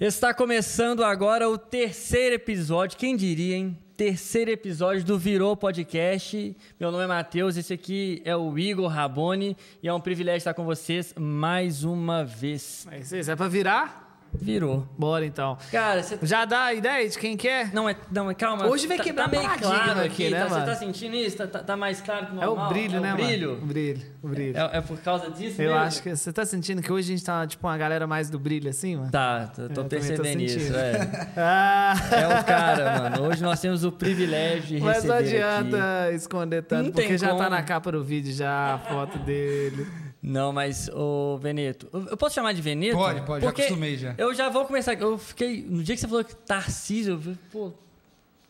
Está começando agora o terceiro episódio, quem diria, hein? Terceiro episódio do Virou Podcast. Meu nome é Matheus, esse aqui é o Igor Raboni e é um privilégio estar com vocês mais uma vez. Aí, é pra virar? Virou. Bora então. Cara, você Já dá a ideia de quem quer? Não, é, não, é calma. Hoje vai tá, quebrar tá meio claro aqui, aqui, né, tá, Você mano? tá sentindo isso? Tá, tá- tá mais claro que É normal? o brilho, é né, o mano? brilho? O brilho, o brilho. É, é por causa disso Eu mesmo? acho que você tá sentindo que hoje a gente tá tipo uma galera mais do brilho assim, mano? Tá, tô, tô percebendo isso, sentindo. é. Ah, É o cara, mano. Hoje nós temos o privilégio de mas não receber adianta aqui. esconder tanto, Não tem porque já como. tá na capa do vídeo já a foto dele. Não, mas, ô, Veneto, eu posso chamar de Veneto? Pode, pode, já acostumei já. Eu já vou começar. Eu fiquei. No dia que você falou que Tarcísio, eu falei, pô,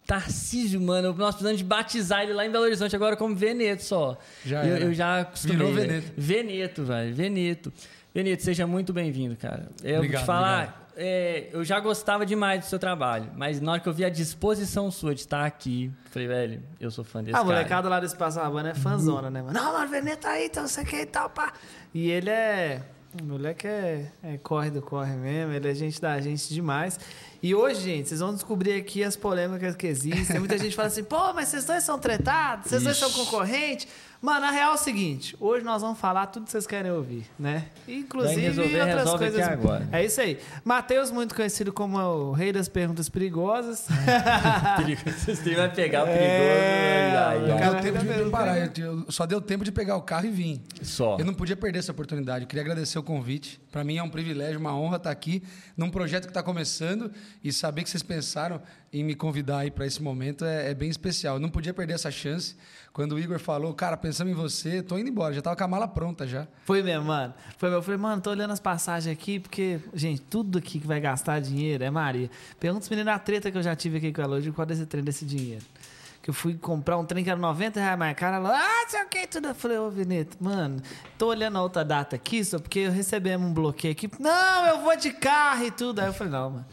Tarcísio, mano, nós precisamos de batizar ele lá em Belo Horizonte agora como Veneto só. Já eu, eu já acostumei. Virou. Veneto. Veneto, velho. Veneto. Veneto, seja muito bem-vindo, cara. Eu vou Obrigado, te falar, é, eu já gostava demais do seu trabalho, mas na hora que eu vi a disposição sua de estar aqui, falei, velho, eu sou fã desse Ah, cara. molecada lá do Espaço Havana é fãzona, né, mano? Não, mano, o Veneto tá aí, então você quer e tal, pá. E ele é. O moleque é, é corre do corre mesmo, ele é gente da gente demais. E hoje, gente, vocês vão descobrir aqui as polêmicas que existem. Tem muita gente fala assim, pô, mas vocês dois são tretados, vocês dois são Ixi. concorrentes. Mano, a real é o seguinte: hoje nós vamos falar tudo que vocês querem ouvir, né? Inclusive resolver, outras resolve coisas. aqui agora. É isso aí. Matheus, muito conhecido como o rei das perguntas perigosas. Perigo- Você vai pegar o perigoso. É, ai, ai, cara tempo de parar. eu- eu- Só deu tempo de pegar o carro e vim. Só. Eu não podia perder essa oportunidade. Eu queria agradecer o convite. Para mim é um privilégio, uma honra estar aqui num projeto que está começando e saber que vocês pensaram em me convidar aí para esse momento é, é bem especial. Eu não podia perder essa chance. Quando o Igor falou, cara, pensamos em você, tô indo embora. Já tava com a mala pronta já. Foi mesmo, mano. Foi mesmo. Eu falei, mano, tô olhando as passagens aqui, porque, gente, tudo aqui que vai gastar dinheiro é Maria. Pergunta os meninos a treta que eu já tive aqui com ela hoje, qual desse trem desse dinheiro. Que eu fui comprar um trem que era 90 reais mais caro, ela, ah, sei o que, tudo. Eu falei, ô, Veneto, mano, tô olhando a outra data aqui, só porque recebemos um bloqueio aqui. Não, eu vou de carro e tudo. Aí eu falei, não, mano,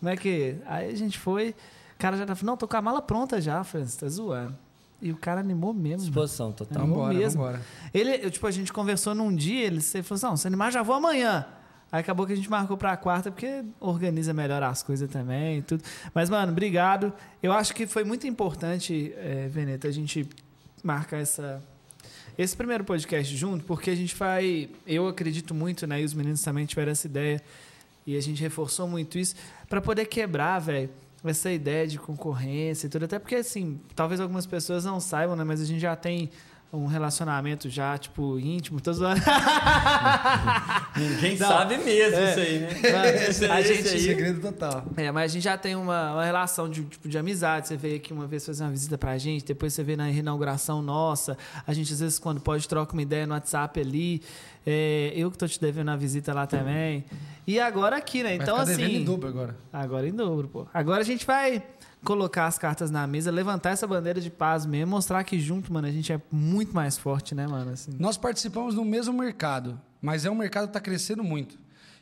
como é que. Aí a gente foi, o cara já falando, não, tô com a mala pronta já. Eu falei, tá zoando. E o cara animou mesmo. Disposição total. Animou Vambora, mesmo. vambora. Ele, eu, tipo, a gente conversou num dia, ele, ele falou assim, não, se animar já vou amanhã. Aí acabou que a gente marcou pra quarta, porque organiza melhor as coisas também e tudo. Mas, mano, obrigado. Eu acho que foi muito importante, é, Veneto, a gente marcar essa, esse primeiro podcast junto, porque a gente vai. Eu acredito muito, né? E os meninos também tiveram essa ideia. E a gente reforçou muito isso para poder quebrar, velho, essa ideia de concorrência e tudo. Até porque, assim, talvez algumas pessoas não saibam, né? Mas a gente já tem um relacionamento já, tipo, íntimo. Tô zoando. Ninguém Não. sabe mesmo É. isso aí, né? Esse- a gente- aí- Segredo total. É, mas a gente já tem uma, uma relação de, tipo, de amizade. Você veio aqui uma vez fazer uma visita pra gente, depois você veio na inauguração nossa. A gente, às vezes, quando pode, troca uma ideia no WhatsApp ali. É, eu que tô te devendo a visita lá também. E agora aqui, né? Vai Então, ficar devendo assim. em dobro agora. Agora em dobro, pô. Agora a gente vai colocar as cartas na mesa, levantar essa bandeira de paz mesmo, mostrar que junto, mano, a gente é muito mais forte, né, mano? Assim. Nós participamos do mesmo mercado, mas é um mercado que está crescendo muito.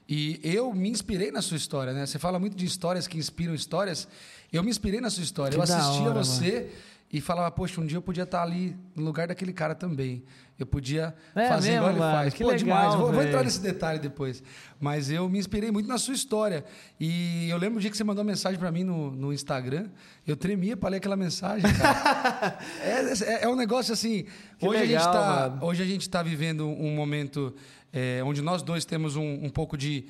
E eu me inspirei na sua história, né? Você fala muito de histórias que inspiram histórias. Eu me inspirei na sua história. Que eu da assistia hora, você e falava, poxa, um dia eu podia estar ali no lugar daquele cara também. Eu podia É fazer mesmo, igual ele mano? faz. Que Pô, legal, demais. Vou, vou entrar nesse detalhe depois. Mas eu me inspirei muito na sua história. E eu lembro o dia que você mandou uma mensagem para mim no, no Instagram. Eu tremia para ler aquela mensagem, cara. é, é- é um negócio assim. Que hoje, a gente legal, tá, hoje a gente está vivendo um momento é, onde nós dois temos um, um pouco de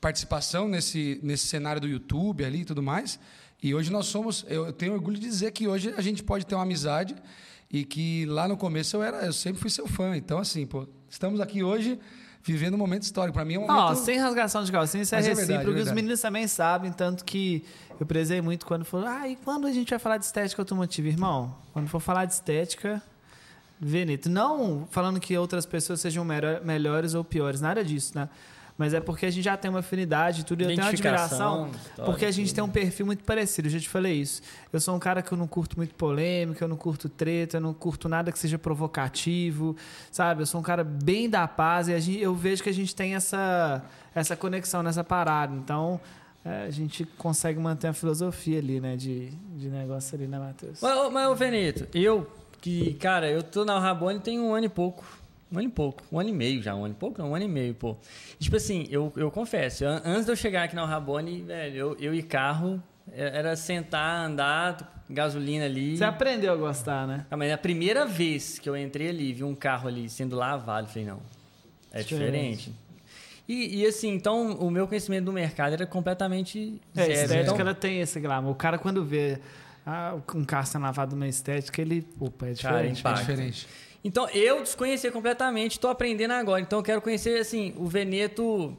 participação nesse, nesse cenário do YouTube ali e tudo mais. E hoje nós somos. Eu, tenho orgulho de dizer que hoje a gente pode ter uma amizade e que lá no começo eu era, eu sempre fui seu fã. Então, assim, pô, estamos aqui hoje vivendo um momento histórico. Para mim é um momento. Ó, sem rasgação de calcinha, isso é Mas é recíproco. verdade, é e os verdade. meninos também sabem, tanto que eu prezei muito quando falou, ah, e quando a gente vai falar de estética automotiva? Irmão, quando for falar de estética, Veneto. Não falando que outras pessoas sejam melhor- melhores ou piores, nada disso, né? Mas é porque a gente já tem uma afinidade e tudo. E eu tenho uma admiração, porque a gente tudo. tem um perfil muito parecido. Eu já te falei isso. Eu sou um cara que eu não curto muito polêmica, eu não curto treta, eu não curto nada que seja provocativo, sabe? Eu sou um cara bem da paz e a gente- eu vejo que a gente tem essa, essa conexão nessa parada. Então, é, a gente consegue manter a filosofia ali, né? De, de negócio ali, né, Matheus? Mas, mas, ô, Veneto, eu, que, cara, eu tô na Rabone tem um ano e pouco. Um ano e pouco. Um ano e meio já. Um ano e pouco? Não, um ano e meio, pô. E, tipo assim, eu, eu confesso, an- antes de eu chegar aqui na Rabone, velho, eu, eu e carro, é- era sentar, andar, gasolina ali. Você aprendeu a gostar, né? Ah, mas a primeira vez que eu entrei ali, vi um carro ali sendo lavado, eu falei, não, é diferente. E, e, assim, então, o meu conhecimento do mercado era completamente É, a zero. estética Então, ela tem esse glamour. O cara, quando vê ah, um carro sendo lavado numa estética, ele. Opa, é Cara, diferente. É impacta. diferente. Então, eu desconhecia completamente, estou aprendendo agora. Então, eu quero conhecer, assim, o Veneto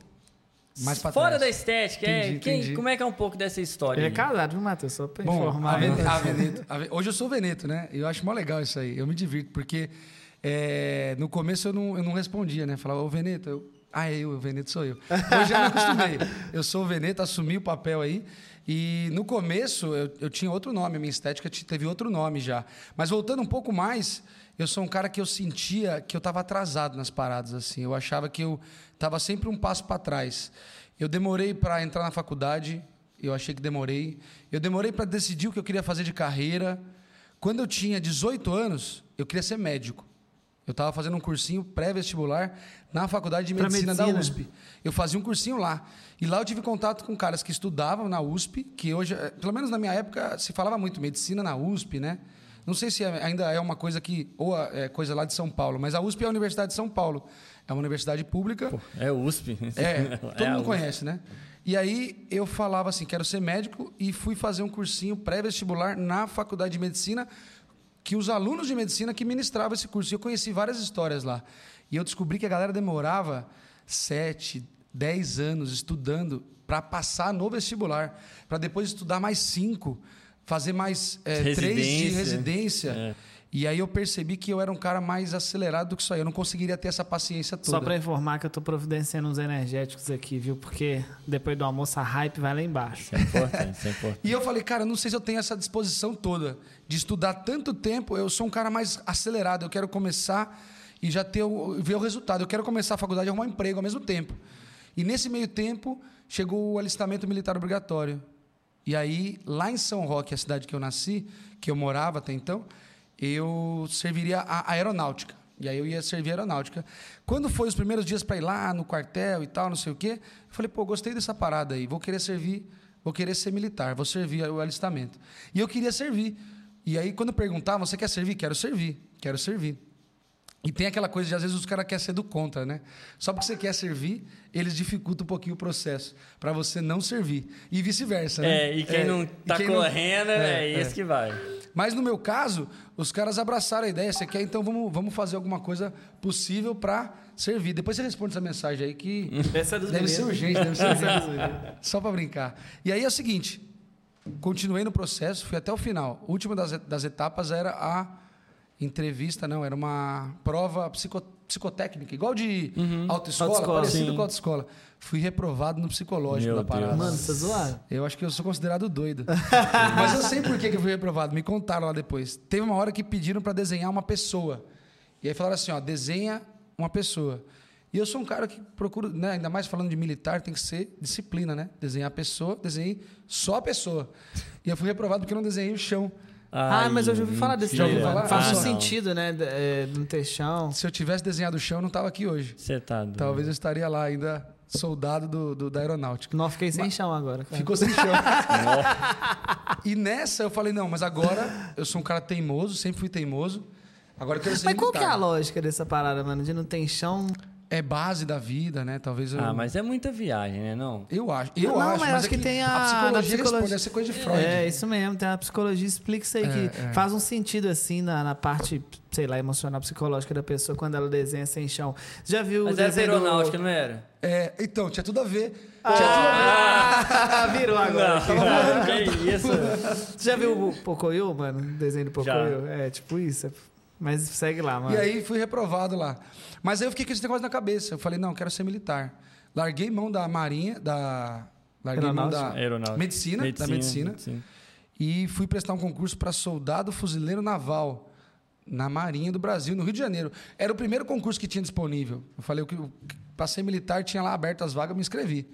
Mais pra fora trás. da estética. é, Entendi, quem- entendi. como é que é um pouco dessa história? Ele é aí? casado, viu, Matheus? Só pra Bom, informar. a né? a Veneto- a Ve- hoje eu sou Veneto, né? E eu acho mó legal isso aí. Eu me divirto, porque é, no começo eu não, eu não respondia, né? Falava, ô Veneto, eu, ah, é eu, o Veneto sou eu. Hoje já me acostumei. Eu sou o Veneto, assumi o papel aí. E no começo eu, eu tinha outro nome, a minha estética te- teve outro nome já. Mas voltando um pouco mais, eu sou um cara que eu sentia que eu estava atrasado nas paradas, assim. Eu achava que eu estava sempre um passo para trás. Eu demorei para entrar na faculdade, eu achei que demorei. Eu demorei para decidir o que eu queria fazer de carreira. Quando eu tinha 18 anos, eu queria ser médico. Eu estava fazendo um cursinho pré-vestibular na Faculdade de Pra Medicina, da medicina. USP. Eu fazia um cursinho lá. E lá eu tive contato com caras que estudavam na USP, que hoje, eh, pelo menos na minha época, se falava muito medicina na USP, né? Não sei se é- ainda é uma coisa que, ou é coisa lá de São Paulo, mas a USP é a Universidade de São Paulo. É uma universidade pública. Pô, é USP. É, todo a mundo conhece, né? E aí eu falava assim, quero ser médico e fui fazer um cursinho pré-vestibular na Faculdade de Medicina, que os alunos de medicina que ministravam esse curso. E eu conheci várias histórias lá. E eu descobri que a galera demorava sete, dez anos estudando para passar no vestibular, para depois estudar mais cinco, fazer mais é, três de Residência. É. E aí eu percebi que eu era um cara mais acelerado do que isso aí. Eu não conseguiria ter essa paciência toda. Só pra informar que eu tô providenciando uns energéticos aqui, viu? Porque depois do almoço a hype vai lá embaixo. Isso é importante, isso é importante. E eu falei, cara, não sei se eu tenho essa disposição toda de estudar tanto tempo. Eu sou um cara mais acelerado. Eu quero começar e já ter o, ver o resultado. Eu quero começar a faculdade e arrumar um emprego ao mesmo tempo. E nesse meio tempo chegou o alistamento militar obrigatório. E aí, lá em São Roque, a cidade que eu nasci, que eu morava até então, eu serviria a aeronáutica. E aí eu ia servir aeronáutica. Quando foi os primeiros dias para ir lá no quartel e tal, não sei o quê, eu falei, pô, gostei dessa parada aí, vou querer servir, vou querer ser militar, vou servir o alistamento. E eu queria servir. E aí, quando perguntavam, você quer servir? Quero servir, quero servir. E tem aquela coisa de, às vezes, os caras querem ser do contra, né? Só porque você quer servir, eles dificultam um pouquinho o processo, para você não servir. E vice-versa, né? É, e quem não e tá quem não- correndo, é, é, esse é. que vai. Mas no meu caso, os caras abraçaram a ideia. Você quer, então vamos, vamos fazer alguma coisa possível para servir. Depois você responde essa mensagem aí que Essa é dos deve ser urgente, deve ser é urgente. Só para brincar. E aí é o seguinte: continuei no processo, fui até o final. A última das, das etapas era a entrevista, não, era uma prova psico- psicotécnica, igual de autoescola, Autoescola, parecido sim. com autoescola. Fui reprovado no psicológico Meu da parada. Deus. Mano, você tá zoado? Eu acho que eu sou considerado doido. Mas eu sei por que que eu fui reprovado. Me contaram lá depois. Teve uma hora que pediram para desenhar uma pessoa. E aí falaram assim, ó, desenha uma pessoa. E eu sou um cara que procuro, né, ainda mais falando de militar, tem que ser disciplina, né? Desenhar a pessoa, desenhei só a pessoa. E eu fui reprovado porque eu não desenhei o chão. Ah, Ai, mas eu já ouvi falar desse falar? Faz Ah, um não. sentido, né? É, não ter chão. Se eu tivesse desenhado o chão, eu não estava aqui hoje. Você tá doido. Talvez eu estaria lá ainda soldado do, do- da aeronáutica. Não, fiquei sem chão agora. cara. Ficou sem chão. e nessa eu falei, não, mas agora eu sou um cara teimoso, sempre fui teimoso. Agora eu quero ser Mas qual que é a lógica dessa parada, mano? De não ter chão. É base da vida, né? Talvez eu... Ah, mas é muita viagem, né? Não. Eu acho. Eu Não, acho, mas mas acho é que tem a- a psicologia psicologia- responde, ser coisa de Freud. É, isso mesmo. Tem a psicologia explica isso aí, que é. faz um sentido, assim, na, na parte, sei lá, emocional, psicológica da pessoa, quando ela desenha sem chão. Já viu Mas o era desenho do- aeronáutica, não era? É, então, tinha tudo a ver. Ah, virou agora. Não, que isso. Você já viu o Pocoyo, mano? O desenho do Pocoyo? É, tipo isso. Mas segue lá, mano. E aí fui reprovado lá. Mas aí eu fiquei com esse negócio na cabeça. Eu falei, não, eu quero ser militar. Larguei mão da marinha, da... Larguei mão da Aeronáutica. medicina, da medicina. e fui prestar um concurso para soldado fuzileiro naval na Marinha do Brasil, no Rio de Janeiro. Era o primeiro concurso que tinha disponível. Eu falei, eu passei militar, tinha lá aberto as vagas, me inscrevi.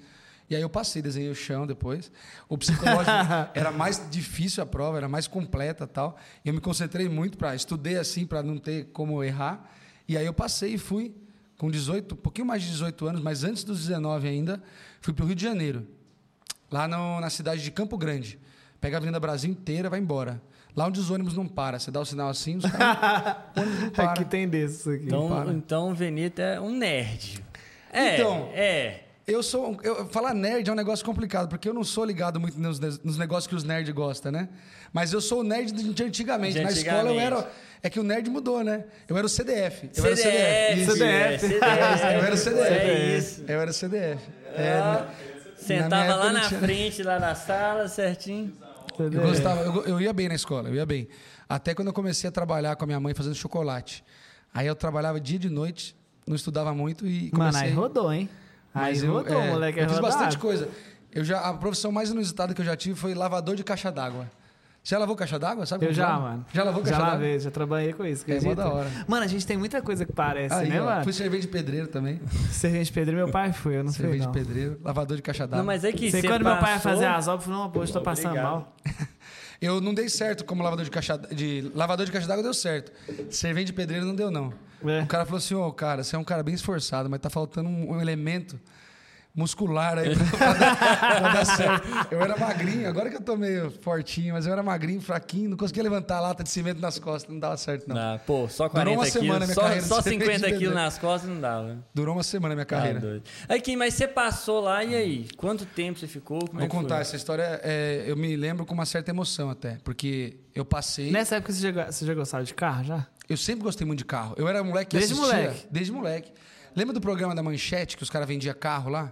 E aí eu passei, desenhei o chão depois. O psicológico era mais difícil a prova, era mais completa tal. E eu me concentrei muito para estudei assim para não ter como errar. E aí eu passei e fui com 18, um pouquinho mais de 18 anos, mas antes dos 19 ainda, fui para o Rio de Janeiro, lá no, na cidade de Campo Grande. Pega a Avenida Brasil inteira, vai embora. Lá onde os ônibus não param. Você dá o sinal assim, os caras. o ônibus não para. Aqui tem desses aqui. Então, então o Venito é um nerd. É, Então. é. Eu sou. Eu, falar nerd é um negócio complicado, porque eu não sou ligado muito nos, nos negócios que os nerds gostam, né? Mas eu sou o nerd de, de antigamente. De Na escola eu era. É que o nerd mudou, né? Eu era o CDF. Eu era o CDF, é, CDF. CDF. Eu era o CDF. É isso. Eu era o CDF. É, na- na Sentava lá na tinha- frente, lá na sala, certinho. Eu gostava, eu, eu ia bem na escola, eu ia bem. Até quando eu comecei a trabalhar com a minha mãe fazendo chocolate. Aí eu trabalhava dia e de noite, não estudava muito e Mano, comecei... aí rodou, hein? Aí Mas eu, rodou, é, moleque. é Eu fiz rodado. bastante coisa. Eu já, a profissão mais inusitada que eu já tive foi lavador de caixa d'água. Você já lavou caixa d'água? Sabe Eu já, mano. Já lavou caixa Já d'água? lavei, já trabalhei com isso. É, mó acredita? da hora. Mano, a gente tem muita coisa que parece, Aí, né, ó, mano? Fui servente de pedreiro também. Servente de pedreiro, meu pai foi, eu não fui, Servente não. de pedreiro, lavador de caixa d'água. Não, mas é que Sei você quando meu pai ia passou- fazer as obras, eu falei, não, pô, eu tô passando Obrigado. mal. Eu não dei certo como lavador de caixa de lavador de caixa d'água deu certo. Servente de pedreiro não deu não. É. O cara falou assim: "Ô, cara, você é um cara bem esforçado, mas tá faltando um, um elemento muscular aí pra, pra dar, pra dar certo". Eu era magrinho, agora que eu tô meio fortinho, mas eu era magrinho, fraquinho, não conseguia levantar a lata de cimento nas costas, não dava certo não. Ah, pô, só Durou 40 uma semana quilos. minha Só, carreira só de servente 50 de quilos nas costas não dava. Durou uma semana a minha Tá carreira. doido. Aqui, mas você passou lá e aí? Quanto tempo você ficou? Como Vou é contar foi? essa história, é, eu me lembro com uma certa emoção até, porque eu passei Nessa época você já, você já gostava de carro, já? Eu sempre gostei muito de carro. Eu era moleque que Desde assistia. moleque? Desde moleque. Lembra do programa da Manchete, que os caras vendiam carro lá?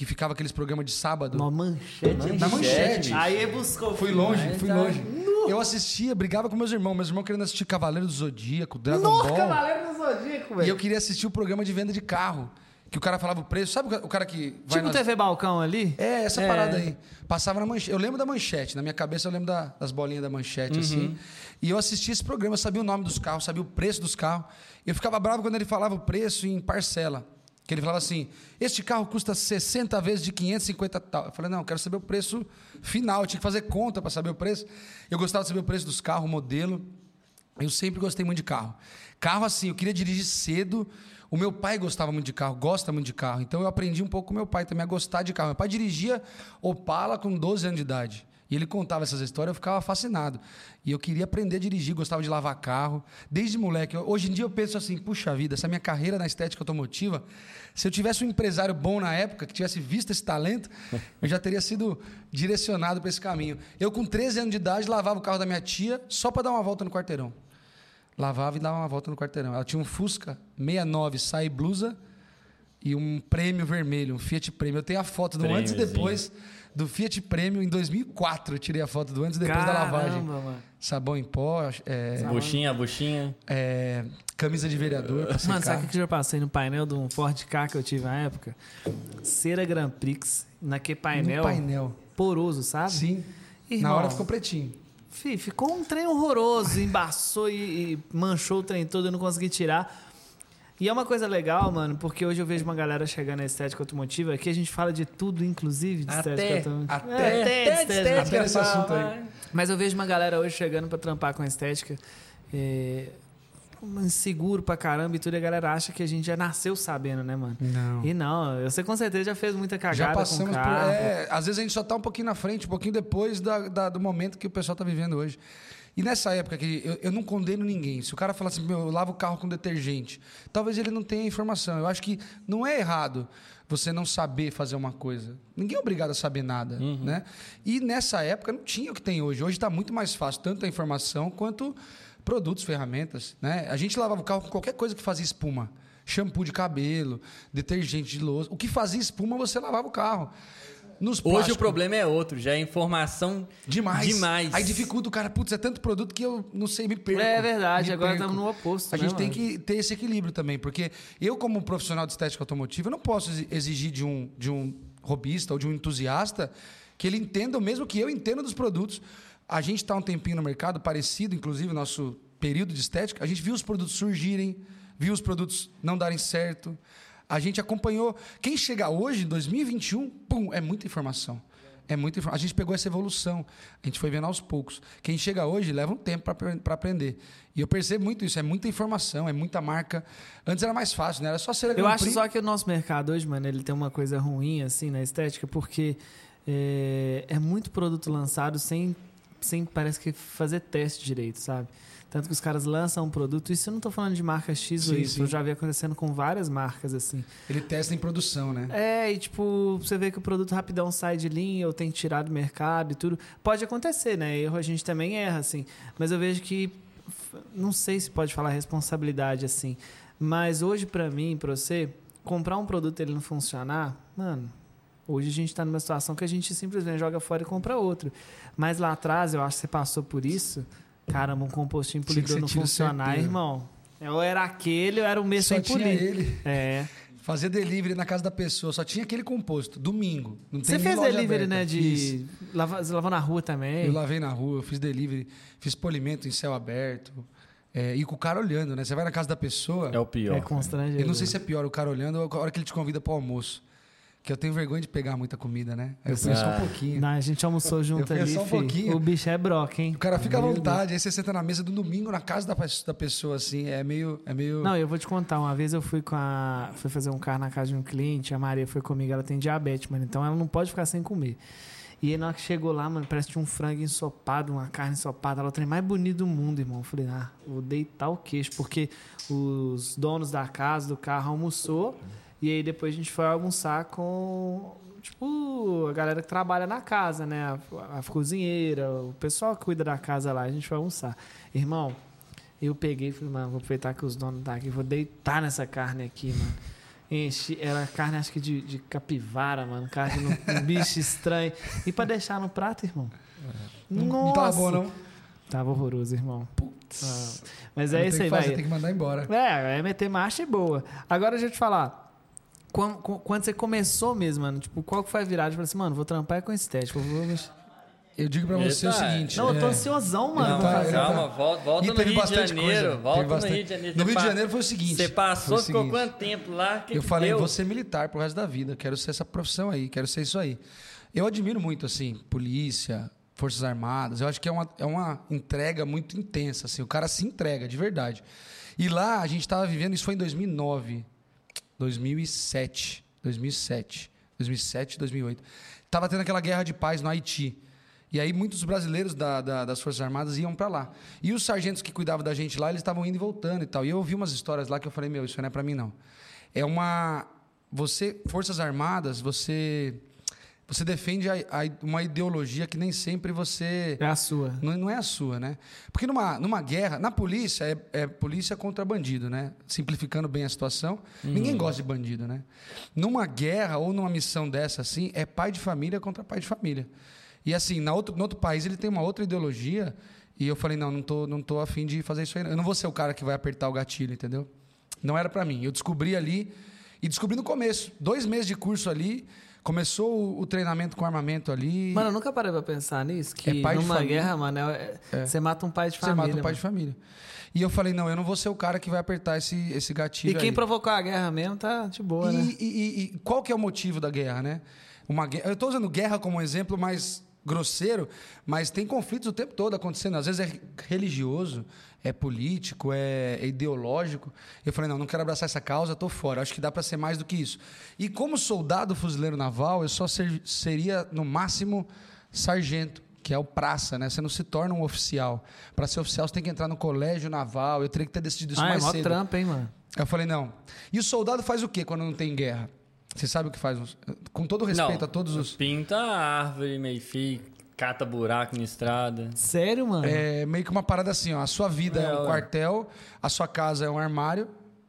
Que ficava aqueles programas de sábado? Uma manchete. Na Manchete. Aí buscou. Fui longe, Mas fui tá- longe. Eu assistia, brigava com meus irmãos. Meus irmãos querendo assistir Cavaleiro do Zodíaco, Dragon Nossa, Ball. Cavaleiro do Zodíaco, E velho. eu queria assistir o programa de venda de carro. Que o cara falava o preço. Sabe o cara que vai Tipo nas- TV Balcão ali? É, essa É. parada aí. Passava na manchete. Eu lembro da manchete. Na minha cabeça eu lembro da- das bolinhas da manchete, Uhum. assim. E eu assistia esse programa, eu sabia o nome dos carros, sabia o preço dos carros. Eu ficava bravo quando ele falava o preço em parcela. Que ele falava assim: este carro custa 60 vezes de 550 tal. Eu falei, não, eu quero saber o preço final. Eu tinha que fazer conta para saber o preço. Eu gostava de saber o preço dos carros, modelo. Eu sempre gostei muito de carro. Carro, assim, eu queria dirigir cedo. O meu pai gostava muito de carro, gosta muito de carro. Então eu aprendi um pouco com meu pai também a gostar de carro. Meu pai dirigia Opala com 12 anos de idade. E ele contava essas histórias, eu ficava fascinado. E eu queria aprender a dirigir, gostava de lavar carro. Desde moleque. Hoje em dia eu penso assim, puxa vida, essa minha carreira na estética automotiva, se eu tivesse um empresário bom na época, que tivesse visto esse talento, eu já teria sido direcionado para esse caminho. Eu com 13 anos de idade lavava o carro da minha tia só para dar uma volta no quarteirão. Lavava e dava uma volta no quarteirão. Ela tinha um Fusca 69 sai blusa e um prêmio vermelho, um Fiat Prêmio. Eu tenho a foto do antes e depois do Fiat Prêmio em 2004. Eu tirei a foto do antes e depois da lavagem. Caramba, mano. Sabão em pó, é, Buchinha, buchinha. é, camisa de vereador Mano, sabe o que eu já passei no painel de um Ford Ka que eu tive na época? Cera Grand Prix, naquele painel, No painel. poroso, sabe? Sim. Irmão, Na hora ficou pretinho. Fih, ficou um trem horroroso, embaçou e, e manchou o trem todo, eu não consegui tirar. E é uma coisa legal, mano, porque hoje eu vejo uma galera chegando na estética automotiva, aqui a gente fala de tudo, inclusive de Até- estética automotiva. até- É, até de estética. Até esse assunto aí. Mas eu vejo uma galera hoje chegando pra trampar com a estética, é, inseguro pra caramba e tudo, e a galera acha que a gente já nasceu sabendo, né, mano? Não. E não, você com certeza já fez muita cagada Já com passamos por. carro. é, às vezes a gente só está um pouquinho na frente, um pouquinho depois da- da- do momento que o pessoal está vivendo hoje. E nessa época que eu, eu não condeno ninguém. Se o cara falar assim, meu, eu lavo o carro com detergente, talvez ele não tenha informação. Eu acho que não é errado você não saber fazer uma coisa. Ninguém é obrigado a saber nada, né? E nessa época não tinha o que tem hoje. Hoje está muito mais fácil, tanto a informação quanto produtos, ferramentas, né? A gente lavava o carro com qualquer coisa que fazia espuma. Shampoo de cabelo, detergente de louça. O que fazia espuma, você lavava o carro. Nos Hoje plásticos, o problema é outro, já é informação Demais. demais. Aí dificulta o cara, putz, é tanto produto que eu não sei, me perco. É verdade, agora estamos no oposto, A né, gente tem mano? que ter esse equilíbrio também, porque eu, como profissional de estética automotiva, eu não posso exi- exigir de um, de um robista ou de um entusiasta que ele entenda o mesmo que eu entendo dos produtos. A gente está um tempinho no mercado, parecido, inclusive, nosso período de estética, a gente viu os produtos surgirem, viu os produtos não darem certo. A gente acompanhou. Quem chega hoje, em 2021, pum, é muita informação. É muita. A gente pegou essa evolução. A gente foi vendo aos poucos. Quem chega hoje leva um tempo para aprender. E eu percebo muito isso. É muita informação, é muita marca. Antes era mais fácil, né? Era só ser Eu acho só que o nosso mercado hoje, mano, ele tem uma coisa ruim, assim, na estética, porque é, é muito produto lançado sem, sem, parece que, fazer teste direito, sabe? Tanto que os caras lançam um produto, isso eu não estou falando de marca X ou Y, eu já vi acontecendo com várias marcas assim. Ele testa em produção, né? É, e tipo, você vê que o produto rapidão sai de linha ou tem que tirar do mercado e tudo. Pode acontecer, né? Erro a gente também erra, assim. Mas eu vejo que, não sei se pode falar responsabilidade assim, mas hoje para mim, para você, comprar um produto e ele não funcionar, mano, Hoje a gente está numa situação que a gente simplesmente joga fora e compra outro. Mas lá atrás, eu acho que você passou por isso. Caramba, um compostinho polidor não funcionar, irmão. Ou era aquele ou era o mesmo só sem polir. Tinha ele. É. Fazia delivery na casa da pessoa, só tinha aquele composto, domingo. Não Você fez delivery, aberta. né? De. Lava, você lavou na rua também? Eu lavei na rua, eu fiz delivery, fiz polimento em céu aberto. É, e com o cara olhando, né? Você vai na casa da pessoa. É o pior. É constrangedor. Eu não sei se é pior o cara olhando ou a hora que ele te convida para o almoço. Que eu tenho vergonha de pegar muita comida, né? Aí eu fui só um pouquinho. Não, a gente almoçou junto ali, só um pouquinho. O bicho é broca, hein? O cara fica à vontade, aí você senta na mesa do domingo na casa da, da pessoa, assim, é meio, é meio... Não, eu vou te contar, uma vez eu fui com a... Fui fazer um carro na casa de um cliente, a Maria foi comigo, ela tem diabetes, mano, então ela não pode ficar sem comer. E aí, na hora que chegou lá, mano, parece que tinha um frango ensopado, uma carne ensopada. Ela é o trem mais bonito do mundo, irmão. Eu falei, ah, vou deitar o queixo, porque os donos da casa, do carro, almoçou. E aí depois a gente foi almoçar com tipo, a galera que trabalha na casa, né? A, a, cozinheira, o pessoal que cuida da casa lá, a gente foi almoçar. Irmão, eu peguei e falei, mano, vou aproveitar que os donos estão tá aqui, vou deitar nessa carne aqui, mano. Enche, era carne, acho que de, de capivara, mano. Carne de um, bicho estranho. E pra deixar no prato, irmão. Não, não tava bom, não? Tava horroroso, irmão. Putz. Ah, mas é isso aí, vai. Tem que mandar embora. É, é meter marcha e boa. Agora deixa eu te falar. Quando, quando, você começou mesmo, mano, tipo, qual que foi a virada? Falei assim, mano, vou trampar com estética, vou Eu digo pra você Eita, o seguinte. Não, eu tô é... ansiosão, mano. Não, tá, calma, tá... volta, volta no Rio de Janeiro. Coisa. Volta bastante... no Rio de Janeiro. No Rio de Janeiro foi o seguinte. Você passou, ficou seguinte. quanto tempo lá? Que eu que falei, deu? vou ser militar pro resto da vida. Quero ser essa profissão aí, quero ser isso aí. Eu admiro muito, assim, polícia, Forças Armadas. Eu acho que é uma, é uma entrega muito intensa, assim. O cara se entrega, de verdade. E lá a gente estava vivendo, isso foi em 2009, 2007. 2007. 2007, 2008. Tava tendo aquela guerra de paz no Haiti. E aí muitos brasileiros da, da, das Forças Armadas iam para lá. E os sargentos que cuidavam da gente lá, eles estavam indo e voltando e tal. E eu ouvi umas histórias lá que eu falei, meu, isso não é para mim não. É uma você Forças Armadas, você você defende a, a, uma ideologia que nem sempre você. É a sua. Não, não é a sua, né? Porque numa, numa guerra, na polícia, é, é polícia contra bandido, né? Simplificando bem a situação. Uhum. Ninguém gosta de bandido, né? Numa guerra ou numa missão dessa, assim, é pai de família contra pai de família. E assim, na outro, no outro país ele tem uma outra ideologia. E eu falei, não, não tô, não tô afim de fazer isso aí. Eu não vou ser o cara que vai apertar o gatilho, entendeu? Não era para mim. Eu descobri ali, e descobri no começo. Dois meses de curso ali Começou o, treinamento com armamento ali. Mano, eu nunca parei pra pensar nisso. Que é pai numa guerra, mano, é, é. você mata um pai de família. Você mata um pai mano. de família. E eu falei, não, eu não vou ser o cara que vai apertar esse, esse gatilho. E quem aí. provocou a guerra mesmo tá de boa, e, né? E, e, e, qual que é o motivo da guerra, né? Uma guerra, eu estou usando guerra como um exemplo mais grosseiro, mas tem conflitos o tempo todo acontecendo. Às vezes é religioso, é político, é, é ideológico. Eu falei, não, não quero abraçar essa causa, estou fora. Acho que dá para ser mais do que isso. E como soldado fuzileiro naval, eu só ser, seria, no máximo, sargento que é o praça, né? Você não se torna um oficial. Para ser oficial, você tem que entrar no colégio naval. Eu teria que ter decidido isso ah, mais é cedo. trampa, hein, mano? Eu falei, não. E o soldado faz o quê quando não tem guerra? Você sabe o que faz? Com todo respeito não, a todos os. Pinta a árvore meio fio, cata buraco na estrada. Sério, mano? É meio que uma parada assim, ó. A sua vida é, é um quartel, a sua casa é um armário.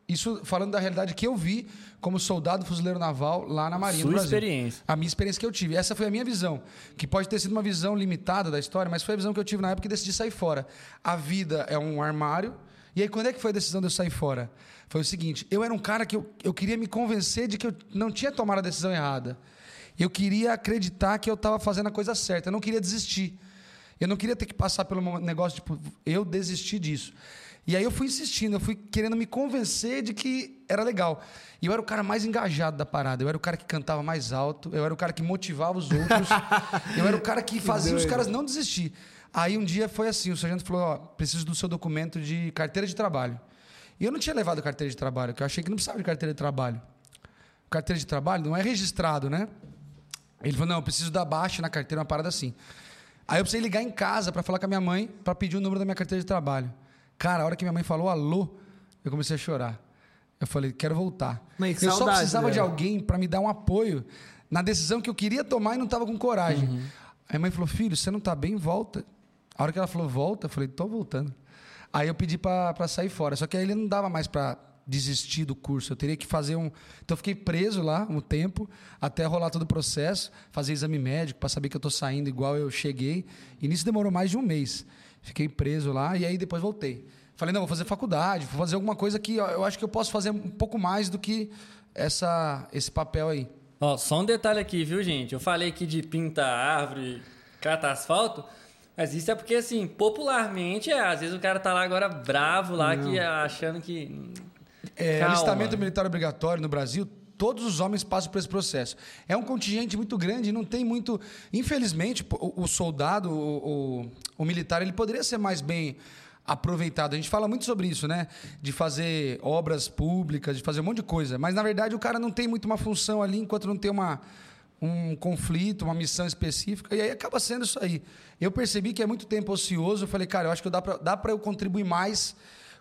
Isso falando da realidade que eu vi como soldado fuzileiro naval lá na Marinha Sua do Brasil. experiência. A minha experiência que eu tive. Essa foi a minha visão. Que pode ter sido uma visão limitada da história, mas foi a visão que eu tive na época que decidi sair fora. A vida é um armário. E aí, quando é que foi a decisão de eu sair fora? Foi o seguinte: eu era um cara que eu, eu queria me convencer de que eu não tinha tomado a decisão errada. Eu queria acreditar que eu estava fazendo a coisa certa. Eu não queria desistir. Eu não queria ter que passar pelo negócio de, tipo, eu desisti disso. E aí eu fui insistindo, eu fui querendo me convencer de que era legal. E eu era o cara mais engajado da parada, eu era o cara que cantava mais alto, eu era o cara que motivava os outros, eu era o cara que fazia os caras não desistir. Aí um dia foi assim, o sargento falou, ó, preciso do seu documento de carteira de trabalho. E eu não tinha levado carteira de trabalho, porque eu achei que não precisava de carteira de trabalho. Carteira de trabalho não é registrado, né? Ele falou, não, eu preciso dar baixa na carteira, uma parada assim. Aí eu precisei ligar em casa para falar com a minha mãe, para pedir o número da minha carteira de trabalho. Cara, a hora que minha mãe falou alô, eu comecei a chorar. Eu falei, quero voltar. Mãe, que eu só saudade precisava de dela. alguém para me dar um apoio na decisão que eu queria tomar e não estava com coragem. Uhum. Aí a mãe falou, filho, você não está bem? Volta. A hora que ela falou, volta, eu falei, tô voltando. Aí eu pedi para sair fora. Só que aí ele não dava mais para desistir do curso. Eu teria que fazer um. Então eu fiquei preso lá um tempo, até rolar todo o processo, fazer exame médico para saber que eu estou saindo igual eu cheguei. E nisso demorou mais de um mês. Fiquei preso lá e aí depois voltei. Falei, não, vou fazer faculdade, vou fazer alguma coisa que eu acho que eu posso fazer um pouco mais do que essa, esse papel aí. Ó, só um detalhe aqui, viu, gente? Eu falei aqui de pintar árvore, cata asfalto, mas isso é porque, assim, popularmente, é, às vezes o cara tá lá agora bravo lá, que achando que... É, alistamento militar obrigatório no Brasil, todos os homens passam por esse processo. É um contingente muito grande, não tem muito. Infelizmente, o, o soldado, o, o, o militar, ele poderia ser mais bem aproveitado. A gente fala muito sobre isso, né? De fazer obras públicas, de fazer um monte de coisa. Mas, na verdade, o cara não tem muito uma função ali enquanto não tem uma, um conflito, uma missão específica. E aí acaba sendo isso aí. Eu percebi que é muito tempo ocioso. Eu falei, cara, eu acho que dá pra eu contribuir mais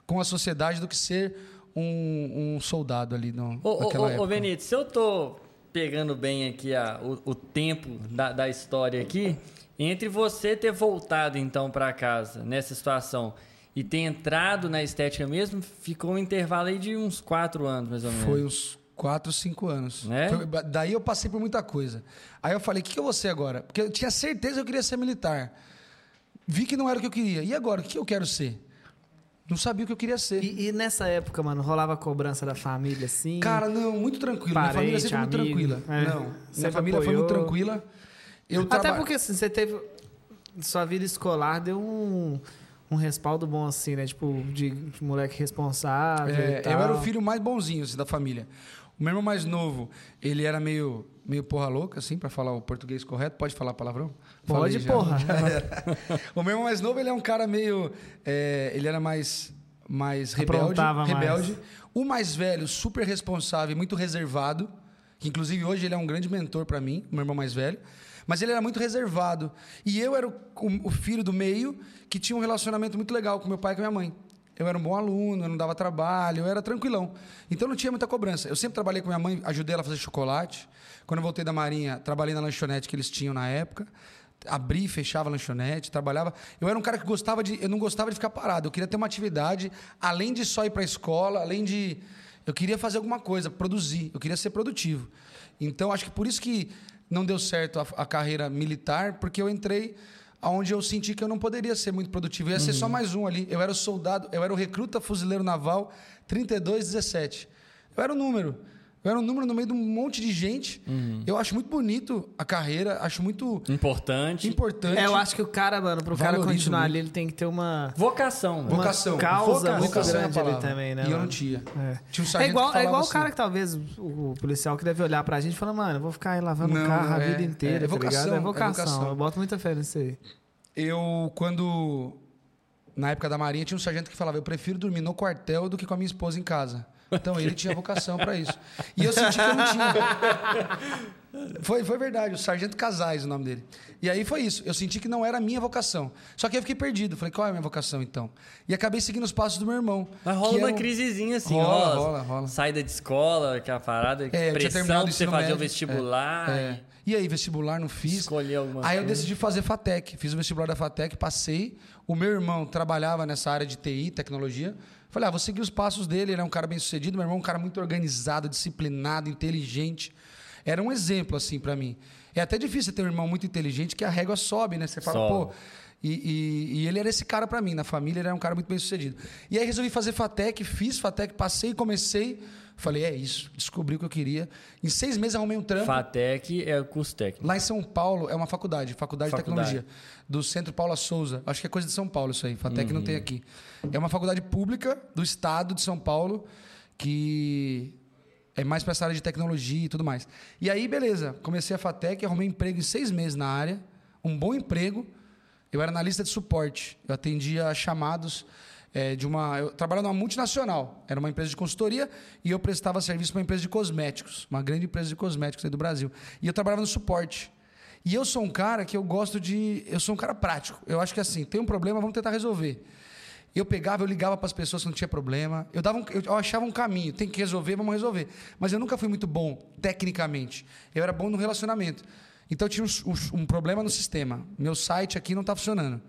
com a sociedade do que ser um, um soldado ali no, Ô, naquela ô, época. ô, Benito, se eu tô pegando bem aqui a, o, o tempo da, da história aqui, entre você ter voltado então para casa nessa situação e ter entrado na estética mesmo, ficou um intervalo aí de uns quatro anos, mais ou menos. Foi uns 4, 5 anos. Né? Foi- daí eu passei por muita coisa. Aí eu falei, o que, que eu vou ser agora? Porque eu tinha certeza que eu queria ser militar. Vi que não era o que eu queria. E agora, o que eu quero ser? Não sabia o que eu queria ser. E, e nessa época, mano, rolava cobrança da família, assim? Cara, não, muito tranquilo. minha Parente, família sempre muito amigo, tranquila. é. Não, minha Sempre família foi muito apoiou. tranquila. Eu Até traba- porque, assim, você teve... Sua vida escolar deu um, um respaldo bom, assim, né? Tipo, de, de moleque responsável É, eu era o filho mais bonzinho assim, da família. O meu irmão mais novo, ele era meio, meio porra louca, assim, para falar o português correto. Pode falar palavrão? Pode, Falei porra. o meu irmão mais novo, ele é um cara meio. é, ele era mais, mais rebelde. Aprontava mais. rebelde. O mais velho, super responsável e muito reservado. Que inclusive hoje ele é um grande mentor para mim, o meu irmão mais velho. Mas ele era muito reservado. E eu era o, o- o filho do meio que tinha um relacionamento muito legal com meu pai e com minha mãe. Eu era um bom aluno, eu não dava trabalho, eu era tranquilão. Então não tinha muita cobrança. Eu sempre trabalhei com minha mãe, ajudei ela a fazer chocolate. Quando eu voltei da Marinha, trabalhei na lanchonete que eles tinham na época. Abri e fechava a lanchonete, trabalhava. Eu era um cara que gostava de. Eu não gostava de ficar parado. Eu queria ter uma atividade, além de só ir para a escola, além de. Eu queria fazer alguma coisa, produzir. Eu queria ser produtivo. Então, acho que por isso que não deu certo a, a carreira militar, porque eu entrei aonde eu senti que eu não poderia ser muito produtivo. Eu ia ser só mais um ali. Eu era o soldado, eu era o recruta fuzileiro naval 3217. Eu era o número. Eu era um número no meio de um monte de gente. Eu acho muito bonito a carreira, acho muito Importante. importante. É, eu acho que o cara, mano, pro cara Valorizo continuar muito. ali, ele tem que ter uma... Vocação. Uma Vocação. causa muito Vocação é a grande ali palavra. também, né, E eu não tinha. É. Tinha um É igual, que é igual o assim, cara que talvez o, o policial que deve olhar pra gente e falar, mano, eu vou ficar aí lavando Não, o carro a é- vida inteira, é tá vocação, ligado? É é vocação. vocação. Eu boto muita fé nisso aí. Eu, quando. Na época da Marinha, tinha um sargento que falava: Eu prefiro dormir no quartel do que com a minha esposa em casa. Então ele tinha vocação para isso. E eu senti que eu não tinha. Foi, foi verdade, o Sargento Casais, o nome dele. E aí foi isso. Eu senti que não era a minha vocação. Só que eu fiquei perdido. Falei, qual é a minha vocação então? E acabei seguindo os passos do meu irmão. Mas rola que uma um- crisezinha assim, Rola, rola. rola. Saída de escola, aquela parada, É, eu pressão pra você fazer o vestibular. É. E aí, vestibular não fiz. Escolher alguma Aí eu coisa. decidi fazer FATEC. Fiz o vestibular da FATEC, passei. O meu irmão trabalhava nessa área de TI, tecnologia. Falei, ah, vou seguir os passos dele. Ele é um cara bem sucedido. Meu irmão é um cara muito organizado, disciplinado, inteligente. Era um exemplo, assim, para mim. É até difícil ter um irmão muito inteligente que a régua sobe, né? Você fala, Sobe. pô. E, e- e ele era esse cara pra mim. Na família, ele era um cara muito bem sucedido. E aí resolvi fazer FATEC, fiz FATEC, passei, comecei. Falei, é isso, descobri o que eu queria. Em seis meses arrumei um trampo. FATEC é curso técnico. Lá em São Paulo é uma faculdade, Faculdade, Faculdade. de Tecnologia, do Centro Paula Souza. Acho que é coisa de São Paulo isso aí, FATEC Uhum. não tem aqui. É uma faculdade pública do estado de São Paulo que é mais para essa área de tecnologia e tudo mais. E aí, beleza, comecei a FATEC, arrumei emprego em seis meses na área, um bom emprego. Eu era analista de suporte, eu atendia chamados eh, de uma. Eu trabalhava numa multinacional, era uma empresa de consultoria e eu prestava serviço para uma empresa de cosméticos, uma grande empresa de cosméticos aí do Brasil. E eu trabalhava no suporte. E eu sou um cara que eu gosto de. Eu sou um cara prático. Eu acho que assim, tem um problema, vamos tentar resolver. Eu pegava, eu ligava para as pessoas que não tinha problema. Eu, dava um- eu, achava um caminho, tem que resolver, vamos resolver. Mas eu nunca fui muito bom tecnicamente. Eu era bom no relacionamento. Então eu tinha um- um problema no sistema. Meu site aqui não está funcionando.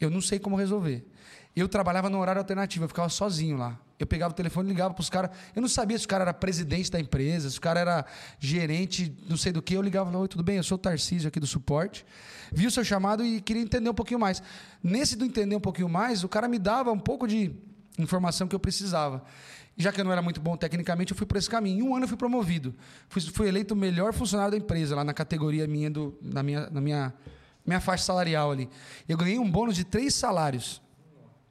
Eu não sei como resolver. Eu trabalhava no horário alternativo, eu ficava sozinho lá. Eu pegava o telefone e ligava para os caras. Eu não sabia se o cara era presidente da empresa, se o cara era gerente, não sei do que. Eu ligava e falava, Oi, tudo bem? Eu sou o Tarcísio aqui do suporte. Vi o seu chamado e queria entender um pouquinho mais. Nesse do entender um pouquinho mais, o cara me dava um pouco de informação que eu precisava. Já que eu não era muito bom tecnicamente, eu fui por esse caminho. Em um ano eu fui promovido. Fui, fui eleito o melhor funcionário da empresa, lá na categoria minha, do, na minha, na minha, minha faixa salarial ali. Eu ganhei um bônus de três salários.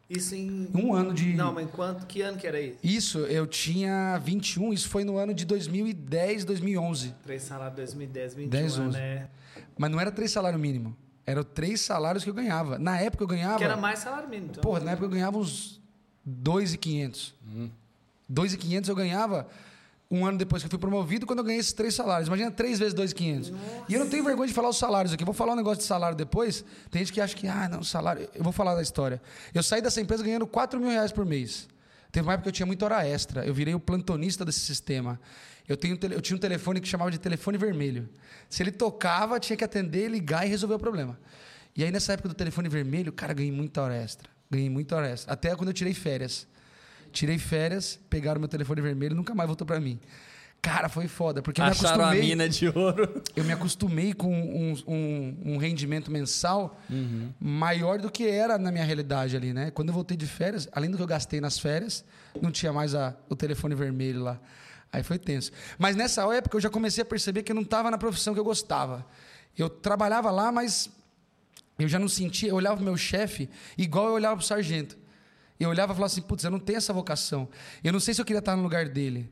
Isso em. Um ano de. Não, mas quanto, que ano que era isso? Isso, eu tinha 21, isso foi no ano de 2010, 2011. Três salários 2010, 21 10, anos, 11. né? Mas não era três salários mínimo. Eram três salários que eu ganhava. Na época eu ganhava. Que era mais salário mínimo. Então. Porra, na época eu ganhava uns 2,500. 2,500 eu ganhava um ano depois que eu fui promovido, quando eu ganhei esses três salários. Imagina três vezes 2,500. E eu não tenho vergonha de falar os salários aqui. Vou falar um negócio de salário depois. Tem gente que acha que, ah, não, salário. Eu vou falar da história. Eu saí dessa empresa ganhando 4 mil reais por mês. Teve uma época que eu tinha muita hora extra. Eu virei o plantonista desse sistema. Eu, tenho, eu tinha um telefone que chamava de telefone vermelho. Se ele tocava, tinha que atender, ligar e resolver o problema. E aí, nessa época do telefone vermelho, cara, ganhei muita hora extra. Ganhei muita hora extra. Até quando eu tirei férias. Tirei férias, pegaram meu telefone vermelho nunca mais voltou pra mim. Cara, foi foda, porque eu me Acharam a acostumei, mina de ouro. eu me acostumei com um, um- um rendimento mensal maior do que era na minha realidade ali, né? Quando eu voltei de férias, além do que eu gastei nas férias, não tinha mais a- o telefone vermelho lá. Aí foi tenso. Mas nessa época eu já comecei a perceber que eu não estava na profissão que eu gostava. Eu trabalhava lá, mas eu já não sentia, eu olhava pro meu chefe igual eu olhava pro sargento. Eu olhava e falava assim, putz, eu não tenho essa vocação. Eu não sei se eu queria estar no lugar dele.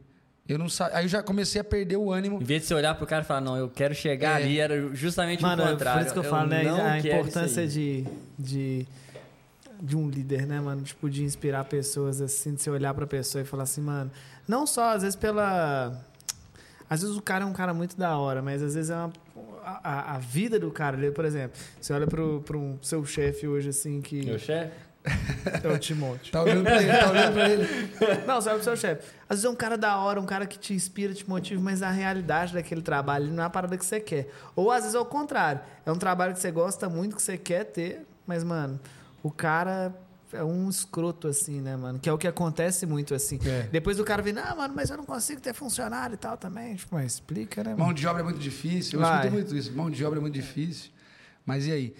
Eu não sa... Aí eu já comecei a perder o ânimo. Em vez de você olhar pro cara e falar, não, eu quero chegar É. ali, era justamente Mano, o é contrário. por isso que eu falo, né? A importância de, de, de um líder, né, mano? Tipo, de inspirar pessoas, assim, de você olhar pra pessoa e falar assim, mano. Não só, às vezes, pela. Às vezes o cara é um cara muito da hora, mas às vezes é uma. A, a- a vida do cara, por exemplo, você olha pro, pro seu chefe hoje, assim, que Meu chefe? É o Timóteo. Tá olhando pra ele, tá olhando pra ele. Não, você olha pro seu chefe. Às vezes é um cara da hora, um cara que te inspira, te motiva, mas a realidade daquele trabalho não é a parada que você quer. Ou às vezes é o contrário. É um trabalho que você gosta muito, que você quer ter, mas, mano, o cara é um escroto, assim, né, mano? Que é o que acontece muito, assim. É. Depois o cara vem, ah, mano, mas eu não consigo ter funcionário e tal também. Tipo, mas explica, né, mano? Mão de obra é muito difícil. Eu Vai. escuto muito isso. Mão de obra é muito difícil. Mas e aí?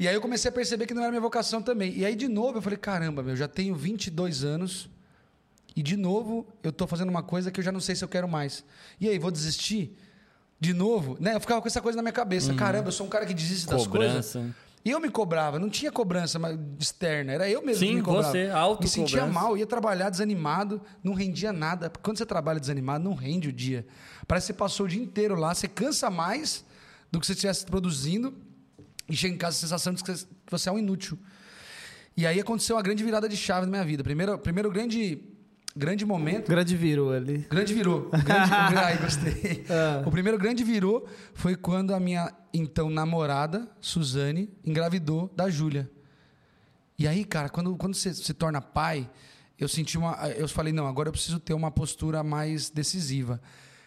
E aí eu comecei a perceber que não era minha vocação também. E aí, de novo, eu falei, caramba, meu, já tenho 22 anos. E, de novo, eu tô fazendo uma coisa que eu já não sei se eu quero mais. E aí, vou desistir? De novo? Né? Eu ficava com essa coisa na minha cabeça. Caramba, eu sou um cara que desiste das coisas. E eu me cobrava, não tinha cobrança externa, era eu mesmo Sim, que me cobrava. você, autocobrança. Me sentia mal, ia trabalhar desanimado, não rendia nada. Quando você trabalha desanimado, não rende o dia. Parece que você passou o dia inteiro lá, você cansa mais do que se você estivesse produzindo e chega em casa a sensação de que você- é um inútil. E aí aconteceu uma grande virada de chave na minha vida. Primeiro, primeiro grande, grande momento Grande virou ali. Grande virou. O grande, gostei. Ah. O primeiro grande virou foi quando a minha então namorada, Suzane, engravidou da Júlia. E aí, cara, quando, quando você se torna pai, eu senti uma. Eu falei, não, agora eu preciso ter uma postura mais decisiva.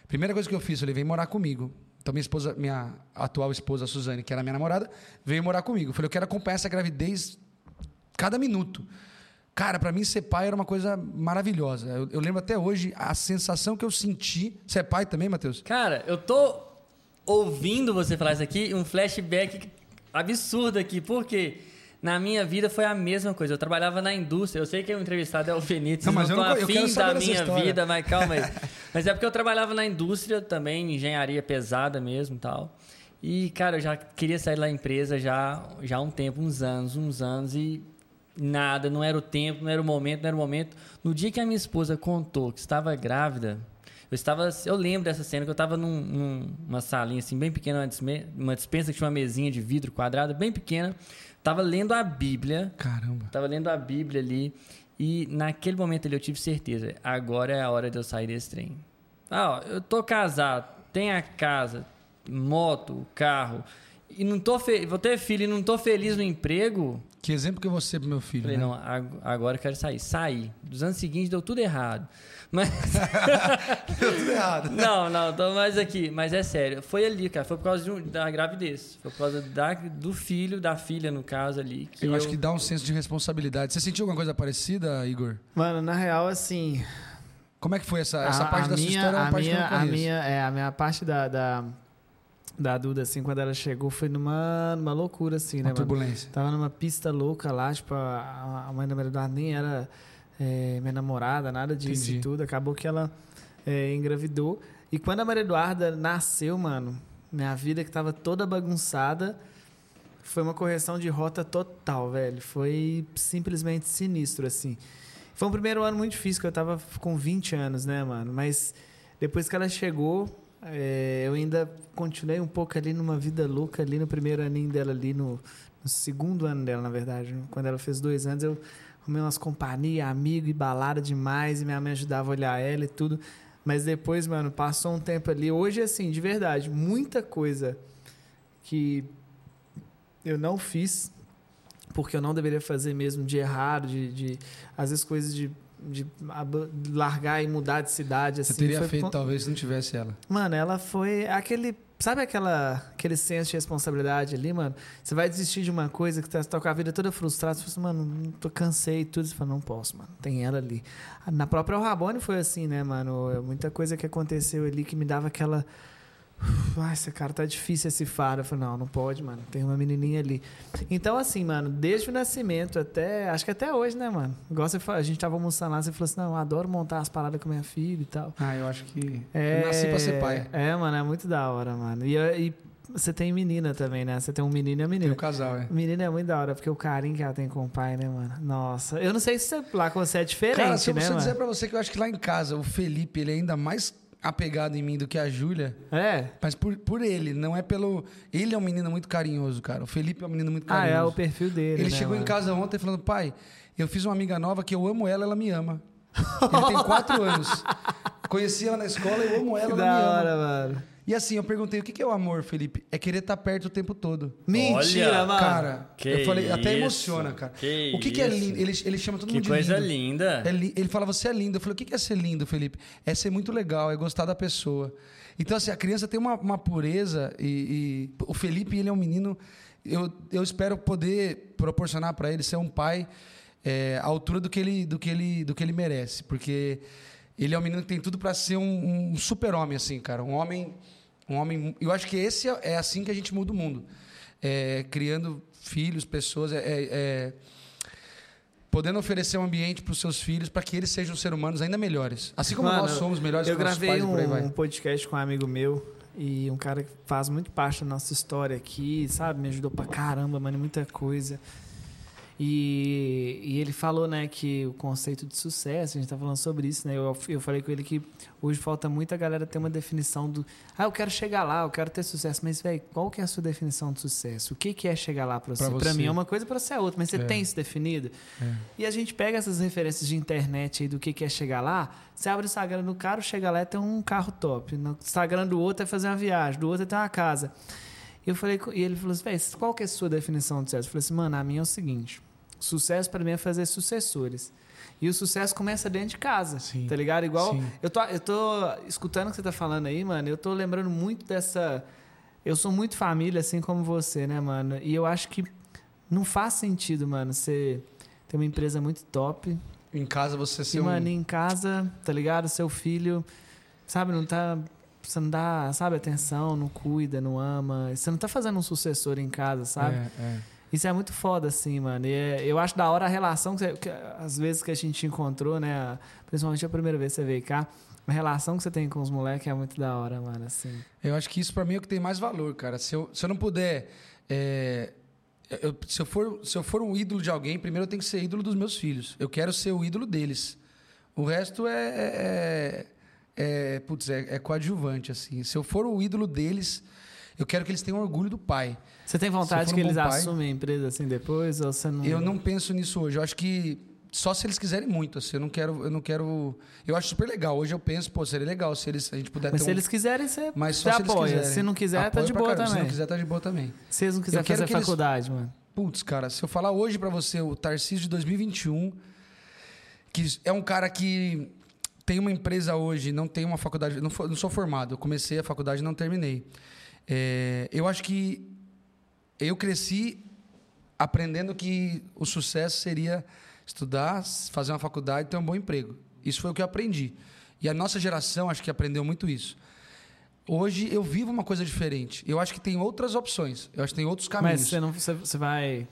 Primeira coisa que eu fiz, eu falei, vem morar comigo. Então, minha esposa, minha atual esposa, Suzane, que era minha namorada, veio morar comigo. Eu falei, eu quero acompanhar essa gravidez cada minuto. Cara, pra mim ser pai era uma coisa maravilhosa. Eu, eu lembro até hoje a sensação que eu senti. Você é pai também, Matheus? Cara, eu tô ouvindo você falar isso aqui, um flashback absurdo aqui, porque na minha vida foi a mesma coisa. Eu trabalhava na indústria. Eu sei que o entrevistado é o Fenito, Não, mas eu não não tô afim da minha história. vida, mas calma aí. mas é porque eu trabalhava na indústria também, engenharia pesada mesmo e tal. E, cara, eu já queria sair da empresa já, já há um tempo, uns anos, uns anos, e nada, não era o tempo, não era o momento, não era o momento. No dia que a minha esposa contou que estava grávida, eu estava, eu lembro dessa cena que eu estava num, num- numa salinha assim bem pequena, uma dispensa que tinha uma mesinha de vidro quadrada bem pequena, estava lendo a Bíblia, Caramba. estava lendo a Bíblia ali e naquele momento ali eu tive certeza, agora é a hora de eu sair desse trem. Ah, ó, eu tô casado, tenho a casa, moto, carro e não tô fe... vou ter filho e não tô feliz no emprego. Que exemplo que eu vou ser pro meu filho, Falei, né? não, ag- agora eu quero sair. Saí. Dos anos seguintes deu tudo errado. Mas. Deu tudo errado. não, não, tô mais aqui. Mas é sério. Foi ali, cara. Foi por causa de um- da gravidez. Foi por causa da, do filho, da filha, no caso ali. Que Eu, acho que dá um senso de responsabilidade. Você sentiu alguma coisa parecida, Igor? Mano, na real, assim. Como é que foi essa, essa a- parte a da sua minha- história? É a parte eu minha, a minha, é, a minha parte da, da, da Duda, assim, quando ela chegou, foi numa, numa loucura, assim, Uma né, mano? turbulência. Tava numa pista louca lá, tipo, a, a mãe da Maria Eduarda nem era é, minha namorada, nada disso Entendi. e tudo. Acabou que ela é, engravidou. E quando a Maria Eduarda nasceu, mano, minha vida que tava toda bagunçada, foi uma correção de rota total, velho. Foi simplesmente sinistro, assim. Foi um primeiro ano muito difícil, que eu tava com 20 anos, né, mano? Mas depois que ela chegou, é, eu ainda continuei um pouco ali numa vida louca ali no primeiro aninho dela ali, no, no segundo ano dela, na verdade. Quando ela fez dois anos, eu arrumei umas companhias, amigo e balada demais, e minha mãe ajudava a olhar ela e tudo. Mas depois, mano, passou um tempo ali. Hoje, assim, de verdade, muita coisa que eu não fiz porque eu não deveria fazer mesmo de errado, de, de às vezes coisas de, de largar e mudar de cidade. Você assim, teria foi feito, talvez, se não tivesse ela. Mano, ela foi aquele. Sabe aquela, aquele senso de responsabilidade ali, mano? Você vai desistir de uma coisa que tá, você tá com a vida toda frustrada. Você fala assim, mano, tô cansei e tudo. Você fala, não posso, mano. Tem ela ali. Na própria Rabone foi assim, né, mano? Muita coisa que aconteceu ali que me dava aquela. Ai, esse cara tá difícil esse faro. Eu falei, não, não pode, mano. Tem uma menininha ali. Então, assim, mano, desde o nascimento até. Acho que até hoje, né, mano? Igual você falou, a gente tava almoçando lá, você falou assim, não, eu adoro montar as paradas com minha filha e tal. Ah, eu acho que. É, Eu nasci pra ser pai. É, mano, é muito da hora, mano. E, e você tem menina também, né? Você tem um menino e uma Tem menina. o casal, é. Menina é muito da hora, porque o carinho que ela tem com o pai, né, mano? Nossa. Eu não sei se lá com você é diferente, Cara, se eu né, mano? dizer pra você que eu acho que lá em casa, o Felipe, ele é ainda mais apegado em mim do que a Júlia. É? Mas por, por ele, não é pelo. Ele é um menino muito carinhoso, cara. O Felipe é um menino muito Ah, carinhoso. é o perfil dele, Ele né, chegou em mano? casa ontem falando, pai, eu fiz uma amiga nova que eu amo ela, ela me ama. Ele tem quatro anos. Conheci ela na escola, eu amo ela, Que ela me da ama. hora, mano. E assim, eu perguntei, o que que é o amor, Felipe? É querer estar perto o tempo todo. Mentira, Olha, mano. Cara, que eu falei, até isso, emociona, cara. que o que, que é isso. lindo? Ele, ele chama todo Que mundo de coisa lindo. linda. É li- ele fala, você é lindo. Eu falei, o que que é ser lindo, Felipe? É ser muito legal, é gostar da pessoa. Então, assim, a criança tem uma, uma pureza e, e o Felipe, ele é um menino... Eu, eu espero poder proporcionar para ele ser um pai é, à altura do que, ele, do, que ele, do que ele merece. Porque ele é um menino que tem tudo para ser um, um super-homem, assim, cara. Um homem... Um homem... Eu acho que esse é, é assim que a gente muda o mundo. É, criando filhos, pessoas... é- é- é, podendo oferecer um ambiente para os seus filhos para que eles sejam seres humanos ainda melhores. Assim como Mano, nós somos melhores Eu que nossos pais e por aí um, vai. um podcast com um amigo meu e um cara que faz muito parte da nossa história aqui, sabe? Me ajudou pra caramba, mano, muita coisa. E, e ele falou, né, que o conceito de sucesso, a gente tá falando sobre isso, né? Eu, eu falei com ele que hoje falta muita galera ter uma definição do. Ah, eu quero chegar lá, eu quero ter sucesso. Mas, velho, qual que é a sua definição de sucesso? O que, que é chegar lá pra você? Pra Pra você. mim é uma coisa, pra você é outra. Mas você É. tem isso definido? É. E a gente pega essas referências de internet aí do que, que é chegar lá. Você abre o Instagram do cara, chega lá e tem um carro top. No Instagram do outro é fazer uma viagem, do outro é ter uma casa. E eu falei, e ele falou assim, "Véi, qual que é a sua definição de sucesso? Eu falei assim, mano, a minha é o seguinte: sucesso para mim é fazer sucessores. E o sucesso começa dentro de casa, Sim. tá ligado? Igual Sim. eu tô, eu tô escutando o que você tá falando aí, mano. Eu tô lembrando muito dessa. Eu sou muito família, assim como você, né, mano? E eu acho que não faz sentido, mano, você ter uma empresa muito top, Em casa você e, ser um... mano, em casa, tá ligado? Seu filho, sabe, não tá você não dá, sabe, atenção, não cuida, não ama. Você não tá fazendo um sucessor em casa, sabe? É, é. Isso é muito foda, assim, mano. E é- eu acho da hora a relação que, você, que às vezes que a gente encontrou, né? Principalmente a primeira vez que você veio cá. A relação que você tem com os moleques é muito da hora, mano, assim. Eu acho que isso pra mim é o que tem mais valor, cara. Se eu, se eu não puder. é, eu- se, eu for, se eu for um ídolo de alguém, primeiro eu tenho que ser ídolo dos meus filhos. Eu quero ser o ídolo deles. O resto é. É, putz, é, é coadjuvante, assim. Se eu for o ídolo deles, eu quero que eles tenham orgulho do pai. Você tem vontade que um bom eles pai- assumem a empresa assim depois? Ou você não. Eu não penso nisso hoje. Eu acho que só se eles quiserem muito. Assim, eu não quero. Eu não quero. Eu acho super legal. Hoje eu penso, pô, seria legal se eles, a gente puder Mas se um- eles quiserem, você, Mas só se eles apoia. quiserem. Se não quiser, tá de boa caramba. Se também. não quiser, tá de boa também. Se eles não quiserem fazer que eles- faculdade, mano. Putz, cara, se eu falar hoje pra você o Tarcísio de 2021, que é um cara que tem uma empresa hoje, não tem uma faculdade, não, fo- não sou formado, eu comecei a faculdade e não terminei. É, eu acho que eu cresci aprendendo que o sucesso seria estudar, fazer uma faculdade e ter um bom emprego. Isso foi o que eu aprendi. E a nossa geração acho que aprendeu muito isso. Hoje eu vivo uma coisa diferente. Eu acho que tem outras opções. Eu acho que tem outros caminhos. Mas você não. Você, você vai.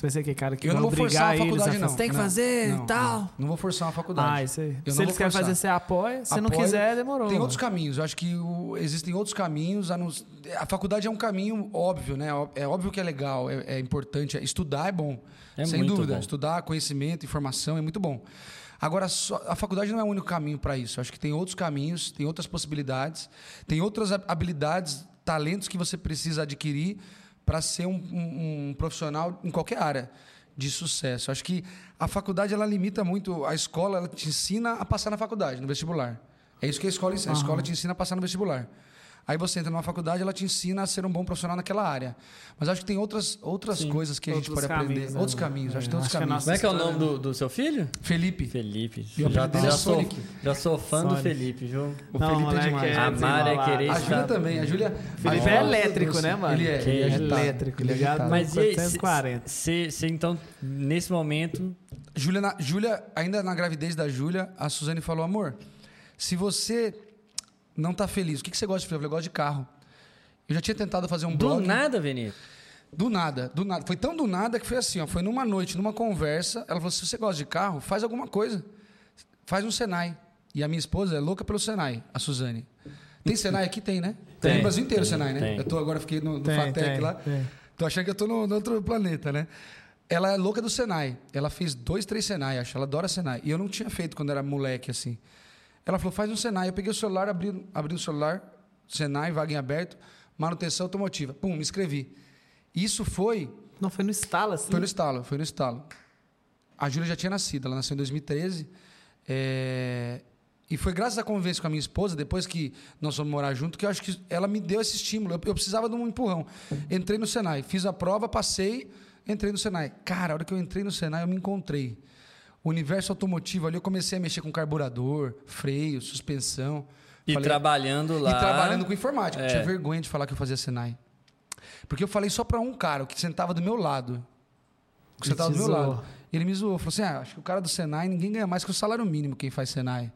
Você vai ser aquele cara que Eu vai não vou forçar obrigar a a faculdade, fazer. não. Você tem que Não, fazer e tal. Não, não vou forçar uma faculdade. Ah, isso aí. Eu Se eles querem fazer, você apoia. Se não quiser, demorou. Tem mano. outros caminhos. Eu acho que o- existem outros caminhos. A, não- a faculdade é um caminho óbvio, né? É óbvio que é legal, é, é importante. é- Estudar é bom. É sem muito dúvida. bom. Estudar, conhecimento, informação é muito bom. Agora, só- a faculdade não é o único caminho para isso. Eu acho que tem outros caminhos, tem outras possibilidades, tem outras hab- habilidades, talentos que você precisa adquirir para ser um, um- um profissional em qualquer área de sucesso. Acho que a faculdade ela limita muito, a escola ela te ensina a passar na faculdade, no vestibular. É isso que a escola ensina. A escola te ensina a passar no vestibular. Aí você entra numa faculdade, ela te ensina a ser um bom profissional naquela área. Mas acho que tem outras, outras Sim. coisas que a gente pode aprender. caminhos, né, outros caminhos. Acho que É, tem outros a caminhos. Como é que é o nome História, do, do seu filho? Felipe. Felipe. E o Já, é já, sou, já sou fã do Sonic. Felipe, viu? O Não, Felipe é demais. é Amar é desenrolado. querer A Júlia também. A Júlia. Felipe a é elétrico, né, mano? Ele é. Ele é. Elétrico, Ele é ligado? Mas e aí, 440. você então, nesse momento, Júlia, ainda na gravidez da Júlia, a Suzane falou: amor, se você não tá feliz, o que, que você gosta de fazer? Eu falei, eu gosto de carro. Eu já tinha tentado fazer um do blog. nada, Venito. Do nada, do nada. Foi tão do nada que foi assim, ó. Foi numa noite, numa conversa. Ela falou: se você gosta de carro, faz alguma coisa. Faz um Senai. E a minha esposa é louca pelo Senai, a Suzane. Tem Senai aqui? Tem, né? Tem, Tem, no Brasil inteiro tem, Senai, né? tem. Eu tô agora, fiquei no, no Tem, Fatec lá. tem. Tô achando que eu tô no, no outro planeta, né? Ela é louca do Senai. Ela fez dois, três Senai, acho. Ela adora Senai. E eu não tinha feito quando era moleque, assim. Ela falou, faz um Senai. Eu peguei o celular, abri, abri o celular, Senai, vaga em aberto, manutenção automotiva. Pum, me inscrevi. Isso foi Não, foi no estalo, assim. foi no estalo, foi no estalo. A Júlia já tinha nascido, ela nasceu em 2013. é, E foi graças à convivência com a minha esposa, depois que nós fomos morar junto, que eu acho que ela me deu esse estímulo. Eu, eu precisava de um empurrão. Entrei no Senai, fiz a prova, passei, entrei no Senai. Cara, a hora que eu entrei no Senai, eu me encontrei. O universo automotivo ali, eu comecei a mexer com carburador, freio, suspensão. E Falei- trabalhando lá. e trabalhando com informática. É. Eu tinha vergonha de falar que eu fazia Senai. Porque eu falei só para um cara, o que sentava do meu lado. O que sentava do meu zoou. lado. Ele me zoou. Falou assim: ah, acho que o cara do Senai, ninguém ganha mais que o salário mínimo quem faz Senai.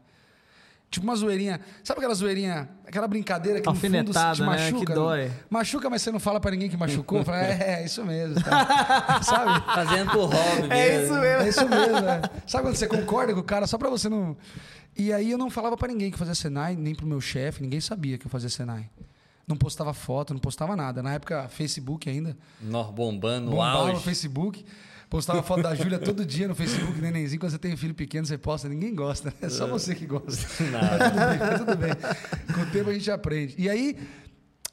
Tipo uma zoeirinha. Sabe aquela zoeirinha, aquela brincadeira que no fundo Alfinetada, te né? machuca? Que dói. Machuca, mas você não fala para ninguém que machucou? Fala, é, é, isso mesmo. tá?" Sabe? Fazendo por hobby É isso mesmo. É isso mesmo, né? Sabe quando você concorda com o cara só pra você não. E aí eu não falava pra ninguém que fazia Senai, nem pro meu chefe, ninguém sabia que eu fazia Senai. Não postava foto, não postava nada. Na época, Facebook ainda. Nós bombando Bombava no auge. Facebook. Postava foto da Júlia todo dia no Facebook, nenenzinho. Quando você tem filho pequeno, você posta. Ninguém gosta, né? É só você que gosta. Nada. Mas tudo bem, tudo bem. Com o tempo a gente aprende. E aí,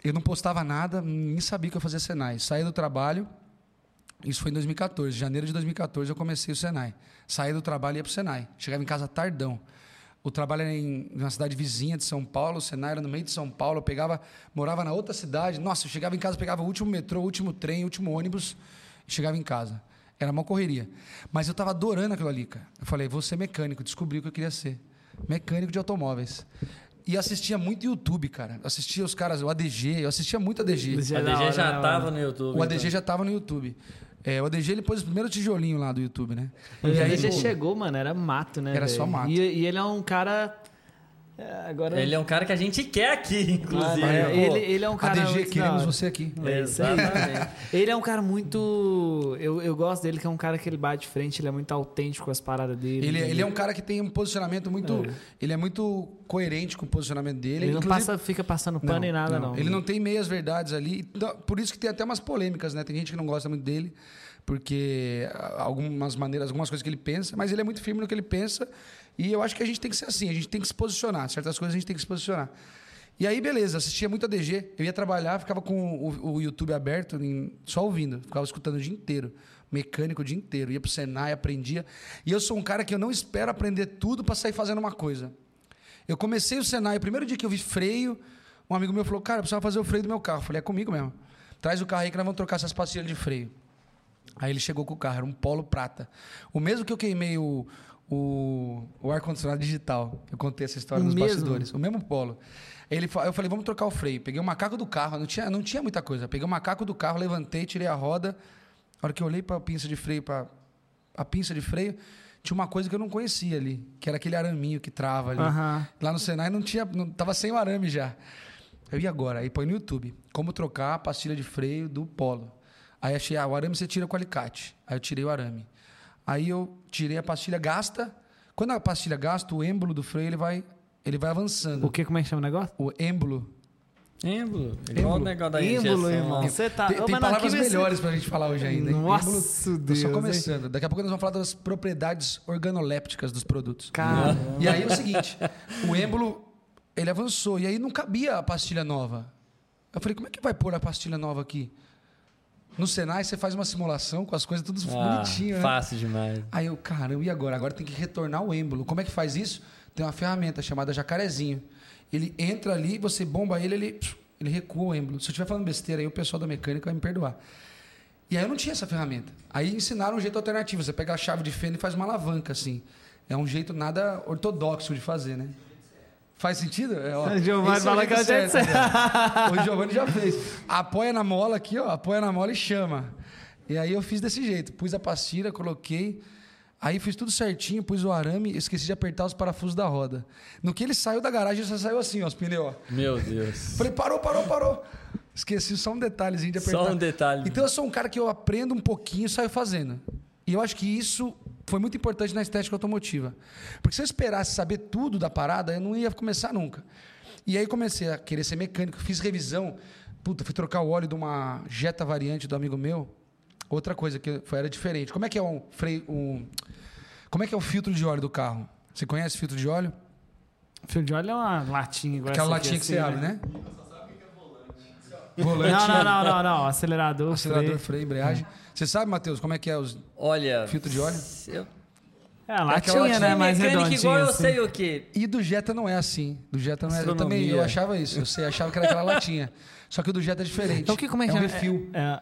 eu não postava nada, nem sabia que eu fazia Senai. Saí do trabalho, isso foi em 2014. Janeiro de 2014 eu comecei o Senai. Saí do trabalho e ia pro Senai. Chegava em casa tardão. O trabalho era em uma cidade vizinha de São Paulo, o Senai era no meio de São Paulo. Eu pegava, morava na outra cidade. Nossa, eu chegava em casa, pegava o último metrô, o último trem, o último ônibus e chegava em casa. Era uma correria. Mas eu estava adorando aquilo ali, cara. Eu falei, vou ser mecânico. Descobri o que eu queria ser. Mecânico de automóveis. E assistia muito YouTube, cara. Eu assistia os caras, o ADG, eu assistia muito ADG. ADG. A é da DG hora, já tava mano? no YouTube. O ADG então. já estava no YouTube. É, o ADG ele pôs o primeiro tijolinho lá do YouTube, né? E aí, pô, chegou, mano, era mato, né? Era velho? só mato. E, e ele é um cara É, agora... Ele é um cara que a gente quer aqui, inclusive. Ah, é, ele, ele é um cara. ADG, muito queremos você aqui. É. Exatamente. Ele é um cara muito. Eu, eu gosto dele, que é um cara que ele bate de frente, ele é muito autêntico com as paradas dele. Ele, ele é um cara que tem um posicionamento muito. Ele é muito coerente com o posicionamento dele. Ele não passa, fica passando pano e nada, não. Ele não tem meias verdades ali. Então, por isso que tem até umas polêmicas, né? Tem gente que não gosta muito dele, porque algumas maneiras, algumas coisas que ele pensa, mas ele é muito firme no que ele pensa. E eu acho que a gente tem que ser assim, a gente tem que se posicionar. Certas coisas a gente tem que se posicionar. E aí, beleza, assistia muito a DG. Eu ia trabalhar, ficava com o, o YouTube aberto, só ouvindo. Ficava escutando o dia inteiro. Mecânico o dia inteiro. Ia pro Senai, aprendia. E eu sou um cara que eu não espero aprender tudo para sair fazendo uma coisa. Eu comecei o Senai, o primeiro dia que eu vi freio, um amigo meu falou, cara, eu precisava fazer o freio do meu carro. Eu falei, é comigo mesmo. Traz o carro aí que nós vamos trocar essas pastilhas de freio. Aí ele chegou com o carro, era um polo prata. O mesmo que eu queimei o, o, o ar-condicionado digital. Eu contei essa história O nos mesmo? bastidores. O mesmo polo. Ele, eu falei, vamos trocar o freio. Peguei o macaco do carro, não tinha, não tinha muita coisa. Peguei o macaco do carro, levantei, tirei a roda. Na hora que eu olhei para a pinça de freio, para a pinça de freio, tinha uma coisa que eu não conhecia ali, que era aquele araminho que trava ali. Lá no Senai não tinha, não, tava sem o arame já. Eu ia agora, aí põe no YouTube, como trocar a pastilha de freio do Polo. Aí achei, ah, o arame você tira com alicate. Aí eu tirei o arame. Aí eu tirei a pastilha, gasta. Quando a pastilha gasta, o êmbolo do freio ele vai, ele vai avançando. O que, como é que chama o negócio? O êmbolo. Êmbolo. Igual o Êmbolo. negócio da Êmbolo, injeção. irmão. lá. Você tá. tem Ô, tem palavras melhores pra gente falar hoje ainda. hein? Nossa, Êmbolo, Deus, Tô só hein? começando. Daqui a pouco nós vamos falar das propriedades organolépticas dos produtos. Cara. E aí é o seguinte, o êmbolo, ele avançou e aí não cabia a pastilha nova. Eu falei, como é que vai pôr a pastilha nova aqui? No Senai você faz uma simulação com as coisas tudo Ah, bonitinho, né? fácil demais. Aí eu, caramba, e agora? Agora tem que retornar o êmbolo. Como é que faz isso? Tem uma ferramenta chamada jacarezinho. Ele entra ali, você bomba ele, ele, ele recua o êmbolo. Se eu estiver falando besteira aí, o pessoal da mecânica vai me perdoar. E aí eu não tinha essa ferramenta. Aí ensinaram um jeito alternativo. Você pega a chave de fenda e faz uma alavanca, assim. É um jeito nada ortodoxo de fazer, né? Faz sentido? É, ó, O Giovanni é o fala que é o jeito certo, né? O Giovanni já fez. Apoia na mola aqui, ó. Apoia na mola e chama. E aí eu fiz desse jeito. Pus a pastilha, coloquei. Aí fiz tudo certinho, pus o arame, esqueci de apertar os parafusos da roda. No que ele saiu da garagem, ele só saiu assim, ó, os pneus. ó. Meu Deus. Falei, parou, parou, parou. Esqueci só um detalhezinho de apertar. Só um detalhe. Então eu sou um cara que eu aprendo um pouquinho e saio fazendo. E eu acho que isso foi muito importante na estética automotiva. Porque se eu esperasse saber tudo da parada, eu não ia começar nunca. E aí comecei a querer ser mecânico, fiz revisão. Puta, fui trocar o óleo de uma Jetta variante do amigo meu. Outra coisa que foi, era diferente. Como é que é um freio. Um, como é que é o filtro de óleo do carro? Você conhece filtro de óleo? Fio de óleo é uma latinha igual Aquela essa aqui, latinha que você assim, abre, né? Não, Volante. não, não, não, não. Acelerador, Acelerador, freio. freio, embreagem. Você sabe, Matheus, como é que é os Olha. Filtro de óleo? Eu... É a latinha, latinha né? Mais mecânica redondinha. igual eu assim. sei o quê. E do Jetta não é assim. Do Jetta não é. Eu também eu achava isso. Eu sei, achava que era aquela latinha. Só que o do Jetta é diferente. Então, o que, como é que é um refil. É,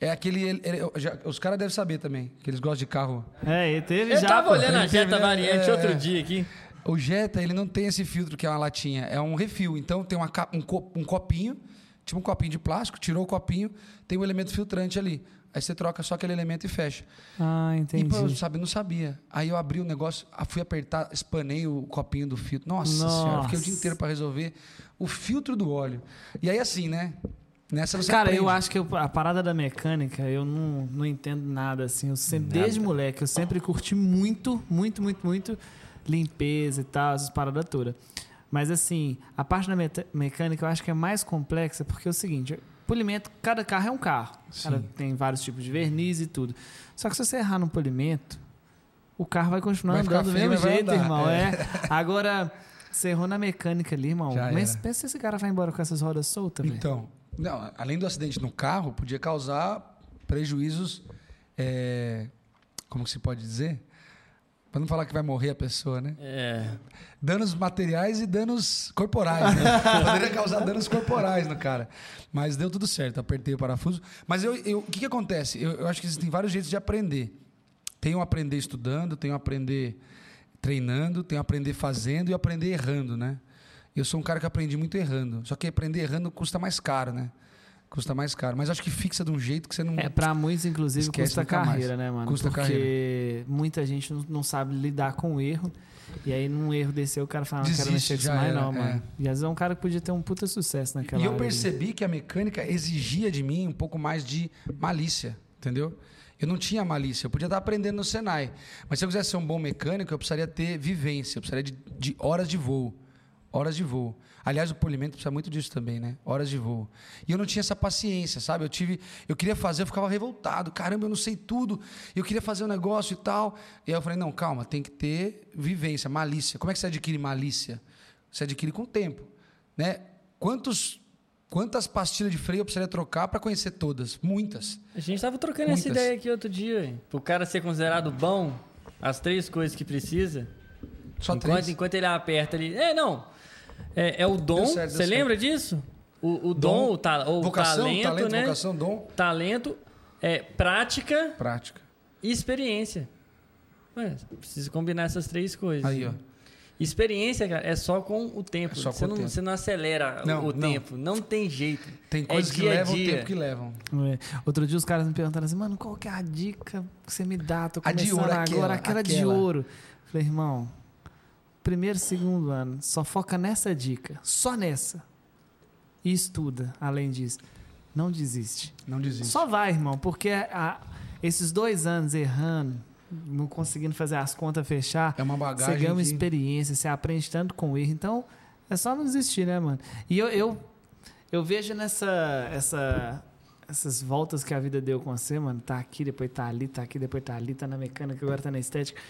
É, aquele. ele- ele- já- os caras devem saber também, que eles gostam de carro. é, ele teve Eu já. tava pô. olhando a ele teve, Jetta né? variante É, outro é. dia aqui. O Jetta, ele não tem esse filtro que é uma latinha, é um refil. Então tem uma, um, co- um copinho, tipo um copinho de plástico, tirou o copinho, tem um elemento filtrante ali. Aí você troca só aquele elemento e fecha. Ah, entendi. E, pô, eu sabe, não sabia. Aí eu abri o negócio, fui apertar, espanei o copinho do filtro. Nossa, Nossa. senhora, fiquei o dia inteiro para resolver o filtro do óleo. E aí assim, né? Nessa você Cara, eu aprende. acho que eu- a parada da mecânica, eu não, não entendo nada, assim. Eu sempre, desde moleque, eu sempre curti muito, muito, muito, muito limpeza e tal, essas paradas todas. Mas, assim, a parte da mecânica eu acho que é mais complexa, porque é o seguinte, polimento, cada carro é um carro. Cara, Sim. tem vários tipos de verniz e tudo. Só que se você errar no polimento, o carro vai continuar Vai andando do mesmo jeito, andar, irmão. é. É. Agora, você errou na mecânica ali, irmão. Já Mas era. pensa se esse cara vai embora com essas rodas soltas, velho. Então, não, além do acidente no carro, podia causar prejuízos. é, como que se pode dizer? Para não falar que vai morrer a pessoa, né? É. Danos materiais e danos corporais, né? Poderia causar danos corporais no cara. Mas deu tudo certo, apertei o parafuso. Mas eu, eu- o que, que acontece? Eu, eu acho que existem vários jeitos de aprender. Tem aprender estudando, tem aprender treinando, tem aprender fazendo e aprender errando, né? Eu sou um cara que aprendi muito errando. Só que aprender errando custa mais caro, né? Custa mais caro. Mas acho que fixa de um jeito que você não. É, pra muitos, inclusive, custa nunca mais. carreira, né, mano? Custa Porque muita gente não, sabe lidar com o erro. E aí, num erro desse, o cara fala, não quero mexer com isso mais, não, é. mano. E às vezes é um cara que podia ter um puta sucesso naquela E eu ali. percebi que a mecânica exigia de mim um pouco mais de malícia, entendeu? Eu não tinha malícia, eu podia estar aprendendo no Senai. Mas se eu quisesse ser um bom mecânico, eu precisaria ter vivência, eu precisaria de, de horas de voo. Horas de voo. Aliás, o polimento precisa muito disso também, né? Horas de voo. E eu não tinha essa paciência, sabe? Eu tive, eu queria fazer, eu ficava revoltado. Caramba, eu não sei tudo. Eu queria fazer um negócio e tal. E aí eu falei, não, calma, tem que ter vivência, malícia. Como é que você adquire malícia? Você adquire com o tempo, né? Quantos quantas pastilhas de freio eu precisaria trocar para conhecer todas? Muitas. A gente tava trocando essa Muitas. ideia aqui outro dia. hein? Pro cara ser considerado bom, as três coisas que precisa. Só enquanto, três. enquanto ele aperta ali. É, não. É, é o dom. Deu certo, deu Você certo. lembra disso? O, o dom, o, ta, o vocação, talento, talento, né? vocação, dom, Talento, é, prática prática. e experiência. Ué, precisa combinar essas três coisas. Aí, ó. Experiência, cara, é só com o tempo. É só com você, o não, tempo. você não acelera o- Não, o não. tempo. Não tem jeito. Tem É coisas que dia a levam o tempo que levam. É. Outro dia os caras me perguntaram assim, mano, qual que é a dica que você me dá? Tô A de começando ouro, agora, aquela, aquela, de aquela. ouro. Falei, irmão, primeiro, segundo ano, só foca nessa dica, só nessa. E estuda, além disso. Não desiste. Não desiste. Só vai, irmão, porque a- esses dois anos errando, não conseguindo fazer as contas fechar, É uma você bagagem ganha uma que- experiência, você aprende tanto com o erro. Então, é só não desistir, né, mano? E eu, eu, eu vejo nessa essa, essas voltas que a vida deu com você, mano. Tá aqui, depois tá ali, tá aqui, depois tá ali, tá na mecânica, agora tá na estética.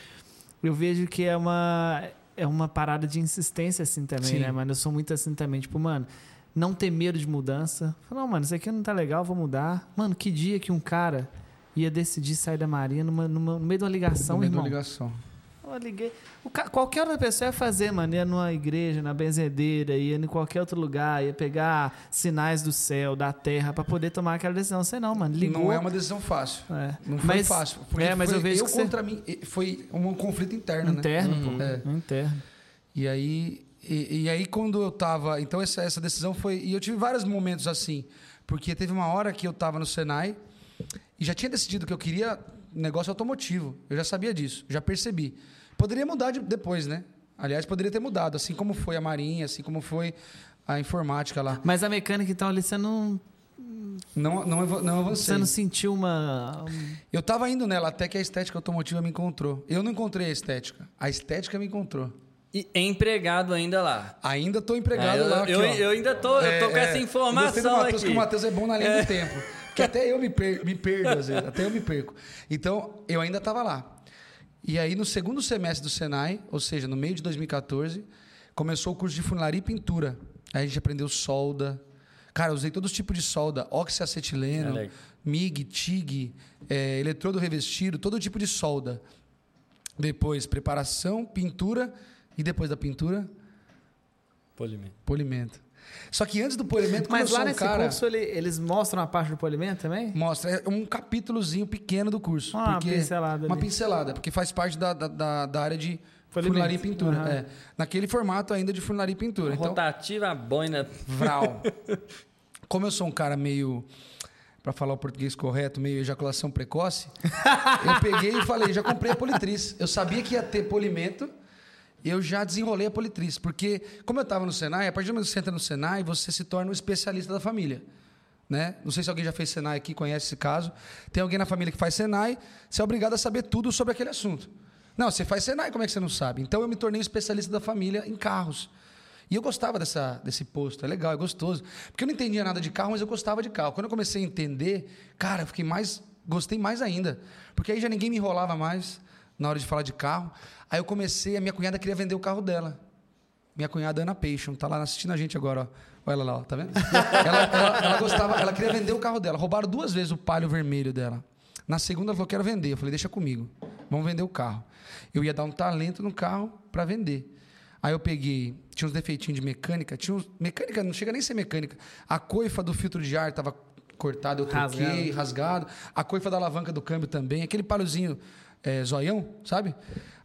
Eu vejo que é uma, é uma parada de insistência, assim, também, Sim. né, mano? Eu sou muito assim também. Tipo, mano, não ter medo de mudança. Falar, não, mano, isso aqui não tá legal, vou mudar. Mano, que dia que um cara ia decidir sair da Marinha numa, numa- no meio de uma ligação, No meio irmão? ligação. Eu liguei. Ca- qualquer outra pessoa ia fazer, mano. Ia numa igreja, na benzedeira, ia em qualquer outro lugar, ia pegar sinais do céu, da terra, pra poder tomar aquela decisão. Você não, mano. Ligou. Não é uma decisão fácil. É. Não foi Mas- fácil. Porque é, mas foi eu vejo eu que você- contra mim. Foi um conflito interno, né? interno, pô. É. Interno. E aí, e, e aí quando eu tava. Então, essa, essa decisão foi. E eu tive vários momentos assim. Porque teve uma hora que eu tava no Senai e já tinha decidido que eu queria negócio automotivo. Eu já sabia disso, já percebi. Poderia mudar de- depois, né? Aliás, poderia ter mudado, assim como foi a Marinha, assim como foi a informática lá. Mas a mecânica, então, ali você não, Não, não, não avancei. você não sentiu uma. Eu tava indo nela até que a estética automotiva me encontrou. Eu não encontrei a estética. A estética me encontrou. E é empregado ainda lá. Ainda tô empregado É, eu, lá. aqui, eu, ó. eu ainda tô, eu tô com essa Gostei do informação Matheus, aqui. que o Matheus é bom na linha do tempo. Que até eu me, per- me perdo, às vezes. Até eu me perco. Então, eu ainda estava lá. E aí, no segundo semestre do Senai, ou seja, no meio de 2014, começou o curso de funilaria e pintura. Aí a gente aprendeu solda. Cara, eu usei todos os tipos de solda. Oxiacetileno, É legal. MIG, TIG, é, eletrodo revestido, todo tipo de solda. Depois, preparação, pintura. E depois da pintura, Polimento. polimento. Só que antes do polimento, Mas lá um nesse cara... curso ele- eles mostram a parte do polimento também? Mostra, é um capítulozinho pequeno do curso. Ah, uma pincelada Uma ali. pincelada, porque faz parte da, da, da- área de Polimento. funilaria e pintura. Aham. é. Naquele formato ainda de funilaria e pintura. Então, Rotativa, a boina. vral. Como eu sou um cara meio, para falar o português correto, meio ejaculação precoce, eu peguei e falei, já comprei a politriz. Eu sabia que ia ter polimento, eu já desenrolei a politriz. Porque, como eu estava no Senai, a partir do momento que você entra no Senai, você se torna um especialista da família. Né? Não sei se alguém já fez Senai aqui, conhece esse caso. Tem alguém na família que faz Senai, você é obrigado a saber tudo sobre aquele assunto. Não, você faz Senai, como é que você não sabe? Então eu me tornei um especialista da família em carros. E eu gostava dessa, desse posto, é legal, é gostoso. Porque eu não entendia nada de carro, mas eu gostava de carro. Quando eu comecei a entender, cara, eu fiquei mais. Gostei mais ainda. Porque aí já ninguém me enrolava mais na hora de falar de carro. Aí eu comecei, a minha cunhada queria vender o carro dela. Minha cunhada Ana Peixon, tá lá assistindo a gente agora, ó. Olha ela lá, ó, tá vendo? ela, ela- ela gostava, ela queria vender o carro dela. Roubaram duas vezes o palio vermelho dela. Na segunda ela falou, quero vender. Eu falei, deixa comigo. Vamos vender o carro. Eu ia dar um talento no carro para vender. Aí eu peguei, tinha uns defeitinhos de mecânica, tinha uns, mecânica, não chega nem a ser mecânica. A coifa do filtro de ar estava cortada, eu troquei, Rasgado. rasgado. A coifa da alavanca do câmbio também, aquele paliozinho é, zoião, sabe?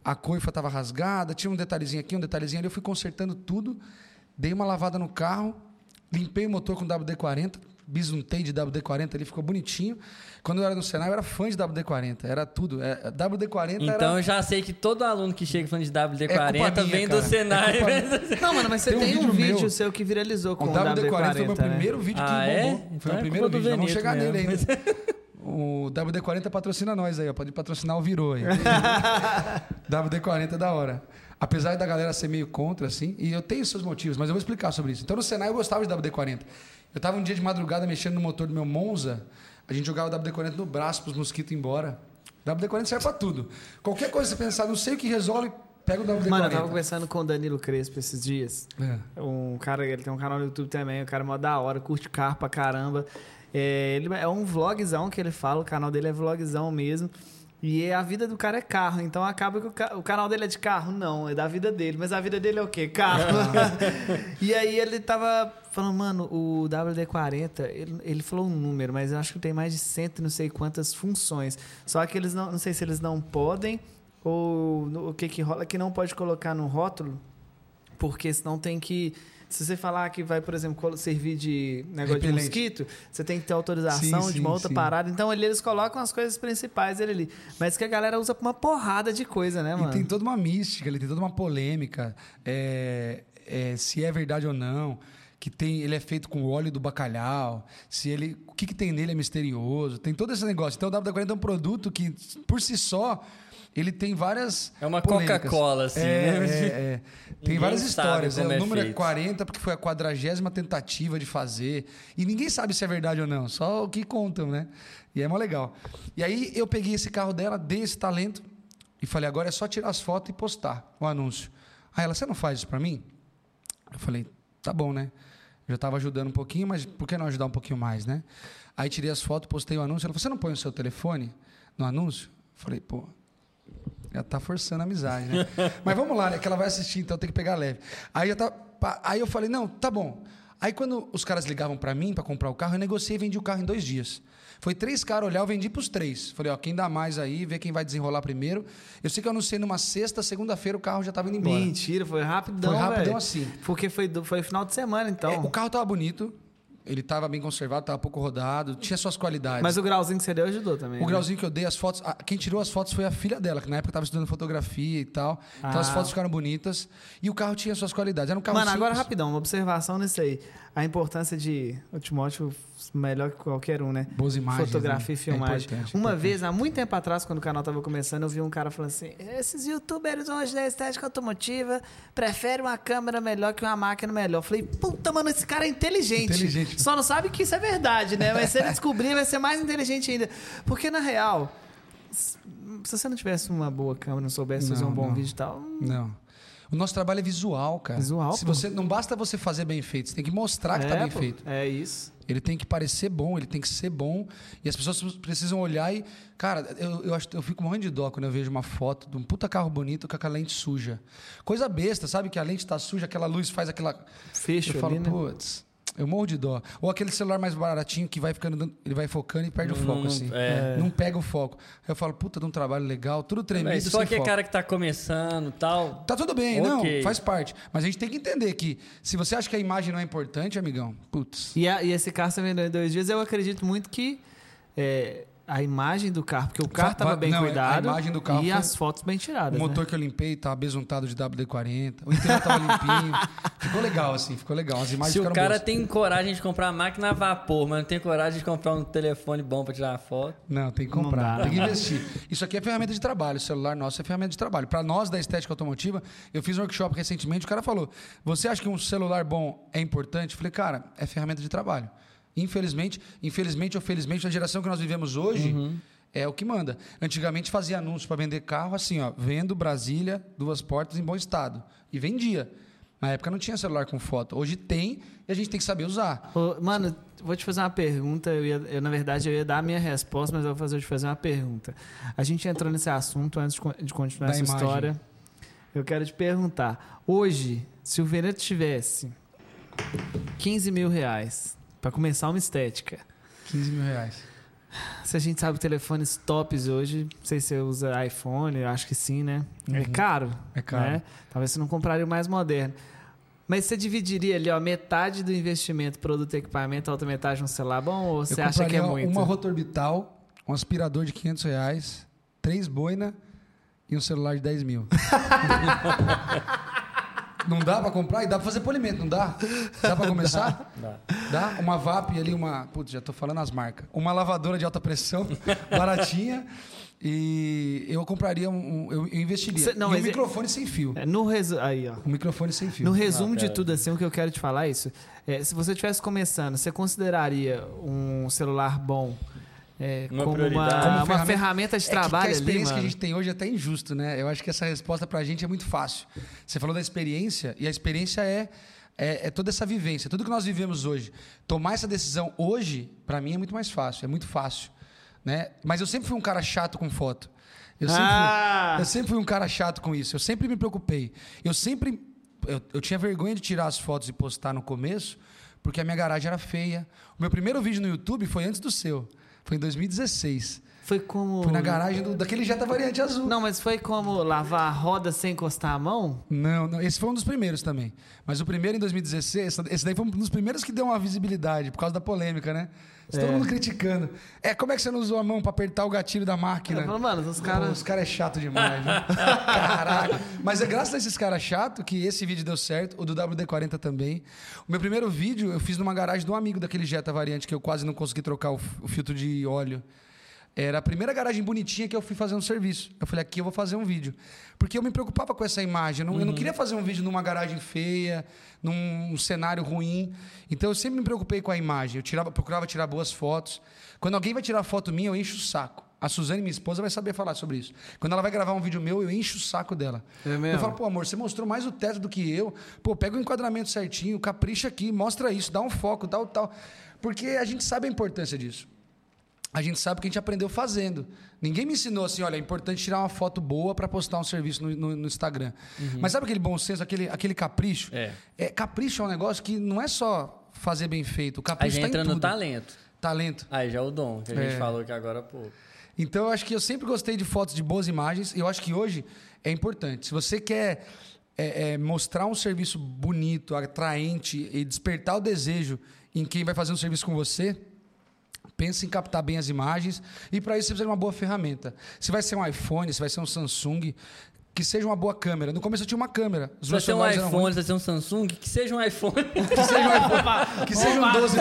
A coifa estava rasgada, tinha um detalhezinho aqui, um detalhezinho ali. Eu fui consertando tudo, dei uma lavada no carro, limpei o motor com WD-40, bisuntei de WD-40 ali, ficou bonitinho. Quando eu era no Senai, eu era fã de WD-40. Era tudo. É, WD-40 Então era... eu já sei que todo aluno que chega falando de É WD-40 culpa minha, vem cara. do Senai. É Não, mano, mas você Tem um tem, um vídeo vídeo, meu. seu que viralizou com O o WD-40 foi o meu né? primeiro vídeo que Ah, é? bombou. Então Foi o é primeiro vídeo. Vamos chegar nele ainda. O WD-40 patrocina nós aí, ó. Pode patrocinar o Virou aí. WD-40 é da hora. Apesar da galera ser meio contra, assim, e eu tenho seus motivos, mas eu vou explicar sobre isso. Então no Senai eu gostava de WD-40. Eu tava um dia de madrugada mexendo no motor do meu Monza, a gente jogava WD-40 no braço para os mosquitos ir embora. WD-40 serve para tudo. Qualquer coisa que você pensar, não sei o que resolve, pega o WD-40. Mano, eu tava conversando com o Danilo Crespo esses dias. É. Um cara, ele tem um canal no YouTube também, o cara é mó da hora, curte carro pra caramba. É, ele é um vlogzão que ele fala, o canal dele é vlogzão mesmo. E a vida do cara é carro, então acaba que o, ca- o canal dele é de carro? Não, é da vida dele. Mas a vida dele é o quê? Carro. e aí ele tava falando, mano, o WD-40, ele, ele falou um número, mas eu acho que tem mais de cento e não sei quantas funções. Só que eles não, não sei se eles não podem ou o que que rola, que não pode colocar no rótulo, porque senão tem que. Se você falar que vai, por exemplo, servir de negócio de Repelente. mosquito, você tem que ter autorização Sim, de sim, uma outra sim. parada. Então ali eles colocam as coisas principais dele ali. Mas que a galera usa pra uma porrada de coisa, né, mano? E tem toda uma mística, ele tem toda uma polêmica, é, é, se é verdade ou não, que tem, ele é feito com óleo do bacalhau, se ele, o que, que tem nele é misterioso, tem todo esse negócio. Então o WD-40 é um produto que, por si só, ele tem várias É uma. Coca-Cola, assim, É, né? é, é. Tem várias histórias. É, o é número é feito. 40 porque foi a quadragésima tentativa de fazer. E ninguém sabe se é verdade ou não, só o que contam, né? E é mó legal. E aí eu peguei esse carro dela, dei esse talento e falei, agora é só tirar as fotos e postar o anúncio. Aí ela, você não faz isso pra mim? Eu falei, tá bom, né? Eu já estava ajudando um pouquinho, mas por que não ajudar um pouquinho mais, né? Aí tirei as fotos, postei o anúncio. Ela falou, você não põe o seu telefone no anúncio? Eu falei, pô, já tá forçando a amizade, né? Mas vamos lá, né? Que ela vai assistir, então tem que pegar leve. Aí eu, pá, aí eu falei, não, tá bom. Aí quando os caras ligavam para mim para comprar o carro, eu negociei e vendi o carro em dois dias. Foi três caras olhar, eu vendi pros três. Falei, ó, quem dá mais aí, vê quem vai desenrolar primeiro. Eu sei que eu anunciei numa sexta, segunda-feira o carro já tava indo embora. Mentira, foi rapidão, Foi rapidão velho. assim. Porque foi, do- foi final de semana, então. É, o carro tava bonito, ele tava bem conservado, tava pouco rodado, tinha suas qualidades. Mas o grauzinho que você deu ajudou também. O né? grauzinho que eu dei, as fotos. a- quem tirou as fotos foi a filha dela, que na época estava estudando fotografia e tal. Então as Ah. fotos ficaram bonitas. E o carro tinha suas qualidades. Era um carro Mano, agora simples. rapidão, uma observação nisso aí. A importância de o Timóteo melhor que qualquer um, né? Boas imagens, Fotografia né? e filmagem. É uma vez, há muito tempo atrás, quando o canal tava começando, eu vi um cara falando assim: esses youtubers hoje da estética automotiva preferem uma câmera melhor que uma máquina melhor. Eu falei, puta, mano, esse cara é inteligente. Inteligente. Só não sabe que isso é verdade, né? Mas se ele descobrir, vai ser mais inteligente ainda. Porque, na real, se você não tivesse uma boa câmera, não soubesse fazer Não, um bom não. vídeo e tal, Não. O nosso trabalho é visual, cara. Visual, Se pô. você Não basta você fazer bem feito, você tem que mostrar que tá é, bem pô, feito. É isso. Ele tem que parecer bom, ele tem que ser bom. E as pessoas precisam olhar e. Cara, eu, eu, acho, eu fico morrendo de dó quando eu vejo uma foto de um puta carro bonito com aquela lente suja. Coisa besta, sabe? Que a lente tá suja, aquela luz faz aquela. Fecho eu falo, ali, né? putz, eu morro de dó. Ou aquele celular mais baratinho que vai ficando, dando- ele vai focando e perde o Não- foco, não- assim. é. Não pega o foco. Aí eu falo, puta, de um trabalho legal, tudo tremido, Véi, só sem que é foco. cara que tá começando e tal. Tá tudo bem, Ok. não, faz parte. Mas a gente tem que entender que se você acha que a imagem não é importante, amigão, putz. E, a- e esse carro você vendeu em dois dias, eu acredito muito que é, a imagem do carro, porque o carro Va- estava va- bem não, a cuidado imagem do carro e foi- as fotos bem O tiradas. motor né? que eu limpei tava besuntado de WD-40. O interior tava limpinho. ficou legal, assim, ficou legal. As imagens Se o cara boas. tem coragem de comprar uma máquina a vapor, mas não tem coragem de comprar um telefone bom pra tirar foto. Não, tem que comprar, dá, tem que investir. Isso aqui é ferramenta de trabalho. O celular nosso é ferramenta de trabalho. Para nós da estética automotiva, eu fiz um workshop recentemente, o cara falou: Você acha que um celular bom é importante? Eu falei, cara, é ferramenta de trabalho. Infelizmente, infelizmente ou felizmente, na geração que nós vivemos hoje. É o que manda. Antigamente fazia anúncio para vender carro assim, ó, vendo Brasília, duas portas em bom estado. E vendia. Na época não tinha celular com foto. Hoje tem e a gente tem que saber usar. Ô, mano, vou te fazer uma pergunta. Eu, ia- eu, na verdade, eu ia dar a minha resposta, mas eu vou fazer te fazer uma pergunta. A gente entrou nesse assunto antes de continuar Da essa imagem. história. Eu quero te perguntar. Hoje, se o Veneto tivesse 15 mil reais para começar uma estética, 15 mil reais. Se a gente sabe telefones tops hoje, não sei se você usa iPhone, eu acho que sim, né? É caro. É caro. Né? Talvez você não compraria o mais moderno. Mas você dividiria ali, ó, metade do investimento, produto e equipamento, a outra metade um celular bom? Ou você eu acha que é muito? uma rotorbital, um aspirador de 500 reais, três boina e um celular de 10 mil. não dá pra comprar? E dá pra fazer polimento, não dá? Dá pra começar? Dá. Dá? Uma VAP ali, uma... Putz, já tô falando as marcas. Uma lavadora de alta pressão, baratinha. E eu compraria um... eu, investiria. Cê- não, e um é- microfone sem fio. É, No resu... Aí, ó. Um microfone sem fio. No resumo de pera. tudo, assim, o que eu quero te falar é isso. É, se você estivesse começando, você consideraria um celular bom é, Uma como, prioridade. uma, Como uma ferramenta- ferramenta de É que- que trabalho a ali, experiência que mano? a gente tem hoje é até injusto, né? Eu acho que essa resposta pra gente é muito fácil. Você falou da experiência, e a experiência é, é, é toda essa vivência, tudo que nós vivemos hoje. Tomar essa decisão hoje, pra mim, é muito mais fácil, é muito fácil. Né? Mas eu sempre fui um cara chato com foto. Eu sempre, Ah! eu sempre fui um cara chato com isso. Eu sempre me preocupei. Eu sempre. Eu, eu tinha vergonha de tirar as fotos e postar no começo, porque a minha garagem era feia. O meu primeiro vídeo no YouTube foi antes do seu. Foi em 2016. Foi como... Foi na garagem do- daquele Jetta Variante Azul. Não, mas foi como lavar a roda sem encostar a mão? Não, não, esse foi um dos primeiros também. Mas o primeiro em 2016, essa- esse daí foi um dos primeiros que deu uma visibilidade, por causa da polêmica, né? Todo É. mundo criticando. É, como é que você não usou a mão pra apertar o gatilho da máquina? Falo, mano, os caras... Os caras é chato demais, né? Caraca. Mas é graças a esses caras chatos que esse vídeo deu certo, o do WD-40 também. O meu primeiro vídeo eu fiz numa garagem de um amigo daquele Jetta variante que eu quase não consegui trocar o, o filtro de óleo. Era a primeira garagem bonitinha que eu fui fazer um serviço. Eu falei, aqui eu vou fazer um vídeo. Porque eu me preocupava com essa imagem. Eu não, eu não queria fazer um vídeo numa garagem feia, num cenário ruim. Então eu sempre me preocupei com a imagem. Eu tirava, procurava tirar boas fotos. Quando alguém vai tirar foto minha, eu encho o saco. A Suzane, minha esposa, vai saber falar sobre isso. Quando ela vai gravar um vídeo meu, eu encho o saco dela. É mesmo? Eu falo, pô, amor, você mostrou mais o teto do que eu. Pô, pega o enquadramento certinho, capricha aqui, mostra isso, dá um foco, tal, tal. Porque a gente sabe a importância disso. A gente sabe que a gente aprendeu fazendo. Ninguém me ensinou assim, olha, é importante tirar uma foto boa para postar um serviço no, no- no Instagram. Mas sabe aquele bom senso, aquele, aquele capricho? É. Capricho é um negócio que não é só fazer bem feito. O Aí capricho já tá entra no talento. Talento. Aí já é o dom, que a gente É. falou que agora, pô. Então eu acho que eu sempre gostei de fotos de boas imagens. E eu acho que hoje é importante. Se você quer é, é, mostrar um serviço bonito, atraente e despertar o desejo em quem vai fazer um serviço com você, pense em captar bem as imagens. E para isso você precisa de uma boa ferramenta. Se vai ser um iPhone, se vai ser um Samsung, que seja uma boa câmera. No começo eu tinha uma câmera. Os meus você é um iPhone, você é um Samsung, que seja um iPhone. Que seja um iPhone. Que seja um 12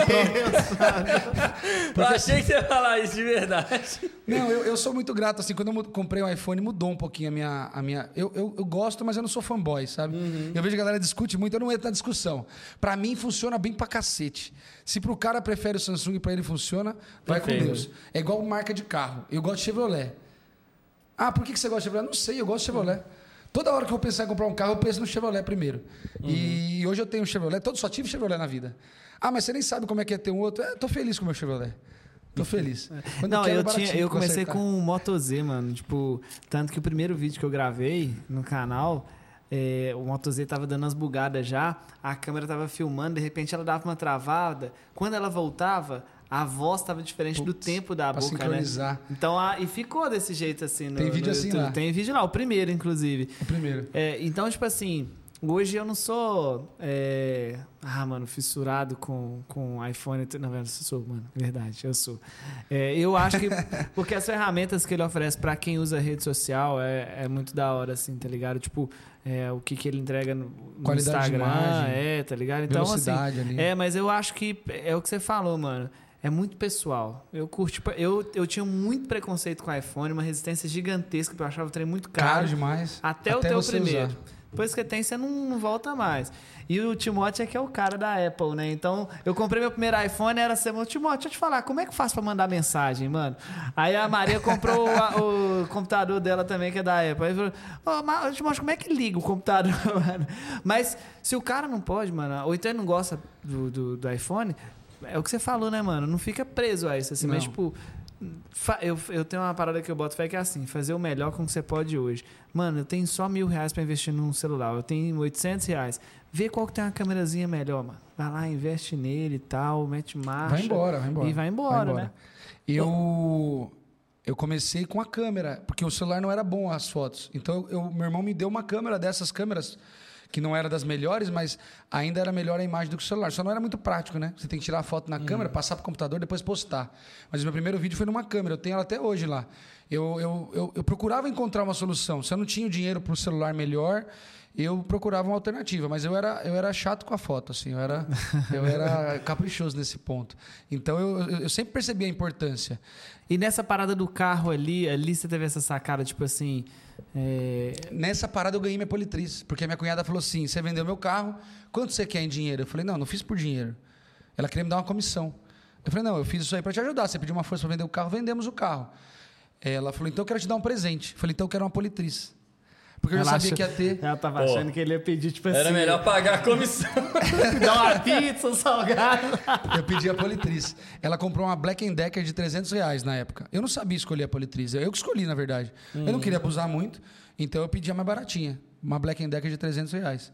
Pro. Eu achei que você ia falar isso de verdade. Não, eu, eu sou muito grato, assim, quando eu comprei o iPhone, mudou um pouquinho a minha... A minha eu, eu, eu gosto, mas eu não sou fanboy, sabe? Eu vejo que a galera discute muito, eu não entro na discussão. Pra mim, funciona bem pra cacete. Se pro cara prefere o Samsung e pra ele funciona, vai Perfeito. com Deus. É igual marca de carro. Eu gosto de Chevrolet. Ah, por que você gosta de Chevrolet? Não sei, eu gosto de Chevrolet. Toda hora que eu vou pensar em comprar um carro, eu penso no Chevrolet primeiro. E hoje eu tenho um Chevrolet, todo, só tive Chevrolet na vida. Ah, mas você nem sabe como é que é ter um outro. É, tô feliz com o meu Chevrolet. Tô feliz. Quando Não, quero, eu, é tinha, eu comecei acertar. com o Moto Z, mano. Tipo, tanto que o primeiro vídeo que eu gravei no canal, é, o Moto Z tava dando umas bugadas já, a câmera tava filmando, de repente ela dava uma travada. Quando ela voltava, a voz tava diferente do Putz, tempo da boca, né? sincronizar. Então, a- e ficou desse jeito assim no Tem vídeo no assim YouTube. lá. Tem vídeo lá, o primeiro, inclusive. O primeiro. É, então, tipo assim, hoje eu não sou. é, ah, mano, fissurado com, com iPhone. Não, eu sou, mano, verdade, eu sou. É, eu acho que. Porque as ferramentas que ele oferece pra quem usa rede social é, é muito da hora, assim, tá ligado? Tipo, é, o que, que ele entrega no, Instagram. imagem, é, tá ligado? Então, assim. Ali. É, mas eu acho que é o que você falou, mano. É muito pessoal. Eu curto, tipo, eu, eu tinha muito preconceito com o iPhone, uma resistência gigantesca, porque eu achava o trem muito Caro caro. demais. Até, o teu primeiro. usar. Depois que tem, você não, não volta mais. E o Timote é que é o cara da Apple, né? Então, eu comprei meu primeiro iPhone, era assim, Timote, deixa eu te falar, como é que faz pra mandar mensagem, mano? Aí a Maria comprou o, o computador dela também, que é da Apple. Aí falou, Ma- Timote, como é que liga o computador, mano? Mas se o cara não pode, mano, ou então ele não gosta do, do, do iPhone, é o que você falou, né, mano? Não fica preso a isso, assim, mas Não. tipo... Fa- Eu, eu tenho uma parada que eu boto fé que é assim, fazer o melhor com o que você pode hoje. Mano, eu tenho só mil reais pra investir num celular, eu tenho 800 reais. Vê qual que tem uma câmerazinha melhor, mano. Vai lá, investe nele e tal, mete marcha. Vai embora, vai embora. E vai embora, né? Eu, eu comecei com a câmera, porque o celular não era bom as fotos. Então, eu, meu irmão me deu uma câmera dessas câmeras que não era das melhores, mas ainda era melhor a imagem do que o celular. Só não era muito prático, né? Você tem que tirar a foto na câmera, passar para o computador, depois postar. Mas o meu primeiro vídeo foi numa câmera, eu tenho ela até hoje lá. Eu, eu, eu, eu procurava encontrar uma solução. Se eu não tinha o dinheiro para o celular melhor, eu procurava uma alternativa, mas eu era, eu era chato com a foto, assim, eu era, eu era caprichoso nesse ponto. Então eu, eu, eu sempre percebi a importância. E nessa parada do carro ali, ali você teve essa sacada, tipo assim. É, Nessa parada eu ganhei minha politriz, porque minha cunhada falou assim: você vendeu meu carro, quanto você quer em dinheiro? Eu falei: não, não fiz por dinheiro. Ela queria me dar uma comissão. Eu falei: não, eu fiz isso aí para te ajudar. Você pediu uma força para vender o carro, vendemos o carro. Ela falou: então eu quero te dar um presente. Eu falei: então eu quero uma politriz. Porque eu já ela sabia achou- que ia ter. Ela tava Pô. achando que ele ia pedir, tipo assim. Era melhor pagar a comissão. dar uma pizza, um salgado. Eu pedi a politriz. Ela comprou uma Black Decker de 300 reais na época. Eu não sabia escolher a politriz. Eu que escolhi, na verdade. Eu não queria abusar muito, então eu pedi a mais baratinha. Uma Black Decker de 300 reais.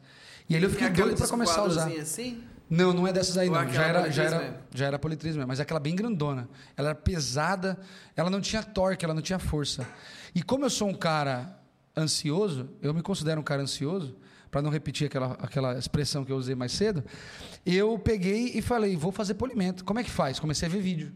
E aí eu fiquei doido para começar a usar. Assim? Não, não é dessas aí Ou não. Já era, já, politriz era, mesmo? já era politriz mesmo. Mas é aquela bem grandona. Ela era pesada, ela não tinha torque, ela não tinha força. E como eu sou um cara ansioso, eu me considero um cara ansioso, para não repetir aquela, aquela expressão que eu usei mais cedo, eu peguei e falei, vou fazer polimento. Como é que faz? Comecei a ver vídeo.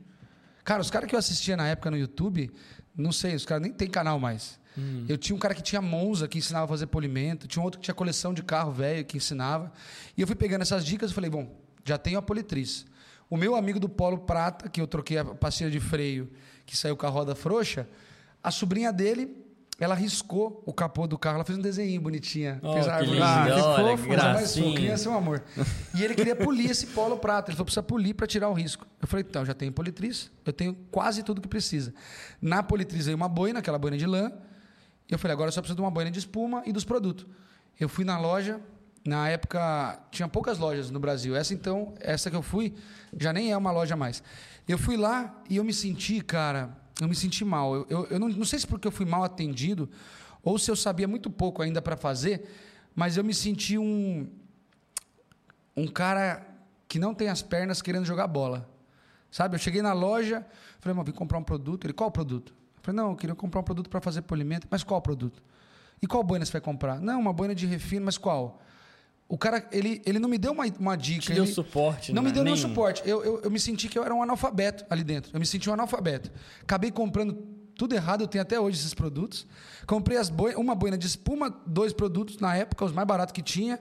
Cara, os caras que eu assistia na época no YouTube, não sei, os caras nem tem canal mais. Eu tinha um cara que tinha Monza, que ensinava a fazer polimento, tinha um outro que tinha coleção de carro velho, que ensinava. E eu fui pegando essas dicas e falei, bom, já tenho a politriz. O meu amigo do Polo Prata, que eu troquei a pastilha de freio, que saiu com a roda frouxa, a sobrinha dele, ela riscou o capô do carro, ela fez um desenho bonitinha. Oh, fez a árvore. Ah, que fofo. fofa, gracinha. criança é um amor. E ele queria polir esse polo prata. Ele falou: precisa polir para tirar o risco. Eu falei: então, já tenho politriz, eu tenho quase tudo que precisa. Na politriz veio uma boina, aquela boina de lã. E eu falei: agora eu só preciso de uma boina de espuma e dos produtos. Eu fui na loja, na época tinha poucas lojas no Brasil. Essa então, essa que eu fui, já nem é uma loja mais. Eu fui lá e eu me senti, cara, eu me senti mal. Eu, eu, eu não, não sei se porque eu fui mal atendido ou se eu sabia muito pouco ainda para fazer, mas eu me senti um um cara que não tem as pernas querendo jogar bola. Sabe? Eu cheguei na loja, falei, mano, vim comprar um produto. Ele, qual produto? Eu falei, não, eu queria comprar um produto para fazer polimento. Mas qual produto? E qual boina você vai comprar? Não, uma boina de refino, mas qual? O cara, ele, ele não me deu uma, uma dica. Te deu ele, suporte, Não né? me deu nenhum suporte. Eu, eu, eu me senti que eu era um analfabeto ali dentro. Eu me senti um analfabeto. Acabei comprando tudo errado, eu tenho até hoje esses produtos. Comprei as boi uma boina de espuma, dois produtos na época, os mais baratos que tinha.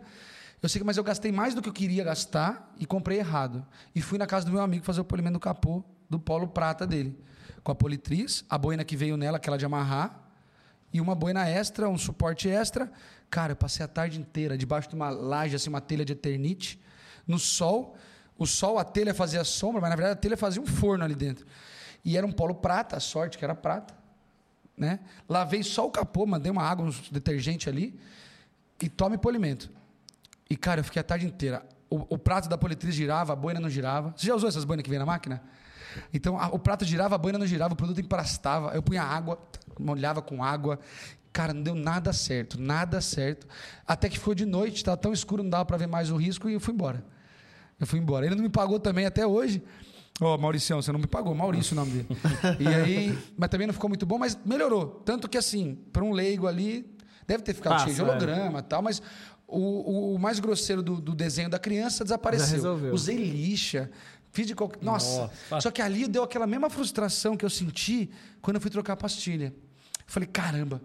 Eu sei que, mas eu gastei mais do que eu queria gastar e comprei errado. E fui na casa do meu amigo fazer o polimento do capô do polo prata dele. Com a politriz, a boina que veio nela, aquela de amarrar, e uma boina extra, um suporte extra. Cara, eu passei a tarde inteira debaixo de uma laje, assim, uma telha de eternite, no sol. O sol, a telha fazia sombra, mas na verdade a telha fazia um forno ali dentro. E era um polo prata, a sorte que era prata. Né? Lavei só o capô, mandei uma água, um detergente ali e tome polimento. E, cara, eu fiquei a tarde inteira. O, o prato da politriz girava, a boina não girava. Você já usou essas boinas que vem na máquina? Então, a- o prato girava, a boina não girava, o produto emprastava. Eu punha água, molhava com água. Cara, não deu nada certo, nada certo. Até que foi de noite, estava tão escuro, não dava para ver mais o risco e eu fui embora. Eu fui embora. Ele não me pagou também até hoje. Ô, Mauricião, você não me pagou. Maurício o nome dele. e aí, mas também não ficou muito bom, mas melhorou. Tanto que, assim, para um leigo ali, deve ter ficado Passa, cheio de é. holograma e tal, mas o, o- mais grosseiro do, do desenho da criança desapareceu. Usei lixa, fiz de qualquer. Nossa. Nossa. Só que ali deu aquela mesma frustração que eu senti quando eu fui trocar a pastilha. Eu falei, caramba,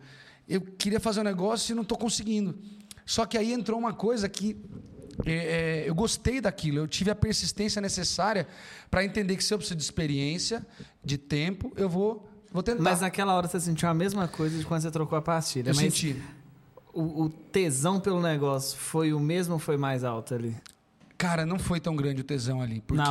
eu queria fazer um negócio e não estou conseguindo. Só que aí entrou uma coisa que é, é, eu gostei daquilo, eu tive a persistência necessária para entender que se eu preciso de experiência, de tempo, eu vou, vou tentar. Mas naquela hora você sentiu a mesma coisa de quando você trocou a pastilha. eu mas senti. O, o tesão pelo negócio foi o mesmo ou foi mais alto ali? Cara, não foi tão grande o tesão ali. Porque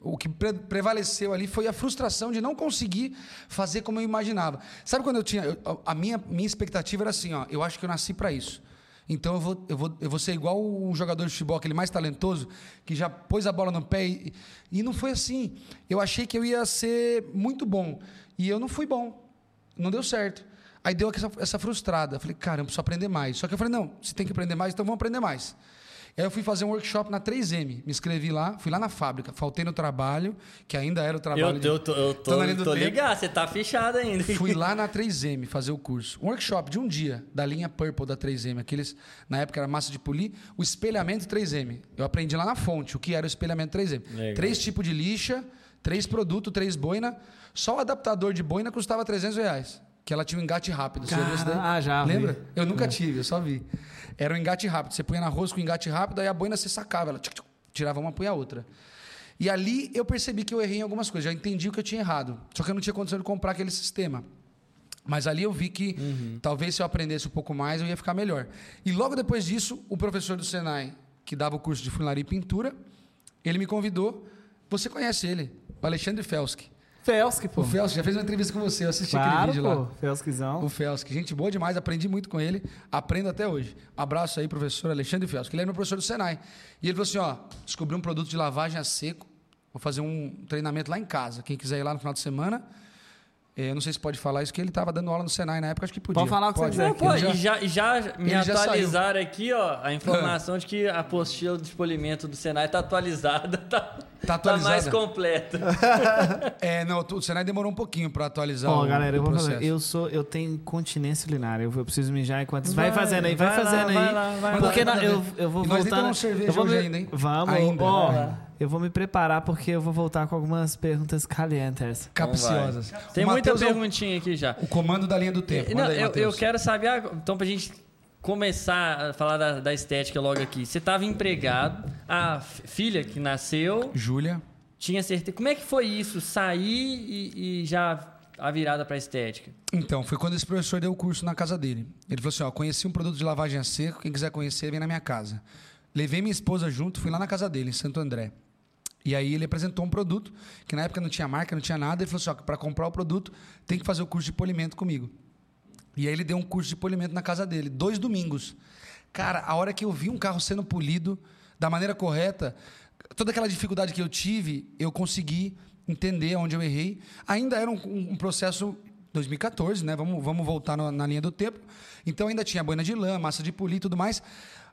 o que pre- prevaleceu ali foi a frustração de não conseguir fazer como eu imaginava. Sabe quando eu tinha. eu- a minha, minha expectativa era assim, ó. Eu acho que eu nasci para isso. Então eu vou, eu, vou, eu vou ser igual um jogador de futebol, aquele mais talentoso, que já pôs a bola no pé. E, e não foi assim. Eu achei que eu ia ser muito bom. E eu não fui bom. Não deu certo. Aí deu essa, essa frustrada. Falei, cara, eu preciso aprender mais. Só que eu falei, não, você tem que aprender mais, então vamos aprender mais. Aí eu fui fazer um workshop na 3M. Me inscrevi lá, fui lá na fábrica. Faltei no trabalho, que ainda era o trabalho. Eu, de- eu tô, eu tô, Tô tô ligado, você tá fechado ainda. Fui lá na 3M fazer o curso. Um workshop de um dia, da linha Purple da 3M. Aqueles, na época era massa de polir, o espelhamento 3M. Eu aprendi lá na fonte o que era o espelhamento 3M. Legal. Três tipos de lixa, três produtos, três boina. Só o adaptador de boina custava 300 reais. Que ela tinha um engate rápido. Você já viu isso daí? Cara, ah, já vi. Lembra? Eu nunca tive, eu só vi. Era um engate rápido. Você punha na arroz com engate rápido, aí a boina você sacava. Ela tirava uma, punha a outra. E ali eu percebi que eu errei em algumas coisas. Já entendi o que eu tinha errado. Só que eu não tinha condição de comprar aquele sistema. Mas ali eu vi que talvez se eu aprendesse um pouco mais eu ia ficar melhor. E logo depois disso, o professor do Senai, que dava o curso de funilaria e pintura, ele me convidou. Você conhece ele, o Alexandre Felski. Felsk, pô. O Felski já fez uma entrevista com você, eu assisti aquele Claro, vídeo lá. pô. Felskzão. O Felski, gente boa demais, aprendi muito com ele, aprendo até hoje. Abraço aí, professor Alexandre Felski, ele era meu professor do Senai. E ele falou assim: ó, descobri um produto de lavagem a seco, vou fazer um treinamento lá em casa. Quem quiser ir lá no final de semana, eu não sei se pode falar isso, que ele estava dando aula no Senai na época, acho que podia. Pode falar o que você quiser, e já, e já me ele já atualizaram aqui, ó, a informação de que a apostila de polimento do Senai tá atualizada, tá, Tá tá mais atualizada? completa. É, não, o Senai demorou um pouquinho para atualizar Ó, o, galera, eu o vou processo. falar. Eu sou, eu tenho incontinência urinária. Eu, vou- eu preciso mijar enquanto. Vai, fazendo aí, vai, vai lá, fazendo aí. vai lá, vai porque lá. na- eu, eu vou E nós nem voltar. cerveja eu vou me- ainda, hein? Vamos, Ainda. ó. Vai lá. Eu vou me preparar porque eu vou voltar com algumas perguntas calientes. Capciosas. Tem muita é o- perguntinha aqui já. O comando da linha do tempo. Não, aí, eu, eu quero saber, ag- então, pra gente começar a falar da, da estética logo aqui. Você estava empregado, a filha que nasceu, Júlia. tinha certeza. Como é que foi isso? Sair e, e já a virada pra estética? Então, foi quando esse professor deu o curso na casa dele. Ele falou assim: ó, conheci um produto de lavagem a seco, quem quiser conhecer, vem na minha casa. Levei minha esposa junto, fui lá na casa dele, em Santo André. E aí ele apresentou um produto, que na época não tinha marca, não tinha nada. Ele falou assim: ó, para comprar o produto, tem que fazer o curso de polimento comigo. E aí ele deu um curso de polimento na casa dele, dois domingos. Cara, a hora que eu vi um carro sendo polido da maneira correta, toda aquela dificuldade que eu tive, eu consegui entender onde eu errei. Ainda era um, um- processo 2014, né? Vamos, vamos voltar no- na linha do tempo. Então ainda tinha boina de lã, massa de polir e tudo mais.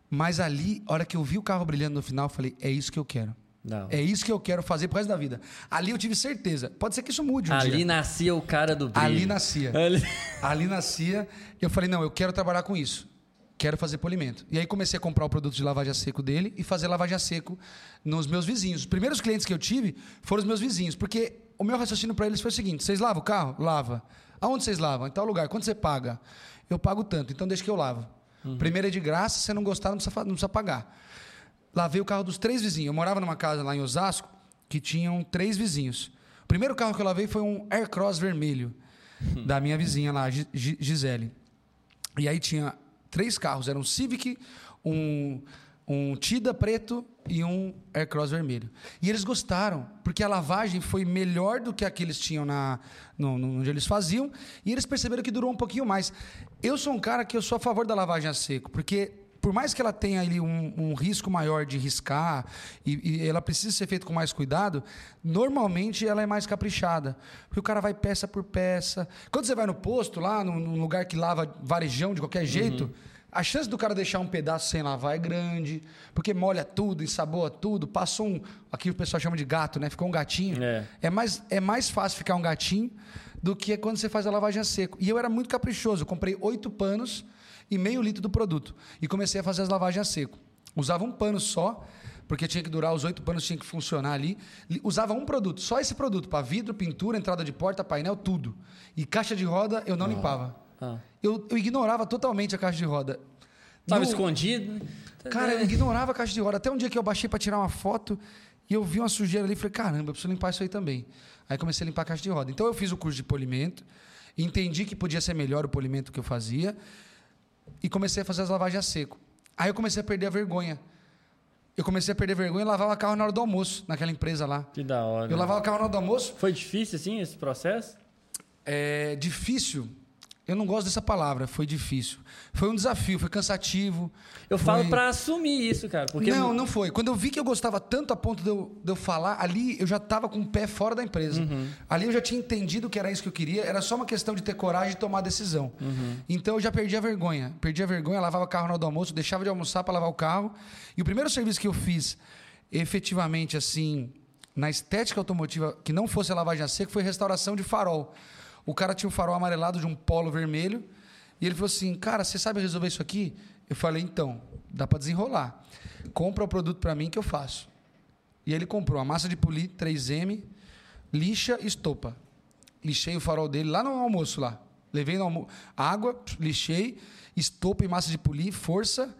Mas ali, a hora que eu vi o carro brilhando no final, eu falei: é isso que eu quero. Não. É isso que eu quero fazer pro resto da vida. Ali eu tive certeza. Pode ser que isso mude um Ali dia. nascia o cara do brilho. Ali nascia. Ali- Ali nascia. Eu falei, não, eu quero trabalhar com isso. Quero fazer polimento. E aí comecei a comprar o produto de lavagem a seco dele e fazer lavagem a seco nos meus vizinhos. Os primeiros clientes que eu tive foram os meus vizinhos, porque o meu raciocínio para eles foi o seguinte: vocês lavam o carro? Lava. Aonde vocês lavam? Em tal lugar. Quanto você paga? Eu pago tanto, então deixa que eu lavo. Primeiro é de graça, se você não gostar, não precisa, não precisa pagar. Lavei o carro dos três vizinhos. Eu morava numa casa lá em Osasco que tinham três vizinhos. O primeiro carro que eu lavei foi um Aircross vermelho da minha vizinha lá, Gi- Gi- Gisele. E aí tinha três carros, era um Civic, um, um Tida preto e um Aircross vermelho. E eles gostaram, porque a lavagem foi melhor do que a que eles tinham na, no, no- onde eles faziam, e eles perceberam que durou um pouquinho mais. Eu sou um cara que eu sou a favor da lavagem a seco, porque por mais que ela tenha ali um, um risco maior de riscar e, e ela precisa ser feita com mais cuidado, normalmente ela é mais caprichada. Porque o cara vai peça por peça. Quando você vai no posto, lá, num, num lugar que lava varejão de qualquer jeito, a chance do cara deixar um pedaço sem lavar é grande, porque molha tudo, ensaboa tudo, passa um. Aqui o pessoal chama de gato, né? Ficou um gatinho. É. É mais, é mais fácil ficar um gatinho do que quando você faz a lavagem a seco. E eu era muito caprichoso. Eu comprei oito panos e meio litro do produto. E comecei a fazer as lavagens a seco. Usava um pano só, porque tinha que durar, os oito panos tinham que funcionar ali. Li- Usava um produto, só esse produto, para vidro, pintura, entrada de porta, painel, tudo. E caixa de roda eu não limpava. Ah. Eu, eu ignorava totalmente a caixa de roda. Tava No- escondido, né? Cara, eu ignorava a caixa de roda. Até um dia que eu baixei para tirar uma foto e eu vi uma sujeira ali e falei, caramba, eu preciso limpar isso aí também. Aí comecei a limpar a caixa de roda. Então eu fiz o curso de polimento, entendi que podia ser melhor o polimento que eu fazia e comecei a fazer as lavagens a seco. Aí eu comecei a perder a vergonha. Eu comecei a perder vergonha e lavava carro na hora do almoço, naquela empresa lá. Que da hora. Eu lavava carro na hora do almoço. Foi difícil, assim, esse processo? É difícil. Eu não gosto dessa palavra, foi difícil. Foi um desafio, foi cansativo. Eu foi... falo pra assumir isso, cara. Porque Não, não foi. Quando eu vi que eu gostava tanto a ponto de eu, de eu falar, ali eu já estava com o pé fora da empresa. Uhum. Ali eu já tinha entendido que era isso que eu queria, era só uma questão de ter coragem de tomar a decisão. Uhum. Então eu já perdi a vergonha. Perdi a vergonha, lavava o carro do almoço, deixava de almoçar para lavar o carro. E o primeiro serviço que eu fiz, efetivamente, assim, na estética automotiva, que não fosse a lavagem a seco, foi restauração de farol. O cara tinha um farol amarelado de um polo vermelho. E ele falou assim: Cara, você sabe resolver isso aqui? Eu falei: Então, dá para desenrolar. Compra o produto para mim que eu faço. E ele comprou a massa de polir 3M, lixa e estopa. Lixei o farol dele lá no almoço lá. Levei no almoço. Água, lixei, estopa e massa de polir, força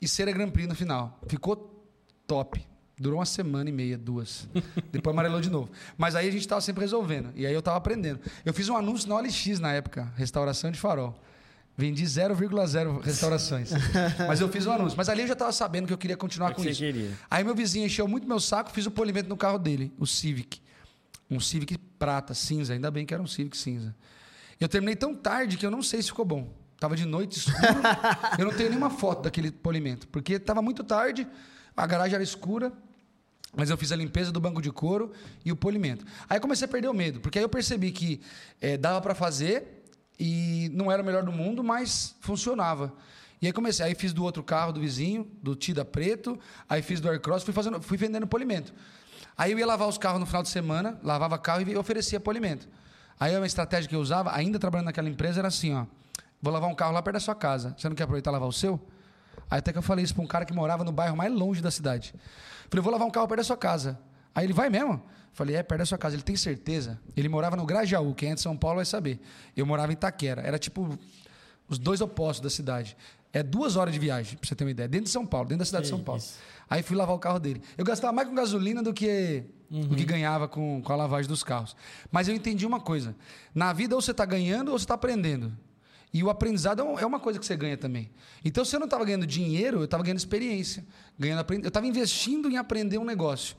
e cera Grand Prix no final. Ficou top. Durou uma semana e meia, duas. Depois amarelou de novo. Mas aí a gente estava sempre resolvendo. E aí eu estava aprendendo. Eu fiz um anúncio na OLX na época, restauração de farol. Vendi 0,0 restaurações. Mas eu fiz um anúncio. Mas ali eu já estava sabendo que eu queria continuar É com isso. queria. Aí meu vizinho encheu muito meu saco, fiz o polimento no carro dele, o Civic. Um Civic prata, cinza. Ainda bem que era um Civic cinza. Eu terminei tão tarde que eu não sei se ficou bom. Tava de noite escuro. eu não tenho nenhuma foto daquele polimento, porque estava muito tarde, a garagem era escura. Mas eu fiz a limpeza do banco de couro e o polimento. Aí comecei a perder o medo, porque aí eu percebi que eh, dava para fazer e não era o melhor do mundo, mas funcionava. E aí comecei, aí fiz do outro carro do vizinho, do Tida Preto, aí fiz do Aircross, fui fazendo, fui vendendo polimento. Aí eu ia lavar os carros no final de semana, lavava carro e oferecia polimento. Aí a minha estratégia que eu usava, ainda trabalhando naquela empresa, era assim, ó, vou lavar um carro lá perto da sua casa. Você não quer aproveitar e lavar o seu? Aí até que eu falei isso para um cara que morava no bairro mais longe da cidade. Falei, vou lavar um carro perto da sua casa. Aí ele, vai mesmo? Falei, é, perto da sua casa. Ele tem certeza? Ele morava no Grajaú, quem é de São Paulo vai saber. Eu morava em Itaquera. Era tipo os dois opostos da cidade. É duas horas de viagem, pra você ter uma ideia. Dentro de São Paulo, dentro da cidade de São Paulo. isso. Aí fui lavar o carro dele. Eu gastava mais com gasolina do que, do que ganhava com, com a lavagem dos carros. Mas eu entendi uma coisa. Na vida, ou você está ganhando ou você está aprendendo. E o aprendizado é é uma coisa que você ganha também. Então, se eu não estava ganhando dinheiro, eu estava ganhando experiência. Ganhando. Eu estava investindo em aprender um negócio.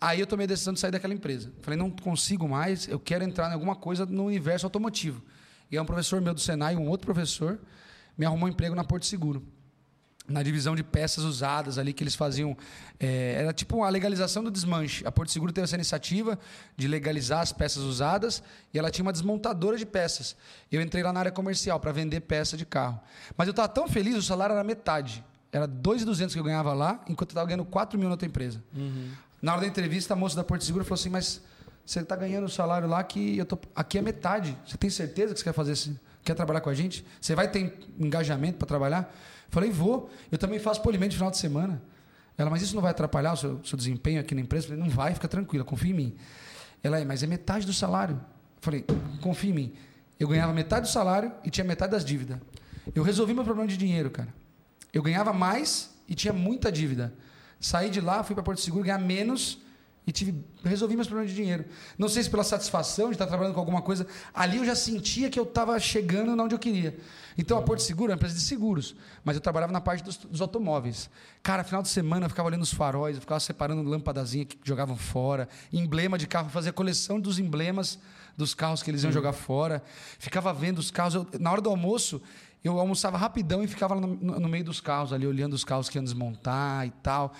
Aí eu tomei a decisão de sair daquela empresa. Falei, não consigo mais, eu quero entrar em alguma coisa no universo automotivo. E aí um professor meu do Senai, um outro professor, me arrumou um emprego na Porto Seguro na divisão de peças usadas ali que eles faziam. é, era tipo a legalização do desmanche. A Porto Seguro teve essa iniciativa de legalizar as peças usadas e ela tinha uma desmontadora de peças. Eu entrei lá na área comercial para vender peça de carro. Mas eu estava tão feliz, o salário era metade. Era 2.200 que eu ganhava lá, enquanto eu estava ganhando 4 mil na outra empresa. Na hora da entrevista, a moça da Porto Seguro falou assim: Mas você está ganhando o salário lá que eu tô... aqui é metade. Você tem certeza que você quer fazer esse... quer trabalhar com a gente? Você vai ter engajamento para trabalhar? Falei, vou. Eu também faço polimento no final de semana. Ela, mas isso não vai atrapalhar o seu, seu desempenho aqui na empresa? Falei, não vai, fica tranquila, confia em mim. Ela, é, mas é metade do salário. Falei, confia em mim. Eu ganhava metade do salário e tinha metade das dívidas. Eu resolvi meu problema de dinheiro, cara. Eu ganhava mais e tinha muita dívida. Saí de lá, fui para Porto Seguro ganhar menos e tive, resolvi meus problemas de dinheiro. Não sei se pela satisfação de estar trabalhando com alguma coisa, ali eu já sentia que eu estava chegando onde eu queria. Então a Porto Seguro é uma empresa de seguros, mas eu trabalhava na parte dos, dos automóveis. Cara, final de semana eu ficava olhando os faróis, eu ficava separando lâmpadazinha que jogavam fora, emblema de carro, fazia coleção dos emblemas dos carros que eles iam jogar fora. Ficava vendo os carros. Eu- na hora do almoço, eu almoçava rapidão e ficava no, no- no meio dos carros ali, olhando os carros que iam desmontar e tal.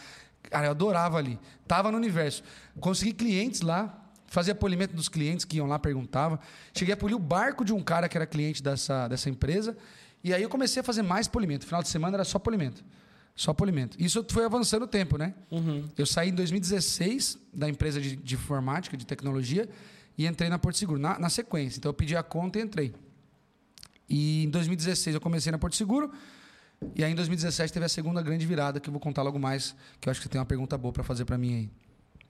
Cara, eu adorava ali. Tava no universo. Consegui clientes lá, fazia polimento dos clientes que iam lá, perguntava. Cheguei a polir o barco de um cara que era cliente dessa, dessa empresa. E aí eu comecei a fazer mais polimento. Final de semana era só polimento. Só polimento. Isso foi avançando o tempo, né? Eu saí em 2016 da empresa de, de informática, de tecnologia, e entrei na Porto Seguro, na, na sequência. Então eu pedi a conta e entrei. E em 2016 eu comecei na Porto Seguro. E aí em 2017 teve a segunda grande virada, que eu vou contar logo mais, que eu acho que você tem uma pergunta boa para fazer para mim aí.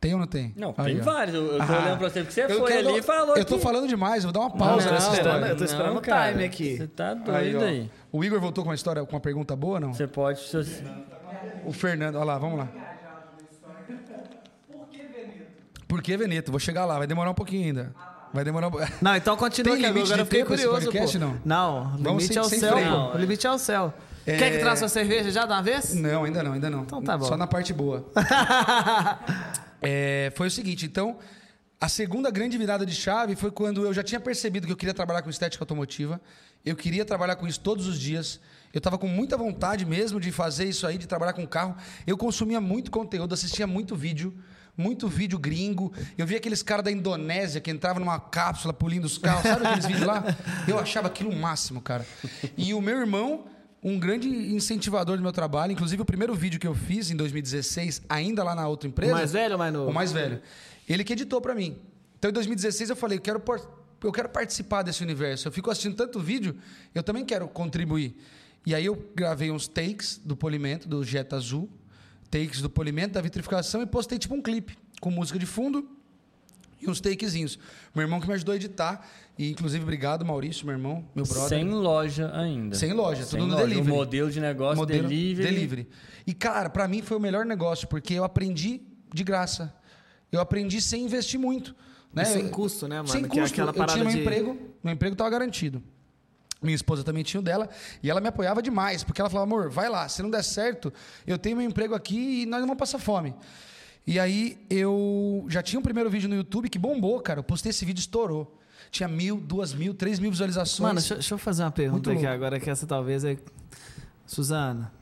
Tem ou não tem? Não, Aí, tem ó. vários. Eu, eu tô Ah, olhando pra você porque você foi quero ali e falou Eu tô que- falando demais, eu vou dar uma pausa Não, nessa não, história. eu tô esperando o time aqui. Você tá Aí, doido ó. aí. O Igor voltou com uma história, com uma pergunta boa, não? Você pode... se você- O Fernando, olha lá, vamos lá. Por que Veneto? Vou chegar lá, vai demorar um pouquinho ainda. Vai demorar um. Não, então continua Tem que limite agora eu fiquei curioso, podcast, pô. não? Não, limite sem- é o sem céu, freio. pô. O limite é o céu. É. Quer que traga sua cerveja já de uma vez? Não, ainda não, ainda não. Então tá bom. Só na parte boa. É, foi o seguinte, então, A segunda grande virada de chave foi quando eu já tinha percebido que eu queria trabalhar com estética automotiva. Eu queria trabalhar com isso todos os dias. Eu estava com muita vontade mesmo de fazer isso aí, de trabalhar com carro. Eu consumia muito conteúdo, assistia muito vídeo, muito vídeo gringo. Eu via aqueles caras da Indonésia que entravam numa cápsula polindo os carros. Sabe aqueles vídeos lá? Eu achava aquilo o máximo, cara. E o meu irmão, um grande incentivador do meu trabalho, inclusive o primeiro vídeo que eu fiz em 2016, ainda lá na outra empresa. O mais velho ou mais novo? O mais velho. Ele que editou para mim. Então, em 2016, eu falei, eu quero, eu quero participar desse universo. Eu fico assistindo tanto vídeo, eu também quero contribuir. E aí eu gravei uns takes do polimento, do Jetta Azul, takes do polimento, da vitrificação, e postei tipo um clipe, com música de fundo e uns takezinhos. Meu irmão que me ajudou a editar. E, inclusive, obrigado, Maurício, meu irmão, meu brother. Sem loja ainda. Sem loja, Sem tudo no loja. delivery. O modelo de negócio, Modelo delivery. delivery. E, cara, para mim foi o melhor negócio, porque eu aprendi de graça. Eu aprendi sem investir muito. Né? E sem custo, né, mano? Sem Que é custo. aquela eu tinha meu de- emprego, meu emprego estava garantido. Minha esposa também tinha o dela, e ela me apoiava demais, porque ela falava, amor, vai lá, se não der certo, eu tenho meu emprego aqui e nós não vamos passar fome. E aí eu já tinha um primeiro vídeo no YouTube que bombou, cara. Eu postei esse vídeo, estourou. Tinha mil, duas mil, três mil visualizações. Mano, deixa, deixa eu fazer uma pergunta aqui agora, que essa talvez é. Suzana,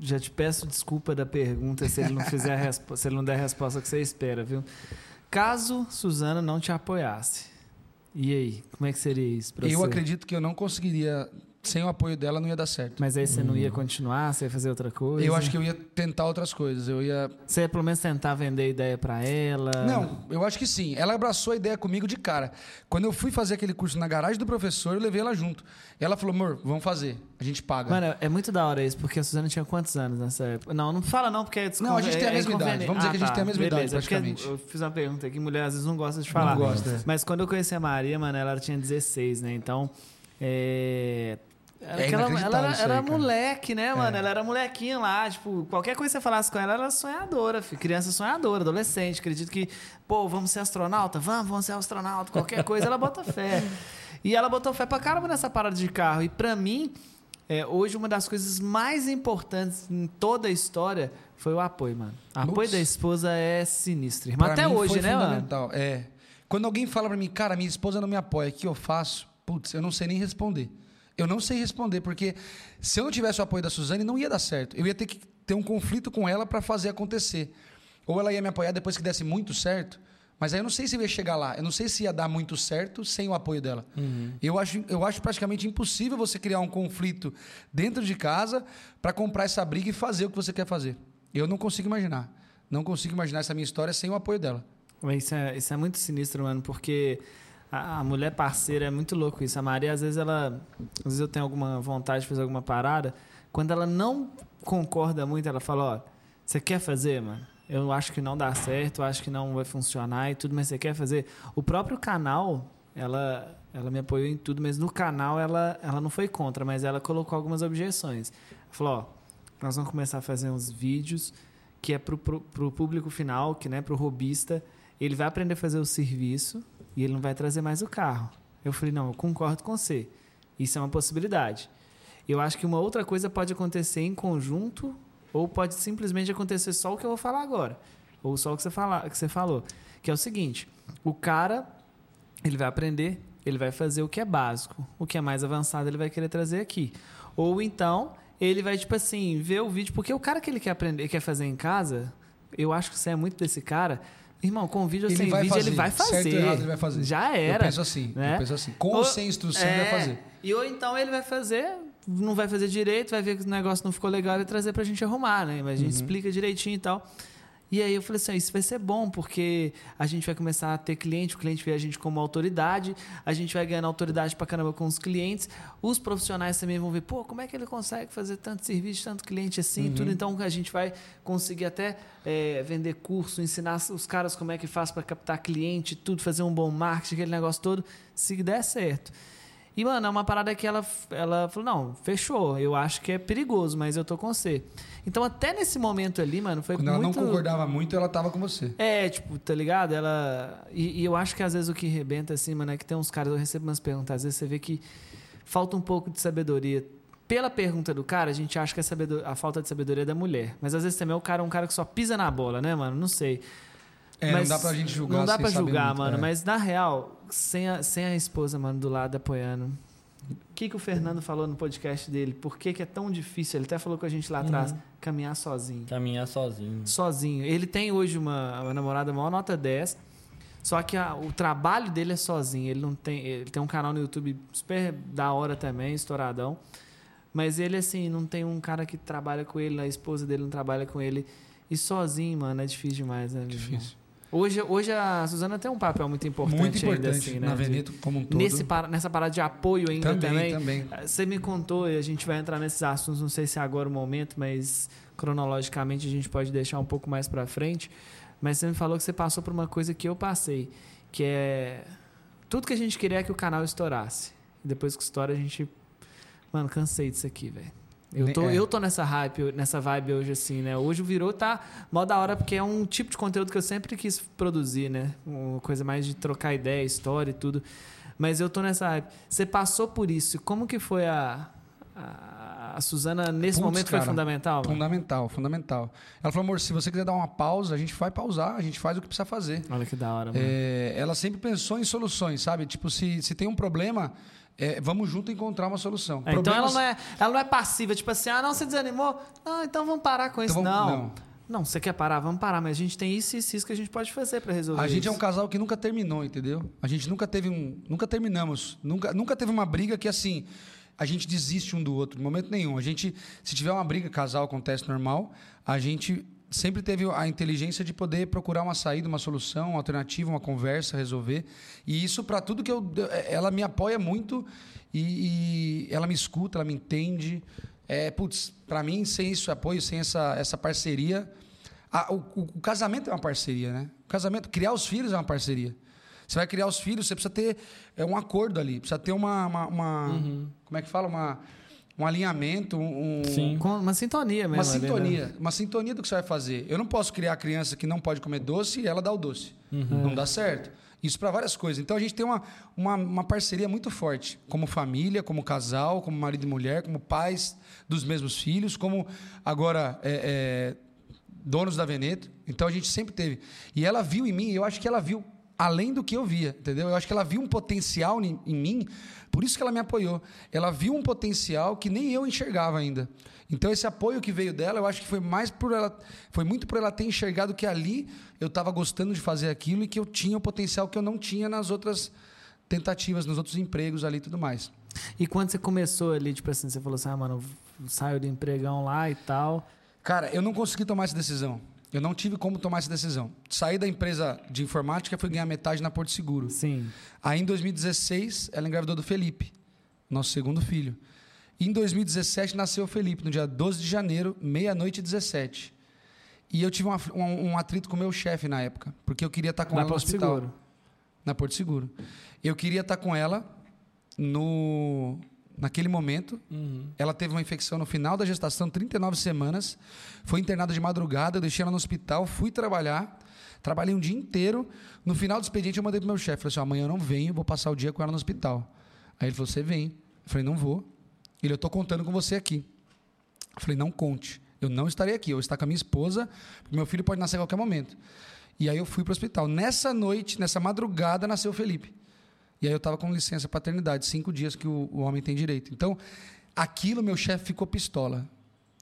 já te peço desculpa da pergunta se ele não fizer respo- se ele não der a resposta que você espera, viu? Caso Suzana não te apoiasse, e aí? Como é que seria isso pra eu você? acredito que eu não conseguiria, sem o apoio dela, não ia dar certo. Mas aí você não ia continuar, você ia fazer outra coisa? Eu acho que eu ia tentar outras coisas. Eu ia. Você ia pelo menos tentar vender a ideia pra ela? Não, eu acho que sim. Ela abraçou a ideia comigo de cara. Quando eu fui fazer aquele curso na garagem do professor, eu levei ela junto. Ela falou, amor, vamos fazer. A gente paga. Mano, é muito da hora isso, porque a Suzana tinha quantos anos nessa época? Não, não fala não, porque é Não, a gente tem a é mesma idade. inconveniente. Vamos dizer que a gente tem a mesma idade, beleza, é porque praticamente. Eu fiz uma pergunta aqui, mulher às vezes não gosta de falar. Não gosta, é. Mas quando eu conheci a Maria, mano, ela tinha 16, né? Então, é... Era É aquela- ela inacreditável era, era aí, moleque, né, mano? Ela era molequinha lá, tipo, qualquer coisa que você falasse com ela, ela era sonhadora, filho. criança sonhadora, adolescente. Acredito que, pô, vamos ser astronauta? Vamos, vamos ser astronauta. Qualquer coisa, ela bota fé. E ela botou fé pra caramba nessa parada de carro. E pra mim, é, hoje, uma das coisas mais importantes em toda a história foi o apoio, mano. O apoio Nossa. da esposa é sinistro, irmão. Pra Até hoje, né, mano? fundamental. É. Quando alguém fala pra mim, cara, minha esposa não me apoia, o que eu faço? Putz, eu não sei nem responder. Eu não sei responder, porque se eu não tivesse o apoio da Suzane, não ia dar certo. Eu ia ter que ter um conflito com ela pra fazer acontecer. Ou ela ia me apoiar depois que desse muito certo, mas aí eu não sei se eu ia chegar lá. Eu não sei se ia dar muito certo sem o apoio dela. Eu, acho, eu acho praticamente impossível você criar um conflito dentro de casa pra comprar essa briga e fazer o que você quer fazer. Eu não consigo imaginar. Não consigo imaginar essa minha história sem o apoio dela. Mas Isso é, isso é muito sinistro, mano, porque a, a mulher parceira é muito louco isso. A Maria, às vezes, ela. Às vezes eu tenho alguma vontade de fazer alguma parada. Quando ela não concorda muito, ela fala: Ó, você quer fazer, mano? Eu acho que não dá certo, acho que não vai funcionar e tudo, mas você quer fazer? O próprio canal, ela, ela me apoiou em tudo, mas no canal ela, ela não foi contra, mas ela colocou algumas objeções. Ela falou: Ó, nós vamos começar a fazer uns vídeos que é pro, pro, pro público final, que né, pro robista, ele vai aprender a fazer o serviço e ele não vai trazer mais o carro. Eu falei, não, eu concordo com você. Isso é uma possibilidade. Eu acho que uma outra coisa pode acontecer em conjunto ou pode simplesmente acontecer só o que eu vou falar agora. Ou só o que você, fala, que você falou. Que é o seguinte, o cara, ele vai aprender, ele vai fazer o que é básico. O que é mais avançado ele vai querer trazer aqui. Ou então, ele vai, tipo assim, ver o vídeo. Porque o cara que ele quer aprender, quer fazer em casa, eu acho que você é muito desse cara. Irmão, com vídeo ou sem vídeo, fazer. ele vai fazer. Certo ou errado, ele vai fazer. Já era. Eu penso assim. né? Eu penso assim. Com ou sem instrução, ele vai é, fazer. E ou então ele vai fazer, não vai fazer direito, vai ver que o negócio não ficou legal e trazer pra gente arrumar, né? Mas a gente explica direitinho e tal. E aí eu falei assim, ó, isso vai ser bom, porque a gente vai começar a ter cliente, o cliente vê a gente como autoridade, a gente vai ganhando autoridade pra caramba com os clientes, os profissionais também vão ver, pô, como é que ele consegue fazer tanto serviço, tanto cliente assim, tudo. Então a gente vai conseguir até é, vender curso, ensinar os caras como é que faz para captar cliente, tudo, fazer um bom marketing, aquele negócio todo, se der certo. E, mano, é uma parada que ela, ela falou: não, fechou. Eu acho que é perigoso, mas eu tô com você. Então, até nesse momento ali, mano, foi Quando ela muito. não concordava muito, ela tava com você. É, tipo, tá ligado? Ela. E, e eu acho que às vezes o que rebenta, assim, mano, é que tem uns caras, eu recebo umas perguntas, às vezes você vê que falta um pouco de sabedoria. Pela pergunta do cara, a gente acha que a, a falta de sabedoria é da mulher. Mas às vezes também o cara é um cara que só pisa na bola, né, mano? Não sei. É, não dá pra gente julgar Não dá pra julgar, muito, mano. é. Mas na real, sem a, sem a esposa, mano, do lado apoiando. O que, que o Fernando falou no podcast dele? Por que, que é tão difícil? Ele até falou com a gente lá atrás, Uhum. caminhar sozinho. Caminhar sozinho. Sozinho. Ele tem hoje uma, uma namorada maior nota 10. Só que a- o trabalho dele é sozinho. Ele não tem. Ele tem um canal no YouTube super da hora também, estouradão. Mas ele, assim, não tem um cara que trabalha com ele, a esposa dele não trabalha com ele. E sozinho, mano, é difícil demais, né? Difícil. Hoje, hoje a Suzana tem um papel muito importante, Muito importante ainda, assim, né? na Veneto como um todo. Nesse, para- nessa parada de apoio ainda também, também. também. Você me contou, e a gente vai entrar nesses assuntos, não sei se é agora o momento, mas cronologicamente a gente pode deixar um pouco mais pra frente. Mas você me falou que você passou por uma coisa que eu passei, que é tudo que a gente queria é que o canal estourasse. Depois que estoura, a gente. Mano, cansei disso aqui, velho. Eu tô, É. eu tô nessa hype, nessa vibe hoje, assim, né? Hoje Virou tá mó da hora, porque é um tipo de conteúdo que eu sempre quis produzir, né? Uma coisa mais de trocar ideia, história e tudo. Mas eu tô nessa hype. Você passou por isso. Como que foi a. A, a Suzana, nesse Putz, momento, foi cara, fundamental? mano? Fundamental, fundamental. Ela falou, amor, se você quiser dar uma pausa, a gente vai pausar, a gente faz o que precisa fazer. Olha que da hora, mano. É, ela sempre pensou em soluções, sabe? Tipo, se, se tem um problema, é, vamos junto encontrar uma solução. É, então ela não, é, ela não é passiva, tipo assim, ah, não, você desanimou? Ah, então vamos parar com isso. Então vamos- não. não. não. você quer parar? Vamos parar, mas a gente tem isso e isso, isso que a gente pode fazer pra resolver A gente isso. é um casal que nunca terminou, entendeu? A gente nunca teve um. Nunca terminamos. Nunca, nunca teve uma briga que assim. A gente desiste um do outro, em momento nenhum. A gente, se tiver uma briga, casal acontece normal, a gente sempre teve a inteligência de poder procurar uma saída, uma solução, uma alternativa, uma conversa, resolver. E isso para tudo que eu. Ela me apoia muito e, e ela me escuta, ela me entende. É, putz, para mim, sem esse apoio, sem essa, essa parceria. a- o, o- casamento é uma parceria, né? O casamento, criar os filhos é uma parceria. Você vai criar os filhos, você precisa ter é, um acordo ali, precisa ter uma. uma- uma- Como é que fala? Uma, um alinhamento, um, Sim. Com uma sintonia mesmo. uma ali, né? sintonia, uma sintonia do que você vai fazer. Eu não posso criar a criança que não pode comer doce e ela dá o doce. Não dá certo. Isso para várias coisas. Então a gente tem uma, uma, uma parceria muito forte, como família, como casal, como marido e mulher, como pais dos mesmos filhos, como agora é, é, donos da Veneto. Então a gente sempre teve. E ela viu em mim, eu acho que ela viu além do que eu via, entendeu? Eu acho que ela viu um potencial em, em mim, por isso que ela me apoiou. Ela viu um potencial que nem eu enxergava ainda. Então esse apoio que veio dela, eu acho que foi mais por ela, foi muito por ela ter enxergado que ali eu estava gostando de fazer aquilo e que eu tinha o potencial que eu não tinha nas outras tentativas, nos outros empregos ali e tudo mais. E quando você começou ali, tipo assim, você falou assim, ah, mano, saio do empregão lá e tal. Cara, eu não consegui tomar essa decisão. Eu não tive como tomar essa decisão. Sair da empresa de informática foi ganhar metade na Porto Seguro. Sim. Aí em 2016, ela engravidou do Felipe, nosso segundo filho. E em 2017 nasceu o Felipe, no dia 12 de janeiro, meia-noite e 17. E eu tive um, af- um- um atrito com o meu chefe na época, porque eu queria estar com Na ela no Porto hospital. Seguro. Na Porto Seguro. Eu queria estar com ela no naquele momento. Ela teve uma infecção no final da gestação, 39 semanas. Foi internada de madrugada, eu deixei ela no hospital, fui trabalhar. Trabalhei um dia inteiro. No final do expediente, eu mandei pro meu chefe. Falei assim: "Ó, amanhã eu não venho, vou passar o dia com ela no hospital. Aí ele falou: você vem. Eu falei: não vou. Ele, eu estou contando com você aqui. Eu falei: não conte. Eu não estarei aqui. Eu vou estar com a minha esposa, porque meu filho pode nascer a qualquer momento. E aí eu fui para o hospital. Nessa noite, nessa madrugada, nasceu o Felipe. E aí eu estava com licença paternidade, cinco dias que o, o homem tem direito. Então, aquilo meu chefe ficou pistola.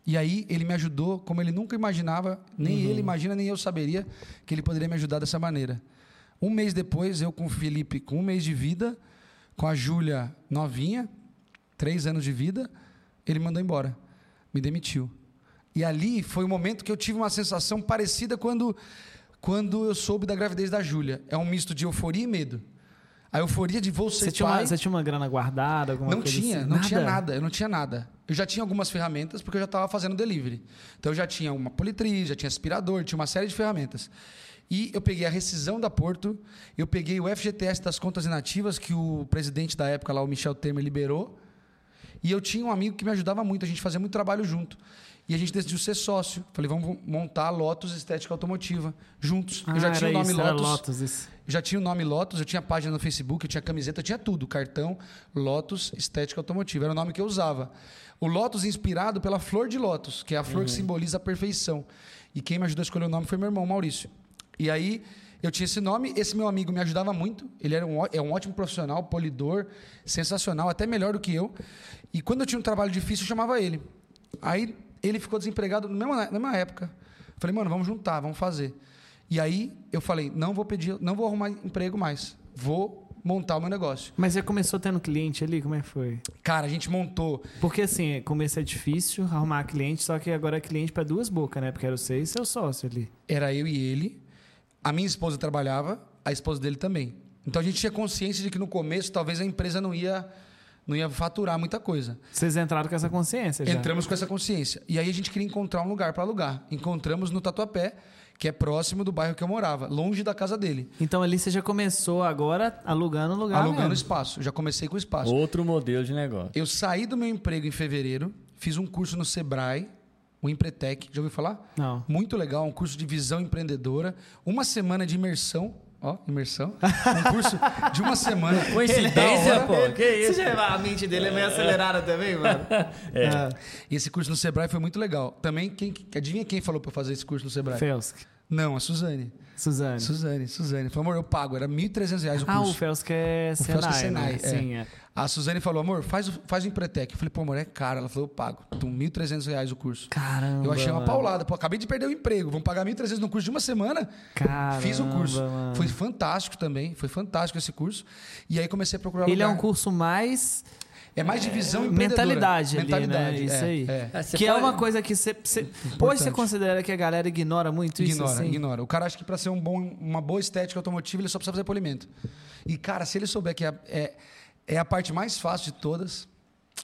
E aí ele me ajudou como ele nunca imaginava, nem ele imagina, nem eu saberia que ele poderia me ajudar dessa maneira. Um mês depois, eu com o Felipe, com um mês de vida, com a Júlia novinha, três anos de vida, ele mandou embora, me demitiu. E ali foi o momento que eu tive uma sensação parecida quando, quando eu soube da gravidez da Júlia. É um misto de euforia e medo. A euforia de vou ser Você tinha, pai. uma, você tinha uma grana guardada, alguma Não coisa tinha, assim? não tinha nada, eu não tinha nada. Eu já tinha algumas ferramentas porque eu já estava fazendo delivery. Então eu já tinha uma politriz, já tinha aspirador, tinha uma série de ferramentas. E eu peguei a rescisão da Porto, eu peguei o FGTS das contas inativas que o presidente da época lá, o Michel Temer, liberou. E eu tinha um amigo que me ajudava muito, a gente fazia muito trabalho junto. E a gente decidiu ser sócio. Falei, vamos montar a Lotus Estética Automotiva juntos. Ah, eu já tinha o nome isso, Lotus. Lotus isso. Eu já tinha o nome Lotus, eu tinha página no Facebook, eu tinha camiseta, eu tinha tudo, cartão, Lotus Estética Automotiva, era o nome que eu usava. O Lotus inspirado pela flor de lótus, que é a flor que simboliza a perfeição. E quem me ajudou a escolher o nome foi meu irmão Maurício. E aí Eu tinha esse nome, esse meu amigo me ajudava muito. Ele era um, é um ótimo profissional, polidor, sensacional, até melhor do que eu. E quando eu tinha um trabalho difícil, eu chamava ele. Aí ele ficou desempregado na mesma, na mesma época. Falei, mano, vamos juntar, vamos fazer. E aí eu falei, não vou pedir, não vou arrumar emprego mais. Vou montar o meu negócio. Mas você começou tendo cliente ali? Como é que foi? Cara, a gente montou. Porque assim, começo é difícil arrumar cliente, só que agora é cliente pra duas bocas, né? Porque era você e seu sócio ali. Era eu e ele. A minha esposa trabalhava, a esposa dele também. Então a gente tinha consciência de que no começo talvez a empresa não ia, não ia faturar muita coisa. Vocês entraram com essa consciência já? Entramos com essa consciência. E aí a gente queria encontrar um lugar para alugar. Encontramos no Tatuapé, que é próximo do bairro que eu morava, longe da casa dele. Então ali você já começou agora alugando o lugar alugando mesmo. espaço. Já comecei com o espaço. Outro modelo de negócio. Eu saí do meu emprego em fevereiro, fiz um curso no Sebrae, o Empretec, já ouviu falar? Não. Muito legal, um curso de visão empreendedora, uma semana de imersão, ó, imersão, um curso de uma semana. Coincidência, pô. Que isso? Você já, a mente dele é meio acelerada também, mano? É. E esse curso no Sebrae foi muito legal. Também, quem, adivinha quem falou para fazer esse curso no Sebrae? Felsk. Não, a Suzane. Suzane. Suzane, Suzane. Falou, amor, eu pago, era 1.300 reais o Ah, o curso. Felsk é O Felsk é Senai, Senai, né? é. Sim, é. A Suzane falou, amor, faz, o- faz o Empretec. Eu falei, pô, amor, é caro. Ela falou, eu pago. Então, 1.300 reais o curso. Caramba. Eu achei uma paulada. Pô, acabei de perder o emprego. Vamos pagar 1.300 no curso de uma semana? Caramba, Fiz o curso. mano. Foi fantástico também. Foi fantástico esse curso. E aí comecei a procurar Ele é lugar. um curso mais É mais de visão empreendedora. mentalidade ali, Mentalidade, né? Isso é, aí. é. Você que é uma coisa que você, você hoje você considera que a galera ignora muito Ignora, isso assim? ignora. O cara acha que para ser um bom, uma boa estética automotiva, ele só precisa fazer polimento. E, cara, se ele souber que é, é, a parte mais fácil de todas,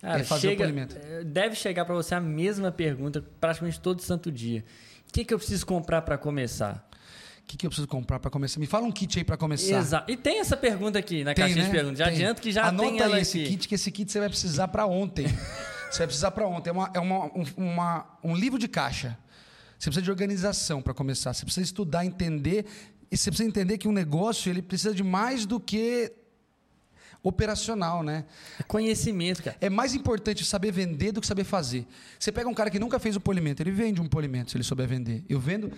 Cara, é fazer o chega, polimento. eh, deve chegar pra você a mesma pergunta praticamente todo santo dia. O que, que eu preciso comprar pra começar? O que, que eu preciso comprar para começar? Me fala um kit aí para começar. Exato. E tem essa pergunta aqui na Tem, caixinha né? de perguntas. Já Tem. adianto que já Anota tem ela aí esse aqui. kit, que esse kit você vai precisar para ontem. você vai precisar para ontem. É, uma, é uma, um, uma- um livro de caixa. Você precisa de organização para começar. Você precisa estudar, entender. E você precisa entender que um negócio ele precisa de mais do que operacional, né? É Conhecimento, cara. É mais importante saber vender do que saber fazer. Você pega um cara que nunca fez o polimento, ele vende um polimento se ele souber vender. Eu vendo.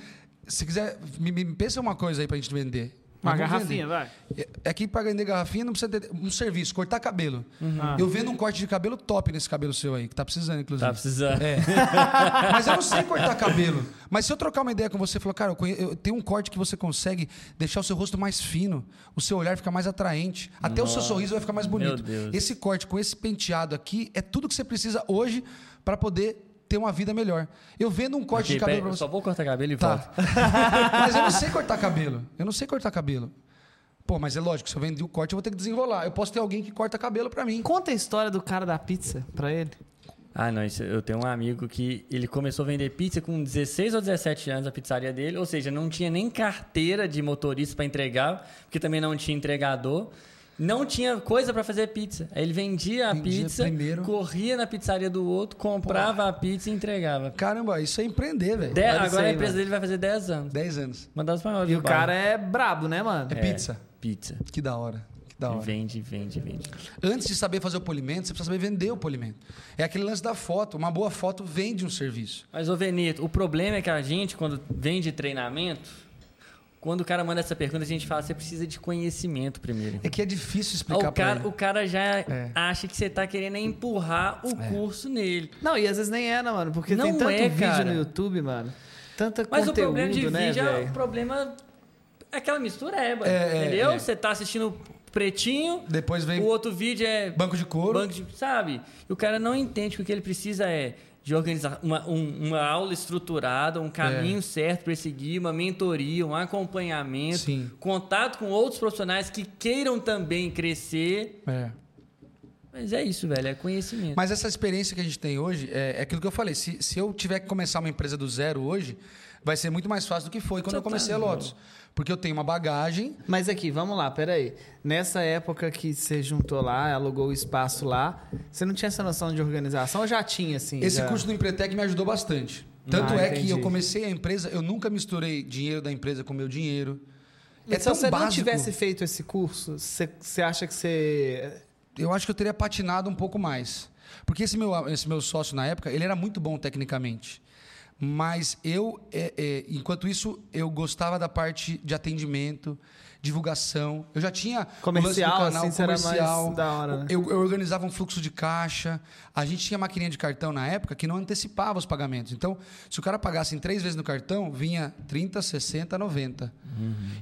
Se quiser, me, me pensa uma coisa aí pra gente vender. Uma garrafinha, vai. É- É que para vender garrafinha não precisa ter um serviço, cortar cabelo. Ah. Eu vendo um corte de cabelo top nesse cabelo seu aí, que tá precisando, inclusive. Tá precisando. É. Mas eu não sei cortar cabelo. Mas se eu trocar uma ideia com você e falar, cara, eu, conhe- eu tenho um corte que você consegue deixar o seu rosto mais fino, o seu olhar fica mais atraente, até o seu sorriso vai ficar mais bonito. Deus. Esse corte com esse penteado aqui é tudo que você precisa hoje para poder ter uma vida melhor. Eu vendo um corte Aqui, de cabelo pera- pra eu você. só vou cortar cabelo e Tá. volto. mas eu não sei cortar cabelo. Eu não sei cortar cabelo. Pô, mas é lógico, se eu vender o corte, eu vou ter que desenrolar. Eu posso ter alguém que corta cabelo pra mim. Conta a história do cara da pizza pra ele. Ah, não, isso- eu tenho um amigo que ele começou a vender pizza com 16 ou 17 anos, a pizzaria dele, ou seja, não tinha nem carteira de motorista para entregar, porque também não tinha entregador. Não tinha coisa para fazer pizza. Aí ele vendia a Vendia pizza, primeiro. corria na pizzaria do outro, comprava a pizza e entregava. Caramba, isso é empreender, velho. Agora aí, a empresa mano. dele vai fazer 10 anos. 10 anos. Uma das maiores E o cara é brabo, né, mano? É pizza. Pizza. Que da hora. Que da E hora. vende, vende, vende. Antes de saber fazer o polimento, você precisa saber vender o polimento. É aquele lance da foto. Uma boa foto vende um serviço. Mas, ô Veneto, o problema é que a gente, quando vem de treinamento, quando o cara manda essa pergunta, a gente fala, você precisa de conhecimento primeiro. É que é difícil Ah, explicar o, pra cara, ele. o cara já É. acha que você tá querendo empurrar o curso nele. Não, e às vezes nem é, né, mano? Porque Não tem tanto é, vídeo cara. no YouTube, mano. Tanta Mas conteúdo, o problema de né, vídeo é o problema. É aquela mistureba, É, é, entendeu? é. Você tá assistindo pretinho, Depois vem o outro vídeo é banco de couro. banco de, sabe? E o cara não entende que o que ele precisa é de organizar uma, um- uma aula estruturada, um caminho certo para seguir, uma mentoria, um acompanhamento, Sim. contato com outros profissionais que queiram também crescer. É. Mas é isso, velho, é conhecimento. Mas essa experiência que a gente tem hoje é, é aquilo que eu falei. Se, se eu tiver que começar uma empresa do zero hoje, vai ser muito mais fácil do que foi quando Você eu comecei tá a Lotus. Porque eu tenho uma bagagem. Mas aqui, vamos lá, peraí. Nessa época que você juntou lá, alugou o espaço lá, você não tinha essa noção de organização ou já tinha, assim? Esse já? curso do Empretec me ajudou bastante. Tanto Ah, é que entendi. eu comecei a empresa, eu nunca misturei dinheiro da empresa com meu dinheiro. É Então, tão se você não tivesse feito esse curso, você, você acha que você... eu acho que eu teria patinado um pouco mais. Porque esse meu, esse meu sócio na época, ele era muito bom tecnicamente. Mas eu, é, é, enquanto isso, eu gostava da parte de atendimento, divulgação. Eu já tinha o Comercial, canal, assim, comercial. da hora, né? Eu, eu organizava um fluxo de caixa. A gente tinha maquininha de cartão na época que não antecipava os pagamentos. Então, se o cara pagasse em três vezes no cartão, vinha 30, 60, 90.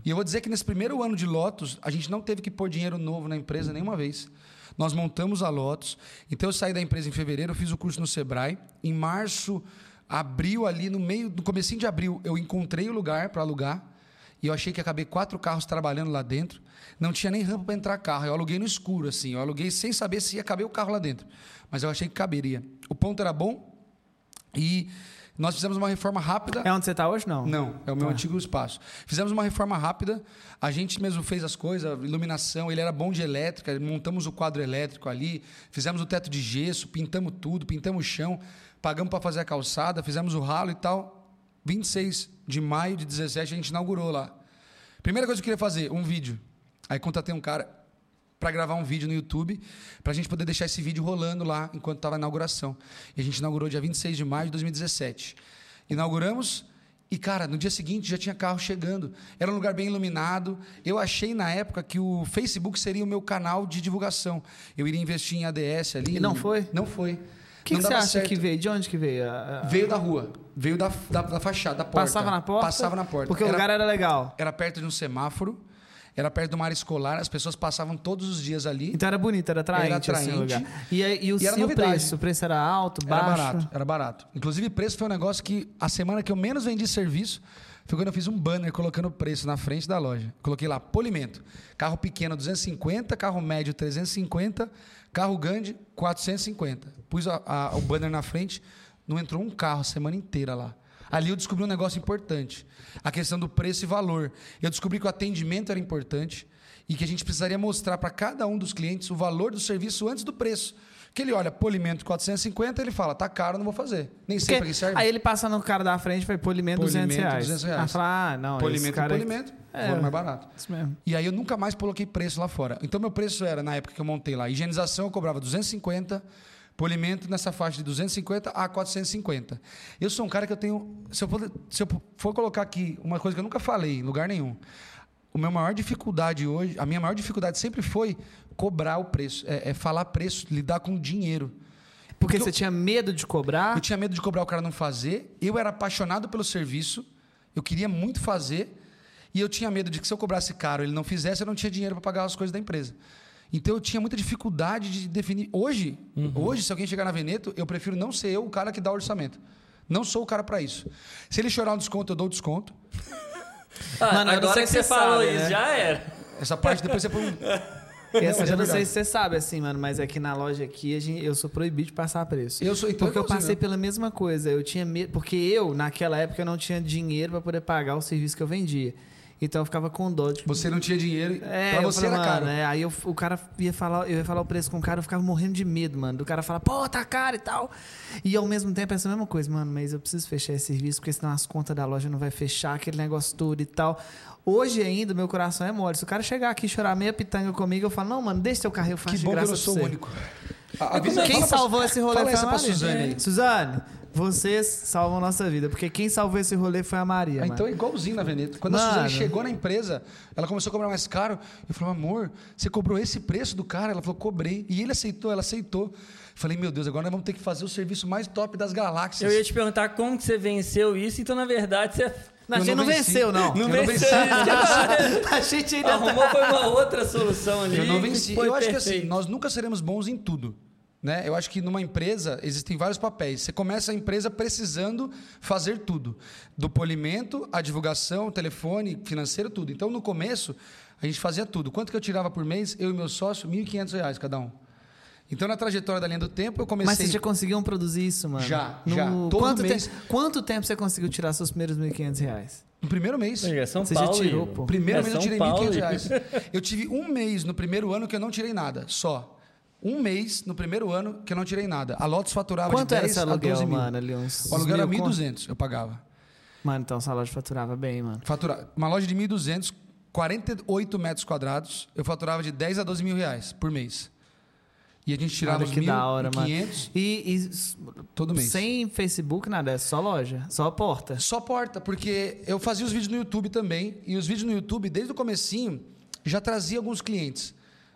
E eu vou dizer que nesse primeiro ano de Lotus, a gente não teve que pôr dinheiro novo na empresa nenhuma vez. Nós montamos a Lotus. Então, eu saí da empresa em fevereiro, fiz o curso no Sebrae. Em março, abril, ali no meio, no comecinho de abril, eu encontrei o lugar para alugar. E eu achei que acabei quatro carros trabalhando lá dentro. Não tinha nem rampa para entrar carro. Eu aluguei no escuro, assim. Eu aluguei sem saber se ia caber o carro lá dentro. Mas eu achei que caberia. O ponto era bom e nós fizemos uma reforma rápida. É onde você tá hoje, não? Não, é o meu Tá. antigo espaço. Fizemos uma reforma rápida, a gente mesmo fez as coisas, iluminação, ele era bom de elétrica, montamos o quadro elétrico ali, fizemos o teto de gesso, pintamos tudo, pintamos o chão, pagamos para fazer a calçada, fizemos o ralo e tal. 26 de maio de 17 a gente inaugurou lá. Primeira coisa que eu queria fazer, um vídeo. Aí contatei um cara para gravar um vídeo no YouTube, para a gente poder deixar esse vídeo rolando lá enquanto estava a inauguração. E a gente inaugurou dia 26 de maio de 2017. Inauguramos e, cara, no dia seguinte já tinha carro chegando. Era um lugar bem iluminado. Eu achei na época que o Facebook seria o meu canal de divulgação. Eu iria investir em ADS ali. E não foi? Não foi. O que, você acha certo. que veio? De onde que veio? A- Veio da rua. Veio da, da, da fachada, da porta. Passava na porta? Passava na porta. Porque o Era- lugar era legal. era perto de um semáforo, era perto de uma área escolar, as pessoas passavam todos os dias ali. Então era bonito, era atraente, Era assim, o atraente. lugar. E, aí- e o, E era e o novidade. preço? O preço era alto, Era baixo? barato, era barato. Inclusive, preço foi um negócio que a semana que eu menos vendi serviço foi quando eu fiz um banner colocando o preço na frente da loja. Coloquei lá, polimento. Carro pequeno 250, carro médio 350, carro grande 450. Pus a- a- o banner na frente, não entrou um carro a semana inteira lá. Ali eu descobri um negócio importante. A questão do preço e valor. Eu descobri que o atendimento era importante e que a gente precisaria mostrar para cada um dos clientes o valor do serviço antes do preço. Que ele olha, polimento 450, ele fala, tá caro, não vou fazer. Nem sei para que serve. Aí ele passa no cara da frente e foi polimento, Polimento, 200 reais. 200 reais. Aí fala, ah, não, esse polimento cara e aqui- polimento, É. foram mais barato. Isso mesmo. E aí eu nunca mais coloquei preço lá fora. Então meu preço era, na época que eu montei lá, higienização eu cobrava 250, polimento nessa faixa de 250 a 450. Eu sou um cara que eu tenho, se eu for, se eu for colocar aqui uma coisa que eu nunca falei em lugar nenhum, o meu maior dificuldade hoje, a minha maior dificuldade sempre foi cobrar o preço, é, é falar preço, lidar com dinheiro. Porque eu- você tinha medo de cobrar. Eu tinha medo de cobrar o cara não fazer. Eu era apaixonado pelo serviço. Eu queria muito fazer. E eu tinha medo de que se eu cobrasse caro ele não fizesse, eu não tinha dinheiro para pagar as coisas da empresa. Então eu tinha muita dificuldade de definir. Hoje, hoje, se alguém chegar na Veneto, eu prefiro não ser eu o cara que dá o orçamento. Não sou o cara para isso. Se ele chorar um desconto, eu dou o desconto. Ah, Mano, agora que se você você falou sabe, isso, né? já era. Essa parte depois você põe um. Essa, é eu não sei se você sabe, assim, mano, mas aqui na loja aqui a gente- eu sou proibido de passar preço. Eu sou então Porque eu passei né? pela mesma coisa. Eu tinha medo. Porque eu, naquela época, eu não tinha dinheiro para poder pagar o serviço que eu vendia. Então eu ficava com dó de. Você não tinha dinheiro. É, para eu você falei, era caro. é, aí eu- o cara ia falar, eu ia falar o preço com o cara, eu ficava morrendo de medo, mano. Do cara falar, pô, tá caro e tal. E ao mesmo tempo essa mesma coisa, mano, mas eu preciso fechar esse serviço, porque senão as contas da loja não vai fechar, aquele negócio todo e tal. Hoje ainda, meu coração é mole. Se o cara chegar aqui e chorar meia pitanga comigo, eu falo, não, mano, deixa teu carro, eu faço Que de bom que eu graça não sou o pra único. A- avisa- Quem fala pra- salvou esse rolê fala a essa pra. Suzane aí. Suzane, vocês salvam nossa vida, porque quem salvou esse rolê foi a Maria, Ah, então é igualzinho na Veneto. Quando a Mano. Suzane chegou na empresa, ela começou a cobrar mais caro. Eu falei, amor, você cobrou esse preço do cara? Ela falou, cobrei. E ele aceitou, ela aceitou. Falei, meu Deus, agora nós vamos ter que fazer o serviço mais top das galáxias. Eu ia te perguntar como que você venceu isso, então na verdade você Não, a gente não não venceu, não. não Eu não venceu a gente ainda tá... Arrumou foi uma outra solução ali. Eu não venci. foi Eu acho que assim, nós nunca seremos bons em tudo. Né? Eu acho que numa empresa existem vários papéis. Você começa a empresa precisando fazer tudo. Do polimento, a divulgação, telefone, financeiro, tudo. Então, no começo, a gente fazia tudo. Quanto que eu tirava por mês? Eu e meu sócio, 1.500 reais cada um. Então, na trajetória da linha do tempo, eu comecei... Mas vocês já conseguiram produzir isso, mano? Já, No- já. Todo quanto, mês. te- quanto tempo você conseguiu tirar seus primeiros 1.500 reais? No primeiro mês. É São Você já Paulo. tirou, Igor. pô. Primeiro É mês eu São tirei Paulo, 1.500 Igor. reais. Eu tive um mês no primeiro ano que eu não tirei nada, só. Um mês no primeiro ano que eu não tirei nada. A Lotus faturava Quanto de era 10 esse a aluguel, 12 mil. mano? Ali uns, O aluguel era mil conto? 1.200, eu pagava. Mano, então essa loja faturava bem, mano. Fatura... Uma loja de 1.200, 48 metros quadrados, eu faturava de 10 a 12 mil reais por mês. E a gente tirava Olha que da hora, mano. 500 E, e todo mês. sem Facebook, nada, é só loja, só porta. Só porta, porque eu fazia os vídeos no YouTube também, e os vídeos no YouTube, desde o comecinho, já trazia alguns clientes.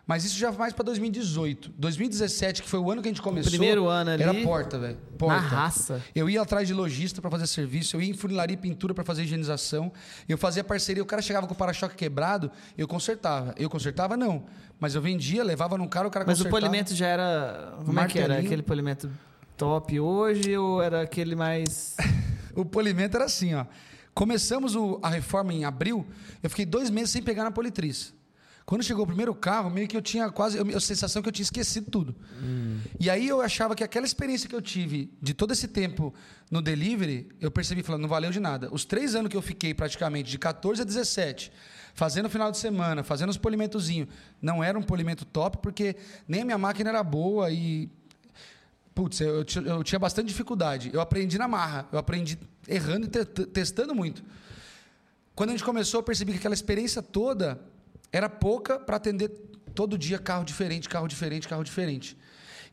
Mas isso já mais para 2018. 2017, que foi o ano que a gente começou. primeiro ano ali, Era porta, velho. Porta. Na raça. Eu ia atrás de lojista para fazer serviço, eu ia em funilaria e pintura para fazer higienização, eu fazia parceria, o cara chegava com o para-choque quebrado, eu consertava. Eu consertava não, mas eu vendia, levava num cara, o cara Mas o consertava. polimento já era. Como é que era? Aquele polimento top hoje ou era aquele mais. O polimento era assim, ó. Começamos o- a reforma em abril, eu fiquei dois meses sem pegar na politriz. Quando chegou o primeiro carro, meio que eu tinha quase. Eu, a sensação que eu tinha esquecido tudo. E aí eu achava que aquela experiência que eu tive de todo esse tempo no delivery, eu percebi, falando, não valeu de nada. Os três anos que eu fiquei praticamente, de 14 a 17, fazendo final de semana, fazendo os polimentozinhos, não era um polimento top, porque nem a minha máquina era boa e Putz, eu, eu ti- eu tinha bastante dificuldade. Eu aprendi na marra. Eu aprendi errando e te- te- testando muito. Quando a gente começou, eu percebi que aquela experiência toda era pouca para atender todo dia carro diferente, carro diferente, carro diferente.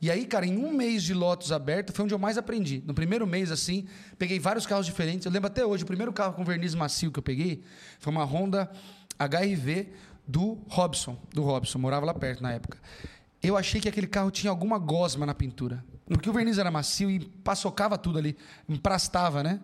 E aí, cara, em um mês de lotos aberto, foi onde eu mais aprendi. No primeiro mês, assim, peguei vários carros diferentes. Eu lembro até hoje, o primeiro carro com verniz macio que eu peguei foi uma Honda HRV do Robson, do Robson, morava lá perto na época. Eu achei que aquele carro tinha alguma gosma na pintura. Porque o verniz era macio e paçocava tudo ali, emprastava, né?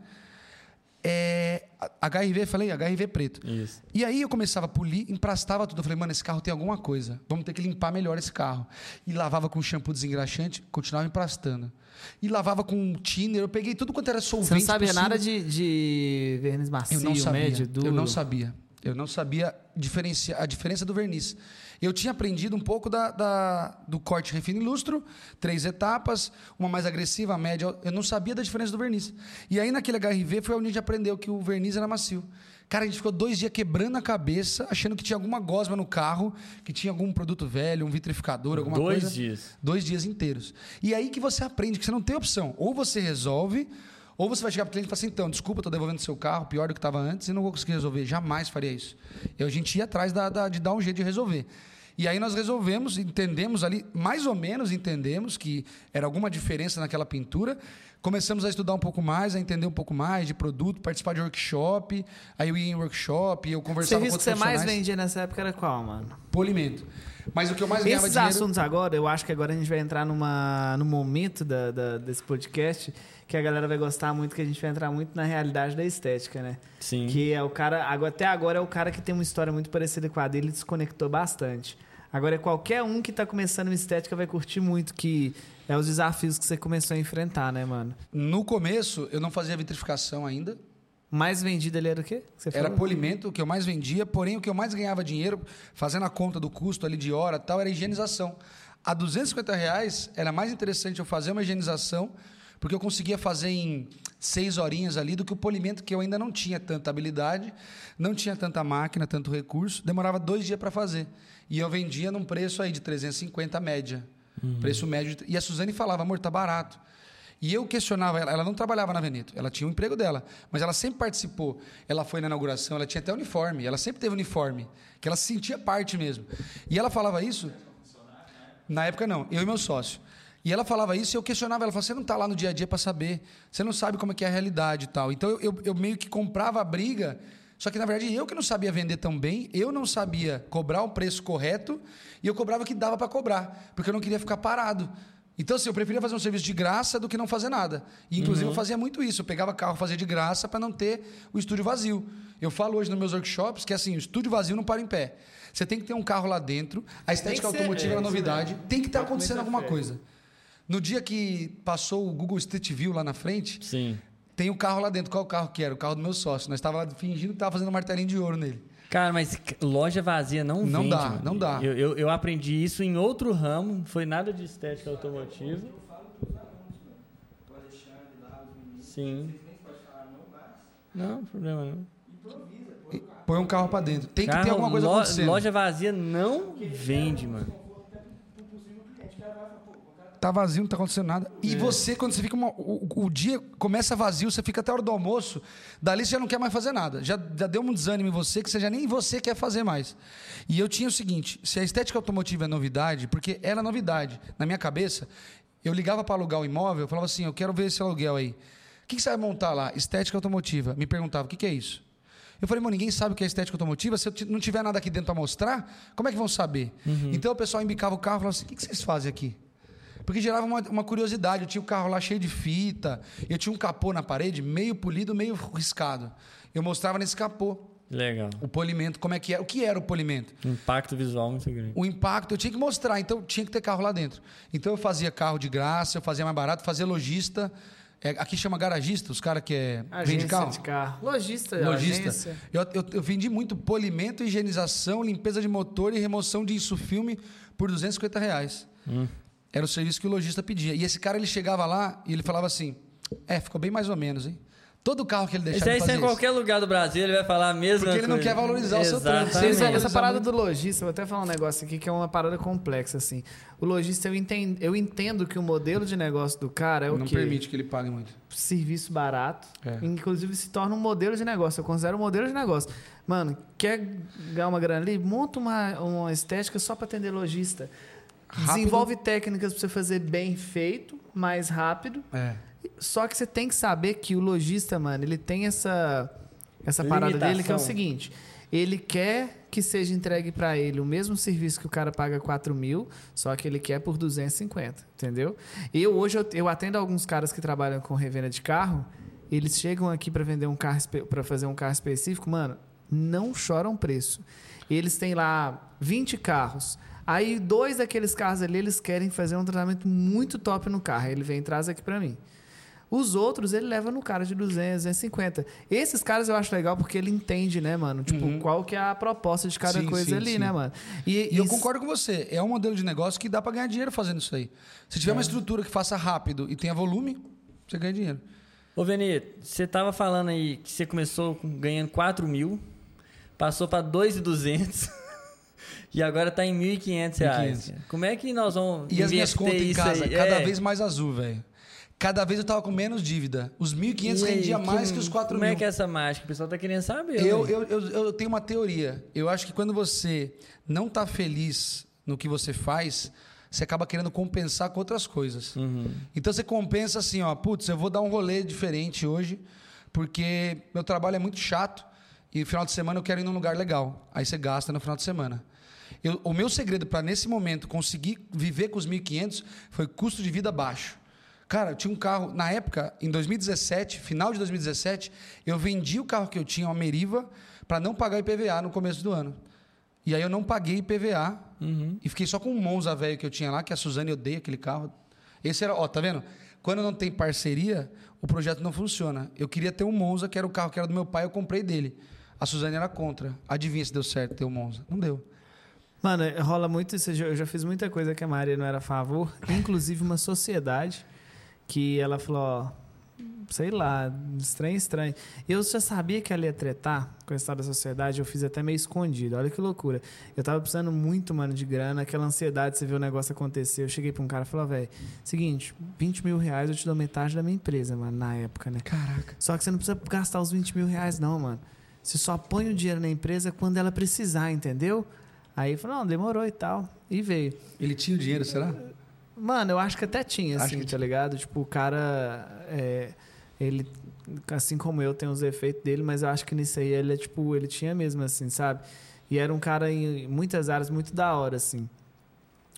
É, HRV, falei, HRV preto. Isso. E aí eu começava a polir, emprastava tudo. Eu falei, mano, esse carro tem alguma coisa. Vamos ter que limpar melhor esse carro. E lavava com shampoo desengraxante, continuava emprastando. E lavava com thinner. Eu peguei tudo quanto era solvente Você não sabia possível. nada de, de verniz macio, Eu não sabia. médio, duro? Eu não sabia. Eu não sabia diferenciar a diferença do verniz. Eu tinha aprendido um pouco da, da- do corte refino e lustro, três etapas, uma mais agressiva, a média. Eu não sabia da diferença do verniz. E aí, naquele HRV, foi onde a gente aprendeu que o verniz era macio. Cara, a gente ficou dois dias quebrando a cabeça, achando que tinha alguma gosma no carro, que tinha algum produto velho, um vitrificador, alguma Dois coisa. dias. Dois dias inteiros. E aí que você aprende que você não tem opção. Ou você resolve, ou você vai chegar para o cliente e falar assim: então, desculpa, estou devolvendo seu carro, pior do que estava antes, e não vou conseguir resolver. Jamais faria isso. E a gente ia atrás da- da- de dar um jeito de resolver. E aí nós resolvemos, entendemos ali, mais ou menos entendemos que era alguma diferença naquela pintura. Começamos a estudar um pouco mais, a entender um pouco mais de produto, participar de workshop. Aí eu ia em workshop, eu O conversava serviço com que você mais vendia nessa época era qual, mano? Polimento. Mas o que eu mais ganhava Esses dinheiro... assuntos agora, eu acho que agora a gente vai entrar numa, num momento da, da- desse podcast que a galera vai gostar muito, que a gente vai entrar muito na realidade da estética, né? Sim. Que é o cara, agora- até agora é o cara que tem uma história muito parecida com a dele e desconectou bastante. Agora, qualquer um que tá começando uma estética vai curtir muito, que é os desafios que você começou a enfrentar, né, mano? No começo, eu não fazia vitrificação ainda. Mais vendido ali era o quê? Era polimento, o que eu mais vendia, porém o que eu mais ganhava dinheiro, fazendo a conta do custo ali de hora e tal, era higienização. A 250 reais era mais interessante eu fazer uma higienização, porque eu conseguia fazer em seis horinhas ali do que o polimento, que eu ainda não tinha tanta habilidade, não tinha tanta máquina, tanto recurso, demorava dois dias para fazer. E eu vendia num preço aí de 350 a média. Preço médio. E a Suzane falava, amor, tá barato. E eu questionava ela, ela não trabalhava na Veneto, ela tinha o emprego dela, mas ela sempre participou. Ela foi na inauguração, ela tinha até uniforme, ela sempre teve uniforme, que ela se sentia parte mesmo. E ela falava isso. Na época não, eu e meu sócio. E ela falava isso e eu questionava ela, falava, você não está lá no dia a dia para saber, você não sabe como é que é a realidade e tal. Então eu, eu, eu meio que comprava a briga, só que na verdade eu que não sabia vender tão bem, eu não sabia cobrar o preço correto e eu cobrava o que dava para cobrar, porque eu não queria ficar parado. Então, assim, eu preferia fazer um serviço de graça do que não fazer nada. E, inclusive, eu fazia muito isso. Eu pegava carro, fazia de graça para não ter o estúdio vazio. Eu falo hoje nos meus workshops que, assim, o estúdio vazio não para em pé. Você tem que ter um carro lá dentro. A estética automotiva é, era isso novidade. Tem que estar Bota acontecendo muita alguma coisa. No dia que passou o Google Street View lá na frente, Sim. tem um carro lá dentro. Qual o carro que era? O carro do meu sócio. Nós estávamos fingindo que estava fazendo um martelinho de ouro nele. Cara, mas loja vazia não, Não vende, dá, mano. não dá. Eu, eu, eu aprendi isso em outro ramo, não foi nada de estética automotiva. Sim. Não, problema não. E Põe um carro para dentro. Tem que Carro, ter alguma coisa lo- acontecendo. Loja vazia não vende, mano. Tá vazio, não tá acontecendo nada. E você, quando você fica. uma- o, o dia começa vazio, você fica até a hora do almoço, dali você já não quer mais fazer nada. Já, já deu um desânimo em você que você já nem você quer fazer mais. E eu tinha o seguinte: se a estética automotiva é novidade, porque era novidade, na minha cabeça, eu ligava para alugar o imóvel, eu falava assim: eu quero ver esse aluguel aí. O que, que você vai montar lá? Estética automotiva. Me perguntava: o que, que é isso? Eu falei, mano, ninguém sabe o que é estética automotiva. Se eu não tiver nada aqui dentro para mostrar, como é que vão saber? Então o pessoal embicava o carro e falava assim: o que, que vocês fazem aqui? Porque gerava uma, uma curiosidade. Eu tinha o carro lá cheio de fita, eu tinha um capô na parede, meio polido, meio riscado. Eu mostrava nesse capô Legal. o polimento, como é que era, o que era o polimento. Impacto visual muito grande. O impacto eu tinha que mostrar, então tinha que ter carro lá dentro. Então eu fazia carro de graça, eu fazia mais barato, fazia lojista. É, aqui chama garagista, os caras que é, Agência vende carro. de carro. Logista, Lojista. agência. Eu, eu, eu vendi muito polimento, higienização, limpeza de motor e remoção de insufilme por 250 reais. Era o serviço que o lojista pedia. E esse cara, ele chegava lá e ele falava assim, é, ficou bem mais ou menos, hein? Todo carro que ele Isso deixava aí, de se é fazer em isso. qualquer lugar do Brasil, ele vai falar a mesma Porque ele não coisa. quer valorizar o seu trampo. Exatamente. Essa, parada do lojista, vou até falar um negócio aqui que é uma parada complexa, assim. O lojista, eu entendo, eu entendo que o modelo de negócio do cara é o Não quê? permite que ele pague muito. Serviço barato. É. Inclusive se torna um modelo de negócio. Eu considero um modelo de negócio. Mano, quer ganhar uma grana ali? Monta uma, uma estética só para atender lojista. Rápido. Desenvolve técnicas para você fazer bem feito, mais rápido. É. Só que você tem que saber que o lojista, mano, ele tem essa essa parada Limitação. dele que é o seguinte: ele quer que seja entregue para ele o mesmo serviço que o cara paga 4 mil, só que ele quer por 250, entendeu? Eu hoje eu, eu atendo alguns caras que trabalham com revenda de carro, eles chegam aqui para vender um carro para fazer um carro específico, mano, não choram preço. Eles têm lá 20 carros. Aí dois daqueles carros ali, eles querem fazer um tratamento muito top no carro. Ele vem e traz aqui para mim. Os outros ele leva no cara de 200, 250. Esses caras eu acho legal porque ele entende, né, mano? Tipo, qual que é a proposta de cada Uhum. Sim, coisa sim, ali, sim. né, mano? E, E eu isso- concordo com você. É um modelo de negócio que dá para ganhar dinheiro fazendo isso aí. Se tiver uma estrutura que faça rápido e tenha volume, você ganha dinheiro. Ô, Veni, você tava falando aí que você começou com- ganhando 4 mil, passou para 2,200 e agora tá em 1.500 reais. 1.500. Como é que nós vamos E as minhas contas em casa, aí? cada É. vez mais azul, velho. Cada vez eu tava com menos dívida. Os 1.500 E aí, rendia mais que os 4 Como mil. é que é essa mágica? O pessoal tá querendo saber. Eu, eu, eu, eu tenho uma teoria. Eu acho que quando você não tá feliz no que você faz, você acaba querendo compensar com outras coisas. Uhum. Então você compensa assim, ó, putz, eu vou dar um rolê diferente hoje, porque meu trabalho é muito chato e no final de semana eu quero ir num lugar legal. Aí você gasta no final de semana. Eu- o meu segredo para nesse momento conseguir viver com os 1.500 foi custo de vida baixo. Cara, eu tinha um carro, na época, em 2017, final de 2017, eu vendi o carro que eu tinha, uma Meriva, para não pagar IPVA no começo do ano. E aí eu não paguei IPVA e fiquei só com um Monza velho que eu tinha lá, que a Suzane odeia aquele carro. Esse era, ó, tá vendo? Quando não tem parceria, o projeto não funciona. Eu queria ter um Monza, que era o carro que era do meu pai, eu comprei dele. A Suzane era contra. Adivinha se deu certo ter o Monza? Não deu. Mano, rola muito isso. Eu já- fiz muita coisa que a Maria não era a favor, inclusive uma sociedade que ela falou, ó, sei lá, estranho, estranho. Eu já sabia que ela ia tretar com a história da sociedade, eu fiz até meio escondido. Olha que loucura. Eu tava precisando muito, mano, de grana, aquela ansiedade, você vê o negócio acontecer. Eu cheguei pra um cara e falei, velho, seguinte, 20 mil reais eu te dou metade da minha empresa, mano, na época, né? Caraca. Só que você não precisa gastar os 20 mil reais, não, mano. Você só põe o dinheiro na empresa quando ela precisar, entendeu? Aí falou, não, demorou e tal. E veio. Ele tinha o dinheiro, será? Mano, eu acho que até tinha, Acho assim, que tá ligado? Tipo, o cara. é, ele, assim como eu, tem os efeitos dele, mas eu acho que nisso aí ele é tipo, ele tinha mesmo, assim, sabe? E era um cara em muitas áreas muito da hora, assim.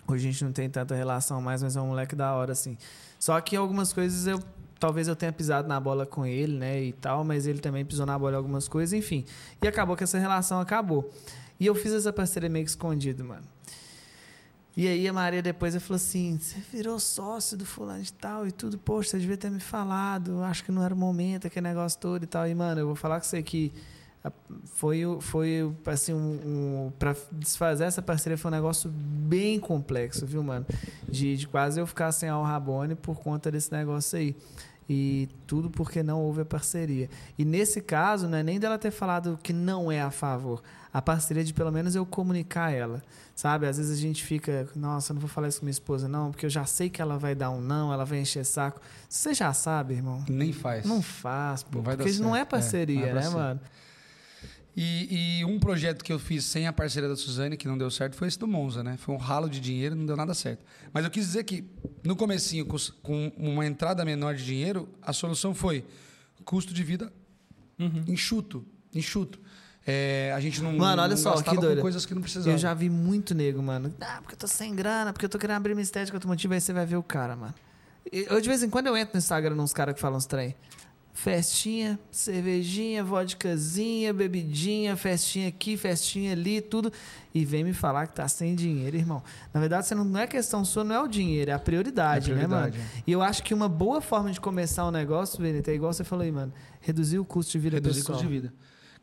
Hoje a gente não tem tanta relação mais, mas é um moleque da hora, assim. Só que algumas coisas eu. Talvez eu tenha pisado na bola com ele, né, e tal, mas ele também pisou na bola em algumas coisas, enfim. E acabou que essa relação acabou. E eu fiz essa parceria meio que escondido, mano. E aí a Maria depois falou assim: você virou sócio do fulano de tal e tudo, poxa, você devia ter me falado, acho que não era o momento, aquele negócio todo e tal. E, mano, eu vou falar com você que foi, foi assim, um, um, pra desfazer essa parceria foi um negócio bem complexo, viu, mano? De, de quase eu ficar sem a Rabone por conta desse negócio aí. E tudo porque não houve a parceria. E nesse caso, não é nem dela ter falado que não é a favor. A parceria de pelo menos eu comunicar ela. Sabe? Às vezes a gente fica, nossa, eu não vou falar isso com minha esposa, não, porque eu já sei que ela vai dar um não, ela vai encher saco. Você já sabe, irmão. Nem faz. Não faz, pô. Não porque não é. É, parceria, não é né, ser. mano? E, e um projeto que eu fiz sem a parceria da Suzane, que não deu certo, foi esse do Monza, né? Foi um ralo de dinheiro, não deu nada certo. Mas eu quis dizer que, no comecinho, com, uma entrada menor de dinheiro, a solução foi custo de vida enxuto, enxuto. É, a gente não, Mano, olha não só, que doido. com coisas que não precisavam. Eu já vi muito nego, mano. Ah, porque eu tô sem grana, porque eu tô querendo abrir minha estética, outro motivo, aí você vai ver o cara, mano. Eu, de vez em quando, eu entro no Instagram nos caras que falam uns trem. Festinha, cervejinha, vodkazinha, bebidinha, festinha aqui, festinha ali, tudo. E vem me falar que tá sem dinheiro, irmão. Na verdade, você não, não é questão sua, não é o dinheiro, é a prioridade, É a prioridade, né, mano? E eu acho que uma boa forma de começar um negócio, Benito, é igual você falou aí, mano. Reduzir o custo de vida Reduzir pessoal. custo de vida.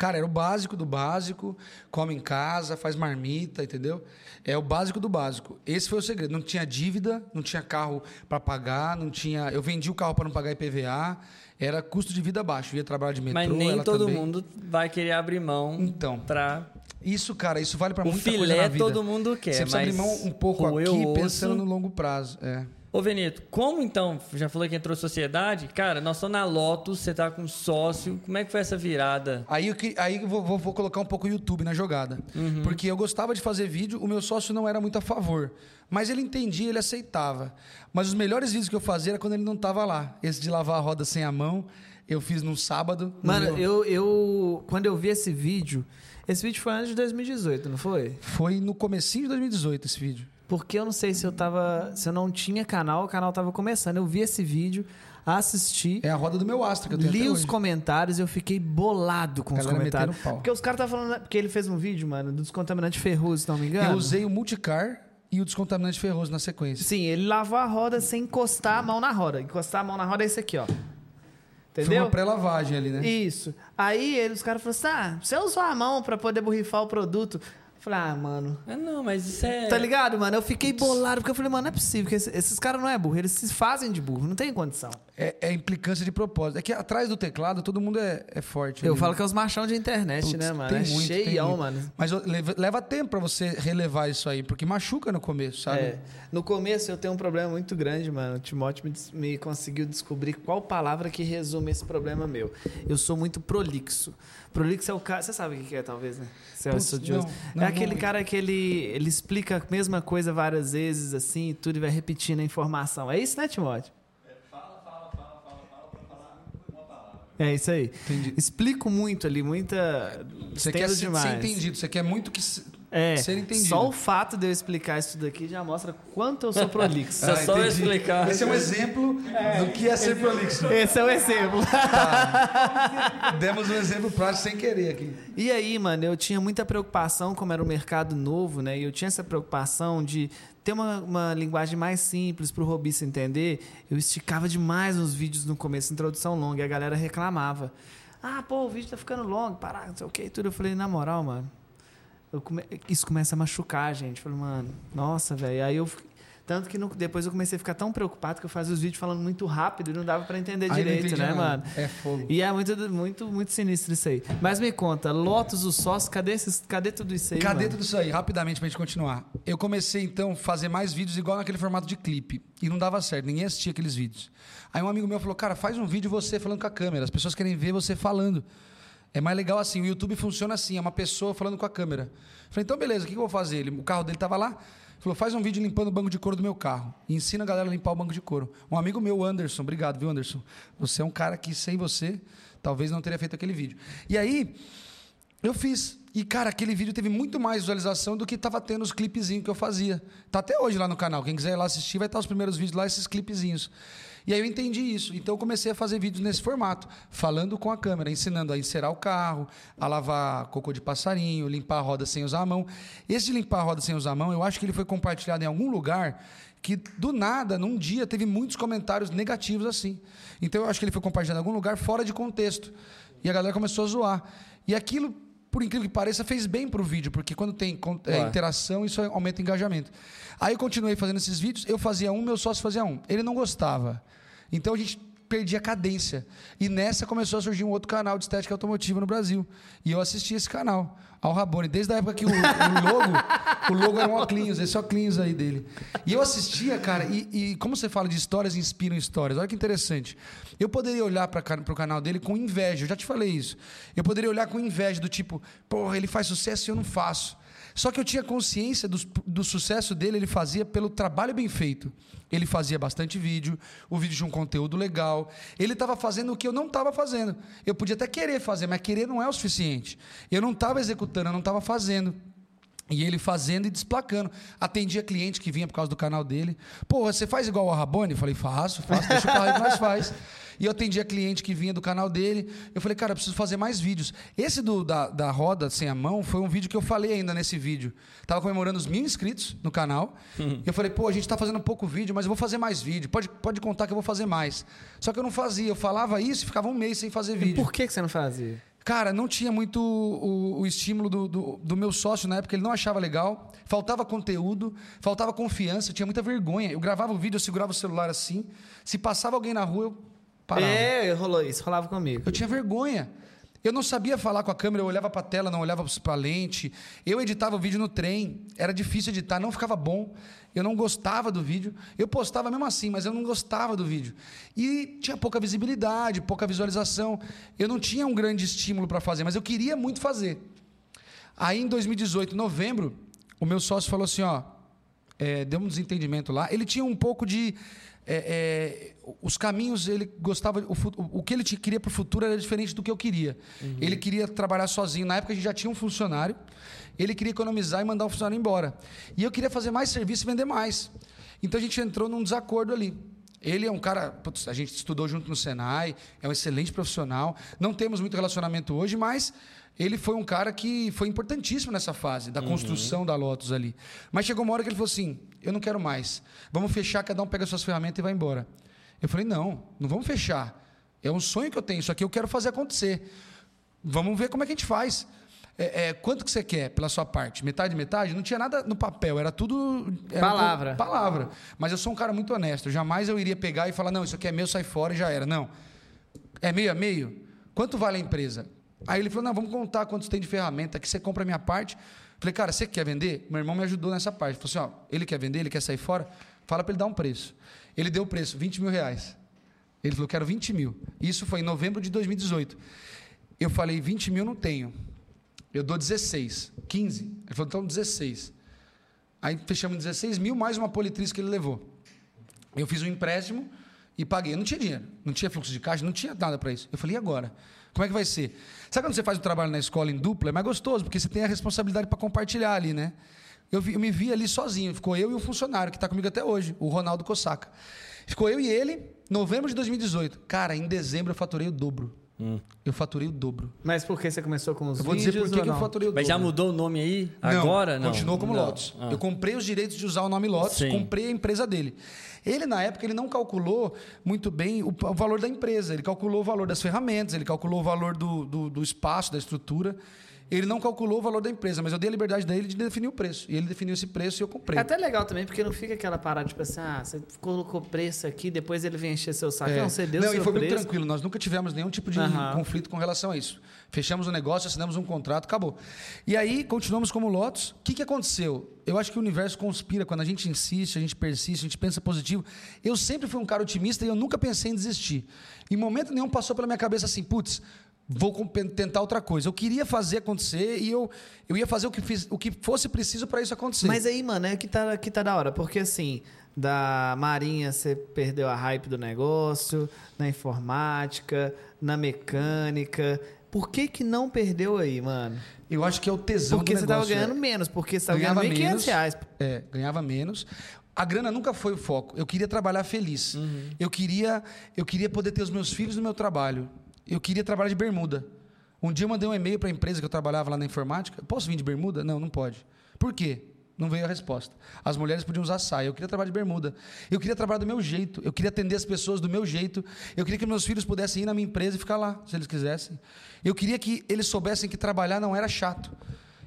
Cara, era o básico do básico, come em casa, faz marmita, entendeu? É o básico do básico. Esse foi o segredo. Não tinha dívida, não tinha carro para pagar, não tinha. Eu vendi o carro para não pagar IPVA, era custo de vida baixo. Eu ia trabalhar de metrô. Mas nem todo também. mundo vai querer abrir mão Então, pra. isso, cara, isso vale para O muita coisa filé na vida. todo mundo quer. Você precisa mas abrir mão um pouco aqui, o pensando no longo prazo. É. Ô, Venito, como então? Já falou que entrou sociedade? Cara, nós estamos na Lotus, você tá com sócio. Como é que foi essa virada? Aí, eu aí eu vou, vou- colocar um pouco o YouTube na jogada. Uhum. Porque eu gostava de fazer vídeo, o meu sócio não era muito a favor. Mas ele entendia, ele aceitava. Mas os melhores vídeos que eu fazia era quando ele não estava lá. Esse de lavar a roda sem a mão, eu fiz num sábado. no Mano, meu- eu, eu. Quando eu vi esse vídeo. Esse vídeo foi antes de 2018, não foi? Foi no comecinho de 2018 esse vídeo. Porque eu não sei se eu tava. Se eu não tinha canal, o canal tava começando. Eu vi esse vídeo, assisti. É a roda do meu astro que eu tenho Li os hoje. comentários e eu fiquei bolado com os comentários. Porque os caras estavam falando. Porque ele fez um vídeo, mano, do descontaminante ferroso, se não me engano. Eu usei o multicar e o descontaminante ferroso na sequência. Sim, ele lavou a roda sem encostar a mão na roda. Encostar a mão na roda é esse aqui, ó. Foi Entendeu? uma pré-lavagem ali, né? Isso. Aí ele, os caras falaram assim: ah, você usou a mão pra poder borrifar o produto. Eu falei, ah, mano. Ah, não, mas isso é. Tá ligado, mano? Eu fiquei bolado, porque eu falei, mano, não é possível, que esse- esses caras não é burro, eles se fazem de burro, não tem condição. É, é implicância de propósito. É que atrás do teclado todo mundo é, é forte. Eu ali, falo né? que é os machão de internet, Putz, né, mano? tem é muito, tem cheião, muito. mano. Mas leva, leva tempo pra você relevar isso aí, porque machuca no começo, sabe? É. No começo eu tenho um problema muito grande, mano. O Timóteo me, me conseguiu descobrir qual palavra que resume esse problema meu. Eu sou muito prolixo. Prolixo é o cara. Você sabe o que é, talvez, né? Você é Putz, estudioso. não, não, é aquele não. cara que ele, ele explica a mesma coisa várias vezes, assim, e tudo e vai repetindo a informação. É isso, né, Timóteo? É isso aí. Entendi. Explico muito ali, muita. Você quer ser, demais. ser entendido, você quer muito que É, ser entendido. só o fato de eu explicar isso daqui já mostra quanto eu sou prolixo. Só- só eu explicar. Esse é um exemplo do que é ser prolixo. Esse é o exemplo. Demos um exemplo prático sem querer aqui. E aí, mano, eu tinha muita preocupação, como era um mercado novo, né? E eu tinha essa preocupação de ter uma, uma linguagem mais simples para o robista entender. Eu esticava demais os vídeos no começo, introdução longa, e a galera reclamava. Ah, pô, o vídeo tá ficando longo, parar, não sei o que, tudo. Eu falei, na moral, mano, come- isso começa a machucar a gente. Eu falei, mano, nossa, velho. Aí eu. Tanto que no- depois eu comecei a ficar tão preocupado que eu fazia os vídeos falando muito rápido e não dava para entender Aí direito, né, nada. mano? É fogo. E é muito, muito, muito sinistro isso aí. Mas me conta, Lotus, o sócio, cadê, esses, cadê tudo isso aí? Cadê mano? tudo isso aí? Rapidamente pra gente continuar. Eu comecei então a fazer mais vídeos igual naquele formato de clipe. E não dava certo, ninguém assistia aqueles vídeos. Aí um amigo meu falou: Cara, faz um vídeo você falando com a câmera. As pessoas querem ver você falando. É mais legal assim. O YouTube funciona assim: é uma pessoa falando com a câmera. Falei: Então beleza, o que eu vou fazer? Ele, o carro dele tava lá. Falou: Faz um vídeo limpando o banco de couro do meu carro. E ensina a galera a limpar o banco de couro. Um amigo meu, Anderson, obrigado, viu, Anderson? Você é um cara que sem você talvez não teria feito aquele vídeo. E aí. Eu fiz. E, cara, aquele vídeo teve muito mais visualização do que tava tendo os clipezinhos que eu fazia. Tá até hoje lá no canal. Quem quiser ir lá assistir, vai estar os primeiros vídeos lá, esses clipezinhos. E aí eu entendi isso. Então eu comecei a fazer vídeos nesse formato, falando com a câmera, ensinando a encerar o carro, a lavar cocô de passarinho, limpar a roda sem usar a mão. Esse de limpar a roda sem usar a mão, eu acho que ele foi compartilhado em algum lugar que do nada, num dia, teve muitos comentários negativos assim. Então eu acho que ele foi compartilhado em algum lugar fora de contexto. E a galera começou a zoar. E aquilo, por incrível que pareça, fez bem pro vídeo, porque quando tem é, interação, isso aumenta o engajamento. Aí eu continuei fazendo esses vídeos, eu fazia um, meu sócio fazia um. Ele não gostava. Então a gente perdi a cadência. E nessa começou a surgir um outro canal de estética automotiva no Brasil. E eu assisti esse canal, ao Rabone, desde a época que o, o logo, o logo era um óculos, esse óculos aí dele. E eu assistia, cara, e, e como você fala de histórias, inspiram histórias. Olha que interessante. Eu poderia olhar para o canal dele com inveja, eu já te falei isso. Eu poderia olhar com inveja, do tipo, porra, ele faz sucesso e eu não faço. Só que eu tinha consciência do, do, sucesso dele, ele fazia pelo trabalho bem feito. Ele fazia bastante vídeo, o vídeo tinha um conteúdo legal. Ele estava fazendo o que eu não estava fazendo. Eu podia até querer fazer, mas querer não é o suficiente. Eu não estava executando, eu não estava fazendo. E ele fazendo e desplacando. Atendia cliente que vinha por causa do canal dele. Pô, você faz igual o Rabone? Eu falei, faço, faço, deixa o carro que nós faz. E eu atendia cliente que vinha do canal dele. Eu falei, cara, eu preciso fazer mais vídeos. Esse do, da, da roda sem a mão foi um vídeo que eu falei ainda nesse vídeo. Tava comemorando os mil inscritos no canal. Uhum. Eu falei, pô, a gente está fazendo pouco vídeo, mas eu vou fazer mais vídeo. Pode, pode contar que eu vou fazer mais. Só que eu não fazia. Eu falava isso e ficava um mês sem fazer vídeo. E por que, que você não fazia? Cara, não tinha muito o, o estímulo do, do, do, meu sócio na época, ele não achava legal, faltava conteúdo, faltava confiança, eu tinha muita vergonha. Eu gravava o vídeo, eu segurava o celular assim, se passava alguém na rua, eu parava. É, rolou isso, rolava comigo. Eu tinha vergonha. Eu não sabia falar com a câmera, eu olhava para a tela, não olhava para a lente. Eu editava o vídeo no trem, era difícil editar, não ficava bom. Eu não gostava do vídeo. Eu postava mesmo assim, mas eu não gostava do vídeo. E tinha pouca visibilidade, pouca visualização. Eu não tinha um grande estímulo para fazer, mas eu queria muito fazer. Aí em 2018, novembro, o meu sócio falou assim: ó, é, deu um desentendimento lá. Ele tinha um pouco de é, é, os caminhos, ele gostava. O, o que ele queria para o futuro era diferente do que eu queria. Uhum. Ele queria trabalhar sozinho. Na época a gente já tinha um funcionário. Ele queria economizar e mandar o funcionário embora. E eu queria fazer mais serviço e vender mais. Então a gente entrou num desacordo ali. Ele é um cara, putz, a gente estudou junto no Senai, é um excelente profissional. Não temos muito relacionamento hoje, mas ele foi um cara que foi importantíssimo nessa fase da uhum. construção da Lotus ali. Mas chegou uma hora que ele falou assim: eu não quero mais. Vamos fechar, cada um pega suas ferramentas e vai embora. Eu falei: não, não vamos fechar. É um sonho que eu tenho, isso aqui eu quero fazer acontecer. Vamos ver como é que a gente faz. É, é, quanto que você quer pela sua parte? Metade, metade? Não tinha nada no papel, era tudo. Era palavra. Tudo, palavra. Mas eu sou um cara muito honesto. Jamais eu iria pegar e falar: não, isso aqui é meu, sai fora e já era. Não. É meio a meio? Quanto vale a empresa? Aí ele falou: não, vamos contar quantos tem de ferramenta, que você compra a minha parte. Falei, cara, você quer vender? Meu irmão me ajudou nessa parte. Falou assim: ó, ele quer vender, ele quer sair fora, fala para ele dar um preço. Ele deu o preço, 20 mil reais. Ele falou, quero 20 mil. Isso foi em novembro de 2018. Eu falei, 20 mil não tenho. Eu dou 16. 15. Ele falou, então 16. Aí fechamos 16 mil, mais uma politriz que ele levou. Eu fiz um empréstimo e paguei. Eu não tinha dinheiro, não tinha fluxo de caixa, não tinha nada para isso. Eu falei, e agora? Como é que vai ser? Sabe quando você faz o trabalho na escola em dupla? É mais gostoso, porque você tem a responsabilidade para compartilhar ali, né? Eu, vi, eu, me vi ali sozinho. Ficou eu e o funcionário, que está comigo até hoje, o Ronaldo Cossaca. Ficou eu e ele, novembro de 2018. Cara, em dezembro eu faturei o dobro. Hum. Eu faturei o dobro. Mas por que você começou com os eu vou dizer por que eu faturei o dobro. Mas já mudou o nome aí? Agora? Não, continuou como não. Lotus. Ah. Eu comprei os direitos de usar o nome Lotus, Sim. comprei a empresa dele. Ele, na época, ele não calculou muito bem o, o, valor da empresa. Ele calculou o valor das ferramentas, ele calculou o valor do, do, do espaço, da estrutura. Ele não calculou o valor da empresa, mas eu dei a liberdade dele de definir o preço. E ele definiu esse preço e eu comprei. É até legal também, porque não fica aquela parada, tipo assim, ah, você colocou preço aqui, depois ele vem encher seu saco. É. Não, você deu não, seu e foi preço. muito tranquilo. Nós nunca tivemos nenhum tipo de uhum. conflito com relação a isso. Fechamos o um negócio, assinamos um contrato, acabou. E aí, continuamos como Lotus. O que, que aconteceu? Eu acho que o universo conspira. Quando a gente insiste, a gente persiste, a gente pensa positivo. Eu sempre fui um cara otimista e eu nunca pensei em desistir. Em momento nenhum passou pela minha cabeça assim, putz, vou tentar outra coisa. Eu queria fazer acontecer e eu, eu ia fazer o que, fiz, o que fosse preciso para isso acontecer. Mas aí, mano, é que tá, que tá da hora. Porque assim, da Marinha você perdeu a hype do negócio, na informática, na mecânica. Por que, que não perdeu aí, mano? Eu acho que é o tesão Porque do negócio. Porque você ganhando menos, porque você estava ganhando 1.500 reais. É, ganhava menos. A grana nunca foi o foco. Eu queria trabalhar feliz. Uhum. Eu, queria, eu queria poder ter os meus filhos no meu trabalho eu queria trabalhar de bermuda. Um dia eu mandei um e-mail para a empresa que eu trabalhava lá na informática. Posso vir de bermuda? Não, não pode. Por quê? Não veio a resposta. As mulheres podiam usar saia. Eu queria trabalhar de bermuda. Eu queria trabalhar do meu jeito. Eu queria atender as pessoas do meu jeito. Eu queria que meus filhos pudessem ir na minha empresa e ficar lá, se eles quisessem. Eu queria que eles soubessem que trabalhar não era chato.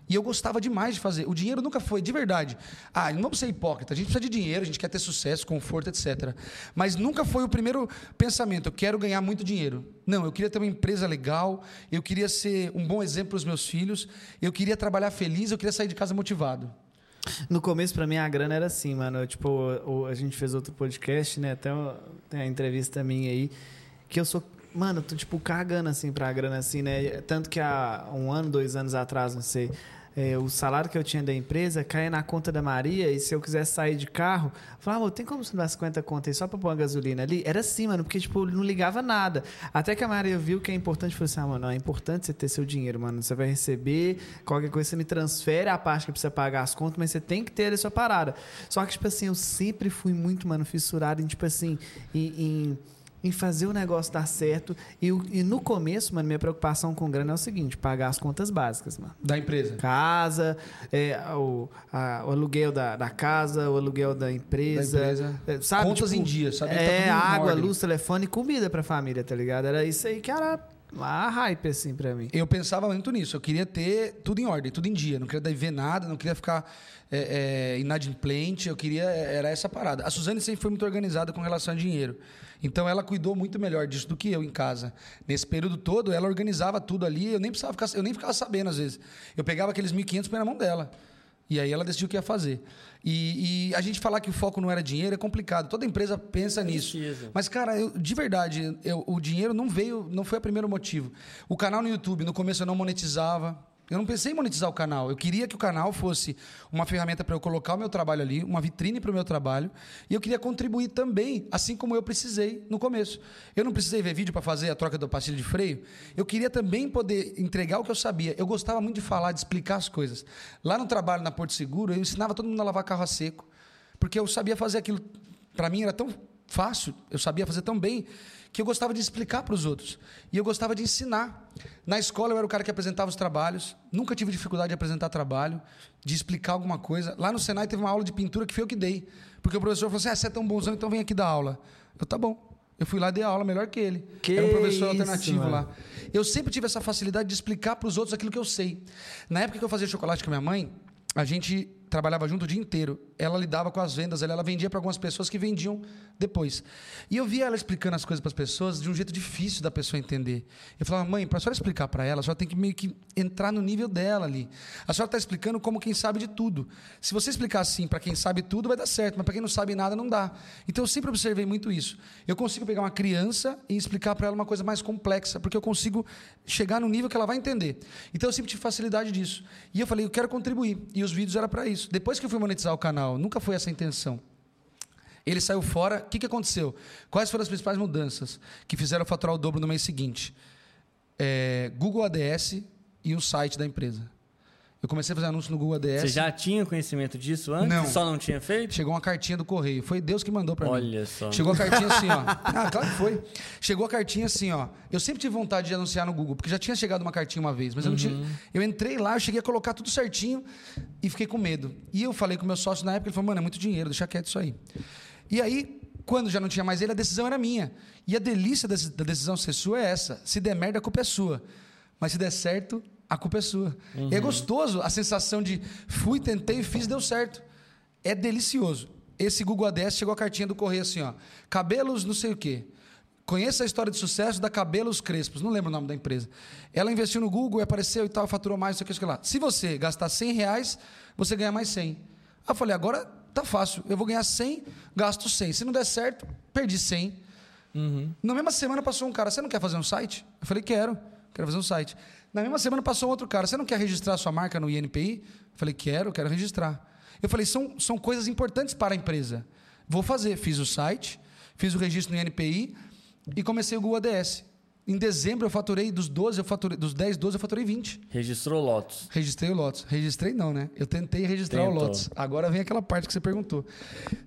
E eu gostava demais de fazer. O dinheiro nunca foi, de verdade. Ah, não vamos ser hipócrita. A gente precisa de dinheiro, a gente quer ter sucesso, conforto, etc. Mas nunca foi o primeiro pensamento, eu quero ganhar muito dinheiro. Não, eu queria ter uma empresa legal, eu queria ser um bom exemplo para os meus filhos, eu queria trabalhar feliz, eu queria sair de casa motivado. No começo, pra mim, a grana era assim, mano. Tipo, a gente fez outro podcast, né? Até a entrevista minha aí. Que eu sou. Mano, tô, tipo, cagando, assim, pra grana, assim, né? Tanto que há um ano, dois anos atrás, não sei. é, o salário que eu tinha da empresa caía na conta da Maria. E se eu quisesse sair de carro, falava, tem como você dar 50 contas aí só pra pôr uma gasolina ali? Era assim, mano, porque, tipo, não ligava nada. Até que a Maria viu que é importante, falou assim: ah, mano, é importante você ter seu dinheiro, mano. Você vai receber, qualquer coisa você me transfere a parte que precisa pagar as contas, mas você tem que ter a sua parada. Só que, tipo assim, eu sempre fui muito, mano, fissurado em, tipo assim, em. em em fazer o negócio dar certo. E, e no começo, mano, minha preocupação com grana é o seguinte: pagar as contas básicas, mano. Da empresa. Casa, é, o, a- o aluguel da, da casa, o aluguel da empresa. Da empresa. é, sabe? Contas em dia, sabe? Tá É, em água, luz, telefone e comida pra família, tá ligado? Era isso aí que era a hype, assim, pra mim. Eu pensava muito nisso. Eu queria ter tudo em ordem, tudo em dia. Não queria dever nada, não queria ficar é, é, inadimplente. Eu queria. Era essa parada. A Suzane sempre foi muito organizada com relação a dinheiro. Então ela cuidou muito melhor disso do que eu em casa. Nesse período todo, ela organizava tudo ali. Eu nem precisava ficar, eu nem ficava sabendo às vezes. Eu pegava aqueles 1.500 põe na mão dela. E aí ela decidiu o que ia fazer. E, e a gente falar que o foco não era dinheiro é complicado. Toda empresa pensa nisso. Precisa. Mas, cara, eu- de verdade, eu- o dinheiro não veio, não foi o primeiro motivo. O canal no YouTube, no começo eu não monetizava. Eu não pensei em monetizar o canal. Eu queria que o canal fosse uma ferramenta para eu colocar o meu trabalho ali, uma vitrine para o meu trabalho. E eu queria contribuir também, assim como eu precisei no começo. Eu não precisei ver vídeo para fazer a troca do pastilha de freio. Eu queria também poder entregar o que eu sabia. Eu gostava muito de falar, de explicar as coisas. Lá no trabalho na Porto Seguro, eu ensinava todo mundo a lavar carro a seco. Porque eu sabia fazer aquilo. Para mim era tão fácil, eu sabia fazer tão bem, que eu gostava de explicar para os outros. E eu gostava de ensinar. Na escola eu era o cara que apresentava os trabalhos, nunca tive dificuldade de apresentar trabalho, de explicar alguma coisa. Lá no Senai teve uma aula de pintura que foi eu que dei. Porque o professor falou assim: ah, você é tão bonzão, então vem aqui dar aula. Eu, tá bom. Eu fui lá e dei aula melhor que ele. Que era um professor isso, alternativo mano. lá. Eu sempre tive essa facilidade de explicar para os outros aquilo que eu sei. Na época que eu fazia chocolate com a minha mãe, a gente trabalhava junto o dia inteiro. Ela lidava com as vendas, ela, ela vendia para algumas pessoas que vendiam depois. E eu via ela explicando as coisas para as pessoas de um jeito difícil da pessoa entender. Eu falava, mãe, para a senhora explicar para ela, a senhora tem que meio que entrar no nível dela ali. A senhora está explicando como quem sabe de tudo. Se você explicar assim para quem sabe tudo, vai dar certo, mas para quem não sabe nada, não dá. Então eu sempre observei muito isso. Eu consigo pegar uma criança e explicar para ela uma coisa mais complexa, porque eu consigo chegar no nível que ela vai entender. Então eu sempre tive facilidade disso. E eu falei, eu quero contribuir. E os vídeos era para isso. Depois que eu fui monetizar o canal, nunca foi essa a intenção. Ele saiu fora. O que, que aconteceu? Quais foram as principais mudanças que fizeram faturar o dobro no mês seguinte? É, Google ADS e o site da empresa. Eu comecei a fazer anúncio no Google ADS. Você já tinha conhecimento disso antes? Não. Só não tinha feito? Chegou uma cartinha do correio. Foi Deus que mandou para mim. Olha só. Chegou a cartinha assim, ó. Ah, claro que foi. Chegou a cartinha assim, ó. Eu sempre tive vontade de anunciar no Google, porque já tinha chegado uma cartinha uma vez, mas eu não tinha. Eu entrei lá, eu cheguei a colocar tudo certinho e fiquei com medo. E eu falei com o meu sócio na época, ele falou, mano, é muito dinheiro, deixa quieto isso aí. E aí, quando já não tinha mais ele, a decisão era minha. E a delícia da decisão ser sua é essa. Se der merda, a culpa é sua. Mas se der certo, a culpa é sua. E é gostoso a sensação de fui, tentei, fiz, deu certo. É delicioso. Esse Google ADS chegou a cartinha do correio assim, ó. Cabelos não sei o quê. Conheça a história de sucesso da Cabelos Crespos. Não lembro o nome da empresa. Ela investiu no Google e apareceu e tal, faturou mais, isso aqui, isso aqui lá. Se você gastar 100 reais, você ganha mais 100. Aí eu falei, agora tá fácil. Eu vou ganhar 100, gasto 100. Se não der certo, perdi 100. Na mesma semana passou um cara, você não quer fazer um site? Eu falei, quero, quero fazer um site. Na mesma semana passou outro cara, você não quer registrar sua marca no INPI? Eu falei, quero, quero registrar. Eu falei, são, são coisas importantes para a empresa. Vou fazer. Fiz o site, fiz o registro no INPI e comecei o Google ADS. Em dezembro eu faturei dos 12, eu faturei, dos 10, 12 eu faturei 20. Registrou Lotus. Registrei o Lotus. Registrei não, né? Eu tentei registrar o Tentou. Lotus. Agora vem aquela parte que você perguntou.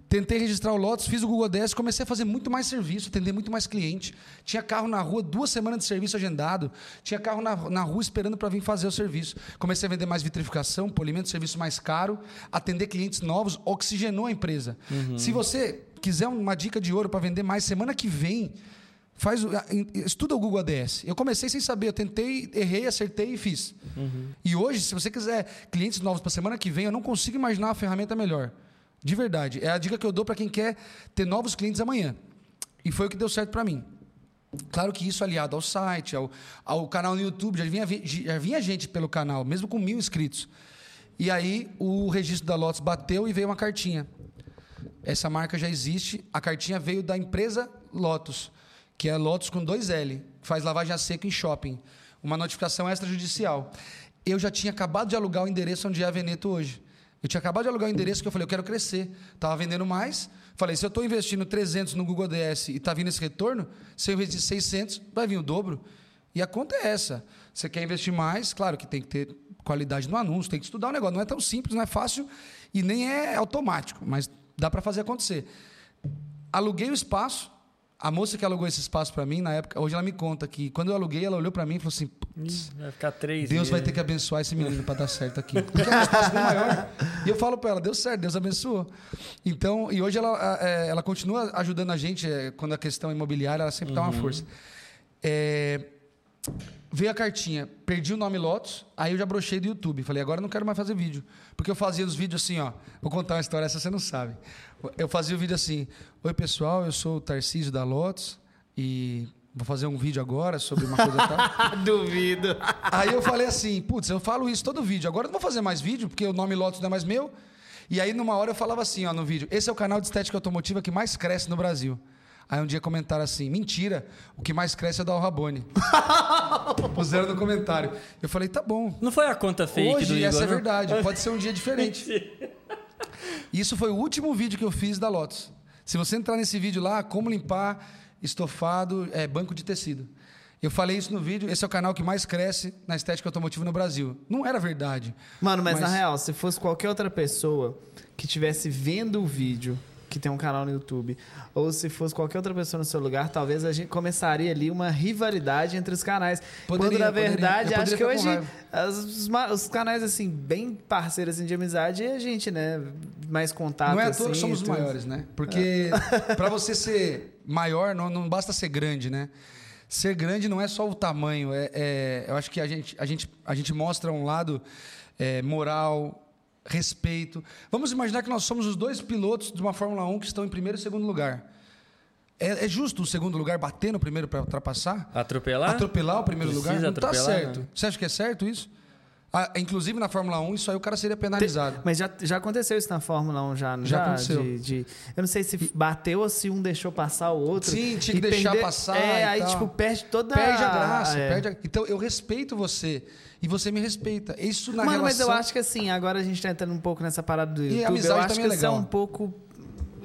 Tentei registrar o Lotus, fiz o Google ADS, comecei a fazer muito mais serviço, atender muito mais cliente. Tinha carro na rua, duas semanas de serviço agendado. Tinha carro na, na rua esperando para vir fazer o serviço. Comecei a vender mais vitrificação, polimento, serviço mais caro, atender clientes novos, oxigenou a empresa. Se você quiser uma dica de ouro para vender mais, semana que vem, Faz, estuda o Google ADS. Eu comecei sem saber, eu tentei, errei, acertei e fiz. E hoje, se você quiser clientes novos para semana que vem, eu não consigo imaginar uma ferramenta melhor. De verdade. É a dica que eu dou para quem quer ter novos clientes amanhã. E foi o que deu certo para mim. Claro que isso aliado ao site, ao, ao canal no YouTube, já vinha, vi- já vinha gente pelo canal, mesmo com mil inscritos. E aí o registro da Lotus bateu e veio uma cartinha. Essa marca já existe. A cartinha veio da empresa Lotus, que é Lotus com dois L, que faz lavagem a seco em shopping. Uma notificação extrajudicial. Eu já tinha acabado de alugar o endereço onde é a Veneto hoje. Eu tinha acabado de alugar o endereço que eu falei, eu quero crescer. Estava vendendo mais. Falei, se eu estou investindo 300 no Google DS e está vindo esse retorno, se eu investir 600, vai vir o dobro. E a conta é essa. Você quer investir mais, claro que tem que ter qualidade no anúncio, tem que estudar o negócio. Não é tão simples, não é fácil e nem é automático, mas dá para fazer acontecer. Aluguei o espaço. A moça que alugou esse espaço para mim, na época, hoje ela me conta que quando eu aluguei, ela olhou para mim e falou assim: "Putz, Vai ficar três Deus vai ter que abençoar esse menino para dar certo aqui. Porque é um espaço bem maior. E eu falo para ela, deu certo, Deus abençoou. Então, e hoje ela, é, ela continua ajudando a gente é, quando a questão imobiliária, ela sempre dá uma força. É, veio a cartinha, perdi o nome Lotus, aí eu já brochei do YouTube. Falei, agora eu não quero mais fazer vídeo. Porque eu fazia os vídeos assim, ó. Vou contar uma história, essa você não sabe. Eu fazia o vídeo assim: Oi, pessoal, eu sou o Tarcísio da Lotus e vou fazer um vídeo agora sobre uma coisa tal. Duvido. Aí eu falei assim, putz, eu falo isso todo vídeo. Agora eu não vou fazer mais vídeo, porque o nome Lotus não é mais meu. E aí, numa hora, eu falava assim, ó, no vídeo, esse é o canal de estética automotiva que mais cresce no Brasil. Aí um dia comentaram assim, mentira, o que mais cresce é da Al Rabone. Puseram no comentário. Eu falei, tá bom. Não foi a conta fake do Hoje Igor, essa é não? verdade, pode ser um dia diferente. Isso foi o último vídeo que eu fiz da Lotus. Se você entrar nesse vídeo lá, como limpar estofado, é, banco de tecido. Eu falei isso no vídeo, esse é o canal que mais cresce na estética automotiva no Brasil. Não era verdade. Mano, mas, na Mas- real, se fosse qualquer outra pessoa que estivesse vendo o vídeo, que tem um canal no YouTube, ou se fosse qualquer outra pessoa no seu lugar, talvez a gente começaria ali uma rivalidade entre os canais. Poderia, Quando, na verdade, acho que hoje as- os, canais, assim, bem parceiros assim, de amizade, é a gente, né? Mais contato, não é à assim, toa que somos maiores, né? Porque para você ser maior, não, não basta ser grande, né? Ser grande não é só o tamanho. É, é- eu acho que a gente, a gente, a gente mostra um lado é, moral, respeito. Vamos imaginar que nós somos os dois pilotos de uma Fórmula 1 que estão em primeiro e segundo lugar. É, é justo o segundo lugar bater no primeiro para ultrapassar? Atropelar? Atropelar o primeiro Precisa lugar? Não está certo. né? Você acha que é certo isso? Ah, inclusive na Fórmula 1, isso aí o cara seria penalizado. Mas já, já aconteceu isso na Fórmula 1, já, Já já? aconteceu. De, de- eu não sei se bateu ou se um deixou passar o outro. Sim, tinha que E deixar perder- passar É, e aí, tal. tipo, perde toda Perde a graça. é. Perde a- Então, eu respeito você e você me respeita. Isso na Mano, relação... mas eu acho que assim, agora a gente tá entrando um pouco nessa parada do YouTube. amizade eu acho também que é é legal. um pouco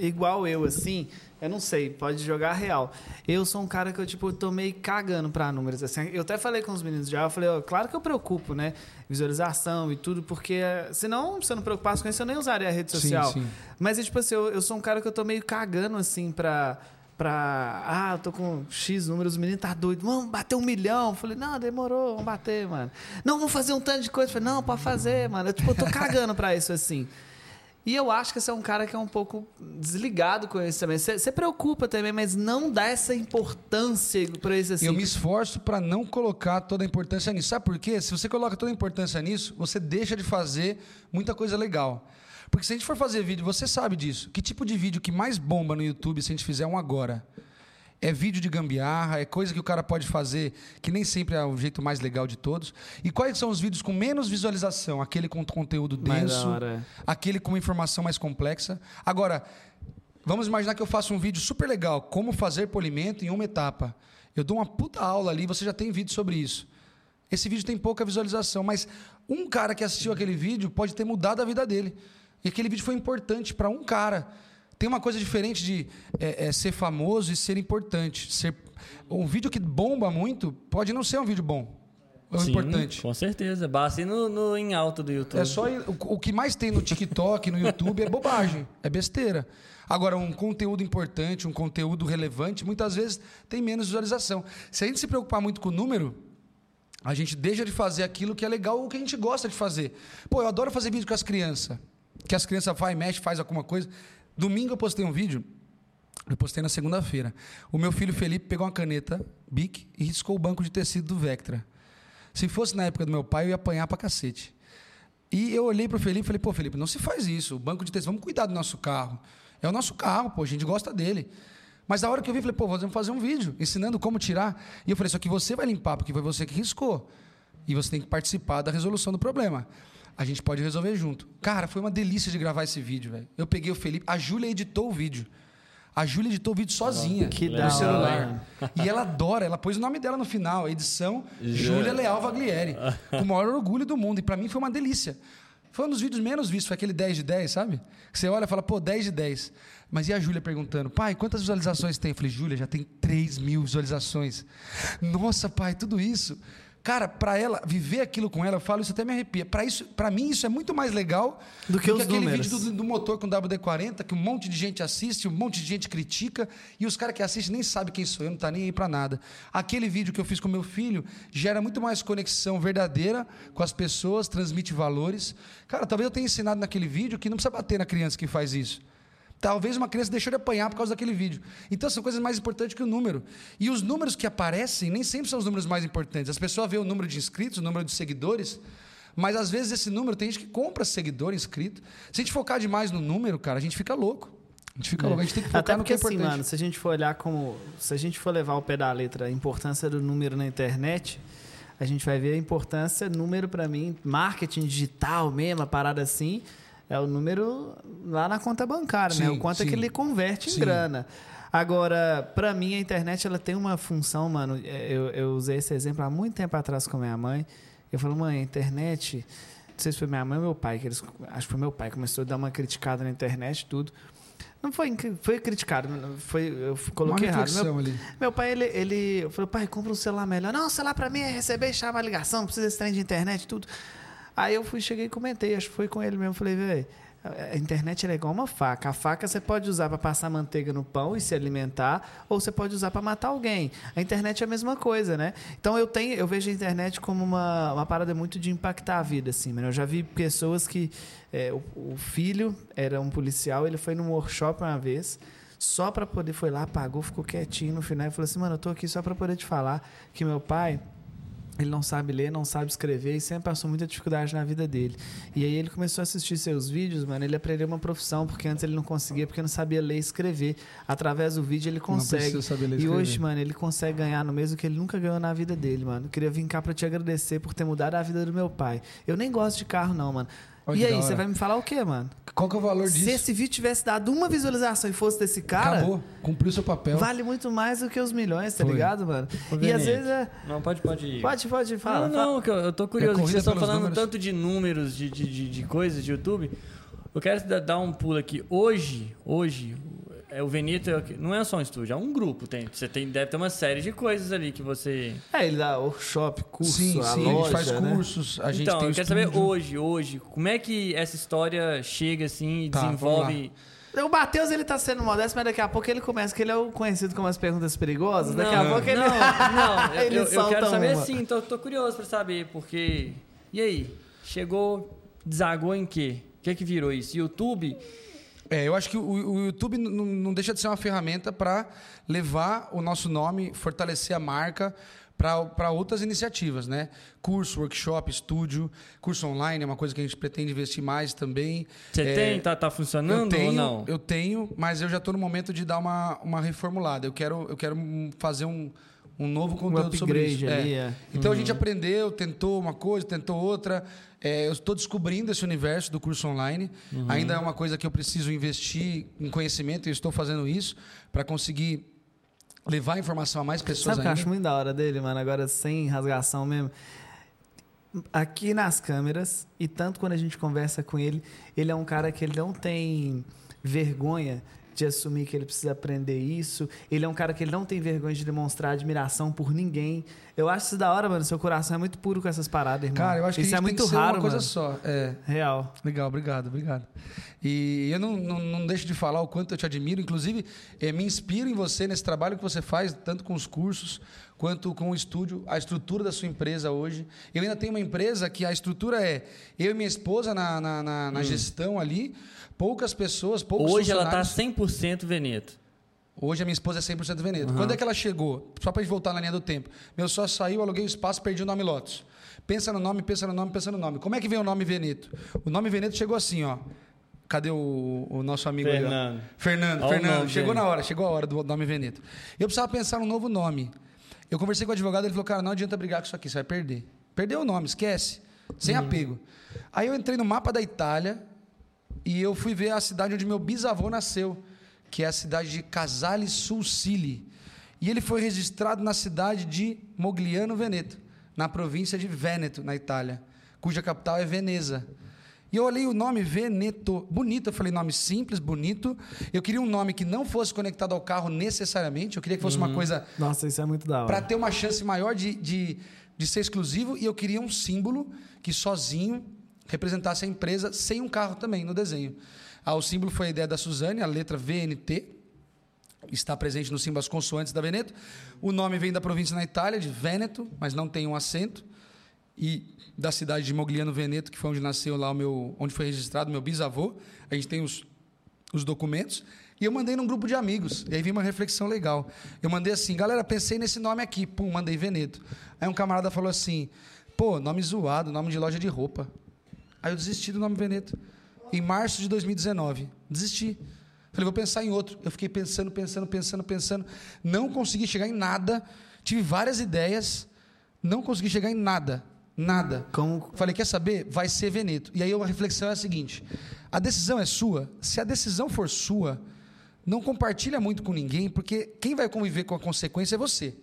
igual eu, assim. Eu não sei, pode jogar real. Eu sou um cara que eu, tipo, tô meio cagando pra números. Assim, eu até falei com os meninos já, eu falei, ó, claro que eu preocupo, né? Visualização e tudo, porque eh, senão, se eu não preocupasse com isso, eu nem usaria a rede Sim, social. sim. Mas, é, tipo assim, eu, eu sou um cara que eu tô meio cagando, assim, pra. Pra. Ah, eu tô com X números, os meninos tá doido. Vamos bater um milhão. Falei, não, demorou, vamos bater, mano. Não, vamos fazer um tanto de coisa. Falei, não, pode fazer, mano. Eu, tipo, eu tô cagando pra isso, assim. E eu acho que você é um cara que é um pouco desligado com isso também. Você você preocupa também, mas não dá essa importância pra isso assim. Eu me esforço para não colocar toda a importância nisso. Sabe por quê? Se você coloca toda a importância nisso, você deixa de fazer muita coisa legal. Porque se a gente for fazer vídeo, você sabe disso. Que tipo de vídeo que mais bomba no YouTube se a gente fizer um agora? É vídeo de gambiarra, é coisa que o cara pode fazer que nem sempre é o jeito mais legal de todos. E quais são os vídeos com menos visualização? Aquele com conteúdo denso, é. aquele com informação mais complexa. Agora, vamos imaginar que eu faço um vídeo super legal, como fazer polimento em uma etapa. Eu dou uma puta aula ali, você já tem vídeo sobre isso. Esse vídeo tem pouca visualização, mas um cara que assistiu aquele vídeo pode ter mudado a vida dele. E aquele vídeo foi importante para um cara. Tem uma coisa diferente de é, é, ser famoso e ser importante. Ser... Um vídeo que bomba muito pode não ser um vídeo bom. Ou Sim, importante. Com certeza. Basta ir no, no em alto do YouTube. É só ir- o, o que mais tem no TikTok, no YouTube é bobagem, é besteira. Agora, um conteúdo importante, um conteúdo relevante, muitas vezes tem menos visualização. Se a gente se preocupar muito com o número, a gente deixa de fazer aquilo que é legal ou que a gente gosta de fazer. Pô, eu adoro fazer vídeo com as crianças. Que as crianças vai, mexe, faz alguma coisa. Domingo eu postei um vídeo Eu postei na segunda-feira. O meu filho Felipe pegou uma caneta Bic e riscou o banco de tecido do Vectra. Se fosse na época do meu pai, eu ia apanhar pra cacete. E eu olhei pro Felipe e falei, pô, Felipe, não se faz isso. O banco de tecido, vamos cuidar do nosso carro. É o nosso carro, pô, a gente gosta dele. Mas a hora que eu vi, falei, pô, vamos fazer um vídeo ensinando como tirar. E eu falei, só que você vai limpar, porque foi você que riscou. E você tem que participar da resolução do problema. A gente pode resolver junto. Cara, foi uma delícia de gravar esse vídeo, velho. Eu peguei o Felipe, a Júlia editou o vídeo. A Júlia editou o vídeo sozinha Que no celular. E ela adora, ela pôs o nome dela no final, a edição Júlia Leal Vaglieri. Com o maior orgulho do mundo. E pra mim foi uma delícia. Foi um dos vídeos menos vistos, foi aquele 10 de 10, sabe? Você olha e fala, pô, 10 de 10. Mas e a Júlia perguntando, pai, quantas visualizações tem? Eu falei, Júlia, já tem 3 mil visualizações. Nossa, pai, tudo isso. Cara, pra ela, viver aquilo com ela, eu falo, isso até me arrepia. Pra, isso, pra mim, isso é muito mais legal Do que os aquele números. vídeo do, do motor com WD-40, que um monte de gente assiste, um monte de gente critica, e os caras que assistem nem sabem quem sou eu, não tá nem aí pra nada. Aquele vídeo que eu fiz com meu filho gera muito mais conexão verdadeira com as pessoas, transmite valores. Cara, talvez eu tenha ensinado naquele vídeo que não precisa bater na criança que faz isso. Talvez uma criança deixou de apanhar por causa daquele vídeo. Então são coisas mais importantes que o número. E os números que aparecem nem sempre são os números mais importantes. As pessoas veem o número de inscritos, o número de seguidores, mas às vezes esse número tem gente que compra seguidor inscrito. Se a gente focar demais no número, cara, a gente fica louco. A gente fica louco. A gente tem que focar Até no porque, que é assim, importante. mano, se a gente for olhar como. Se a gente for levar ao pé da letra a importância do número na internet, a gente vai ver a importância, número para mim, marketing digital mesmo, a parada assim, é o número lá na conta bancária, né? Sim, O quanto é que sim. ele converte em Sim. grana. Agora, para mim, a internet ela tem uma função, mano. é, Eu, eu usei esse exemplo há muito tempo atrás com a minha mãe. Eu falei, mãe, a internet. Não sei se foi minha mãe ou meu pai, que eles, acho que foi meu pai, começou a dar uma criticada na internet e tudo. Não foi, foi criticado, não foi, eu coloquei errado. Meu, ali. meu pai, ele, ele falei, pai, compra um celular melhor. Não, celular pra mim é receber chamar ligação, precisa desse trem de internet e tudo. Aí eu fui, cheguei e comentei, acho que foi com ele mesmo. Falei, velho, a internet é igual uma faca. A faca você pode usar para passar manteiga no pão e se alimentar, ou você pode usar para matar alguém. A internet é a mesma coisa, né? Então eu tenho, eu vejo a internet como uma, uma parada muito de impactar a vida, assim. Mano. Eu já vi pessoas que é, o, o filho era um policial, ele foi num workshop uma vez. Só para poder, foi lá, pagou, ficou quietinho no final e falou assim: Mano, eu tô aqui só para poder te falar que meu pai, ele não sabe ler, não sabe escrever e sempre passou muita dificuldade na vida dele. E aí ele começou a assistir seus vídeos, mano, ele aprendeu uma profissão, porque antes ele não conseguia, porque não sabia ler e escrever. Através do vídeo ele consegue. precisa saber ler e e hoje, mano, ele consegue ganhar no mesmo que ele nunca ganhou na vida dele, mano. Eu queria vir cá pra te agradecer por ter mudado a vida do meu pai. Eu nem gosto de carro, não, mano. Olha e aí, você vai me falar o quê, mano? Qual que é o valor disso? Se esse vídeo tivesse dado uma visualização e fosse desse cara, Acabou. Cumpriu seu papel. vale muito mais do que os milhões, tá Foi. ligado, mano? E às vezes é. Não, pode, pode ir. Pode, pode, fala. não, fala. não, que eu, tô curioso. É vocês estão falando números. tanto de números, de, de, de, de coisas de YouTube. Eu quero da- dar um pulo aqui. Hoje, hoje, é, o Veneto é o quê? não é só um estúdio, é um grupo. Tem, você tem, deve ter uma série de coisas ali que você. É, ele dá workshop, curso, sim, a sim, loja, a gente faz né? cursos, a gente então, tem eu quero saber hoje, hoje, como é que essa história chega assim e Tá, desenvolve. O Matheus, ele tá sendo modesto, mas daqui a pouco ele começa, que ele é o conhecido como as perguntas perigosas. Daqui a não, pouco ele... não, não, eu- ele eu, eu quero saber uma. sim, tô, tô curioso pra saber, porque. E aí? Chegou, desagou em quê? O que que virou isso? YouTube? É, eu acho que o, o YouTube não deixa de ser uma ferramenta para levar o nosso nome, fortalecer a marca para outras iniciativas, né? Curso, workshop, estúdio, curso online é uma coisa que a gente pretende investir mais também. Você É, tem? Tá, tá funcionando eu tenho, ou não? Eu tenho, mas eu já estou no momento de dar uma, uma reformulada. Eu quero, eu quero hum, fazer um, um novo conteúdo sobre upgrade isso. ali, É. é. Então a gente aprendeu, tentou uma coisa, tentou outra. É, eu estou descobrindo esse universo do curso online. Ainda é uma coisa que eu preciso investir em conhecimento e estou fazendo isso para conseguir levar a informação a mais pessoas Sabe o que eu acho muito da hora dele, mano? Agora sem rasgação mesmo. Aqui nas câmeras, e tanto quando a gente conversa com ele, ele é um cara que ele não tem vergonha de assumir que ele precisa aprender isso. Ele é um cara que ele não tem vergonha de demonstrar admiração por ninguém. Eu acho isso da hora, mano. Seu coração é muito puro com essas paradas, irmão. Cara, eu acho que isso é muito raro, uma coisa mano. só. É. Real. Legal, obrigado, obrigado. E eu não, não, não deixo de falar o quanto eu te admiro, inclusive eh, me inspiro em você nesse trabalho que você faz, tanto com os cursos quanto com o estúdio, a estrutura da sua empresa hoje. Eu ainda tenho uma empresa que a estrutura é eu e minha esposa na, na, na- na gestão ali, poucas pessoas, poucos Hoje ela tá funcionários. 100% Veneto. Hoje a minha esposa é 100% Veneto. Quando é que ela chegou? Só pra gente voltar na linha do tempo. Meu sócio saiu, aluguei o espaço, perdi o nome Lotus. Pensa no nome, pensa no nome, pensa no nome. Como é que veio o nome Veneto? O nome Veneto chegou assim, ó. Cadê o, o nosso amigo aí, ó? Fernando. Fernando, Olha Fernando. nome Chegou dele. na hora, chegou a hora do nome Veneto. Eu precisava pensar num novo nome. Eu conversei com o advogado, ele falou, cara, não adianta brigar com isso aqui, você vai perder. Perdeu o nome, esquece. Sem Uhum. apego. Aí eu entrei no mapa da Itália e eu fui ver a cidade onde meu bisavô nasceu, que é a cidade de Casale sul Sili. E ele foi registrado na cidade de Mogliano Veneto, na província de Vêneto, na Itália, cuja capital é Veneza. E eu olhei o nome Veneto, bonito, eu falei nome simples, bonito. Eu queria um nome que não fosse conectado ao carro necessariamente, eu queria que fosse uma coisa Nossa, isso é muito da hora. para ter uma chance maior de, de, de ser exclusivo e eu queria um símbolo que sozinho representasse a empresa sem um carro também no desenho. Ah, o símbolo foi a ideia da Suzane, a letra VNT, está presente no símbolo as consoantes da Veneto. O nome vem da província na Itália, de Vêneto, mas não tem um acento. E da cidade de Mogliano Veneto, que foi onde nasceu lá o meu, onde foi registrado meu bisavô. A gente tem os, os documentos. E eu mandei num grupo de amigos. E aí veio uma reflexão legal. Eu mandei assim, galera, pensei nesse nome aqui. Pum, mandei Veneto. Aí um camarada falou assim, pô, nome zoado, nome de loja de roupa. Aí eu desisti do nome Veneto. Em março de 2019. Desisti. Falei, vou pensar em outro. Eu fiquei pensando, pensando, pensando, pensando. Não consegui chegar em nada. Tive várias ideias. Não consegui chegar em nada. Nada. Como Falei, quer saber? Vai ser Veneto. E aí a reflexão é a seguinte: a decisão é sua. Se a decisão for sua, não compartilha muito com ninguém, porque quem vai conviver com a consequência é você.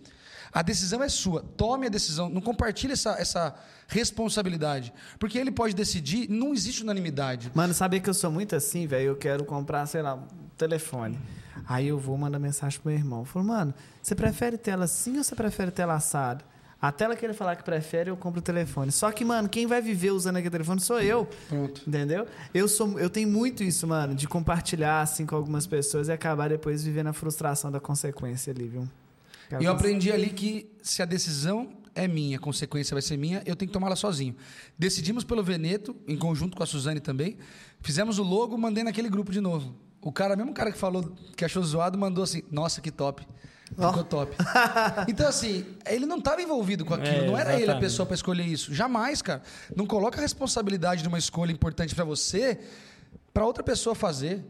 A decisão é sua. Tome a decisão. Não compartilhe essa, essa responsabilidade. Porque ele pode decidir, não existe unanimidade. Mano, sabia que eu sou muito assim, velho? Eu quero comprar, sei lá, um telefone. Aí eu vou mandar mensagem pro meu irmão. Eu falo, mano, você prefere tela assim ou você prefere tela assada? A tela que ele falar que prefere, eu compro o telefone. Só que, mano, quem vai viver usando aquele telefone sou eu. Pronto. Entendeu? Eu sou, eu tenho muito isso, mano, de compartilhar assim com algumas pessoas e acabar depois vivendo a frustração da consequência ali, viu? E eu aprendi ali que se a decisão é minha, a consequência vai ser minha, eu tenho que tomá-la sozinho. Decidimos pelo Veneto, em conjunto com a Suzane também. Fizemos o logo, mandei naquele grupo de novo. O cara, mesmo cara que falou que achou zoado, mandou assim: Nossa, que top. Ficou Ó. top. Então, assim, ele não estava envolvido com aquilo. É, não era ele a exatamente. pessoa para escolher isso. Jamais, cara. Não coloca a responsabilidade de uma escolha importante para você para outra pessoa fazer.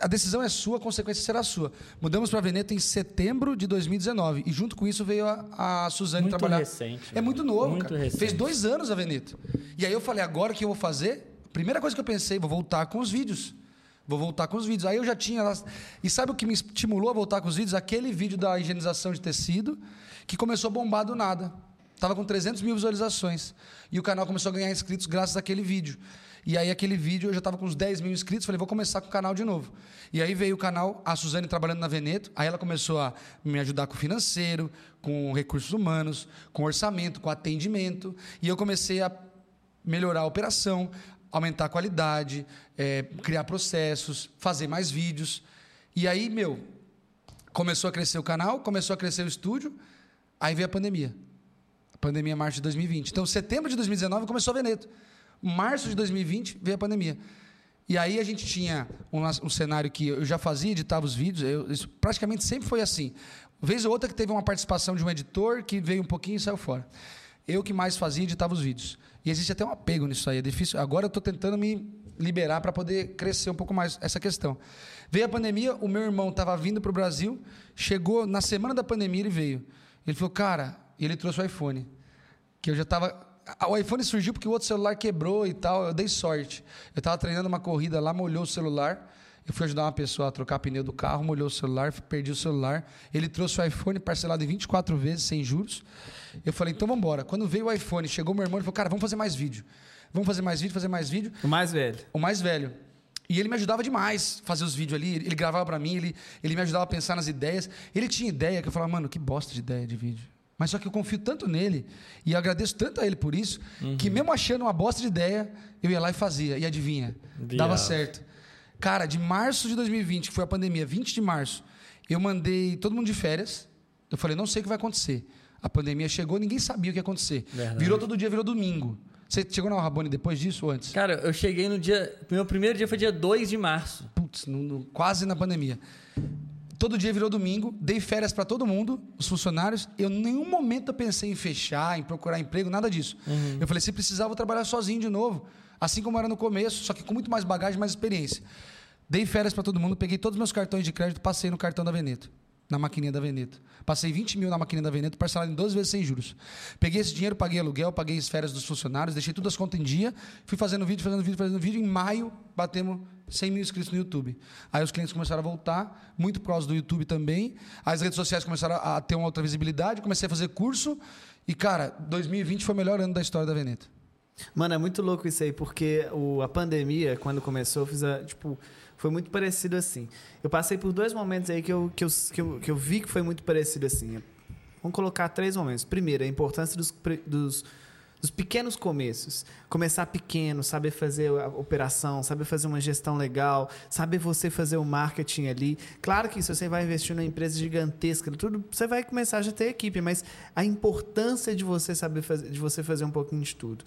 A decisão é sua, a consequência será sua. Mudamos para Veneto em setembro de 2019 e junto com isso veio a, a Suzane Muito trabalhar. recente, É né? muito novo, Muito cara. recente. Fez dois anos a Veneto. E aí eu falei, agora o que eu vou fazer? Primeira coisa que eu pensei, vou voltar com os vídeos. Vou voltar com os vídeos. Aí eu já tinha. E sabe o que me estimulou a voltar com os vídeos? Aquele vídeo da higienização de tecido, que começou a bombar do nada. Tava com 300 mil visualizações. E o canal começou a ganhar inscritos graças àquele vídeo. E aí, aquele vídeo, eu já estava com uns 10 mil inscritos. Falei, vou começar com o canal de novo. E aí veio o canal, a Suzane trabalhando na Veneto. Aí ela começou a me ajudar com o financeiro, com recursos humanos, com orçamento, com atendimento. E eu comecei a melhorar a operação, aumentar a qualidade, é, criar processos, fazer mais vídeos. E aí, meu, começou a crescer o canal, começou a crescer o estúdio, aí veio a pandemia. A pandemia março de 2020. Então, setembro de 2019 começou a Veneto. Março de 2020 veio a pandemia. E aí a gente tinha um, um cenário que eu já fazia, editava os vídeos, eu, isso praticamente sempre foi assim. Vez ou outra que teve uma participação de um editor que veio um pouquinho e saiu fora. Eu que mais fazia, editava os vídeos. E existe até um apego nisso aí, é difícil. Agora eu estou tentando me liberar para poder crescer um pouco mais essa questão. Veio a pandemia, o meu irmão estava vindo para o Brasil, chegou na semana da pandemia, ele veio. Ele falou, cara, e ele trouxe o iPhone. Que eu já estava. O iPhone surgiu porque o outro celular quebrou e tal. Eu dei sorte. Eu estava treinando uma corrida lá, molhou o celular. Eu fui ajudar uma pessoa a trocar pneu do carro, molhou o celular, perdi o celular. Ele trouxe o iPhone parcelado em 24 vezes, sem juros. Eu falei, então vamos embora. Quando veio o iPhone, chegou meu irmão e falou, cara, vamos fazer mais vídeo. Vamos fazer mais vídeo, fazer mais vídeo. O mais velho. O mais velho. E ele me ajudava demais fazer os vídeos ali. Ele, ele gravava para mim, ele, ele me ajudava a pensar nas ideias. Ele tinha ideia que eu falava, mano, que bosta de ideia de vídeo. Mas só que eu confio tanto nele e agradeço tanto a ele por isso, que mesmo achando uma bosta de ideia, eu ia lá e fazia. E adivinha? Dava certo. Cara, de março de 2020, que foi a pandemia, 20 de março, eu mandei todo mundo de férias. Eu falei, não sei o que vai acontecer. A pandemia chegou, ninguém sabia o que ia acontecer. Verdade. Virou todo dia, virou domingo. Você chegou na Rabone depois disso ou antes? Cara, eu cheguei no dia. Meu primeiro dia foi dia 2 de março. Putz, no- no- quase na pandemia. Todo dia virou domingo, dei férias para todo mundo, os funcionários. Eu em nenhum momento pensei em fechar, em procurar emprego, nada disso. Eu falei, se precisar, vou trabalhar sozinho de novo. Assim como era no começo, só que com muito mais bagagem, mais experiência. Dei férias para todo mundo, peguei todos os meus cartões de crédito, passei no cartão da Veneto, na maquininha da Veneto. Passei 20 mil na maquininha da Veneto, parcelado em 12 vezes sem juros. Peguei esse dinheiro, paguei aluguel, paguei as férias dos funcionários, deixei todas as contas em dia, fui fazendo vídeo, fazendo vídeo, fazendo vídeo. Em maio, batemos 100 mil inscritos no YouTube. Aí os clientes começaram a voltar, muito por causa do YouTube também. As redes sociais começaram a ter uma outra visibilidade, comecei a fazer curso. E, cara, 2020 foi o melhor ano da história da Veneto. Mano, é muito louco isso aí, porque o, a pandemia, quando começou, fiz a, tipo, foi muito parecido assim. Eu passei por dois momentos aí que eu, que eu, que eu, que eu vi que foi muito parecido assim. Vamos colocar três momentos. Primeiro, a importância dos, dos, dos pequenos começos. Começar pequeno, saber fazer a operação, saber fazer uma gestão legal, saber você fazer o marketing ali. Claro que se você vai investir numa empresa gigantesca, tudo, você vai começar já a ter equipe, mas a importância de você saber fazer, de você fazer um pouquinho de tudo.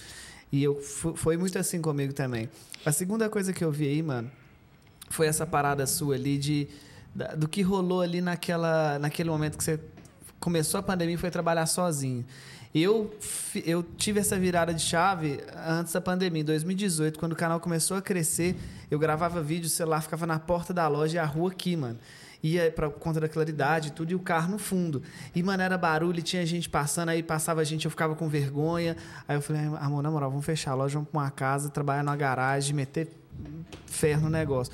E eu foi muito assim comigo também. A segunda coisa que eu vi aí, mano, foi essa parada sua ali de da- do que rolou ali naquela naquele momento que você começou a pandemia e foi trabalhar sozinho. Eu, eu tive essa virada de chave antes da pandemia, em 2018, quando o canal começou a crescer. Eu gravava vídeo, o celular ficava na porta da loja e a rua aqui, mano. Ia pra conta da claridade e tudo, e o carro no fundo. E, mano, era barulho, tinha gente passando, aí passava gente, eu ficava com vergonha. Aí eu falei, amor, na moral, vamos fechar a loja, vamos pra uma casa, trabalhar numa garagem, meter ferro no negócio.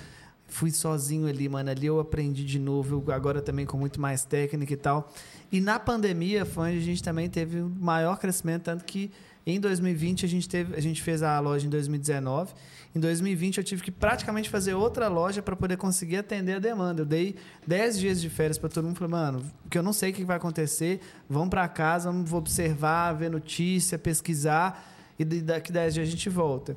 Fui sozinho ali, mano. Ali eu aprendi de novo, agora também com muito mais técnica e tal. E na pandemia foi onde a gente também teve o maior crescimento, tanto que em 2020 a gente, teve, a gente fez a loja em 2019. Em 2020 eu tive que praticamente fazer outra loja para poder conseguir atender a demanda. Eu dei 10 dias de férias para todo mundo. Falei, mano, porque eu não sei o que vai acontecer. Vamos para casa, vamos observar, ver notícia, pesquisar. E daqui 10 dias a gente volta.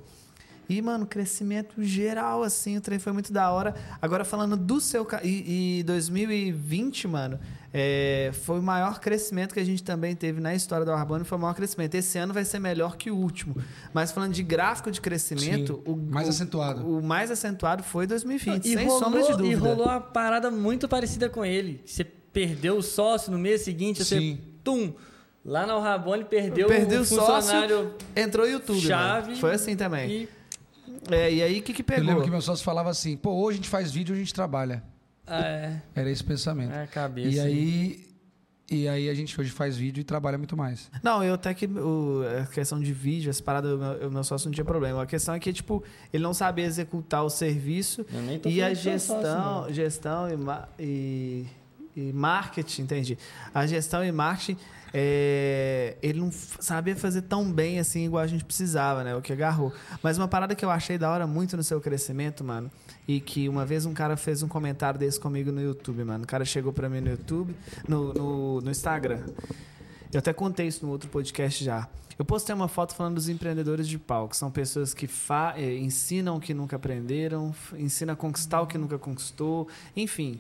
E, mano, crescimento geral, assim, o trem foi muito da hora. Agora, falando do seu... ca- E, e 2020, mano, é, foi o maior crescimento que a gente também teve na história do Arbano, foi o maior crescimento. Esse ano vai ser melhor que o último. Mas falando de gráfico de crescimento... Sim, o, mais o- acentuado. O, mais acentuado foi 2020, E sem rolou, sombra de dúvida. e rolou uma parada muito parecida com ele. Você perdeu o sócio no mês seguinte, você, Sim. tum, lá na Rabone perdeu, Perdeu o o sócio, funcionário Entrou o YouTube, chave. mano. Foi assim também. E, É, e aí, o que que Eu pegou? lembro que meu sócio falava assim: pô, hoje a gente faz vídeo, a gente trabalha. ah, é, Era esse o pensamento. é cabeça. e aí. E aí a gente hoje faz vídeo e trabalha muito mais. Não, eu até que o, a questão de vídeo, essa parada, o meu, o meu sócio não tinha problema. A questão é que, tipo, ele não sabia executar o serviço Eu nem tô e a seu sócio, gestão, gestão e, e, e marketing, entendi. A gestão e marketing, é, ele não sabia fazer tão bem assim igual a gente precisava, né? O que agarrou. Mas uma parada que eu achei da hora muito no seu crescimento, mano, e que uma vez um cara fez um comentário desse comigo no YouTube, mano. O cara chegou pra mim no YouTube, no, no, no Instagram. Eu até contei isso no outro podcast já. Eu postei uma foto falando dos empreendedores de pau, que são pessoas que eh, ensinam o que nunca aprenderam, ensinam a conquistar o que nunca conquistou, enfim.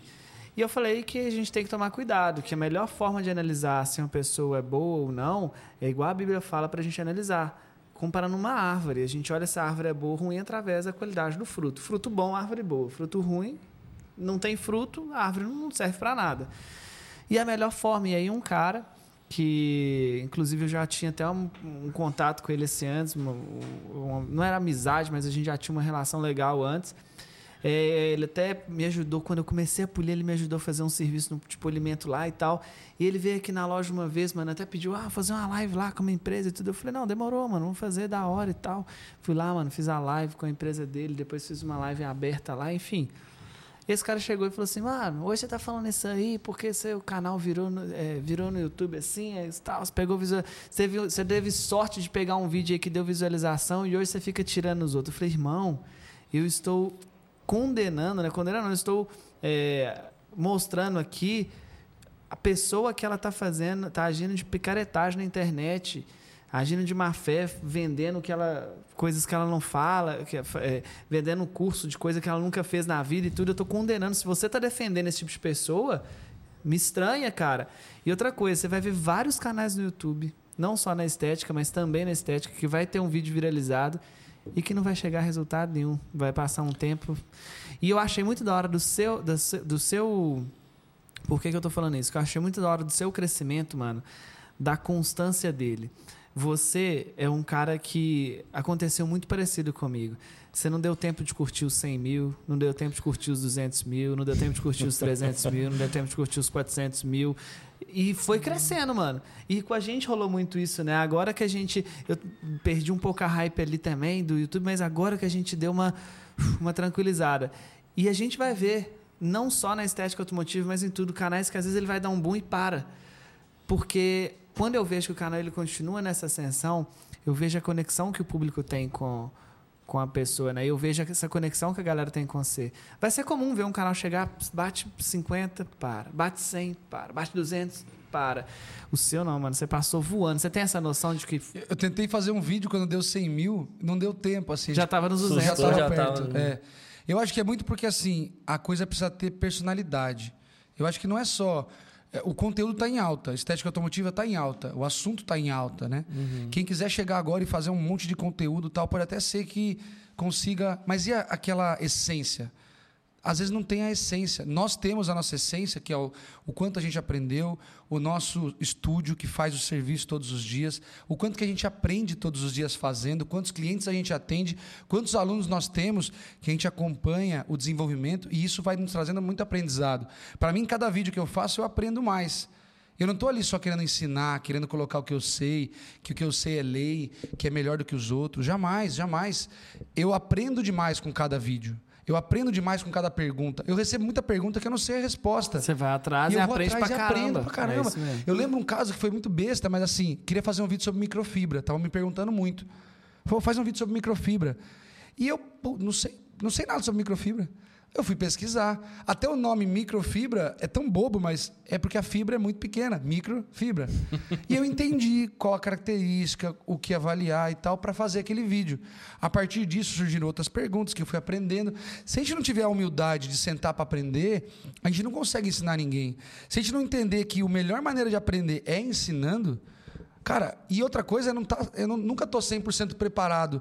E eu falei que a gente tem que tomar cuidado, que a melhor forma de analisar se uma pessoa é boa ou não é igual a Bíblia fala para a gente analisar. Comparando uma árvore, a gente olha se a árvore é boa ou ruim através da qualidade do fruto. Fruto bom, árvore boa. Fruto ruim, não tem fruto, a árvore não serve para nada. E a melhor forma, e aí um cara que, inclusive, eu já tinha até um, um contato com ele esse antes, uma- uma- não era amizade, mas a gente já tinha uma relação legal antes. É, ele até me ajudou, quando eu comecei a polir, ele me ajudou a fazer um serviço de polimento lá e tal. E ele veio aqui na loja uma vez, mano, até pediu, ah, fazer uma live lá com uma empresa e tudo. Eu falei, não, demorou, mano, vamos fazer da hora e tal. Fui lá, mano, fiz a live com a empresa dele, depois fiz uma live aberta lá, enfim. Esse cara chegou e falou assim, mano, hoje você tá falando isso aí porque seu canal virou no, é, virou no YouTube assim, é, tal, você pegou você, viu, você teve sorte de pegar um vídeo aí que deu visualização e hoje você fica tirando os outros. Eu falei, irmão, eu estou condenando, né? Condenando, eu estou é, mostrando aqui a pessoa que ela tá fazendo, tá agindo de picaretagem na internet, agindo de má fé, vendendo que ela, coisas que ela não fala, que, é, vendendo curso de coisa que ela nunca fez na vida e tudo. Eu tô condenando. Se você tá defendendo esse tipo de pessoa, me estranha, cara. E outra coisa, você vai ver vários canais no YouTube, não só na estética, mas também na estética, que vai ter um vídeo viralizado e que não vai chegar a resultado nenhum. Vai passar um tempo. E eu achei muito da hora do seu, do seu, do seu Por que, que eu tô falando isso? Porque eu achei muito da hora do seu crescimento, mano, da constância dele. Você é um cara que aconteceu muito parecido comigo. Você não deu tempo de curtir os 100 mil, não deu tempo de curtir os 200 mil, não deu tempo de curtir os 300 mil, não deu tempo de curtir os 400 mil. E foi crescendo, mano. E com a gente rolou muito isso, né? Agora que a gente. Eu perdi um pouco a hype ali também do YouTube, mas agora que a gente deu uma, uma tranquilizada. E a gente vai ver, não só na estética automotiva, mas em tudo, canais que às vezes ele vai dar um boom e para. Porque quando eu vejo que o canal ele continua nessa ascensão, eu vejo a conexão que o público tem com, com a pessoa, né? Eu vejo essa conexão que a galera tem com você. Vai ser comum ver um canal chegar, bate 50, para. Bate 100, para. Bate 200, para. O seu não, mano. Você passou voando. Você tem essa noção de que... Eu tentei fazer um vídeo quando deu 100 mil, não deu tempo, assim. Já tava nos 200. Já Assustou, tava já perto. tava. É. Eu acho que é muito porque, assim, a coisa precisa ter personalidade. Eu acho que não é só... é, O conteúdo está em alta, a estética automotiva está em alta, o assunto está em alta, né? Quem quiser chegar agora e fazer um monte de conteúdo tal, pode até ser que consiga. Mas e a- aquela essência? Às vezes não tem a essência. Nós temos a nossa essência, que é o, o quanto a gente aprendeu, o nosso estúdio que faz o serviço todos os dias, o quanto que a gente aprende todos os dias fazendo, quantos clientes a gente atende, quantos alunos nós temos que a gente acompanha o desenvolvimento e isso vai nos trazendo muito aprendizado. Para mim, cada vídeo que eu faço, eu aprendo mais. Eu não estou ali só querendo ensinar, querendo colocar o que eu sei, que o que eu sei é lei, que é melhor do que os outros. Jamais, jamais. Eu aprendo demais com cada vídeo. Eu aprendo demais com cada pergunta. Eu recebo muita pergunta que eu não sei a resposta. Você vai atrás e, vou aprende atrás pra e caramba. pra caramba. É isso mesmo. eu lembro um caso que foi muito besta, mas assim, queria fazer um vídeo sobre microfibra. Estavam me perguntando muito. Falou, faz um vídeo sobre microfibra. E eu pô, não sei, não sei nada sobre microfibra. Eu fui pesquisar. Até o nome microfibra é tão bobo, mas é porque a fibra é muito pequena, microfibra. e eu entendi qual a característica, o que avaliar e tal, para fazer aquele vídeo. A partir disso surgiram outras perguntas que eu fui aprendendo. Se a gente não tiver a humildade de sentar para aprender, a gente não consegue ensinar ninguém. Se a gente não entender que a melhor maneira de aprender é ensinando, Cara, e outra coisa, eu, não tá, eu não- nunca estou 100% preparado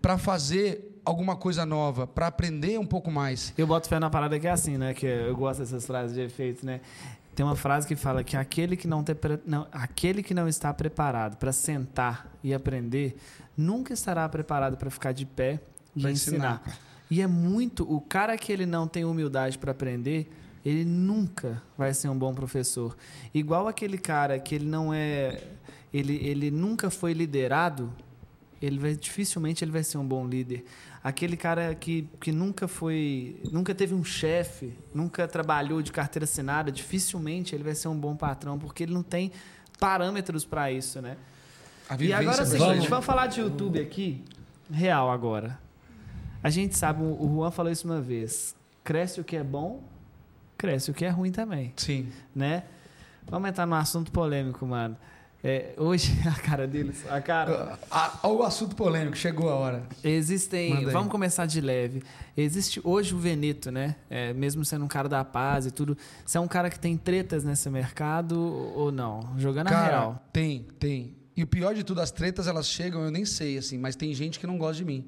para fazer alguma coisa nova, para aprender um pouco mais. Eu boto fé na parada que é assim, né? Que eu gosto dessas frases de efeitos, né? Tem uma frase que fala que aquele que não, não, aquele que não está preparado para sentar e aprender nunca estará preparado para ficar de pé e Pra ensinar. ensinar. E é muito o cara que ele não tem humildade para aprender, ele nunca vai ser um bom professor. Igual aquele cara que ele não é, ele, ele nunca foi liderado, ele vai dificilmente ele vai ser um bom líder. Aquele cara que, que nunca foi, nunca teve um chefe, nunca trabalhou de carteira assinada, dificilmente ele vai ser um bom patrão, porque ele não tem parâmetros para isso, né? E agora é o da seguinte, gente. vamos falar de YouTube aqui, real agora. A gente sabe, o Juan falou isso uma vez, cresce o que é bom, cresce o que é ruim também, Sim. né? Vamos entrar num assunto polêmico, mano. É, hoje, a cara deles, a cara... Ah, ah, o assunto polêmico, chegou a hora. Existem. Vamos começar de leve. Existe hoje o Veneto, né? É, mesmo sendo um cara da paz e tudo. Você é um cara que tem tretas nesse mercado ou não? Jogando a Cara, real. tem, tem. E o pior de tudo, as tretas elas chegam, eu nem sei, assim, mas tem gente que não gosta de mim.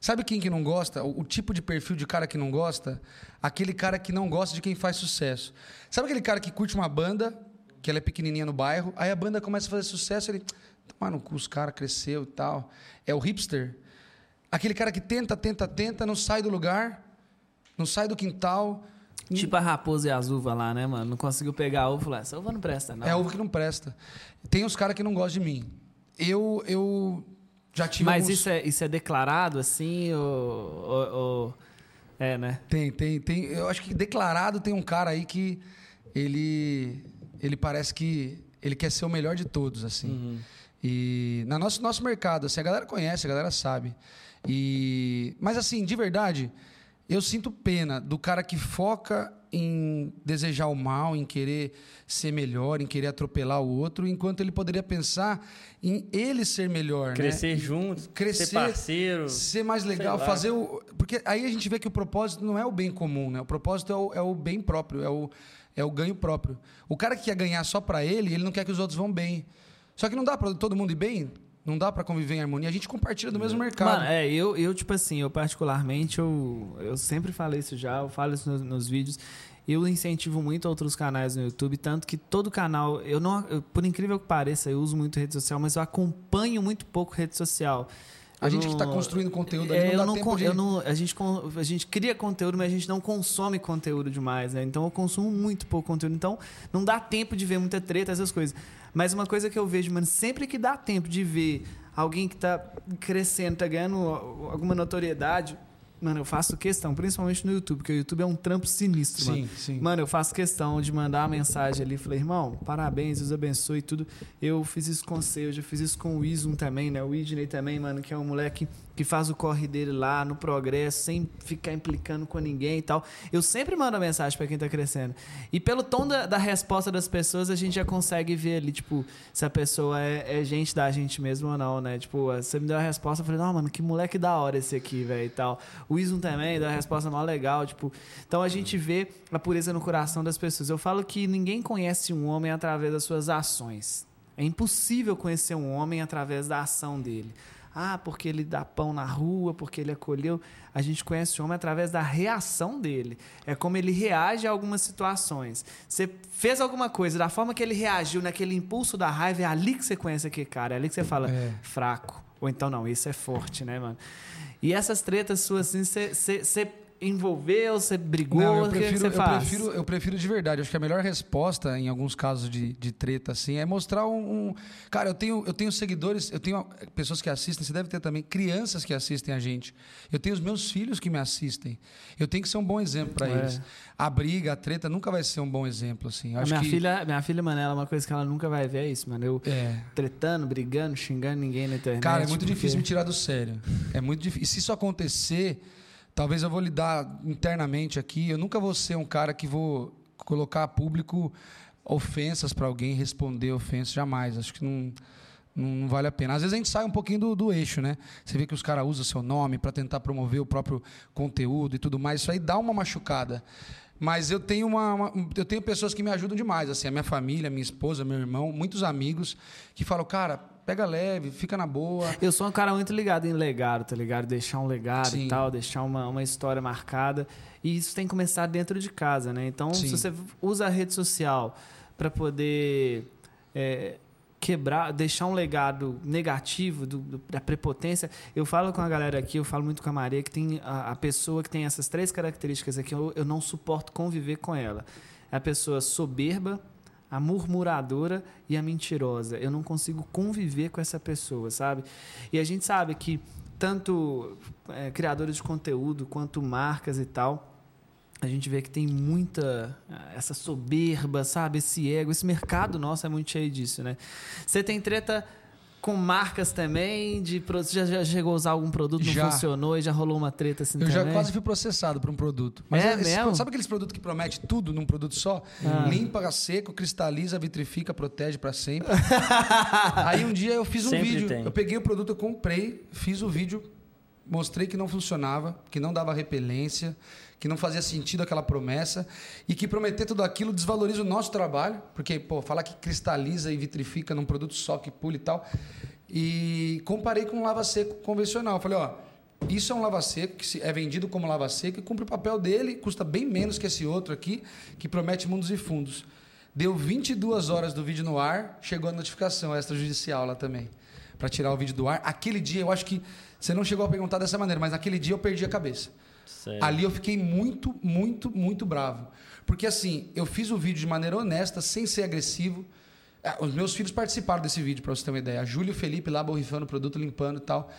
Sabe quem que não gosta? O, o tipo de perfil de cara que não gosta? Aquele cara que não gosta de quem faz sucesso. Sabe aquele cara que curte uma banda, que ela é pequenininha no bairro, aí a banda começa a fazer sucesso, ele, tomar no cu, os caras cresceu e tal. É o hipster. Aquele cara que tenta, tenta, tenta, não sai do lugar, não sai do quintal. Tipo a raposa e as uvas lá, né, mano? Não conseguiu pegar a uva e falou: essa uva não presta, não. É ovo que não presta. Tem os caras que não gostam de mim. Eu, eu já tive Mas alguns... isso, é, isso é declarado assim? Ou, ou- ou- É, né? Tem, tem, tem. Eu acho que declarado tem um cara aí que ele, ele parece que ele quer ser o melhor de todos, assim. E na nosso nosso mercado, assim, a galera conhece, a galera sabe. E mas assim, de verdade, eu sinto pena do cara que foca em desejar o mal, em querer ser melhor, em querer atropelar o outro, enquanto ele poderia pensar em ele ser melhor, né? Crescer juntos, crescer, ser parceiro. ser mais legal, fazer o. Porque aí a gente vê que o propósito não é o bem comum, né? O propósito é o, é o bem próprio, é o, é o ganho próprio. O cara que quer ganhar só para ele, ele não quer que os outros vão bem. Só que não dá para todo mundo ir bem, não dá para conviver em harmonia. A gente compartilha do mesmo mercado. Mano, é, eu, eu, tipo assim, eu particularmente, eu, eu sempre falei isso já, eu falo isso nos, nos vídeos. Eu incentivo muito outros canais no YouTube, tanto que todo canal, eu não, eu, por incrível que pareça, eu uso muito rede social, mas eu acompanho muito pouco rede social. A gente que está construindo conteúdo ali é, não eu dá não, de... eu não- a, gente, a gente cria conteúdo, mas a gente não consome conteúdo demais, né? Então eu consumo muito pouco conteúdo. Então não dá tempo de ver muita treta, essas coisas. Mas uma coisa que eu vejo, mano, sempre que dá tempo de ver alguém que tá crescendo, tá ganhando alguma notoriedade, mano, eu faço questão, principalmente no YouTube, porque o YouTube é um trampo sinistro, mano. Sim, sim. Mano, eu faço questão de mandar uma mensagem ali. Falei, irmão, parabéns, Deus abençoe e tudo. Eu fiz isso com você, eu já fiz isso com o Isum também, né? O Idney também, mano, que é um moleque que faz o corre dele lá no progresso, sem ficar implicando com ninguém e tal. Eu sempre mando mensagem pra quem tá crescendo. E pelo tom da, da resposta das pessoas, a gente já consegue ver ali, tipo, se a pessoa é, é gente da gente mesmo ou não, né? Tipo, você me deu a resposta, eu falei, não, mano, que moleque da hora esse aqui, velho, e tal. O Isum também deu a resposta mó legal, tipo. Então a gente vê a pureza no coração das pessoas. Eu falo que ninguém conhece um homem através das suas ações. É impossível conhecer um homem através da ação dele. Ah, porque ele dá pão na rua, porque ele acolheu. A gente conhece o homem através da reação dele. É como ele reage a algumas situações. Você fez alguma coisa, da forma que ele reagiu naquele impulso da raiva, é ali que você conhece aquele cara. É ali que você fala, É. fraco. Ou então, não, esse é forte, né, mano? E essas tretas suas, assim, você envolveu, você brigou, Não, eu o que que prefiro, você eu, faz? prefiro, eu prefiro de verdade. Acho que a melhor resposta, em alguns casos de, de treta, assim, é mostrar um, um- Cara, eu tenho, eu tenho seguidores, eu tenho pessoas que assistem, você deve ter também crianças que assistem a gente. Eu tenho os meus filhos que me assistem. Eu tenho que ser um bom exemplo para É. eles. A briga, a treta nunca vai ser um bom exemplo, assim. Acho minha que, filha, minha filha, mano, ela, uma coisa que ela nunca vai ver é isso, mano. Eu É. tretando, brigando, xingando ninguém na internet. Cara, é muito porque- difícil me tirar do sério. É muito difícil. E se isso acontecer, talvez eu vou lidar internamente aqui. Eu nunca vou ser um cara que vou colocar a público ofensas para alguém, responder ofensas, jamais. Acho que não, não, vale a pena. Às vezes a gente sai um pouquinho do, do eixo, né? Você vê que os caras usam seu nome para tentar promover o próprio conteúdo e tudo mais. Isso aí dá uma machucada. Mas eu tenho uma, uma- eu tenho pessoas que me ajudam demais, assim, a minha família, minha esposa, meu irmão, muitos amigos que falam, cara, pega leve, fica na boa. Eu sou um cara muito ligado em legado, tá ligado? Deixar um legado Sim. e tal, deixar uma, uma história marcada. E isso tem que começar dentro de casa, né? Então, Sim. se você usa a rede social para poder é, quebrar, deixar um legado negativo do- do- da prepotência, eu falo com a galera aqui, eu falo muito com a Maria, que tem a, a pessoa que tem essas três características aqui, eu, eu não suporto conviver com ela. É a pessoa soberba, a murmuradora e a mentirosa. Eu não consigo conviver com essa pessoa, sabe? E a gente sabe que tanto é, criadores de conteúdo quanto marcas e tal, a gente vê que tem muita ah, essa soberba, sabe? Esse ego. Esse mercado nosso é muito cheio disso, né? Você tem treta com marcas também? De, pro- já, já chegou a usar algum produto, não Já. funcionou e já rolou uma treta assim Eu já também? quase fui processado por um produto. É esse- mesmo? sabe aqueles produtos que promete tudo num produto só? Ah. Limpa, seco, cristaliza, vitrifica, protege para sempre. Aí um dia eu fiz um Sempre vídeo. tem. Eu peguei o produto, eu comprei, fiz o vídeo, mostrei que não funcionava, que não dava repelência, que não fazia sentido aquela promessa e que prometer tudo aquilo desvaloriza o nosso trabalho, porque pô, falar que cristaliza e vitrifica num produto só que pula e tal. E comparei com um lava seco convencional. Falei, ó, isso é um lava seco que é vendido como lava seco e cumpre o papel dele, custa bem menos que esse outro aqui, que promete mundos e fundos. Deu 22 horas do vídeo no ar, chegou a notificação extrajudicial lá também, para tirar o vídeo do ar. Aquele dia, eu acho que você não chegou a perguntar dessa maneira, mas naquele dia eu perdi a cabeça. Ali eu fiquei muito, muito, muito bravo. Porque assim, eu fiz o vídeo de maneira honesta, sem ser agressivo. Ah, Os meus filhos participaram desse vídeo, para você ter uma ideia. A Júlia e o Felipe lá borrifando o produto, limpando e tal.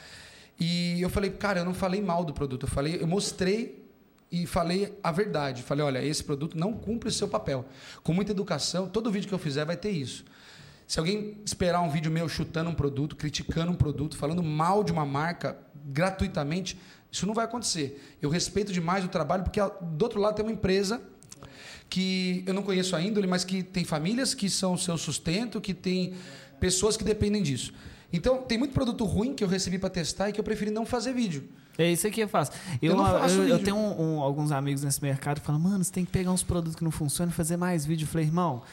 E eu falei, cara, eu não falei mal do produto. Eu falei, eu mostrei e falei a verdade. Falei, olha, esse produto não cumpre o seu papel. Com muita educação, todo vídeo que eu fizer vai ter isso. Se alguém esperar um vídeo meu chutando um produto, criticando um produto, falando mal de uma marca gratuitamente, isso não vai acontecer. Eu respeito demais o trabalho, porque ó, do outro lado tem uma empresa que eu não conheço a índole, mas que tem famílias que são o seu sustento, que tem pessoas que dependem disso. Então, tem muito produto ruim que eu recebi para testar e que eu preferi não fazer vídeo. É isso aqui eu faço. Eu, Eu não faço eu- eu tenho um- um- alguns amigos nesse mercado que falam, mano, você tem que pegar uns produtos que não funcionam e fazer mais vídeo. Eu falei, irmão,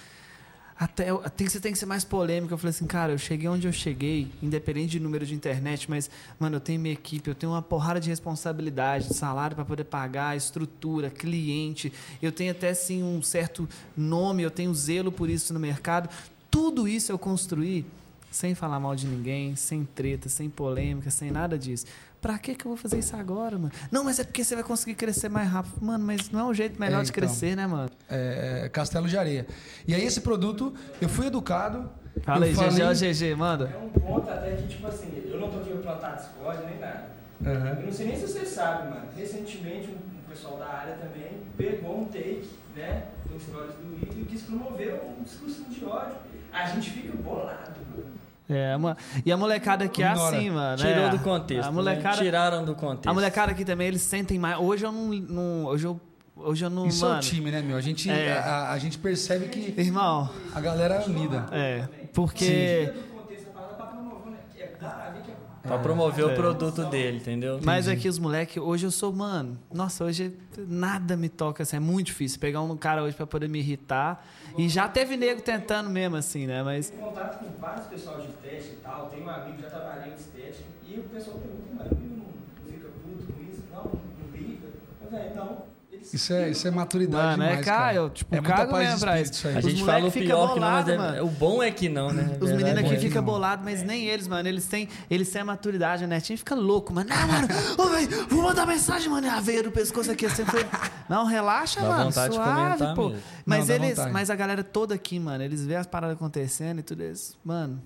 até tem, você tem que ser mais polêmico. Eu falei assim, cara, eu cheguei onde eu cheguei, independente de número de internet, mas, mano, eu tenho minha equipe, eu tenho uma porrada de responsabilidade, salário para poder pagar, estrutura, cliente, eu tenho até sim um certo nome, eu tenho zelo por isso no mercado. Tudo isso eu construí sem falar mal de ninguém, sem treta, sem polêmica, sem nada disso. Pra que que eu vou fazer isso agora, mano? Não, mas é porque você vai conseguir crescer mais rápido. Mano, mas não é um jeito melhor É, de então. crescer, né, mano? É, Castelo de Areia. E aí esse produto, eu fui educado. Fala aí, falei- GG, ó, GG, manda. É um ponto até que, tipo assim, eu não tô aqui pra plantar discórdia nem nada. Aham. Eu não sei nem se você sabe, mano. Recentemente, um, um pessoal da área também pegou um take, né, do stories do Ito e quis promover um discurso de ódio. A gente fica bolado, mano. É, uma... E a molecada aqui é Ignora. assim, mano. Tirou é. do contexto. A molecada, né? Tiraram do contexto. a molecada aqui também, eles sentem mais. Hoje eu não. não- hoje eu. Hoje eu não. Isso é mano, o time, né, meu? A gente, É. a, a gente percebe que Irmão, a galera é unida. é. Porque. Tira do contexto a palavra pra promover, né? Que é dá a ver que é Pra promover É. o produto dele, entendeu? Mas aqui os moleques, hoje eu sou, mano. Nossa, hoje nada me toca assim. É muito difícil pegar um cara hoje pra poder me irritar. E já teve nego tentando mesmo, assim, né? Mas. Tenho contato com vários pessoal de teste e tal. Tem um amigo que já trabalhei nesse teste. E o pessoal pergunta, mas o amigo não, não fica puto com isso? Não, não briga. Mas, velho, não. Isso é, isso é maturidade Mano, é demais, cara. Caio, tipo, é muita paz de mesmo isso. aí. A Os gente fala o fica pior que não, mas bolado, é- mano. o bom é que não, né? Os Verdade meninos aqui é que ficam não. bolados, mas nem eles, mano. Eles têm, eles têm a maturidade, né? Tinha fica louco, mano. Não, mano, ô, velho, vou mandar mensagem, mano. É a veia do pescoço aqui. Assim, foi... Não, relaxa, Dá mano. suave, comentar pô. mesmo. Mas Não, eles, mas a galera toda aqui, mano, eles vê as paradas acontecendo e tudo isso. Mano,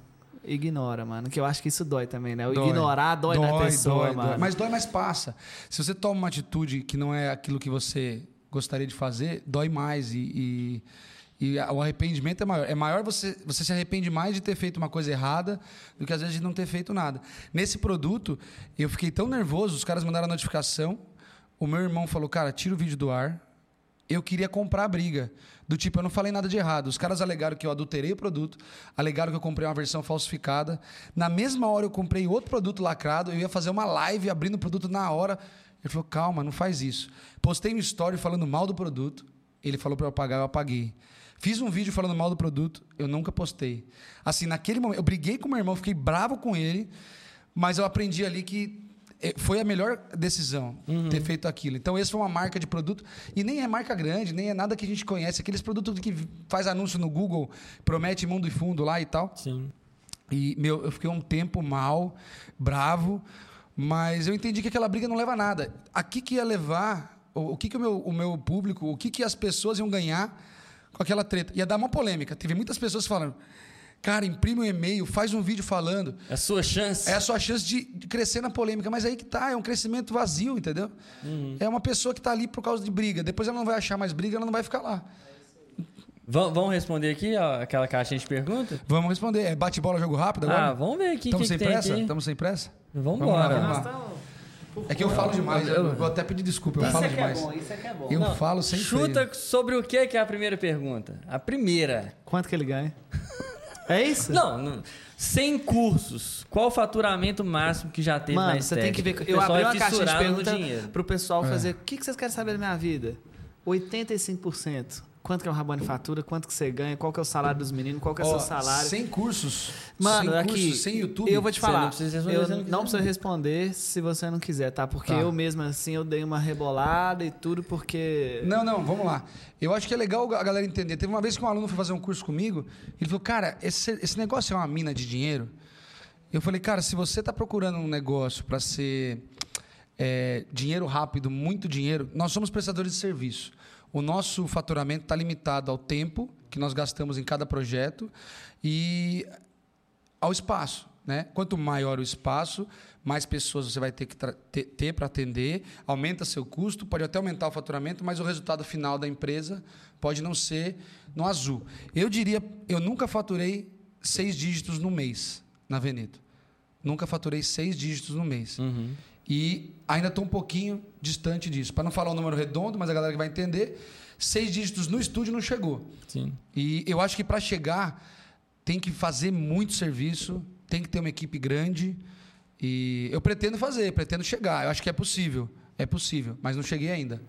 ignora, mano. Que eu acho que isso dói também, né? O Dói. ignorar dói, na pessoa, dói, mano. dói. Mas dói, mas passa. Se você toma uma atitude que não é aquilo que você gostaria de fazer, dói mais. E, e, e o arrependimento é maior. É maior você, você se arrepende mais de ter feito uma coisa errada do que às vezes de não ter feito nada. Nesse produto, eu fiquei tão nervoso, os caras mandaram a notificação. O meu irmão falou, cara, tira o vídeo do ar. Eu queria comprar a briga. Do tipo, eu não falei nada de errado. Os caras alegaram que eu adulterei o produto, alegaram que eu comprei uma versão falsificada. Na mesma hora eu comprei outro produto lacrado, eu ia fazer uma live abrindo o produto na hora. Ele falou, calma, não faz isso. Postei um story falando mal do produto. Ele falou para eu apagar, eu apaguei. Fiz um vídeo falando mal do produto, eu nunca postei. Assim, naquele momento, eu briguei com meu irmão, fiquei bravo com ele, mas eu aprendi ali que foi a melhor decisão ter feito aquilo. Então, esse foi uma marca de produto. E nem é marca grande, nem é nada que a gente conhece. Aqueles produtos que faz anúncio no Google, promete mundo e fundo lá e tal. Sim. E, meu, eu fiquei um tempo mal, bravo, mas eu entendi que aquela briga não leva a nada. Aqui que ia levar, o, o que, que o, meu, o meu público, o que, que as pessoas iam ganhar com aquela treta? Ia dar uma polêmica. Teve muitas pessoas falando, cara, imprime um e-mail, faz um vídeo falando. É a sua chance. É a sua chance de crescer na polêmica, mas aí que tá, é um crescimento vazio, entendeu? É uma pessoa que tá ali por causa de briga. Depois ela não vai achar mais briga, ela não vai ficar lá. Vão- Vamos responder aqui ó, aquela caixinha de pergunta? Vamos responder. É bate-bola, jogo rápido agora? Ah, vamos ver aqui o que, Estamos sem tem pressa? Estamos sem pressa? Vamos Vamos lá, embora. vamos lá. É que eu falo demais, eu vou até pedir desculpa, eu Isso falo é que é demais. bom, isso é que é bom. Eu Não, falo sem Chuta freio. sobre o que é a primeira pergunta. A primeira. Quanto que ele ganha? É isso? Não, não. 100 cursos. Qual o faturamento máximo que já teve na Mano, você tem que ver. Eu abri é uma caixinha de pergunta pro pessoal É. fazer. O que, que vocês querem saber da minha vida? 85%. Quanto que é o Rabone fatura? Quanto que você ganha? Qual que é o salário dos meninos? Qual que é o seu salário? Sem cursos. Mano, sem aqui, cursos, sem YouTube. eu vou te Você falar. não precisa responder eu se não precisa responder se você não quiser, tá? Porque Tá. eu mesmo assim eu dei uma rebolada e tudo porque Não, não, vamos lá. Eu acho que é legal a galera entender. Teve uma vez que um aluno foi fazer um curso comigo, ele falou, cara, esse, esse negócio é uma mina de dinheiro? Eu falei, cara, se você está procurando um negócio para ser é, dinheiro rápido, muito dinheiro, nós somos prestadores de serviço. O nosso faturamento está limitado ao tempo que nós gastamos em cada projeto e ao espaço. Né? Quanto maior o espaço, mais pessoas você vai ter que ter para atender, aumenta seu custo, pode até aumentar o faturamento, mas o resultado final da empresa pode não ser no azul. Eu diria, eu nunca faturei seis dígitos no mês na Veneto. Nunca faturei seis dígitos no mês. Uhum. E ainda estou um pouquinho distante disso. Para não falar o número redondo, mas a galera que vai entender, seis dígitos no estúdio não chegou. Sim. E eu acho que para chegar tem que fazer muito serviço, tem que ter uma equipe grande. E eu pretendo fazer, pretendo chegar. Eu acho que é possível. É possível, mas não cheguei ainda.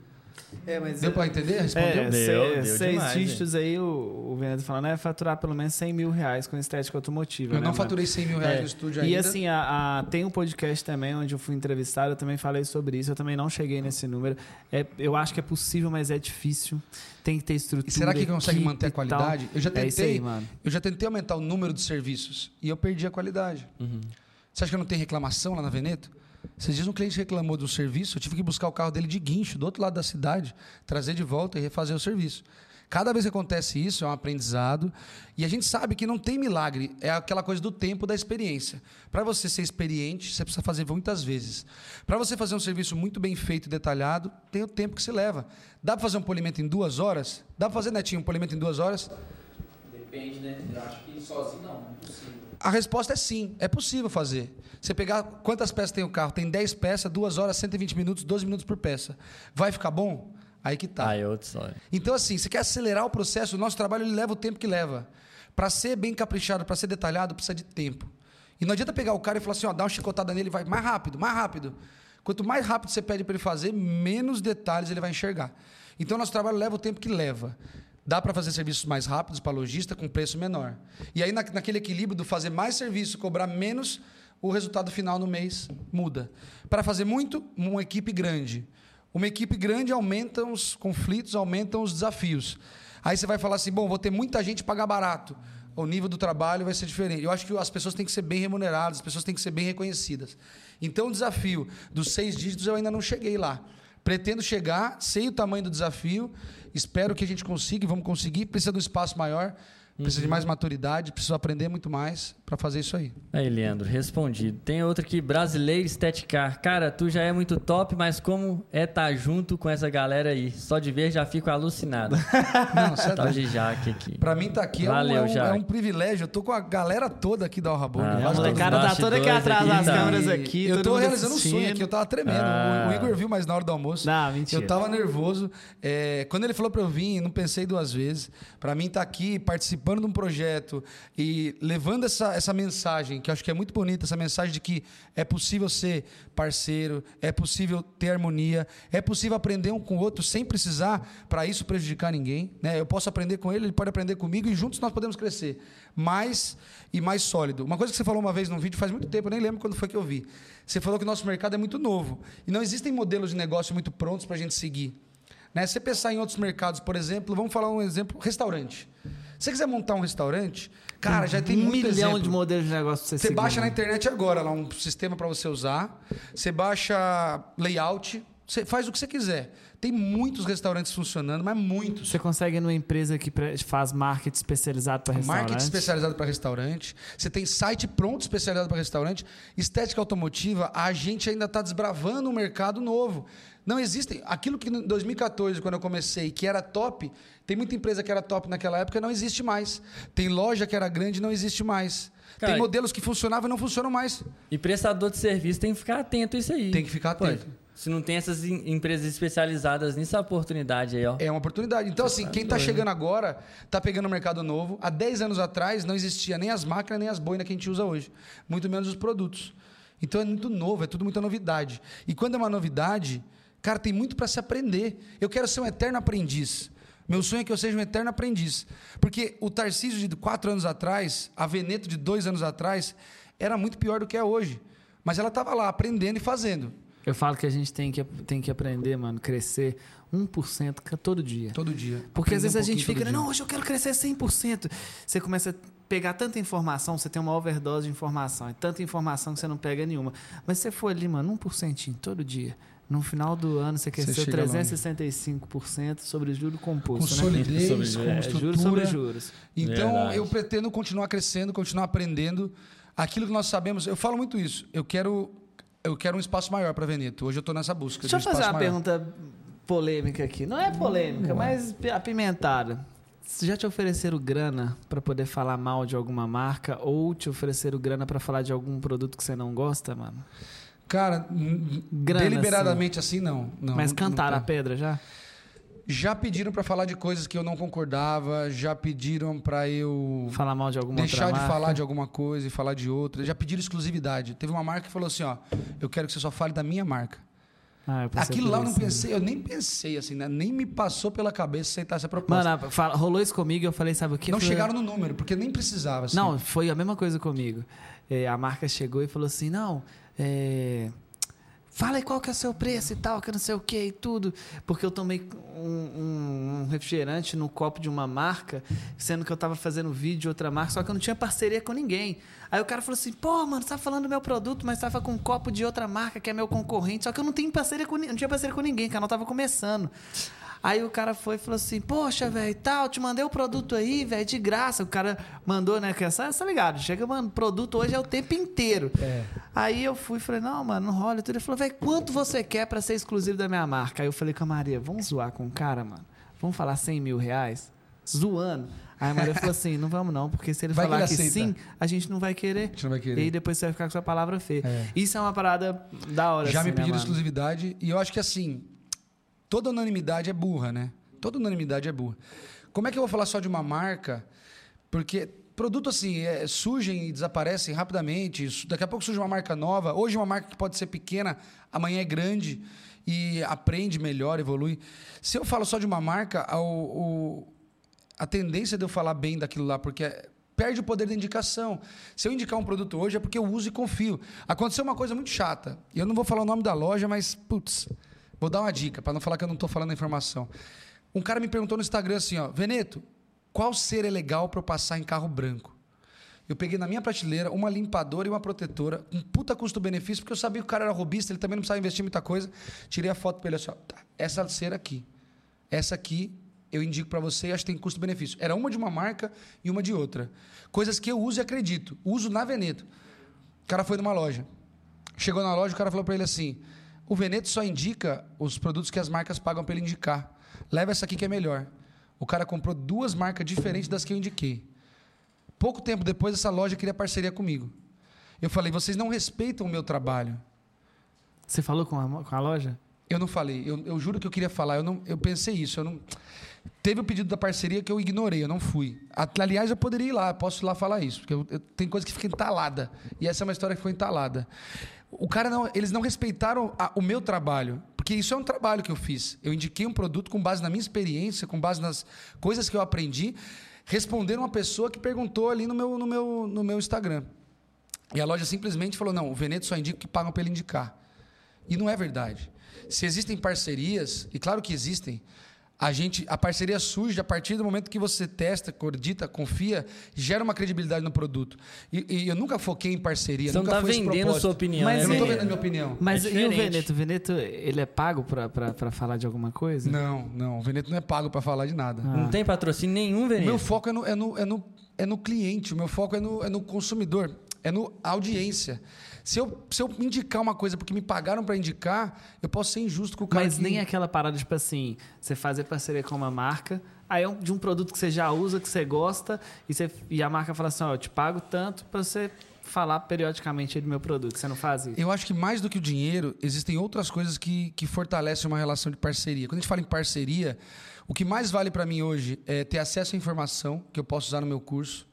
É, mas Deu pra entender? Respondeu? É, Deu, deu seis demais, dígitos aí, o, o Veneto falando, é faturar pelo menos 100 mil reais com estética automotiva. Eu né, não faturei 100 mil reais É, no estúdio E ainda. assim, a, a- tem um podcast também onde eu fui entrevistado, eu também falei sobre isso, eu também não cheguei nesse número. É, eu acho que é possível, mas é difícil. Tem que ter estrutura. E será que consegue manter a e qualidade? Eu já É aí, tentei, mano. eu já tentei aumentar o número de serviços e eu perdi a qualidade. Uhum. Você acha que não tem reclamação lá na Veneto? Esses dias um cliente reclamou do serviço, eu tive que buscar o carro dele de guincho, do outro lado da cidade, trazer de volta e refazer o serviço. Cada vez que acontece isso, é um aprendizado. E a gente sabe que não tem milagre, é aquela coisa do tempo da experiência. Para você ser experiente, você precisa fazer muitas vezes. Para você fazer um serviço muito bem feito e detalhado, tem o tempo que se leva. Dá para fazer um polimento em duas horas? Dá para fazer, Netinho, um polimento em duas horas? Depende, né? Eu acho que sozinho não, não é possível. A resposta é sim, é possível fazer. Você pegar quantas peças tem o carro? Tem 10 peças, 2 horas, 120 minutos, 12 minutos por peça. Vai ficar bom? Aí que tá. Ah, é outra história. Então, assim, você quer acelerar o processo, o nosso trabalho ele leva o tempo que leva. Para ser bem caprichado, para ser detalhado, precisa de tempo. E não adianta pegar o cara e falar assim, ó, dá uma chicotada nele vai mais rápido, mais rápido. Quanto mais rápido você pede para ele fazer, menos detalhes ele vai enxergar. Então, nosso trabalho leva o tempo que leva. Dá para fazer serviços mais rápidos para lojista com preço menor. E aí, na, naquele equilíbrio do fazer mais serviço, cobrar menos, o resultado final no mês muda. Para fazer muito, uma equipe grande. Uma equipe grande aumenta os conflitos, aumentam os desafios. Aí você vai falar assim: bom, vou ter muita gente pagar barato. O nível do trabalho vai ser diferente. Eu acho que as pessoas têm que ser bem remuneradas, as pessoas têm que ser bem reconhecidas. Então, o desafio dos seis dígitos eu ainda não cheguei lá. Pretendo chegar, sei o tamanho do desafio, espero que a gente consiga e vamos conseguir. Precisa de um espaço maior, precisa de mais maturidade, preciso aprender muito mais para fazer isso aí. Aí, Leandro, respondido. Tem outra aqui, Brasileiro Esteticar. Cara, tu já é muito top, mas como é estar junto com essa galera aí? Só de ver já fico alucinado. Não, você é doido. de Jaque aqui. Pra mim tá aqui é um- Valeu, é, um, é um privilégio. Eu tô com a galera toda aqui da Alrabone. Ah, A molecada tá toda aqui atrás das tá. câmeras aqui. Eu tô realizando um sonho aqui, eu tava tremendo. Ah. O, o Igor viu, mas na hora do almoço. Não, mentira. Eu tava nervoso. É, quando ele falou pra eu vir, não pensei duas vezes. Pra mim estar aqui participando de um projeto e levando essa, essa mensagem, que acho que é muito bonita, essa mensagem de que é possível ser parceiro, é possível ter harmonia, é possível aprender um com o outro sem precisar para isso prejudicar ninguém. Né? Eu posso aprender com ele, ele pode aprender comigo e juntos nós podemos crescer mais e mais sólido. Uma coisa que você falou uma vez num vídeo faz muito tempo, eu nem lembro quando foi que eu vi. Você falou que o nosso mercado é muito novo e não existem modelos de negócio muito prontos para a gente seguir. Né? Se você pensar em outros mercados, por exemplo, vamos falar um exemplo, restaurante. Se você quiser montar um restaurante, cara, já tem um milhão exemplo. de modelos de negócio pra você Você seguir, baixa na mano. internet agora lá um sistema para você usar. Você baixa layout. Você faz o que você quiser. Tem muitos restaurantes funcionando, mas muitos. Você consegue ir numa empresa que faz marketing especializado para restaurante? Marketing especializado para restaurante. Você tem site pronto especializado para restaurante. Estética automotiva, a gente ainda está desbravando um mercado novo. Não existem. Aquilo que em 2014, quando eu comecei, que era top, tem muita empresa que era top naquela época, não existe mais. Tem loja que era grande, não existe mais. Cara, tem modelos que funcionavam e não funcionam mais. E prestador de serviço tem que ficar atento a isso aí. Tem que ficar Pô, atento. se não tem essas em- empresas especializadas nisso, é a oportunidade aí, ó. É uma oportunidade. Então, assim, quem está chegando agora está pegando um mercado novo. Há 10 anos atrás não existia nem as máquinas, nem as boinas que a gente usa hoje. Muito menos os produtos. Então é muito novo, é tudo muita novidade. E quando é uma novidade, cara, tem muito para se aprender. Eu quero ser um eterno aprendiz. Meu sonho é que eu seja um eterno aprendiz. Porque o Tarcísio de quatro anos atrás, a Veneto de dois anos atrás, era muito pior do que é hoje. Mas ela estava lá aprendendo e fazendo. Eu falo que a gente tem que, tem que aprender, mano, crescer 1% ca- todo dia. Todo dia. Porque Aprender às vezes um a gente fica, não, hoje eu quero crescer 100%. Você começa a pegar tanta informação, você tem uma overdose de informação. É tanta informação que você não pega nenhuma. Mas se você for ali, mano, 1% todo dia. No final do ano você cresceu chega longe. 365% sobre juro Com composto, né? solidez, Sobre- com é, estrutura. juros sobre juros. Então, Verdade. eu pretendo continuar crescendo, continuar aprendendo. Aquilo que nós sabemos, eu falo muito isso. Eu quero, eu quero um espaço maior para Veneto. Hoje eu estou nessa busca. Deixa eu de um fazer espaço uma maior. pergunta polêmica aqui. Não é polêmica, mas apimentada. Já te ofereceram grana para poder falar mal de alguma marca ou te ofereceram grana para falar de algum produto que você não gosta, mano? Cara, Grana, deliberadamente assim, não. não mas cantaram não a pedra já? Já pediram para falar de coisas que eu não concordava, já pediram para eu Falar mal de alguma deixar de falar de alguma coisa e falar de outra. Já pediram exclusividade. Teve uma marca que falou assim, ó, eu quero que você só fale da minha marca. Ah, Aquilo lá eu não pensei, eu nem pensei assim, né? Nem me passou pela cabeça aceitar essa proposta. Mano, fala- rolou isso comigo e eu falei, sabe o que? não chegaram no número, porque nem precisava. Assim. Não, foi a mesma coisa comigo. É, a marca chegou e falou assim: não, é, fala aí qual que é o seu preço e tal, que não sei o que e tudo. Porque eu tomei um, um- refrigerante no copo de uma marca, sendo que eu tava fazendo vídeo de outra marca, só que eu não tinha parceria com ninguém. Aí o cara falou assim: pô, mano, você tá falando do meu produto, mas tava com um copo de outra marca que é meu concorrente, só que eu não tenho parceria com não tinha parceria com ninguém, o canal tava começando. Aí o cara foi e falou assim: Poxa, velho, tal, te mandei o produto aí, velho, de graça. O cara mandou, né? Que essa, tá ligado? Chega, mano, produto hoje é o tempo inteiro. É. Aí eu fui e falei: Não, mano, não rola. tudo. Ele falou: Velho, quanto você quer pra ser exclusivo da minha marca? Aí eu falei com a Maria: Vamos zoar com o cara, mano? Vamos falar 100 mil reais? Zoando. Aí a Maria falou assim: Não vamos não, porque se ele Vai que falar ele que, sim, a gente não vai querer. A gente não vai E querer. aí depois você vai ficar com sua palavra feia. É. Isso é uma parada da hora. Já assim, me né, pediram mano? exclusividade e eu acho que assim, toda unanimidade é burra, né? Toda unanimidade é burra. Como é que eu vou falar só de uma marca? Porque produto assim, é, surgem e desaparecem rapidamente. Daqui a pouco surge uma marca nova. Hoje uma marca que pode ser pequena, amanhã é grande e aprende melhor, evolui. Se eu falo só de uma marca, a- a tendência de eu falar bem daquilo lá, porque é- perde o poder da indicação. Se eu indicar um produto hoje é porque eu uso e confio. Aconteceu uma coisa muito chata. Eu não vou falar o nome da loja, mas, putz, vou dar uma dica, para não falar que eu não estou falando a informação. Um cara me perguntou no Instagram assim, ó, Veneto, qual cera é legal para eu passar em carro branco? Eu peguei na minha prateleira uma limpadora e uma protetora, um puta custo-benefício, porque eu sabia que o cara era robista, ele também não precisava investir muita coisa. Tirei a foto para ele assim, ó, tá, essa cera aqui. Essa aqui eu indico para você e acho que tem custo-benefício. Era uma de uma marca e uma de outra. Coisas que eu uso e acredito. Uso na Veneto. O cara foi numa loja. Chegou na loja, o cara falou para ele assim: o Veneto só indica os produtos que as marcas pagam para ele indicar. Leva essa aqui que é melhor. O cara comprou duas marcas diferentes das que eu indiquei. Pouco tempo depois, essa loja queria parceria comigo. Eu falei: vocês não respeitam o meu trabalho. Você falou com a, com a loja? Eu não falei, eu, eu juro que eu queria falar, eu, não, eu pensei isso, eu não... Teve o pedido da parceria que eu ignorei, eu não fui. Aliás, eu poderia ir lá, posso ir lá falar isso, porque eu- eu- tem coisa que fica entalada. E essa é uma história que foi entalada. O cara não, eles não respeitaram a- o meu trabalho, porque isso é um trabalho que eu fiz. Eu indiquei um produto com base na minha experiência, com base nas coisas que eu aprendi, respondendo uma pessoa que perguntou ali no meu, no meu, no meu Instagram. E a loja simplesmente falou: não, o Veneto só indica que pagam para ele indicar. E não é verdade. Se existem parcerias, e claro que existem, a gente, a parceria surge a partir do momento que você testa, acredita, confia, gera uma credibilidade no produto. E, e eu nunca foquei em parceria, Você não nunca tá foi esse vendendo sua opinião, Mas né? Eu não estou é- vendendo a minha opinião. Mas É e o. Veneto? O Veneto, ele é pago pra falar de alguma coisa? Não, não. O Veneto não é pago para falar de nada. Ah. Não tem patrocínio nenhum, O Veneto. meu foco é no, é, no, é, no, é no cliente, o meu foco é no, é no consumidor, é no audiência. Se eu, se eu indicar uma coisa porque me pagaram para indicar, eu posso ser injusto com o cara Mas que... nem aquela parada, tipo assim, você fazer parceria com uma marca, aí é um- de um produto que você já usa, que você gosta, e, você, e a marca fala assim, ó, eu te pago tanto pra você falar periodicamente do meu produto. Você não faz isso? Eu acho que mais do que o dinheiro, existem outras coisas que, que fortalecem uma relação de parceria. Quando a gente fala em parceria, o que mais vale para mim hoje é ter acesso à informação que eu posso usar no meu curso,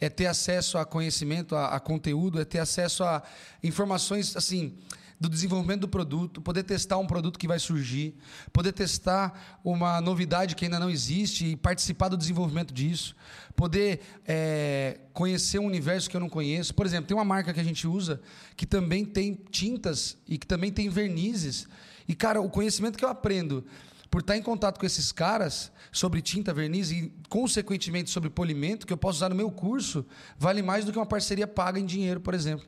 é ter acesso a conhecimento, a, a conteúdo, é ter acesso a informações assim do desenvolvimento do produto, poder testar um produto que vai surgir, poder testar uma novidade que ainda não existe e participar do desenvolvimento disso, poder é, conhecer um universo que eu não conheço. Por exemplo, tem uma marca que a gente usa que também tem tintas e que também tem vernizes. E, cara, o conhecimento que eu aprendo por estar em contato com esses caras sobre tinta, verniz e, consequentemente, sobre polimento, que eu posso usar no meu curso, vale mais do que uma parceria paga em dinheiro, por exemplo.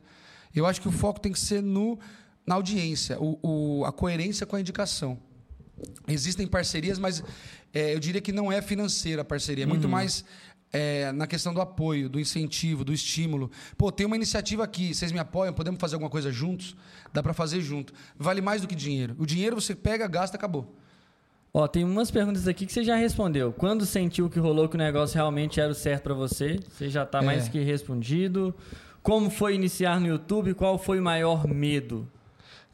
Eu acho que o foco tem que ser no, na audiência, o, o- a coerência com a indicação. Existem parcerias, mas é, eu diria que não é financeira a parceria, é muito mais é, na questão do apoio, do incentivo, do estímulo. Pô, tem uma iniciativa aqui, vocês me apoiam, podemos fazer alguma coisa juntos? Dá para fazer junto. Vale mais do que dinheiro. O dinheiro você pega, gasta, acabou. Ó, tem umas perguntas aqui que você já respondeu. Quando sentiu que rolou que o negócio realmente era o certo pra você? Você já tá É. mais que respondido. Como foi iniciar no YouTube? Qual foi o maior medo?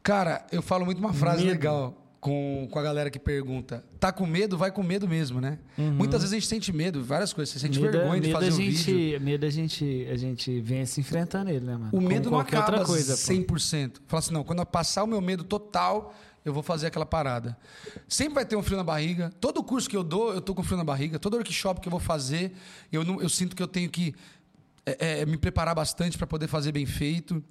Cara, eu falo muito uma frase Medo. legal. com, com a galera que pergunta. Tá com medo? Vai com medo mesmo, né? Muitas vezes a gente sente medo, várias coisas. Você sente Uhum. Medo, vergonha de medo fazer a um gente, vídeo. Medo a gente, a gente vem se enfrentando ele, né, mano? O Como medo não acaba outra coisa, pô. 100%. Fala assim, não, quando eu passar o meu medo total, eu vou fazer aquela parada. Sempre vai ter um frio na barriga. Todo curso que eu dou, eu tô com frio na barriga. Todo workshop que eu vou fazer, eu, não, eu sinto que eu tenho que é, é, me preparar bastante para poder fazer bem feito.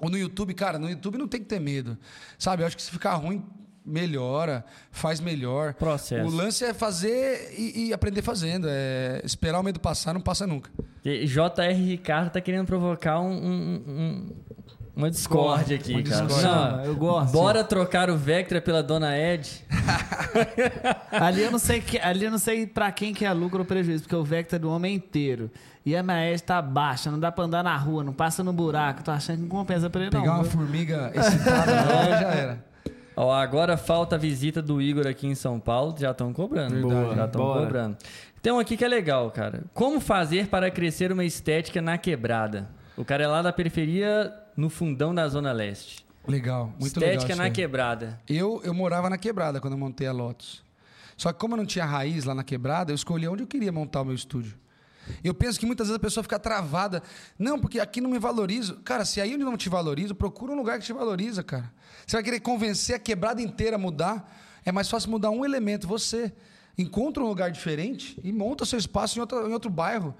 Ou no YouTube, cara, no YouTube não tem que ter medo. Sabe? Eu acho que se ficar ruim, melhora, faz melhor. Processo. O lance é fazer e, e aprender fazendo. É esperar o medo passar, não passa nunca. E J.R. Ricardo tá querendo provocar um, um- um- uma discórdia aqui, Uma cara. discórdia. Eu gosto. Bora trocar o Vectra pela Dona Ed? Ali eu não sei que, ali eu não sei para quem que é lucro ou prejuízo, porque o Vector é do homem inteiro. E a maestra tá baixa, não dá pra andar na rua, não passa no buraco. Tô achando que não compensa pra ele Pegar não. uma viu? formiga excitada lá, já era. Ó, agora falta a visita do Igor aqui em São Paulo. Já estão cobrando. Verdade. Já estão cobrando. Tem um aqui que é legal, cara. Como fazer para crescer uma estética na quebrada? O cara é lá da periferia, no fundão da Zona Leste. Legal, muito legal. estética na quebrada. Eu, eu morava na quebrada quando eu montei a Lotus. Só que como eu não tinha raiz lá na quebrada, eu escolhi onde eu queria montar o meu estúdio. Eu penso que muitas vezes a pessoa fica travada. Não, porque aqui não me valorizo. Cara, se aí onde não te valorizo, procura um lugar que te valoriza, cara. Você vai querer convencer a quebrada inteira a mudar. É mais fácil mudar um elemento, você. Encontra um lugar diferente e monta seu espaço em em outro bairro.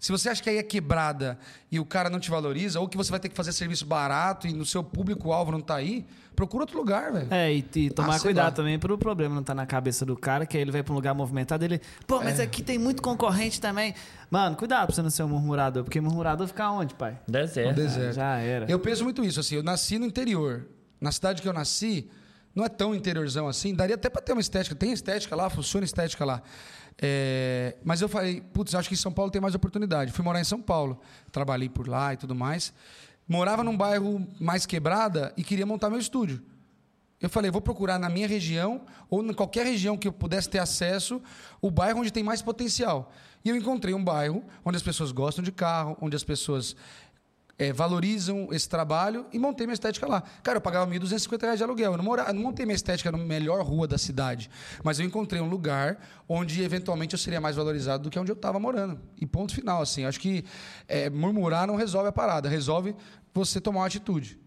Se você acha que aí é quebrada e o cara não te valoriza, ou que você vai ter que fazer serviço barato e no seu público-alvo não tá aí, procura outro lugar, velho. É, e, e tomar Ah, cuidado lá. também pro problema não tá na cabeça do cara, que aí ele vai pra um lugar movimentado, ele, pô, mas É. aqui tem muito concorrente também. Mano, cuidado pra você não ser um murmurador, porque murmurador fica onde, pai? Deserto. No deserto. Já era. Eu penso muito isso, assim, eu nasci no interior. Na cidade que eu nasci, não é tão interiorzão assim, daria até para ter uma estética. Tem estética lá, funciona estética lá. É, mas eu falei, putz, acho que em São Paulo tem mais oportunidade. Fui morar em São Paulo, trabalhei por lá e tudo mais. Morava num bairro mais quebrada e queria montar meu estúdio. Eu falei, vou procurar na minha região ou em qualquer região que eu pudesse ter acesso o bairro onde tem mais potencial. E eu encontrei um bairro onde as pessoas gostam de carro, onde as pessoas eh, valorizam esse trabalho e montei minha estética lá. Cara, eu pagava 1.250 reais de aluguel. Eu não, mora, eu não montei minha estética na melhor rua da cidade, mas eu encontrei um lugar onde eventualmente eu seria mais valorizado do que onde eu estava morando. E ponto final, assim. Acho que eh, murmurar não resolve a parada, resolve você tomar uma atitude.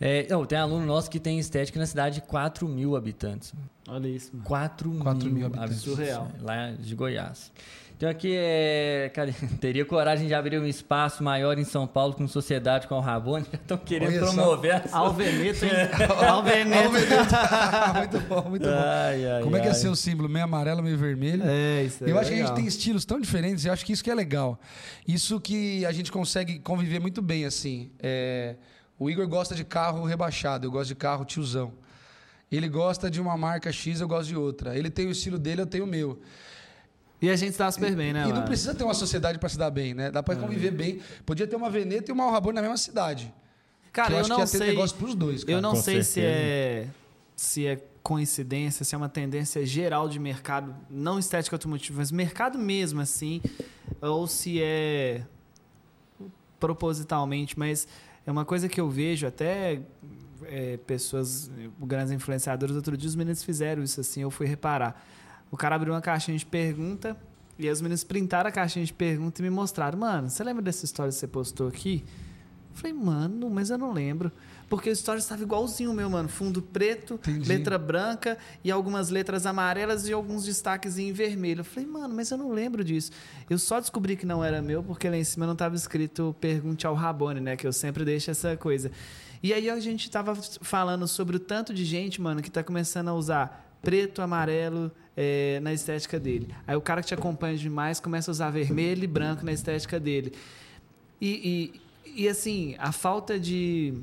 É, não, tem aluno nosso que tem estética na cidade de 4 mil habitantes. Olha isso, mano. 4 4 mil, mil habitantes. Surreal. Lá de Goiás. Então aqui é. Cara, teria coragem de abrir um espaço maior em São Paulo com sociedade com o Rabone. Já estão querendo Olha só. promover essa. Alveneto, hein? Alveneto. muito bom, muito bom. Ai, ai, Como é que é ai. seu símbolo? Meio amarelo, meio vermelho? É, isso Eu é acho que a gente legal. tem estilos tão diferentes, eu acho que isso que é legal. Isso que a gente consegue conviver muito bem, assim. É, O Igor gosta de carro rebaixado, eu gosto de carro tiozão. Ele gosta de uma marca X, eu gosto de outra. Ele tem o estilo dele, eu tenho o meu. E a gente tá super bem, né, e não precisa ter uma sociedade para se dar bem, né? Dá para conviver bem. Podia ter uma Veneta e uma Rabone na mesma cidade. Cara, eu, eu, acho não que ia ter sei. negócio pros dois, cara. Eu não Com sei se é se é coincidência, se é uma tendência geral de mercado, não estética automotiva, mas mercado mesmo assim, ou se é propositalmente, mas é uma coisa que eu vejo até é, pessoas, grandes influenciadores, outro dia os meninos fizeram isso assim, eu fui reparar. O cara abriu uma caixinha de pergunta e aí os meninos printaram a caixinha de pergunta e me mostraram, mano, você lembra dessa história que você postou aqui? Eu Falei, mano, mas eu não lembro. Porque o story estava igualzinho o meu, mano. Fundo preto, Entendi. letra branca e algumas letras amarelas e alguns destaques em vermelho. Eu falei, mano, mas eu não lembro disso. Eu só descobri que não era meu porque lá em cima não estava escrito pergunte ao Rabone, né? Que eu sempre deixo essa coisa. E aí a gente tava falando sobre o tanto de gente, mano, que tá começando a usar preto, amarelo é, na estética dele. Aí o cara que te acompanha demais começa a usar vermelho e branco na estética dele. E, e, e, assim, a falta de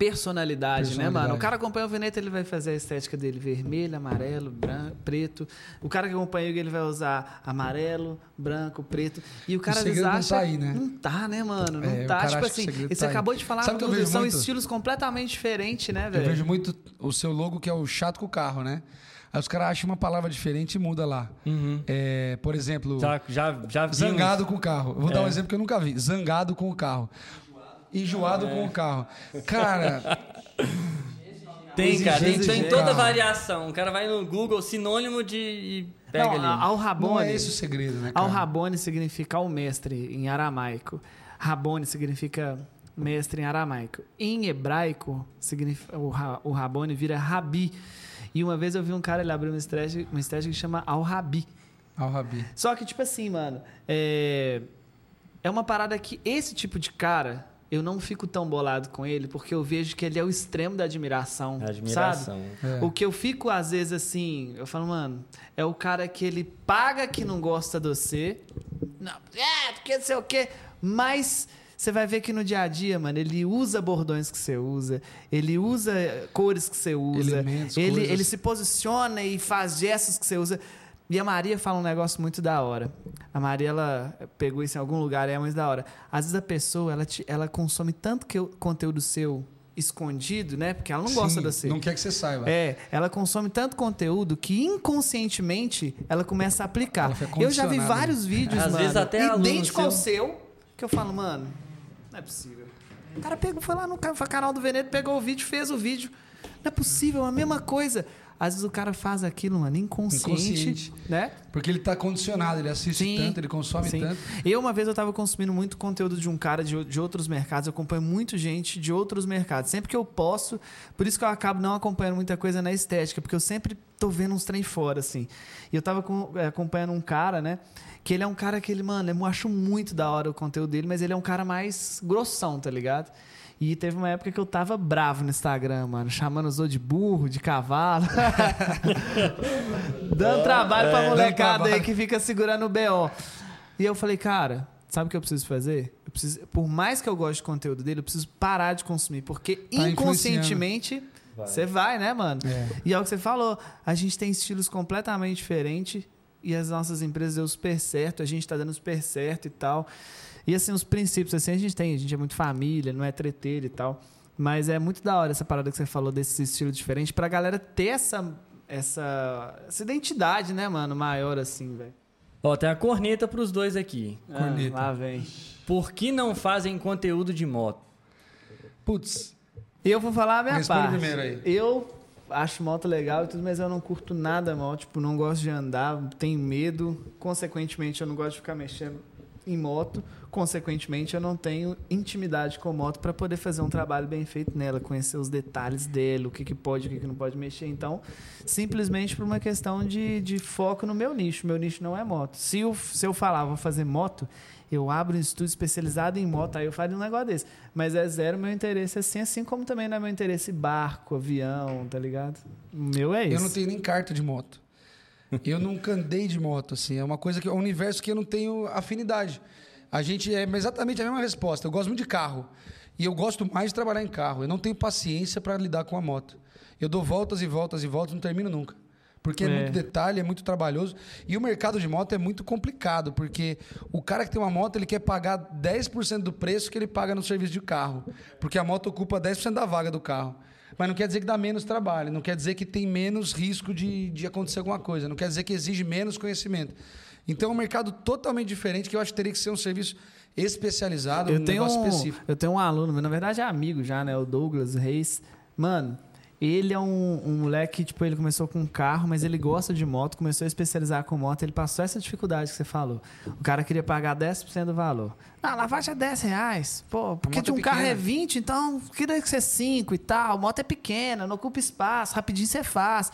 personalidade, né, mano? Personalidade. O cara acompanha o Veneta, ele vai fazer a estética dele vermelho, amarelo, branco, preto. O cara que acompanha o ele vai usar amarelo, branco, preto. E o cara às vezes segredo não acha. tá aí, né? Não tá, né, mano? Não É, o tá. cara Tipo acha que o assim, você tá aí. acabou de falar Sabe que eu tudo, vejo são muito? estilos completamente diferentes, né, Eu velho? vejo muito o seu logo, que é o chato com o carro, né? Aí os caras acham uma palavra diferente e muda lá. É, por exemplo, Já, já, já zangado com o carro. Eu vou É. dar um exemplo que eu nunca vi. Zangado com o carro. Enjoado com o carro. Cara, Tem, cara. Tem, tem toda variação. O cara vai no Google, sinônimo de... e pega Não, ali. Al Não Rabone. é esse o segredo, né, cara? Al Rabone significa o mestre em aramaico. Rabone significa mestre em aramaico. Em hebraico, significa, o, ra, o Rabone vira Rabi. E uma vez eu vi um cara, ele abriu uma estética, uma que chama Al Rabi. Al Rabi. Só que, tipo assim, mano, é... é uma parada que esse tipo de cara, eu não fico tão bolado com ele, porque eu vejo que ele é o extremo da admiração. Sabe? Admiração. É. O que eu fico, às vezes, assim, eu falo, mano, é o cara que ele paga que não gosta de você. Não, é, porque não sei o quê. Mas você vai ver que no dia a dia, mano, ele usa bordões que você usa, ele usa cores que você usa, Elementos, ele, coisas. ele se posiciona e faz gestos que você usa. E a Maria fala um negócio muito da hora. A Maria, ela pegou isso em algum lugar, é muito da hora. Às vezes a pessoa, ela, te- ela consome tanto que, conteúdo seu escondido, né? Porque ela não gosta Sim, de você. Não quer que você saiba. É, ela consome tanto conteúdo que inconscientemente ela começa a aplicar. Eu já vi condicionada. vários vídeos, Às mano, vezes até idêntico ao seu. seu, que eu falo, mano, não é possível. O cara pegou, foi lá no ca- canal do Veneto, pegou o vídeo, fez o vídeo. Não é possível, é a mesma coisa. Às vezes o cara faz aquilo, mano, inconsciente, Inconsciente. né? Porque ele tá condicionado, ele assiste Sim, tanto, ele consome Sim. tanto. Eu, uma vez, eu tava consumindo muito conteúdo de um cara de, de outros mercados. Eu acompanho muito gente de outros mercados. Sempre que eu posso. Por isso que eu acabo não acompanhando muita coisa na estética. Porque eu sempre tô vendo uns trem fora, assim. E eu tava com- eh, acompanhando um cara, né? Que ele é um cara que ele, mano, eu acho muito da hora o conteúdo dele. Mas ele é um cara mais grossão, tá ligado? E teve uma época que eu tava bravo no Instagram, mano, chamando os outros de burro, de cavalo. Dando trabalho pra dando molecada aí que fica segurando o BO. E eu falei, cara, sabe o que eu preciso fazer? Eu preciso, por mais que eu goste do conteúdo dele, eu preciso parar de consumir, porque Tá inconscientemente você vai, né, mano? É. E é o que você falou, a gente tem estilos completamente diferentes e as nossas empresas deu super certo, a gente tá dando super certo e tal. E assim, os princípios, assim, a gente tem, a gente é muito família, não é treteiro e tal. Mas é muito da hora essa parada que você falou desse estilo diferente pra galera ter essa, essa, essa identidade, né, mano, maior assim, velho. Ó, tem a corneta pros dois aqui. Corneta. Ah, lá vem. Por que não fazem conteúdo de moto? Putz, Eu vou falar a minha Responde parte. primeiro aí. Eu acho moto legal e tudo, mas eu não curto nada moto. Tipo, não gosto de andar, tenho medo. Consequentemente, eu não gosto de ficar mexendo em moto. Consequentemente, eu não tenho intimidade com moto para poder fazer um trabalho bem feito nela, conhecer os detalhes dele, o que, que pode, o que, que não pode mexer. Então, simplesmente por uma questão de, de foco no meu nicho. Meu nicho não é moto. Se eu, se eu falar, vou fazer moto, eu abro um estúdio especializado em moto, aí eu faria um negócio desse. Mas é zero meu interesse assim, assim como também não é meu interesse barco, avião, tá ligado? O meu é isso. eu não tenho nem carta de moto. Eu nunca andei de moto, assim. É uma coisa que é um universo que eu não tenho afinidade. A gente é exatamente a mesma resposta. Eu gosto muito de carro. E eu gosto mais de trabalhar em carro. Eu não tenho paciência para lidar com a moto. Eu dou voltas e voltas e voltas, não termino nunca. Porque é, É. muito detalhe, é muito trabalhoso. E o mercado de moto é muito complicado, porque o cara que tem uma moto, ele quer pagar 10% do preço que ele paga no serviço de carro. Porque a moto ocupa 10% da vaga do carro. Mas não quer dizer que dá menos trabalho, não quer dizer que tem menos risco de, de acontecer alguma coisa, não quer dizer que exige menos conhecimento. Então é um mercado totalmente diferente que eu acho que teria que ser um serviço especializado, eu um tenho negócio um, específico. Eu tenho um aluno, mas na verdade é amigo já, né? O Douglas Reis. Mano, ele é um, um moleque, tipo, ele começou com carro, mas ele gosta de moto, começou a especializar com moto, ele passou essa dificuldade que você falou. O cara queria pagar 10% do valor. Ah, lavagem é 10 reais. Pô, porque de é um carro é pequena. 20, então queria que ser 5 e tal. Moto é pequena, não ocupa espaço, rapidinho você faz.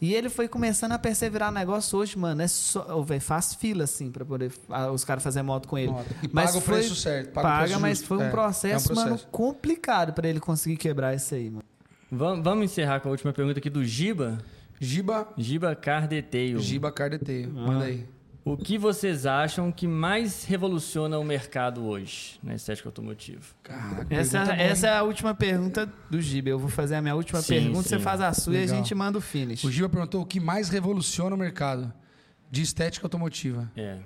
E ele foi começando a perseverar no negócio hoje, mano. É só. Ô, véi, faz fila, assim, pra poder ah, os caras fazerem moto com ele. Moto. E paga o preço certo, paga o preço mas foi um É, é um processo, mano, processo. complicado pra ele conseguir quebrar isso aí, mano. Vam- Vamos encerrar com a última pergunta aqui do Giba. Giba, Giba Cardeteio. Giba Cardeteio. Manda aí. O que vocês acham que mais revoluciona o mercado hoje na estética automotiva? Caraca, Essa, essa é a última pergunta do Giba. Eu vou fazer a minha última Sim, pergunta, sim. você faz a sua e a Legal. gente manda o finish. O Giba perguntou o que mais revoluciona o mercado de estética automotiva. É.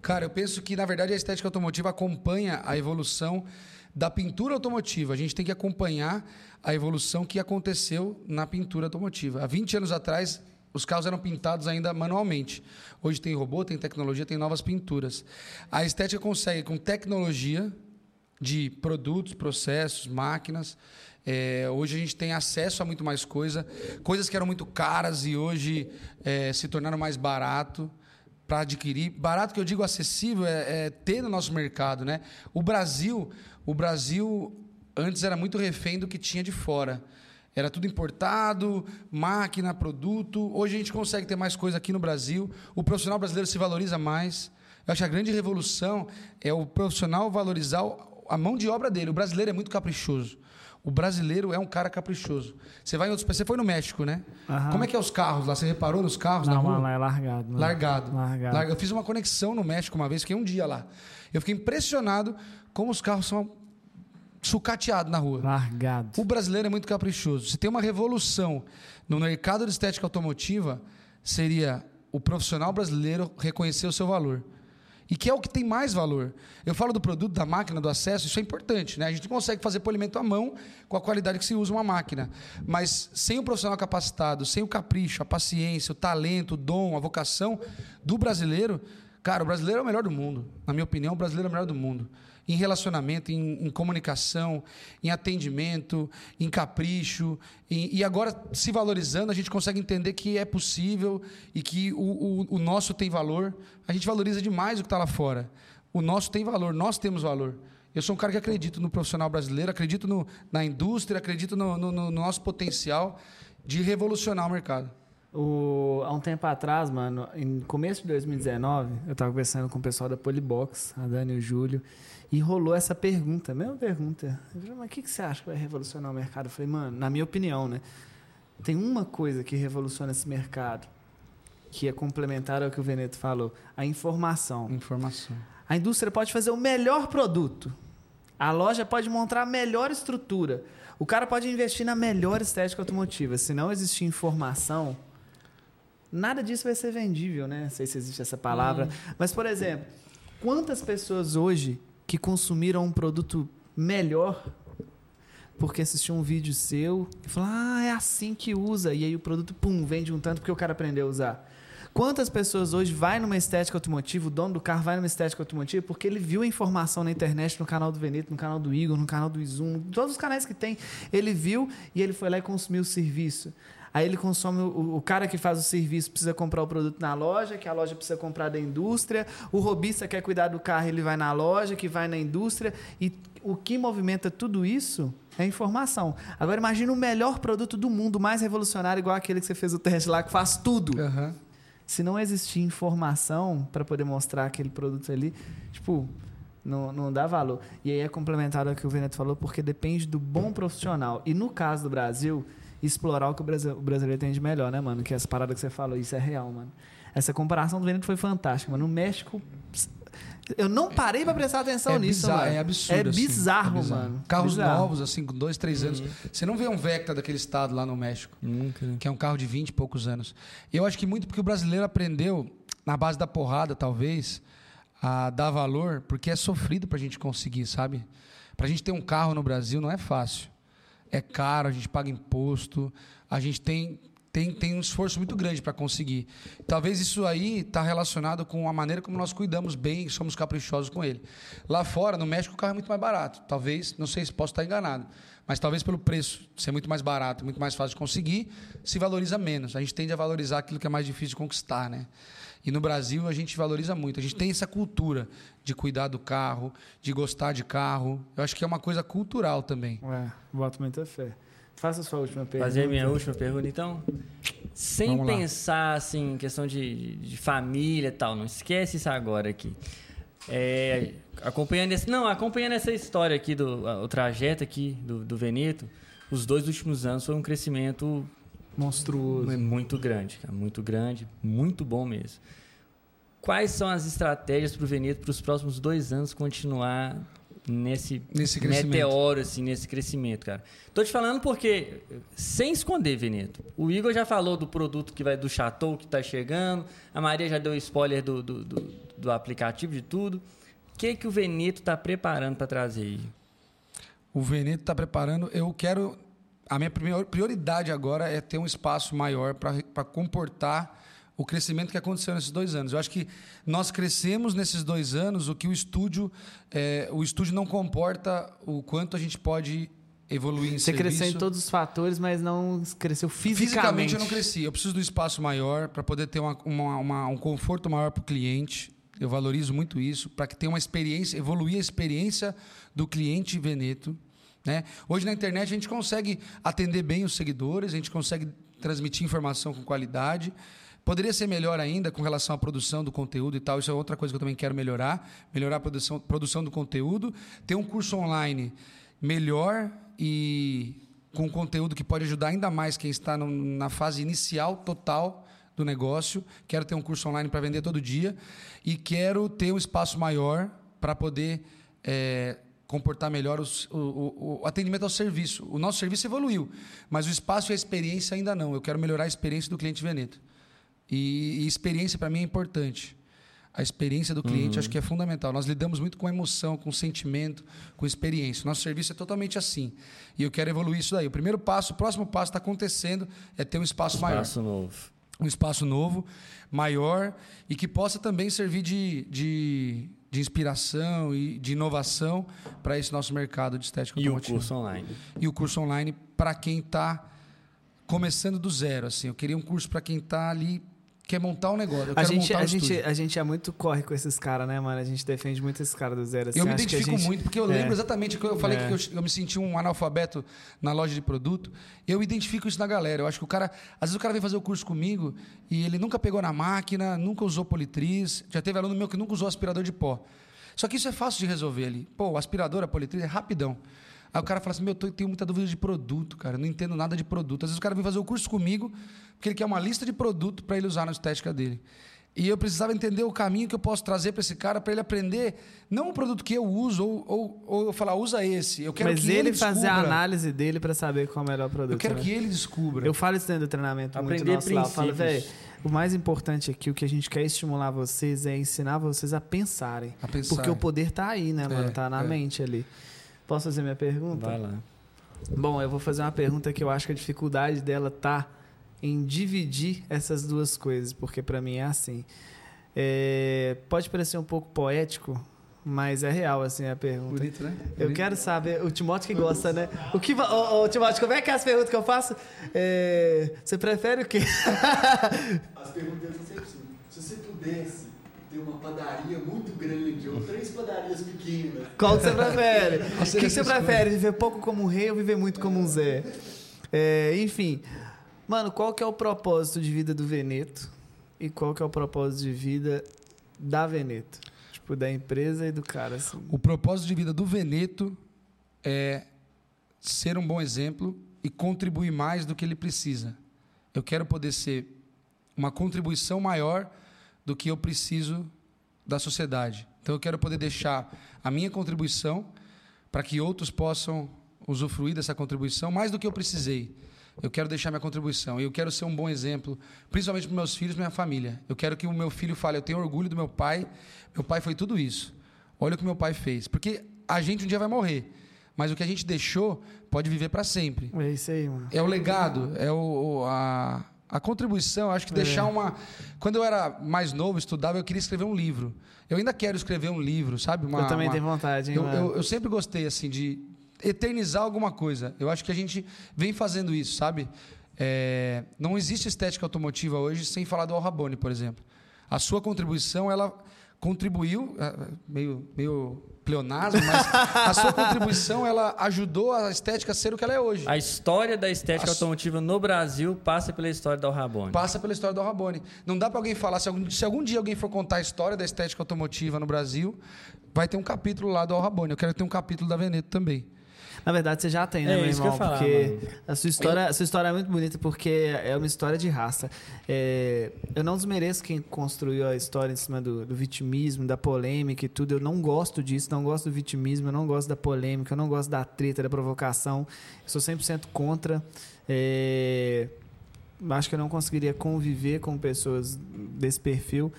Cara, eu penso que, na verdade, a estética automotiva acompanha a evolução da pintura automotiva. A gente tem que acompanhar a evolução que aconteceu na pintura automotiva. Há 20 anos atrás, os carros eram pintados ainda manualmente. Hoje tem robô, tem tecnologia, tem novas pinturas. A estética consegue, com tecnologia, de produtos, processos, máquinas. É, hoje a gente tem acesso a muito mais coisa, coisas que eram muito caras e hoje é, se tornaram mais barato para adquirir. Barato que eu digo acessível é, é ter no nosso mercado, né? O Brasil, o Brasil antes era muito refém do que tinha de fora. Era tudo importado, máquina, produto. Hoje a gente consegue ter mais coisa aqui no Brasil. O profissional brasileiro se valoriza mais. Eu acho que a grande revolução é o profissional valorizar a mão de obra dele. O brasileiro é muito caprichoso. O brasileiro é um cara caprichoso. Você vai em outros Você foi no México, né? Como é que é os carros lá? Você reparou nos carros na Não, rua? mano, lá é largado. mano. Largado. Largado. Larga- Eu fiz uma conexão no México uma vez, fiquei um dia lá. Eu fiquei impressionado como os carros são sucateados na rua. Largado. O brasileiro é muito caprichoso. Se tem uma revolução no mercado de estética automotiva, seria o profissional brasileiro reconhecer o seu valor. E que é o que tem mais valor. Eu falo do produto, da máquina, do acesso, isso é importante. Né? A gente consegue fazer polimento à mão com a qualidade que se usa uma máquina. Mas sem o profissional capacitado, sem o capricho, a paciência, o talento, o dom, a vocação do brasileiro, cara, o brasileiro é o melhor do mundo. Na minha opinião, o brasileiro é o melhor do mundo em relacionamento, em, em comunicação, em atendimento, em capricho. em- e agora, se valorizando, a gente consegue entender que é possível e que o, o- o nosso tem valor. A gente valoriza demais o que está lá fora. O nosso tem valor, nós temos valor. Eu sou um cara que acredito no profissional brasileiro, acredito no- na indústria, acredito no, no- no nosso potencial de revolucionar o mercado. O- há um tempo atrás, mano, em começo de 2019, eu tava conversando com o pessoal da Polibox, a Dani e o Júlio, e rolou essa pergunta, a mesma pergunta. Eu falei, mas o que, que você acha que vai revolucionar o mercado? Eu falei, mano, na minha opinião, né? Tem uma coisa que revoluciona esse mercado, que é complementar ao que o Veneto falou, a informação. Informação. A indústria pode fazer o melhor produto. A loja pode montar a melhor estrutura. O cara pode investir na melhor estética automotiva. Se não existir informação, nada disso vai ser vendível, né? Não sei se existe essa palavra. Mas, por exemplo, quantas pessoas hoje que consumiram um produto melhor porque assistiu um vídeo seu e falou: Ah, é assim que usa. E aí o produto, pum, vende um tanto porque o cara aprendeu a usar. Quantas pessoas hoje vai numa estética automotiva, o dono do carro vai numa estética automotiva porque ele viu a informação na internet, no canal do Veneto, no canal do Igor, no canal do Izum, todos os canais que tem, ele viu e ele foi lá e consumiu o serviço. Aí ele consome, o, o cara que faz o serviço precisa comprar o produto na loja, que a loja precisa comprar da indústria, o robista quer cuidar do carro, ele vai na loja, que vai na indústria, e o que movimenta tudo isso é informação. Agora imagina o melhor produto do mundo, mais revolucionário, igual aquele que você fez o teste lá, que faz tudo. Aham. Se não existir informação para poder mostrar aquele produto ali, tipo, não, não dá valor. E aí é complementar ao que o Veneto falou, porque depende do bom profissional. E no caso do Brasil, explorar o que o brasi- o brasileiro tem de melhor, né, mano? Que essa parada que você falou, isso é real, mano. Essa comparação do Veneto foi fantástica, mano. No México. Eu não parei pra prestar atenção é nisso, bizarro, mano. É absurdo. É assim, bizarro, é bizarro. mano. Carros Bizarro. novos, assim, com dois, três anos. Você não vê um Vectra daquele estado lá no México, Nunca. né? que é um carro de 20 e poucos anos. Eu acho que muito porque o brasileiro aprendeu, na base da porrada, talvez, a dar valor, porque é sofrido pra gente conseguir, sabe? Pra gente ter um carro no Brasil não é fácil. É caro, a gente paga imposto, a gente tem. Tem, tem um esforço muito grande para conseguir. Talvez isso aí está relacionado com a maneira como nós cuidamos bem e somos caprichosos com ele. Lá fora, no México, o carro é muito mais barato. Talvez, não sei se posso estar enganado, mas talvez pelo preço ser muito mais barato, muito mais fácil de conseguir, se valoriza menos. A gente tende a valorizar aquilo que é mais difícil de conquistar, né? E no Brasil a gente valoriza muito. A gente tem essa cultura de cuidar do carro, de gostar de carro. Eu acho que é uma coisa cultural também. É, boto muita fé. Faça a sua última pergunta. Fazer a minha última pergunta, então. Sem Vamos lá. pensar, assim, em questão de, de família e tal, não esquece isso agora aqui. É, acompanhando esse, não, acompanhando essa história aqui, do, o trajeto aqui do, do Veneto, os dois últimos anos foi um crescimento Monstruoso. muito grande, cara, muito grande, muito bom mesmo. Quais são as estratégias para o Veneto para os próximos dois anos continuar nesse, Nesse crescimento. meteoro, assim, nesse crescimento, cara? Tô te falando porque, sem esconder, Veneto, o Igor já falou do produto que vai do Chateau que está chegando, a Maria já deu spoiler do, do, do, do aplicativo, de tudo. O que, que o Veneto está preparando para trazer aí? O Veneto está preparando. Eu quero. A minha prioridade agora é ter um espaço maior para comportar o crescimento que aconteceu nesses dois anos. Eu acho que nós crescemos nesses dois anos o que o estúdio, é, o estúdio não comporta o quanto a gente pode evoluir em Você serviço. cresceu em todos os fatores, mas não cresceu fisicamente. Fisicamente eu não cresci. Eu preciso do espaço maior para poder ter uma, uma- uma- um conforto maior para o cliente. Eu valorizo muito isso, para que tenha uma experiência, evoluir a experiência do cliente Veneto. Né? Hoje na internet a gente consegue atender bem os seguidores, a gente consegue transmitir informação com qualidade. Poderia ser melhor ainda com relação à produção do conteúdo e tal. Isso é outra coisa que eu também quero melhorar. Melhorar a produção, produção do conteúdo. Ter um curso online melhor e com conteúdo que pode ajudar ainda mais quem está no- na fase inicial total do negócio. Quero ter um curso online para vender todo dia e quero ter um espaço maior para poder é, comportar melhor os- o, o- o atendimento ao serviço. O nosso serviço evoluiu, mas o espaço e a experiência ainda não. Eu quero melhorar a experiência do cliente Veneto. E, e experiência para mim é importante. A experiência do cliente acho que é fundamental. Nós lidamos muito com emoção, com sentimento, com experiência. Nosso serviço é totalmente assim. E eu quero evoluir isso daí. O primeiro passo, o próximo passo está acontecendo, é ter um espaço, maior. Espaço novo. Um espaço novo, maior, e que possa também servir de, de, de inspiração e de inovação para esse nosso mercado de estética E o automotiva curso online. e o curso online para quem está começando do zero. Assim, eu queria um curso para quem está ali quer montar um negócio. Eu A quero gente, montar um a, gente, a gente é muito corre com esses caras, né, mano? A gente defende muito esses caras do zero. assim. Eu me identifico gente- muito, porque eu É. lembro exatamente que eu falei É. que eu, eu me senti um analfabeto na loja de produto. Eu identifico isso na galera. Eu acho que o cara. Às vezes o cara vem fazer o curso comigo e ele nunca pegou na máquina, nunca usou politriz. Já teve aluno meu que nunca usou aspirador de pó. Só que isso é fácil de resolver ali. Pô, o aspirador, a politriz é rapidão. Aí o cara fala assim: Meu, eu tenho muita dúvida de produto, cara. eu Não entendo nada de produto. Às vezes o cara vem fazer o curso comigo porque ele quer uma lista de produto para ele usar na estética dele. E eu precisava entender o caminho que eu posso trazer para esse cara, para ele aprender, não o produto que eu uso, ou, ou, ou eu falar, usa esse. Eu quero Mas que ele, ele, fazer a análise dele pra saber qual é o melhor produto. Eu quero né? que ele descubra. Eu falo isso dentro do treinamento muito Aprender nosso lá. Eu falo, velho, princípios. o mais importante aqui, o que a gente quer estimular vocês é ensinar vocês a pensarem. A pensar. Porque o poder tá aí, né, mano? É, tá na é. mente ali. Posso fazer minha pergunta? Vai lá. Bom, eu vou fazer uma pergunta que eu acho que a dificuldade dela tá em dividir essas duas coisas, porque pra mim é assim. É, pode parecer um pouco poético, mas é real assim a pergunta. Bonito, né? Eu Bonito. quero saber, o Timóteo que gosta, né? O que, ô, Timóteo, como é que é as perguntas que eu faço? É, você prefere o quê? As perguntas são sempre assim. Se você pudesse ter uma padaria muito grande ou três padarias pequenas, Qual que você prefere? O que, você prefere? Viver pouco como um rei ou viver muito como um Zé? É, enfim, mano, qual que é o propósito de vida do Veneto? E qual que é o propósito de vida da Veneto? Tipo, da empresa e do cara, assim. O propósito de vida do Veneto é ser um bom exemplo e contribuir mais do que ele precisa. Eu quero poder ser uma contribuição maior do que eu preciso da sociedade. Então eu quero poder deixar a minha contribuição para que outros possam usufruir dessa contribuição mais do que eu precisei. Eu quero deixar minha contribuição e eu quero ser um bom exemplo, principalmente para meus filhos e minha família. Eu quero que o meu filho fale: eu tenho orgulho do meu pai. Meu pai foi tudo isso. Olha o que meu pai fez. Porque a gente um dia vai morrer, mas o que a gente deixou pode viver para sempre. É isso aí, mano. É o legado, é o, o- a, a contribuição. Acho que deixar uma. Quando eu era mais novo, estudava, eu queria escrever um livro. Eu ainda quero escrever um livro, sabe? Uma- eu também uma- tenho vontade, hein, eu, eu, eu sempre gostei assim de eternizar alguma coisa. Eu acho que a gente vem fazendo isso, sabe? É, não existe estética automotiva hoje sem falar do Al Rabone, por exemplo. A sua contribuição, ela contribuiu, é, meio, meio pleonasmo, mas a sua contribuição, ela ajudou a estética a ser o que ela é hoje. A história da estética A- automotiva no Brasil passa pela história da Rabone. Passa pela história do Al Rabone. Não dá para alguém falar, se algum, se algum dia alguém for contar a história da estética automotiva no Brasil, vai ter um capítulo lá do Al Rabone. Eu quero ter um capítulo da Veneto também. Na verdade, você já tem, né, É meu irmão? falar, porque mano. a sua história, a sua história é muito bonita, porque é uma história de raça. É, eu não desmereço quem construiu a história em cima do, do vitimismo, da polêmica e tudo. Eu não gosto disso, não gosto do vitimismo, eu não gosto da polêmica, eu não gosto da treta, da provocação. Eu sou 100% contra. É, acho que eu não conseguiria conviver com pessoas desse perfil.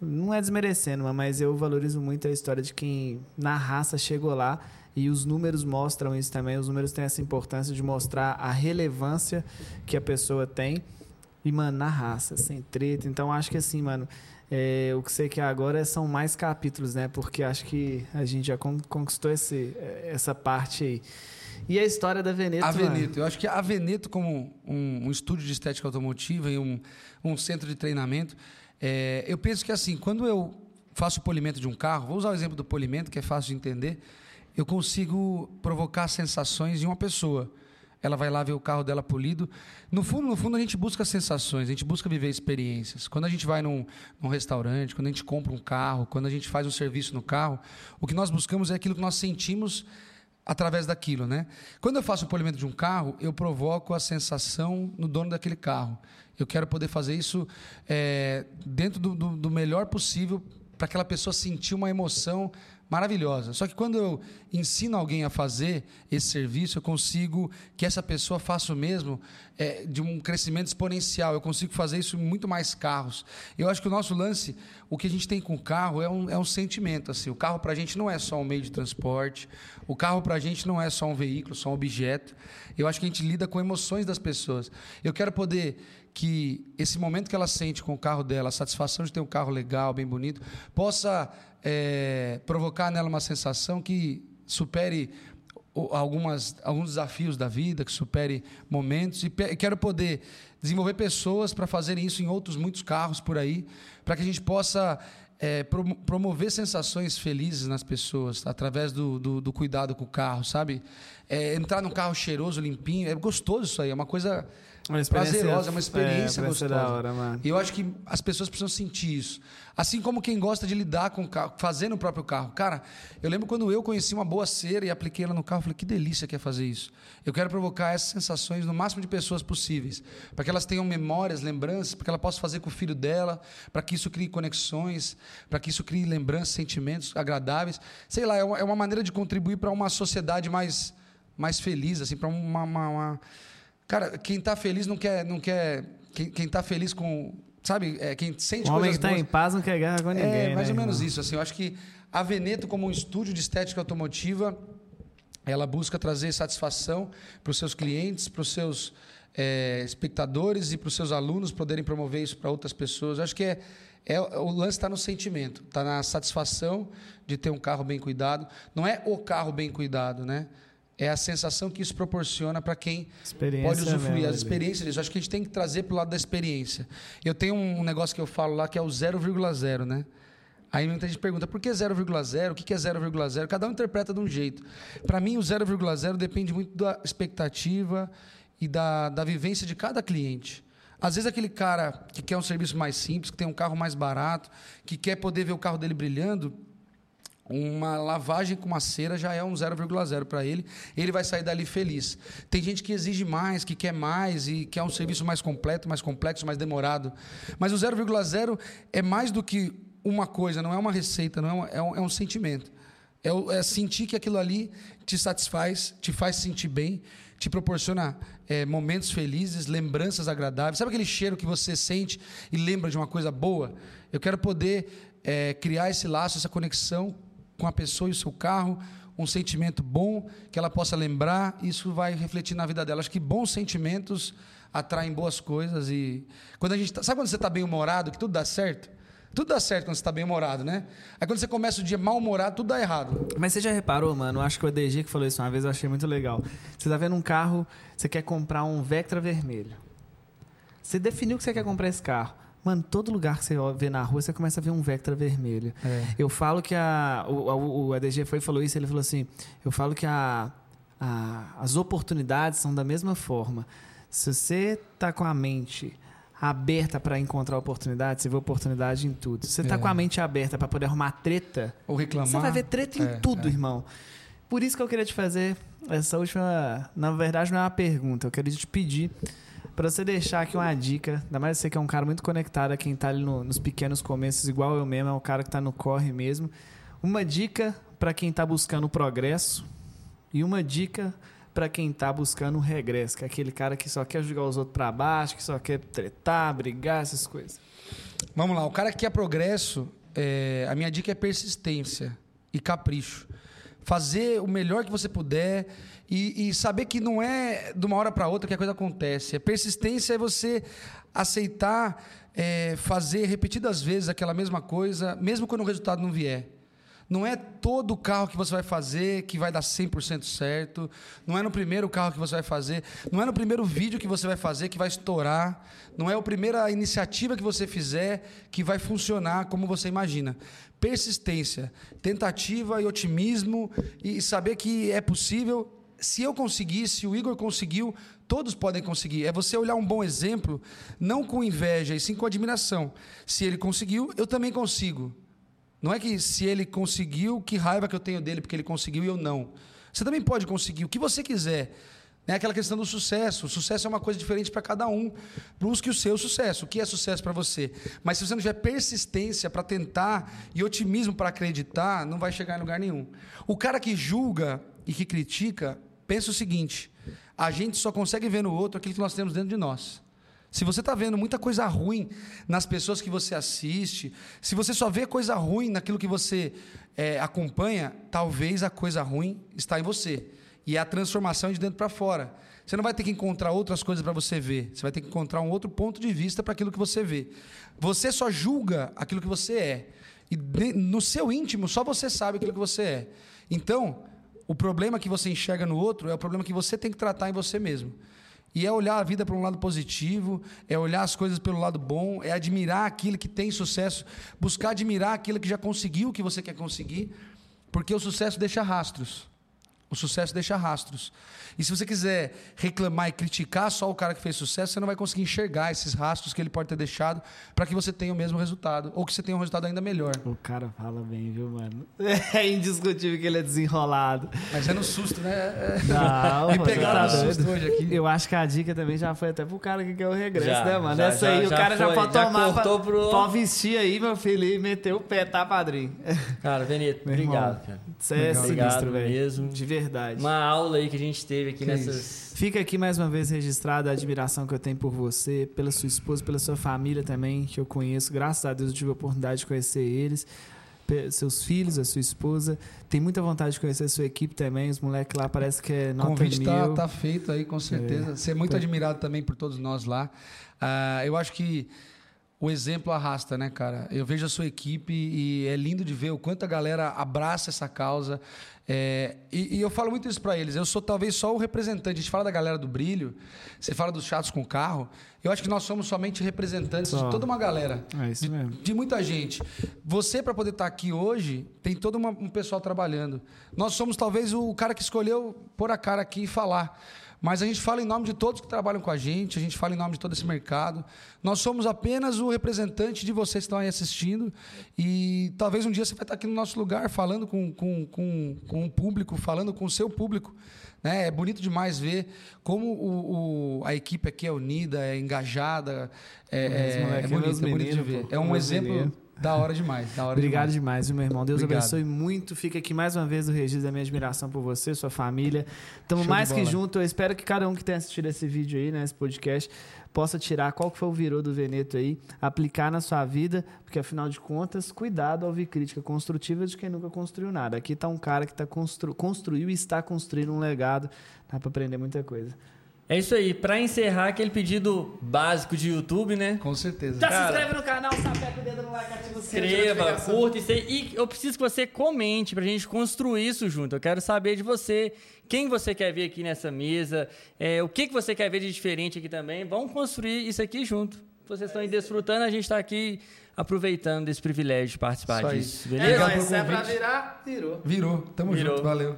Não é desmerecendo, mas eu valorizo muito a história de quem na raça chegou lá e os números mostram isso também. Os números têm essa importância de mostrar a relevância que a pessoa tem E, mano, na raça, sem treta. Então, acho que assim, mano, é, o que você quer agora são mais capítulos, né? Porque acho que a gente já con- conquistou esse, essa parte aí. E a história da Veneto, A? Veneto. Eu acho que a Veneto, como um, um estúdio de estética automotiva e um, um centro de treinamento, é, eu penso que assim, quando eu faço o polimento de um carro, vou usar o exemplo do polimento, que é fácil de entender, eu consigo provocar sensações em uma pessoa. Ela vai lá ver o carro dela polido. No fundo, no fundo, a gente busca sensações, a gente busca viver experiências. Quando a gente vai num, num restaurante, quando a gente compra um carro, quando a gente faz um serviço no carro, o que nós buscamos é aquilo que nós sentimos através daquilo, né? Quando eu faço o polimento de um carro, eu provoco a sensação no dono daquele carro. Eu quero poder fazer isso é, dentro do, do- do melhor possível para aquela pessoa sentir uma emoção maravilhosa. Só que quando eu ensino alguém a fazer esse serviço, eu consigo que essa pessoa faça o mesmo é, de um crescimento exponencial. Eu consigo fazer isso em muito mais carros. Eu acho que o nosso lance, o que a gente tem com o carro é um, é um sentimento. Assim. O carro para a gente não é só um meio de transporte. O carro para a gente não é só um veículo, só um objeto. Eu acho que a gente lida com emoções das pessoas. Eu quero poder que esse momento que ela sente com o carro dela, a satisfação de ter um carro legal, bem bonito, possa é, provocar nela uma sensação que supere algumas, alguns desafios da vida, que supere momentos. E quero poder desenvolver pessoas para fazerem isso em outros muitos carros por aí, para que a gente possa é, promo- promover sensações felizes nas pessoas através do, do, do cuidado com o carro, sabe? É, entrar num carro cheiroso, limpinho, é gostoso isso aí, é uma coisa Uma experiência- prazerosa, é uma experiência é, ser gostosa. da hora, mano. E eu acho que as pessoas precisam sentir isso. Assim como quem gosta de lidar com o carro, fazendo o próprio carro. Cara, eu lembro quando eu conheci uma boa cera e apliquei ela no carro, falei, que delícia que é fazer isso. Eu quero provocar essas sensações no máximo de pessoas possíveis. Para que elas tenham memórias, lembranças, para que ela possa fazer com o filho dela, para que isso crie conexões, para que isso crie lembranças, sentimentos agradáveis. Sei lá, é uma, é uma maneira de contribuir para uma sociedade mais, mais feliz, assim, para uma, uma- uma- Cara, quem está feliz não quer. Não quer quem, quem tá feliz com. Sabe? É, quem sente O homem coisas que tá boas. em paz não quer guerra com ninguém, É, mais né, ou menos irmão? isso. Assim, eu acho que a Veneto, como um estúdio de estética automotiva, ela busca trazer satisfação para os seus clientes, para os seus é, espectadores e para os seus alunos poderem promover isso para outras pessoas. Eu acho que é, é o lance está no sentimento, está na satisfação de ter um carro bem cuidado. Não é o carro bem cuidado, né? É a sensação que isso proporciona para quem pode usufruir mesmo, as experiências disso. Acho que a gente tem que trazer para o lado da experiência. Eu tenho um negócio que eu falo lá que é o 0,0, né? Aí muita gente pergunta por que 0,0? O que que é 0,0? Cada um interpreta de um jeito. Para mim, o 0,0 depende muito da expectativa e da, da vivência de cada cliente. Às vezes, aquele cara que quer um serviço mais simples, que tem um carro mais barato, que quer poder ver o carro dele brilhando, uma lavagem com uma cera já é um 0,0 para ele. Ele vai sair dali feliz. Tem gente que exige mais, que quer mais e quer um serviço mais completo, mais complexo, mais demorado. Mas o 0,0 é mais do que uma coisa, não é uma receita, não é, uma- é um, é um sentimento. É, é sentir que aquilo ali te satisfaz, te faz sentir bem, te proporciona é, momentos felizes, lembranças agradáveis. Sabe aquele cheiro que você sente e lembra de uma coisa boa? Eu quero poder é, criar esse laço, essa conexão com a pessoa e o seu carro, um sentimento bom que ela possa lembrar, isso vai refletir na vida dela. Acho que bons sentimentos atraem boas coisas e quando a gente tá, sabe quando você está bem humorado, que tudo dá certo? Tudo dá certo quando você está bem humorado, né? Aí quando você começa o dia mal humorado, tudo dá errado. Mas você já reparou, mano? Acho que o ADG que falou isso uma vez, eu achei muito legal. Você tá vendo um carro, você quer comprar um Vectra vermelho. Você definiu que você quer comprar esse carro. Mano, todo lugar que você vê na rua, você começa a ver um Vectra vermelho. Eu falo que a. O, o- o ADG foi e falou isso, ele falou assim: eu falo que a, a- as oportunidades são da mesma forma. Se você tá com a mente aberta para encontrar oportunidade, você vê oportunidade em tudo. Se você tá É. com a mente aberta para poder arrumar treta, Ou reclamar. você vai ver treta em É, tudo, é. irmão. Por isso que eu queria te fazer essa última. Na verdade, não é uma pergunta. Eu queria te pedir para você deixar aqui uma dica. Ainda mais você que é um cara muito conectado a quem tá ali no- nos pequenos começos, igual eu mesmo, é o cara que tá no corre mesmo. Uma dica para quem tá buscando progresso e uma dica para quem tá buscando regresso, que é aquele cara que só quer jogar os outros para baixo, que só quer tretar, brigar, essas coisas. Vamos lá, o cara que quer progresso, é, a minha dica é persistência e capricho. fazer o melhor que você puder e, e saber que não é de uma hora para outra que a coisa acontece. A persistência é você aceitar é, fazer repetidas vezes aquela mesma coisa, mesmo quando o resultado não vier. Não é todo carro que você vai fazer que vai dar 100% certo. Não é no primeiro carro que você vai fazer. Não é no primeiro vídeo que você vai fazer que vai estourar. Não é a primeira iniciativa que você fizer que vai funcionar como você imagina. Persistência, tentativa e otimismo e saber que é possível. Se eu conseguir, se o Igor conseguiu, todos podem conseguir. É você olhar um bom exemplo, não com inveja, e sim com admiração. Se ele conseguiu, eu também consigo. Não é que se ele conseguiu, que raiva que eu tenho dele porque ele conseguiu e eu não. Você também pode conseguir o que você quiser. É aquela questão do sucesso. O sucesso é uma coisa diferente para cada um. Busque o seu sucesso. O que é sucesso para você? Mas se você não tiver persistência para tentar e otimismo para acreditar, não vai chegar em lugar nenhum. O cara que julga e que critica, pensa o seguinte: a gente só consegue ver no outro aquilo que nós temos dentro de nós. Se você está vendo muita coisa ruim nas pessoas que você assiste, se você só vê coisa ruim naquilo que você é, acompanha, talvez a coisa ruim está em você. E é a transformação de dentro para fora. Você não vai ter que encontrar outras coisas para você ver. Você vai ter que encontrar um outro ponto de vista para aquilo que você vê. Você só julga aquilo que você é. E no seu íntimo, só você sabe aquilo que você é. Então, o problema que você enxerga no outro é o problema que você tem que tratar em você mesmo. E é olhar a vida para um lado positivo, é olhar as coisas pelo lado bom, é admirar aquilo que tem sucesso, buscar admirar aquilo que já conseguiu o que você quer conseguir, porque o sucesso deixa rastros. O sucesso deixa rastros. E se você quiser reclamar e criticar só o cara que fez sucesso, você não vai conseguir enxergar esses rastros que ele pode ter deixado para que você tenha o mesmo resultado, ou que você tenha um resultado ainda melhor. O cara fala bem, viu, mano? É indiscutível que ele é desenrolado. Mas é no susto, né? É... Não, Me pegaram tá no susto hoje aqui. Eu acho que a dica também já foi até pro cara que quer o regresso, Já, né, mano? já, Essa já, aí o cara já foi, pode já tomar pra, pro- pode vestir aí, meu filho, e meter o pé, tá, padrinho? Cara, irmão, obrigado, cara. Você é sinistro, Obrigado velho. mesmo. De verdade. Uma aula aí que a gente teve aqui Que nessas. Fica aqui mais uma vez registrada a admiração que eu tenho por você, pela sua esposa, pela sua família também, que eu conheço. Graças a Deus eu tive a oportunidade de conhecer eles, seus filhos, a sua esposa. Tem muita vontade de conhecer a sua equipe também. Os moleques lá parece que é O nota convite mil. está tá feito aí, com certeza. Ser muito Tá. admirado também por todos nós lá. Ah, eu acho que o exemplo arrasta, né, cara? Eu vejo a sua equipe e é lindo de ver o quanto a galera abraça essa causa. É, e, e eu falo muito isso para eles. Eu sou talvez só o representante. A gente fala da galera do brilho, você fala dos chatos com carro. Eu acho que nós somos somente representantes Só. de toda uma galera. É isso de, mesmo. de muita gente. Você, para poder estar aqui hoje, tem todo uma- um pessoal trabalhando. Nós somos talvez o cara que escolheu pôr a cara aqui e falar. Mas a gente fala em nome de todos que trabalham com a gente, a gente fala em nome de todo esse mercado. Nós somos apenas o representante de vocês que estão aí assistindo. E talvez um dia você vai estar aqui no nosso lugar falando com, com, com, com o público, falando com o seu público. Né? É bonito demais ver como o, o- a equipe aqui é unida, é engajada. É, é, é bonito, é bonito de ver. É um exemplo. Da hora demais. Da hora Obrigado demais. demais, meu irmão. Deus Obrigado. abençoe muito. Fica aqui mais uma vez o registro da minha admiração por você, sua família. Estamos mais que junto. Eu espero que cada um que tenha assistido esse vídeo aí, né, esse podcast, possa tirar qual que foi o virou do Veneto aí, aplicar na sua vida, porque afinal de contas, cuidado ao ouvir crítica construtiva de quem nunca construiu nada. Aqui tá um cara que tá constru construiu e está construindo um legado. Dá para aprender muita coisa. É isso aí. Pra encerrar aquele pedido básico de YouTube, né? Com certeza. Já Cara, se inscreve no canal, sapeca o dedo no like, ativa o notificação. curta isso aí. E eu preciso que você comente pra gente construir isso junto. Eu quero saber de você. Quem você quer ver aqui nessa mesa? é, o que, que você quer ver de diferente aqui também? Vamos construir isso aqui junto. Vocês estão aí desfrutando, a gente está aqui aproveitando desse privilégio de participar Isso aí. disso. É, Beleza? Mas se é pra virar, virou. Virou. Tamo Virou. junto. Valeu.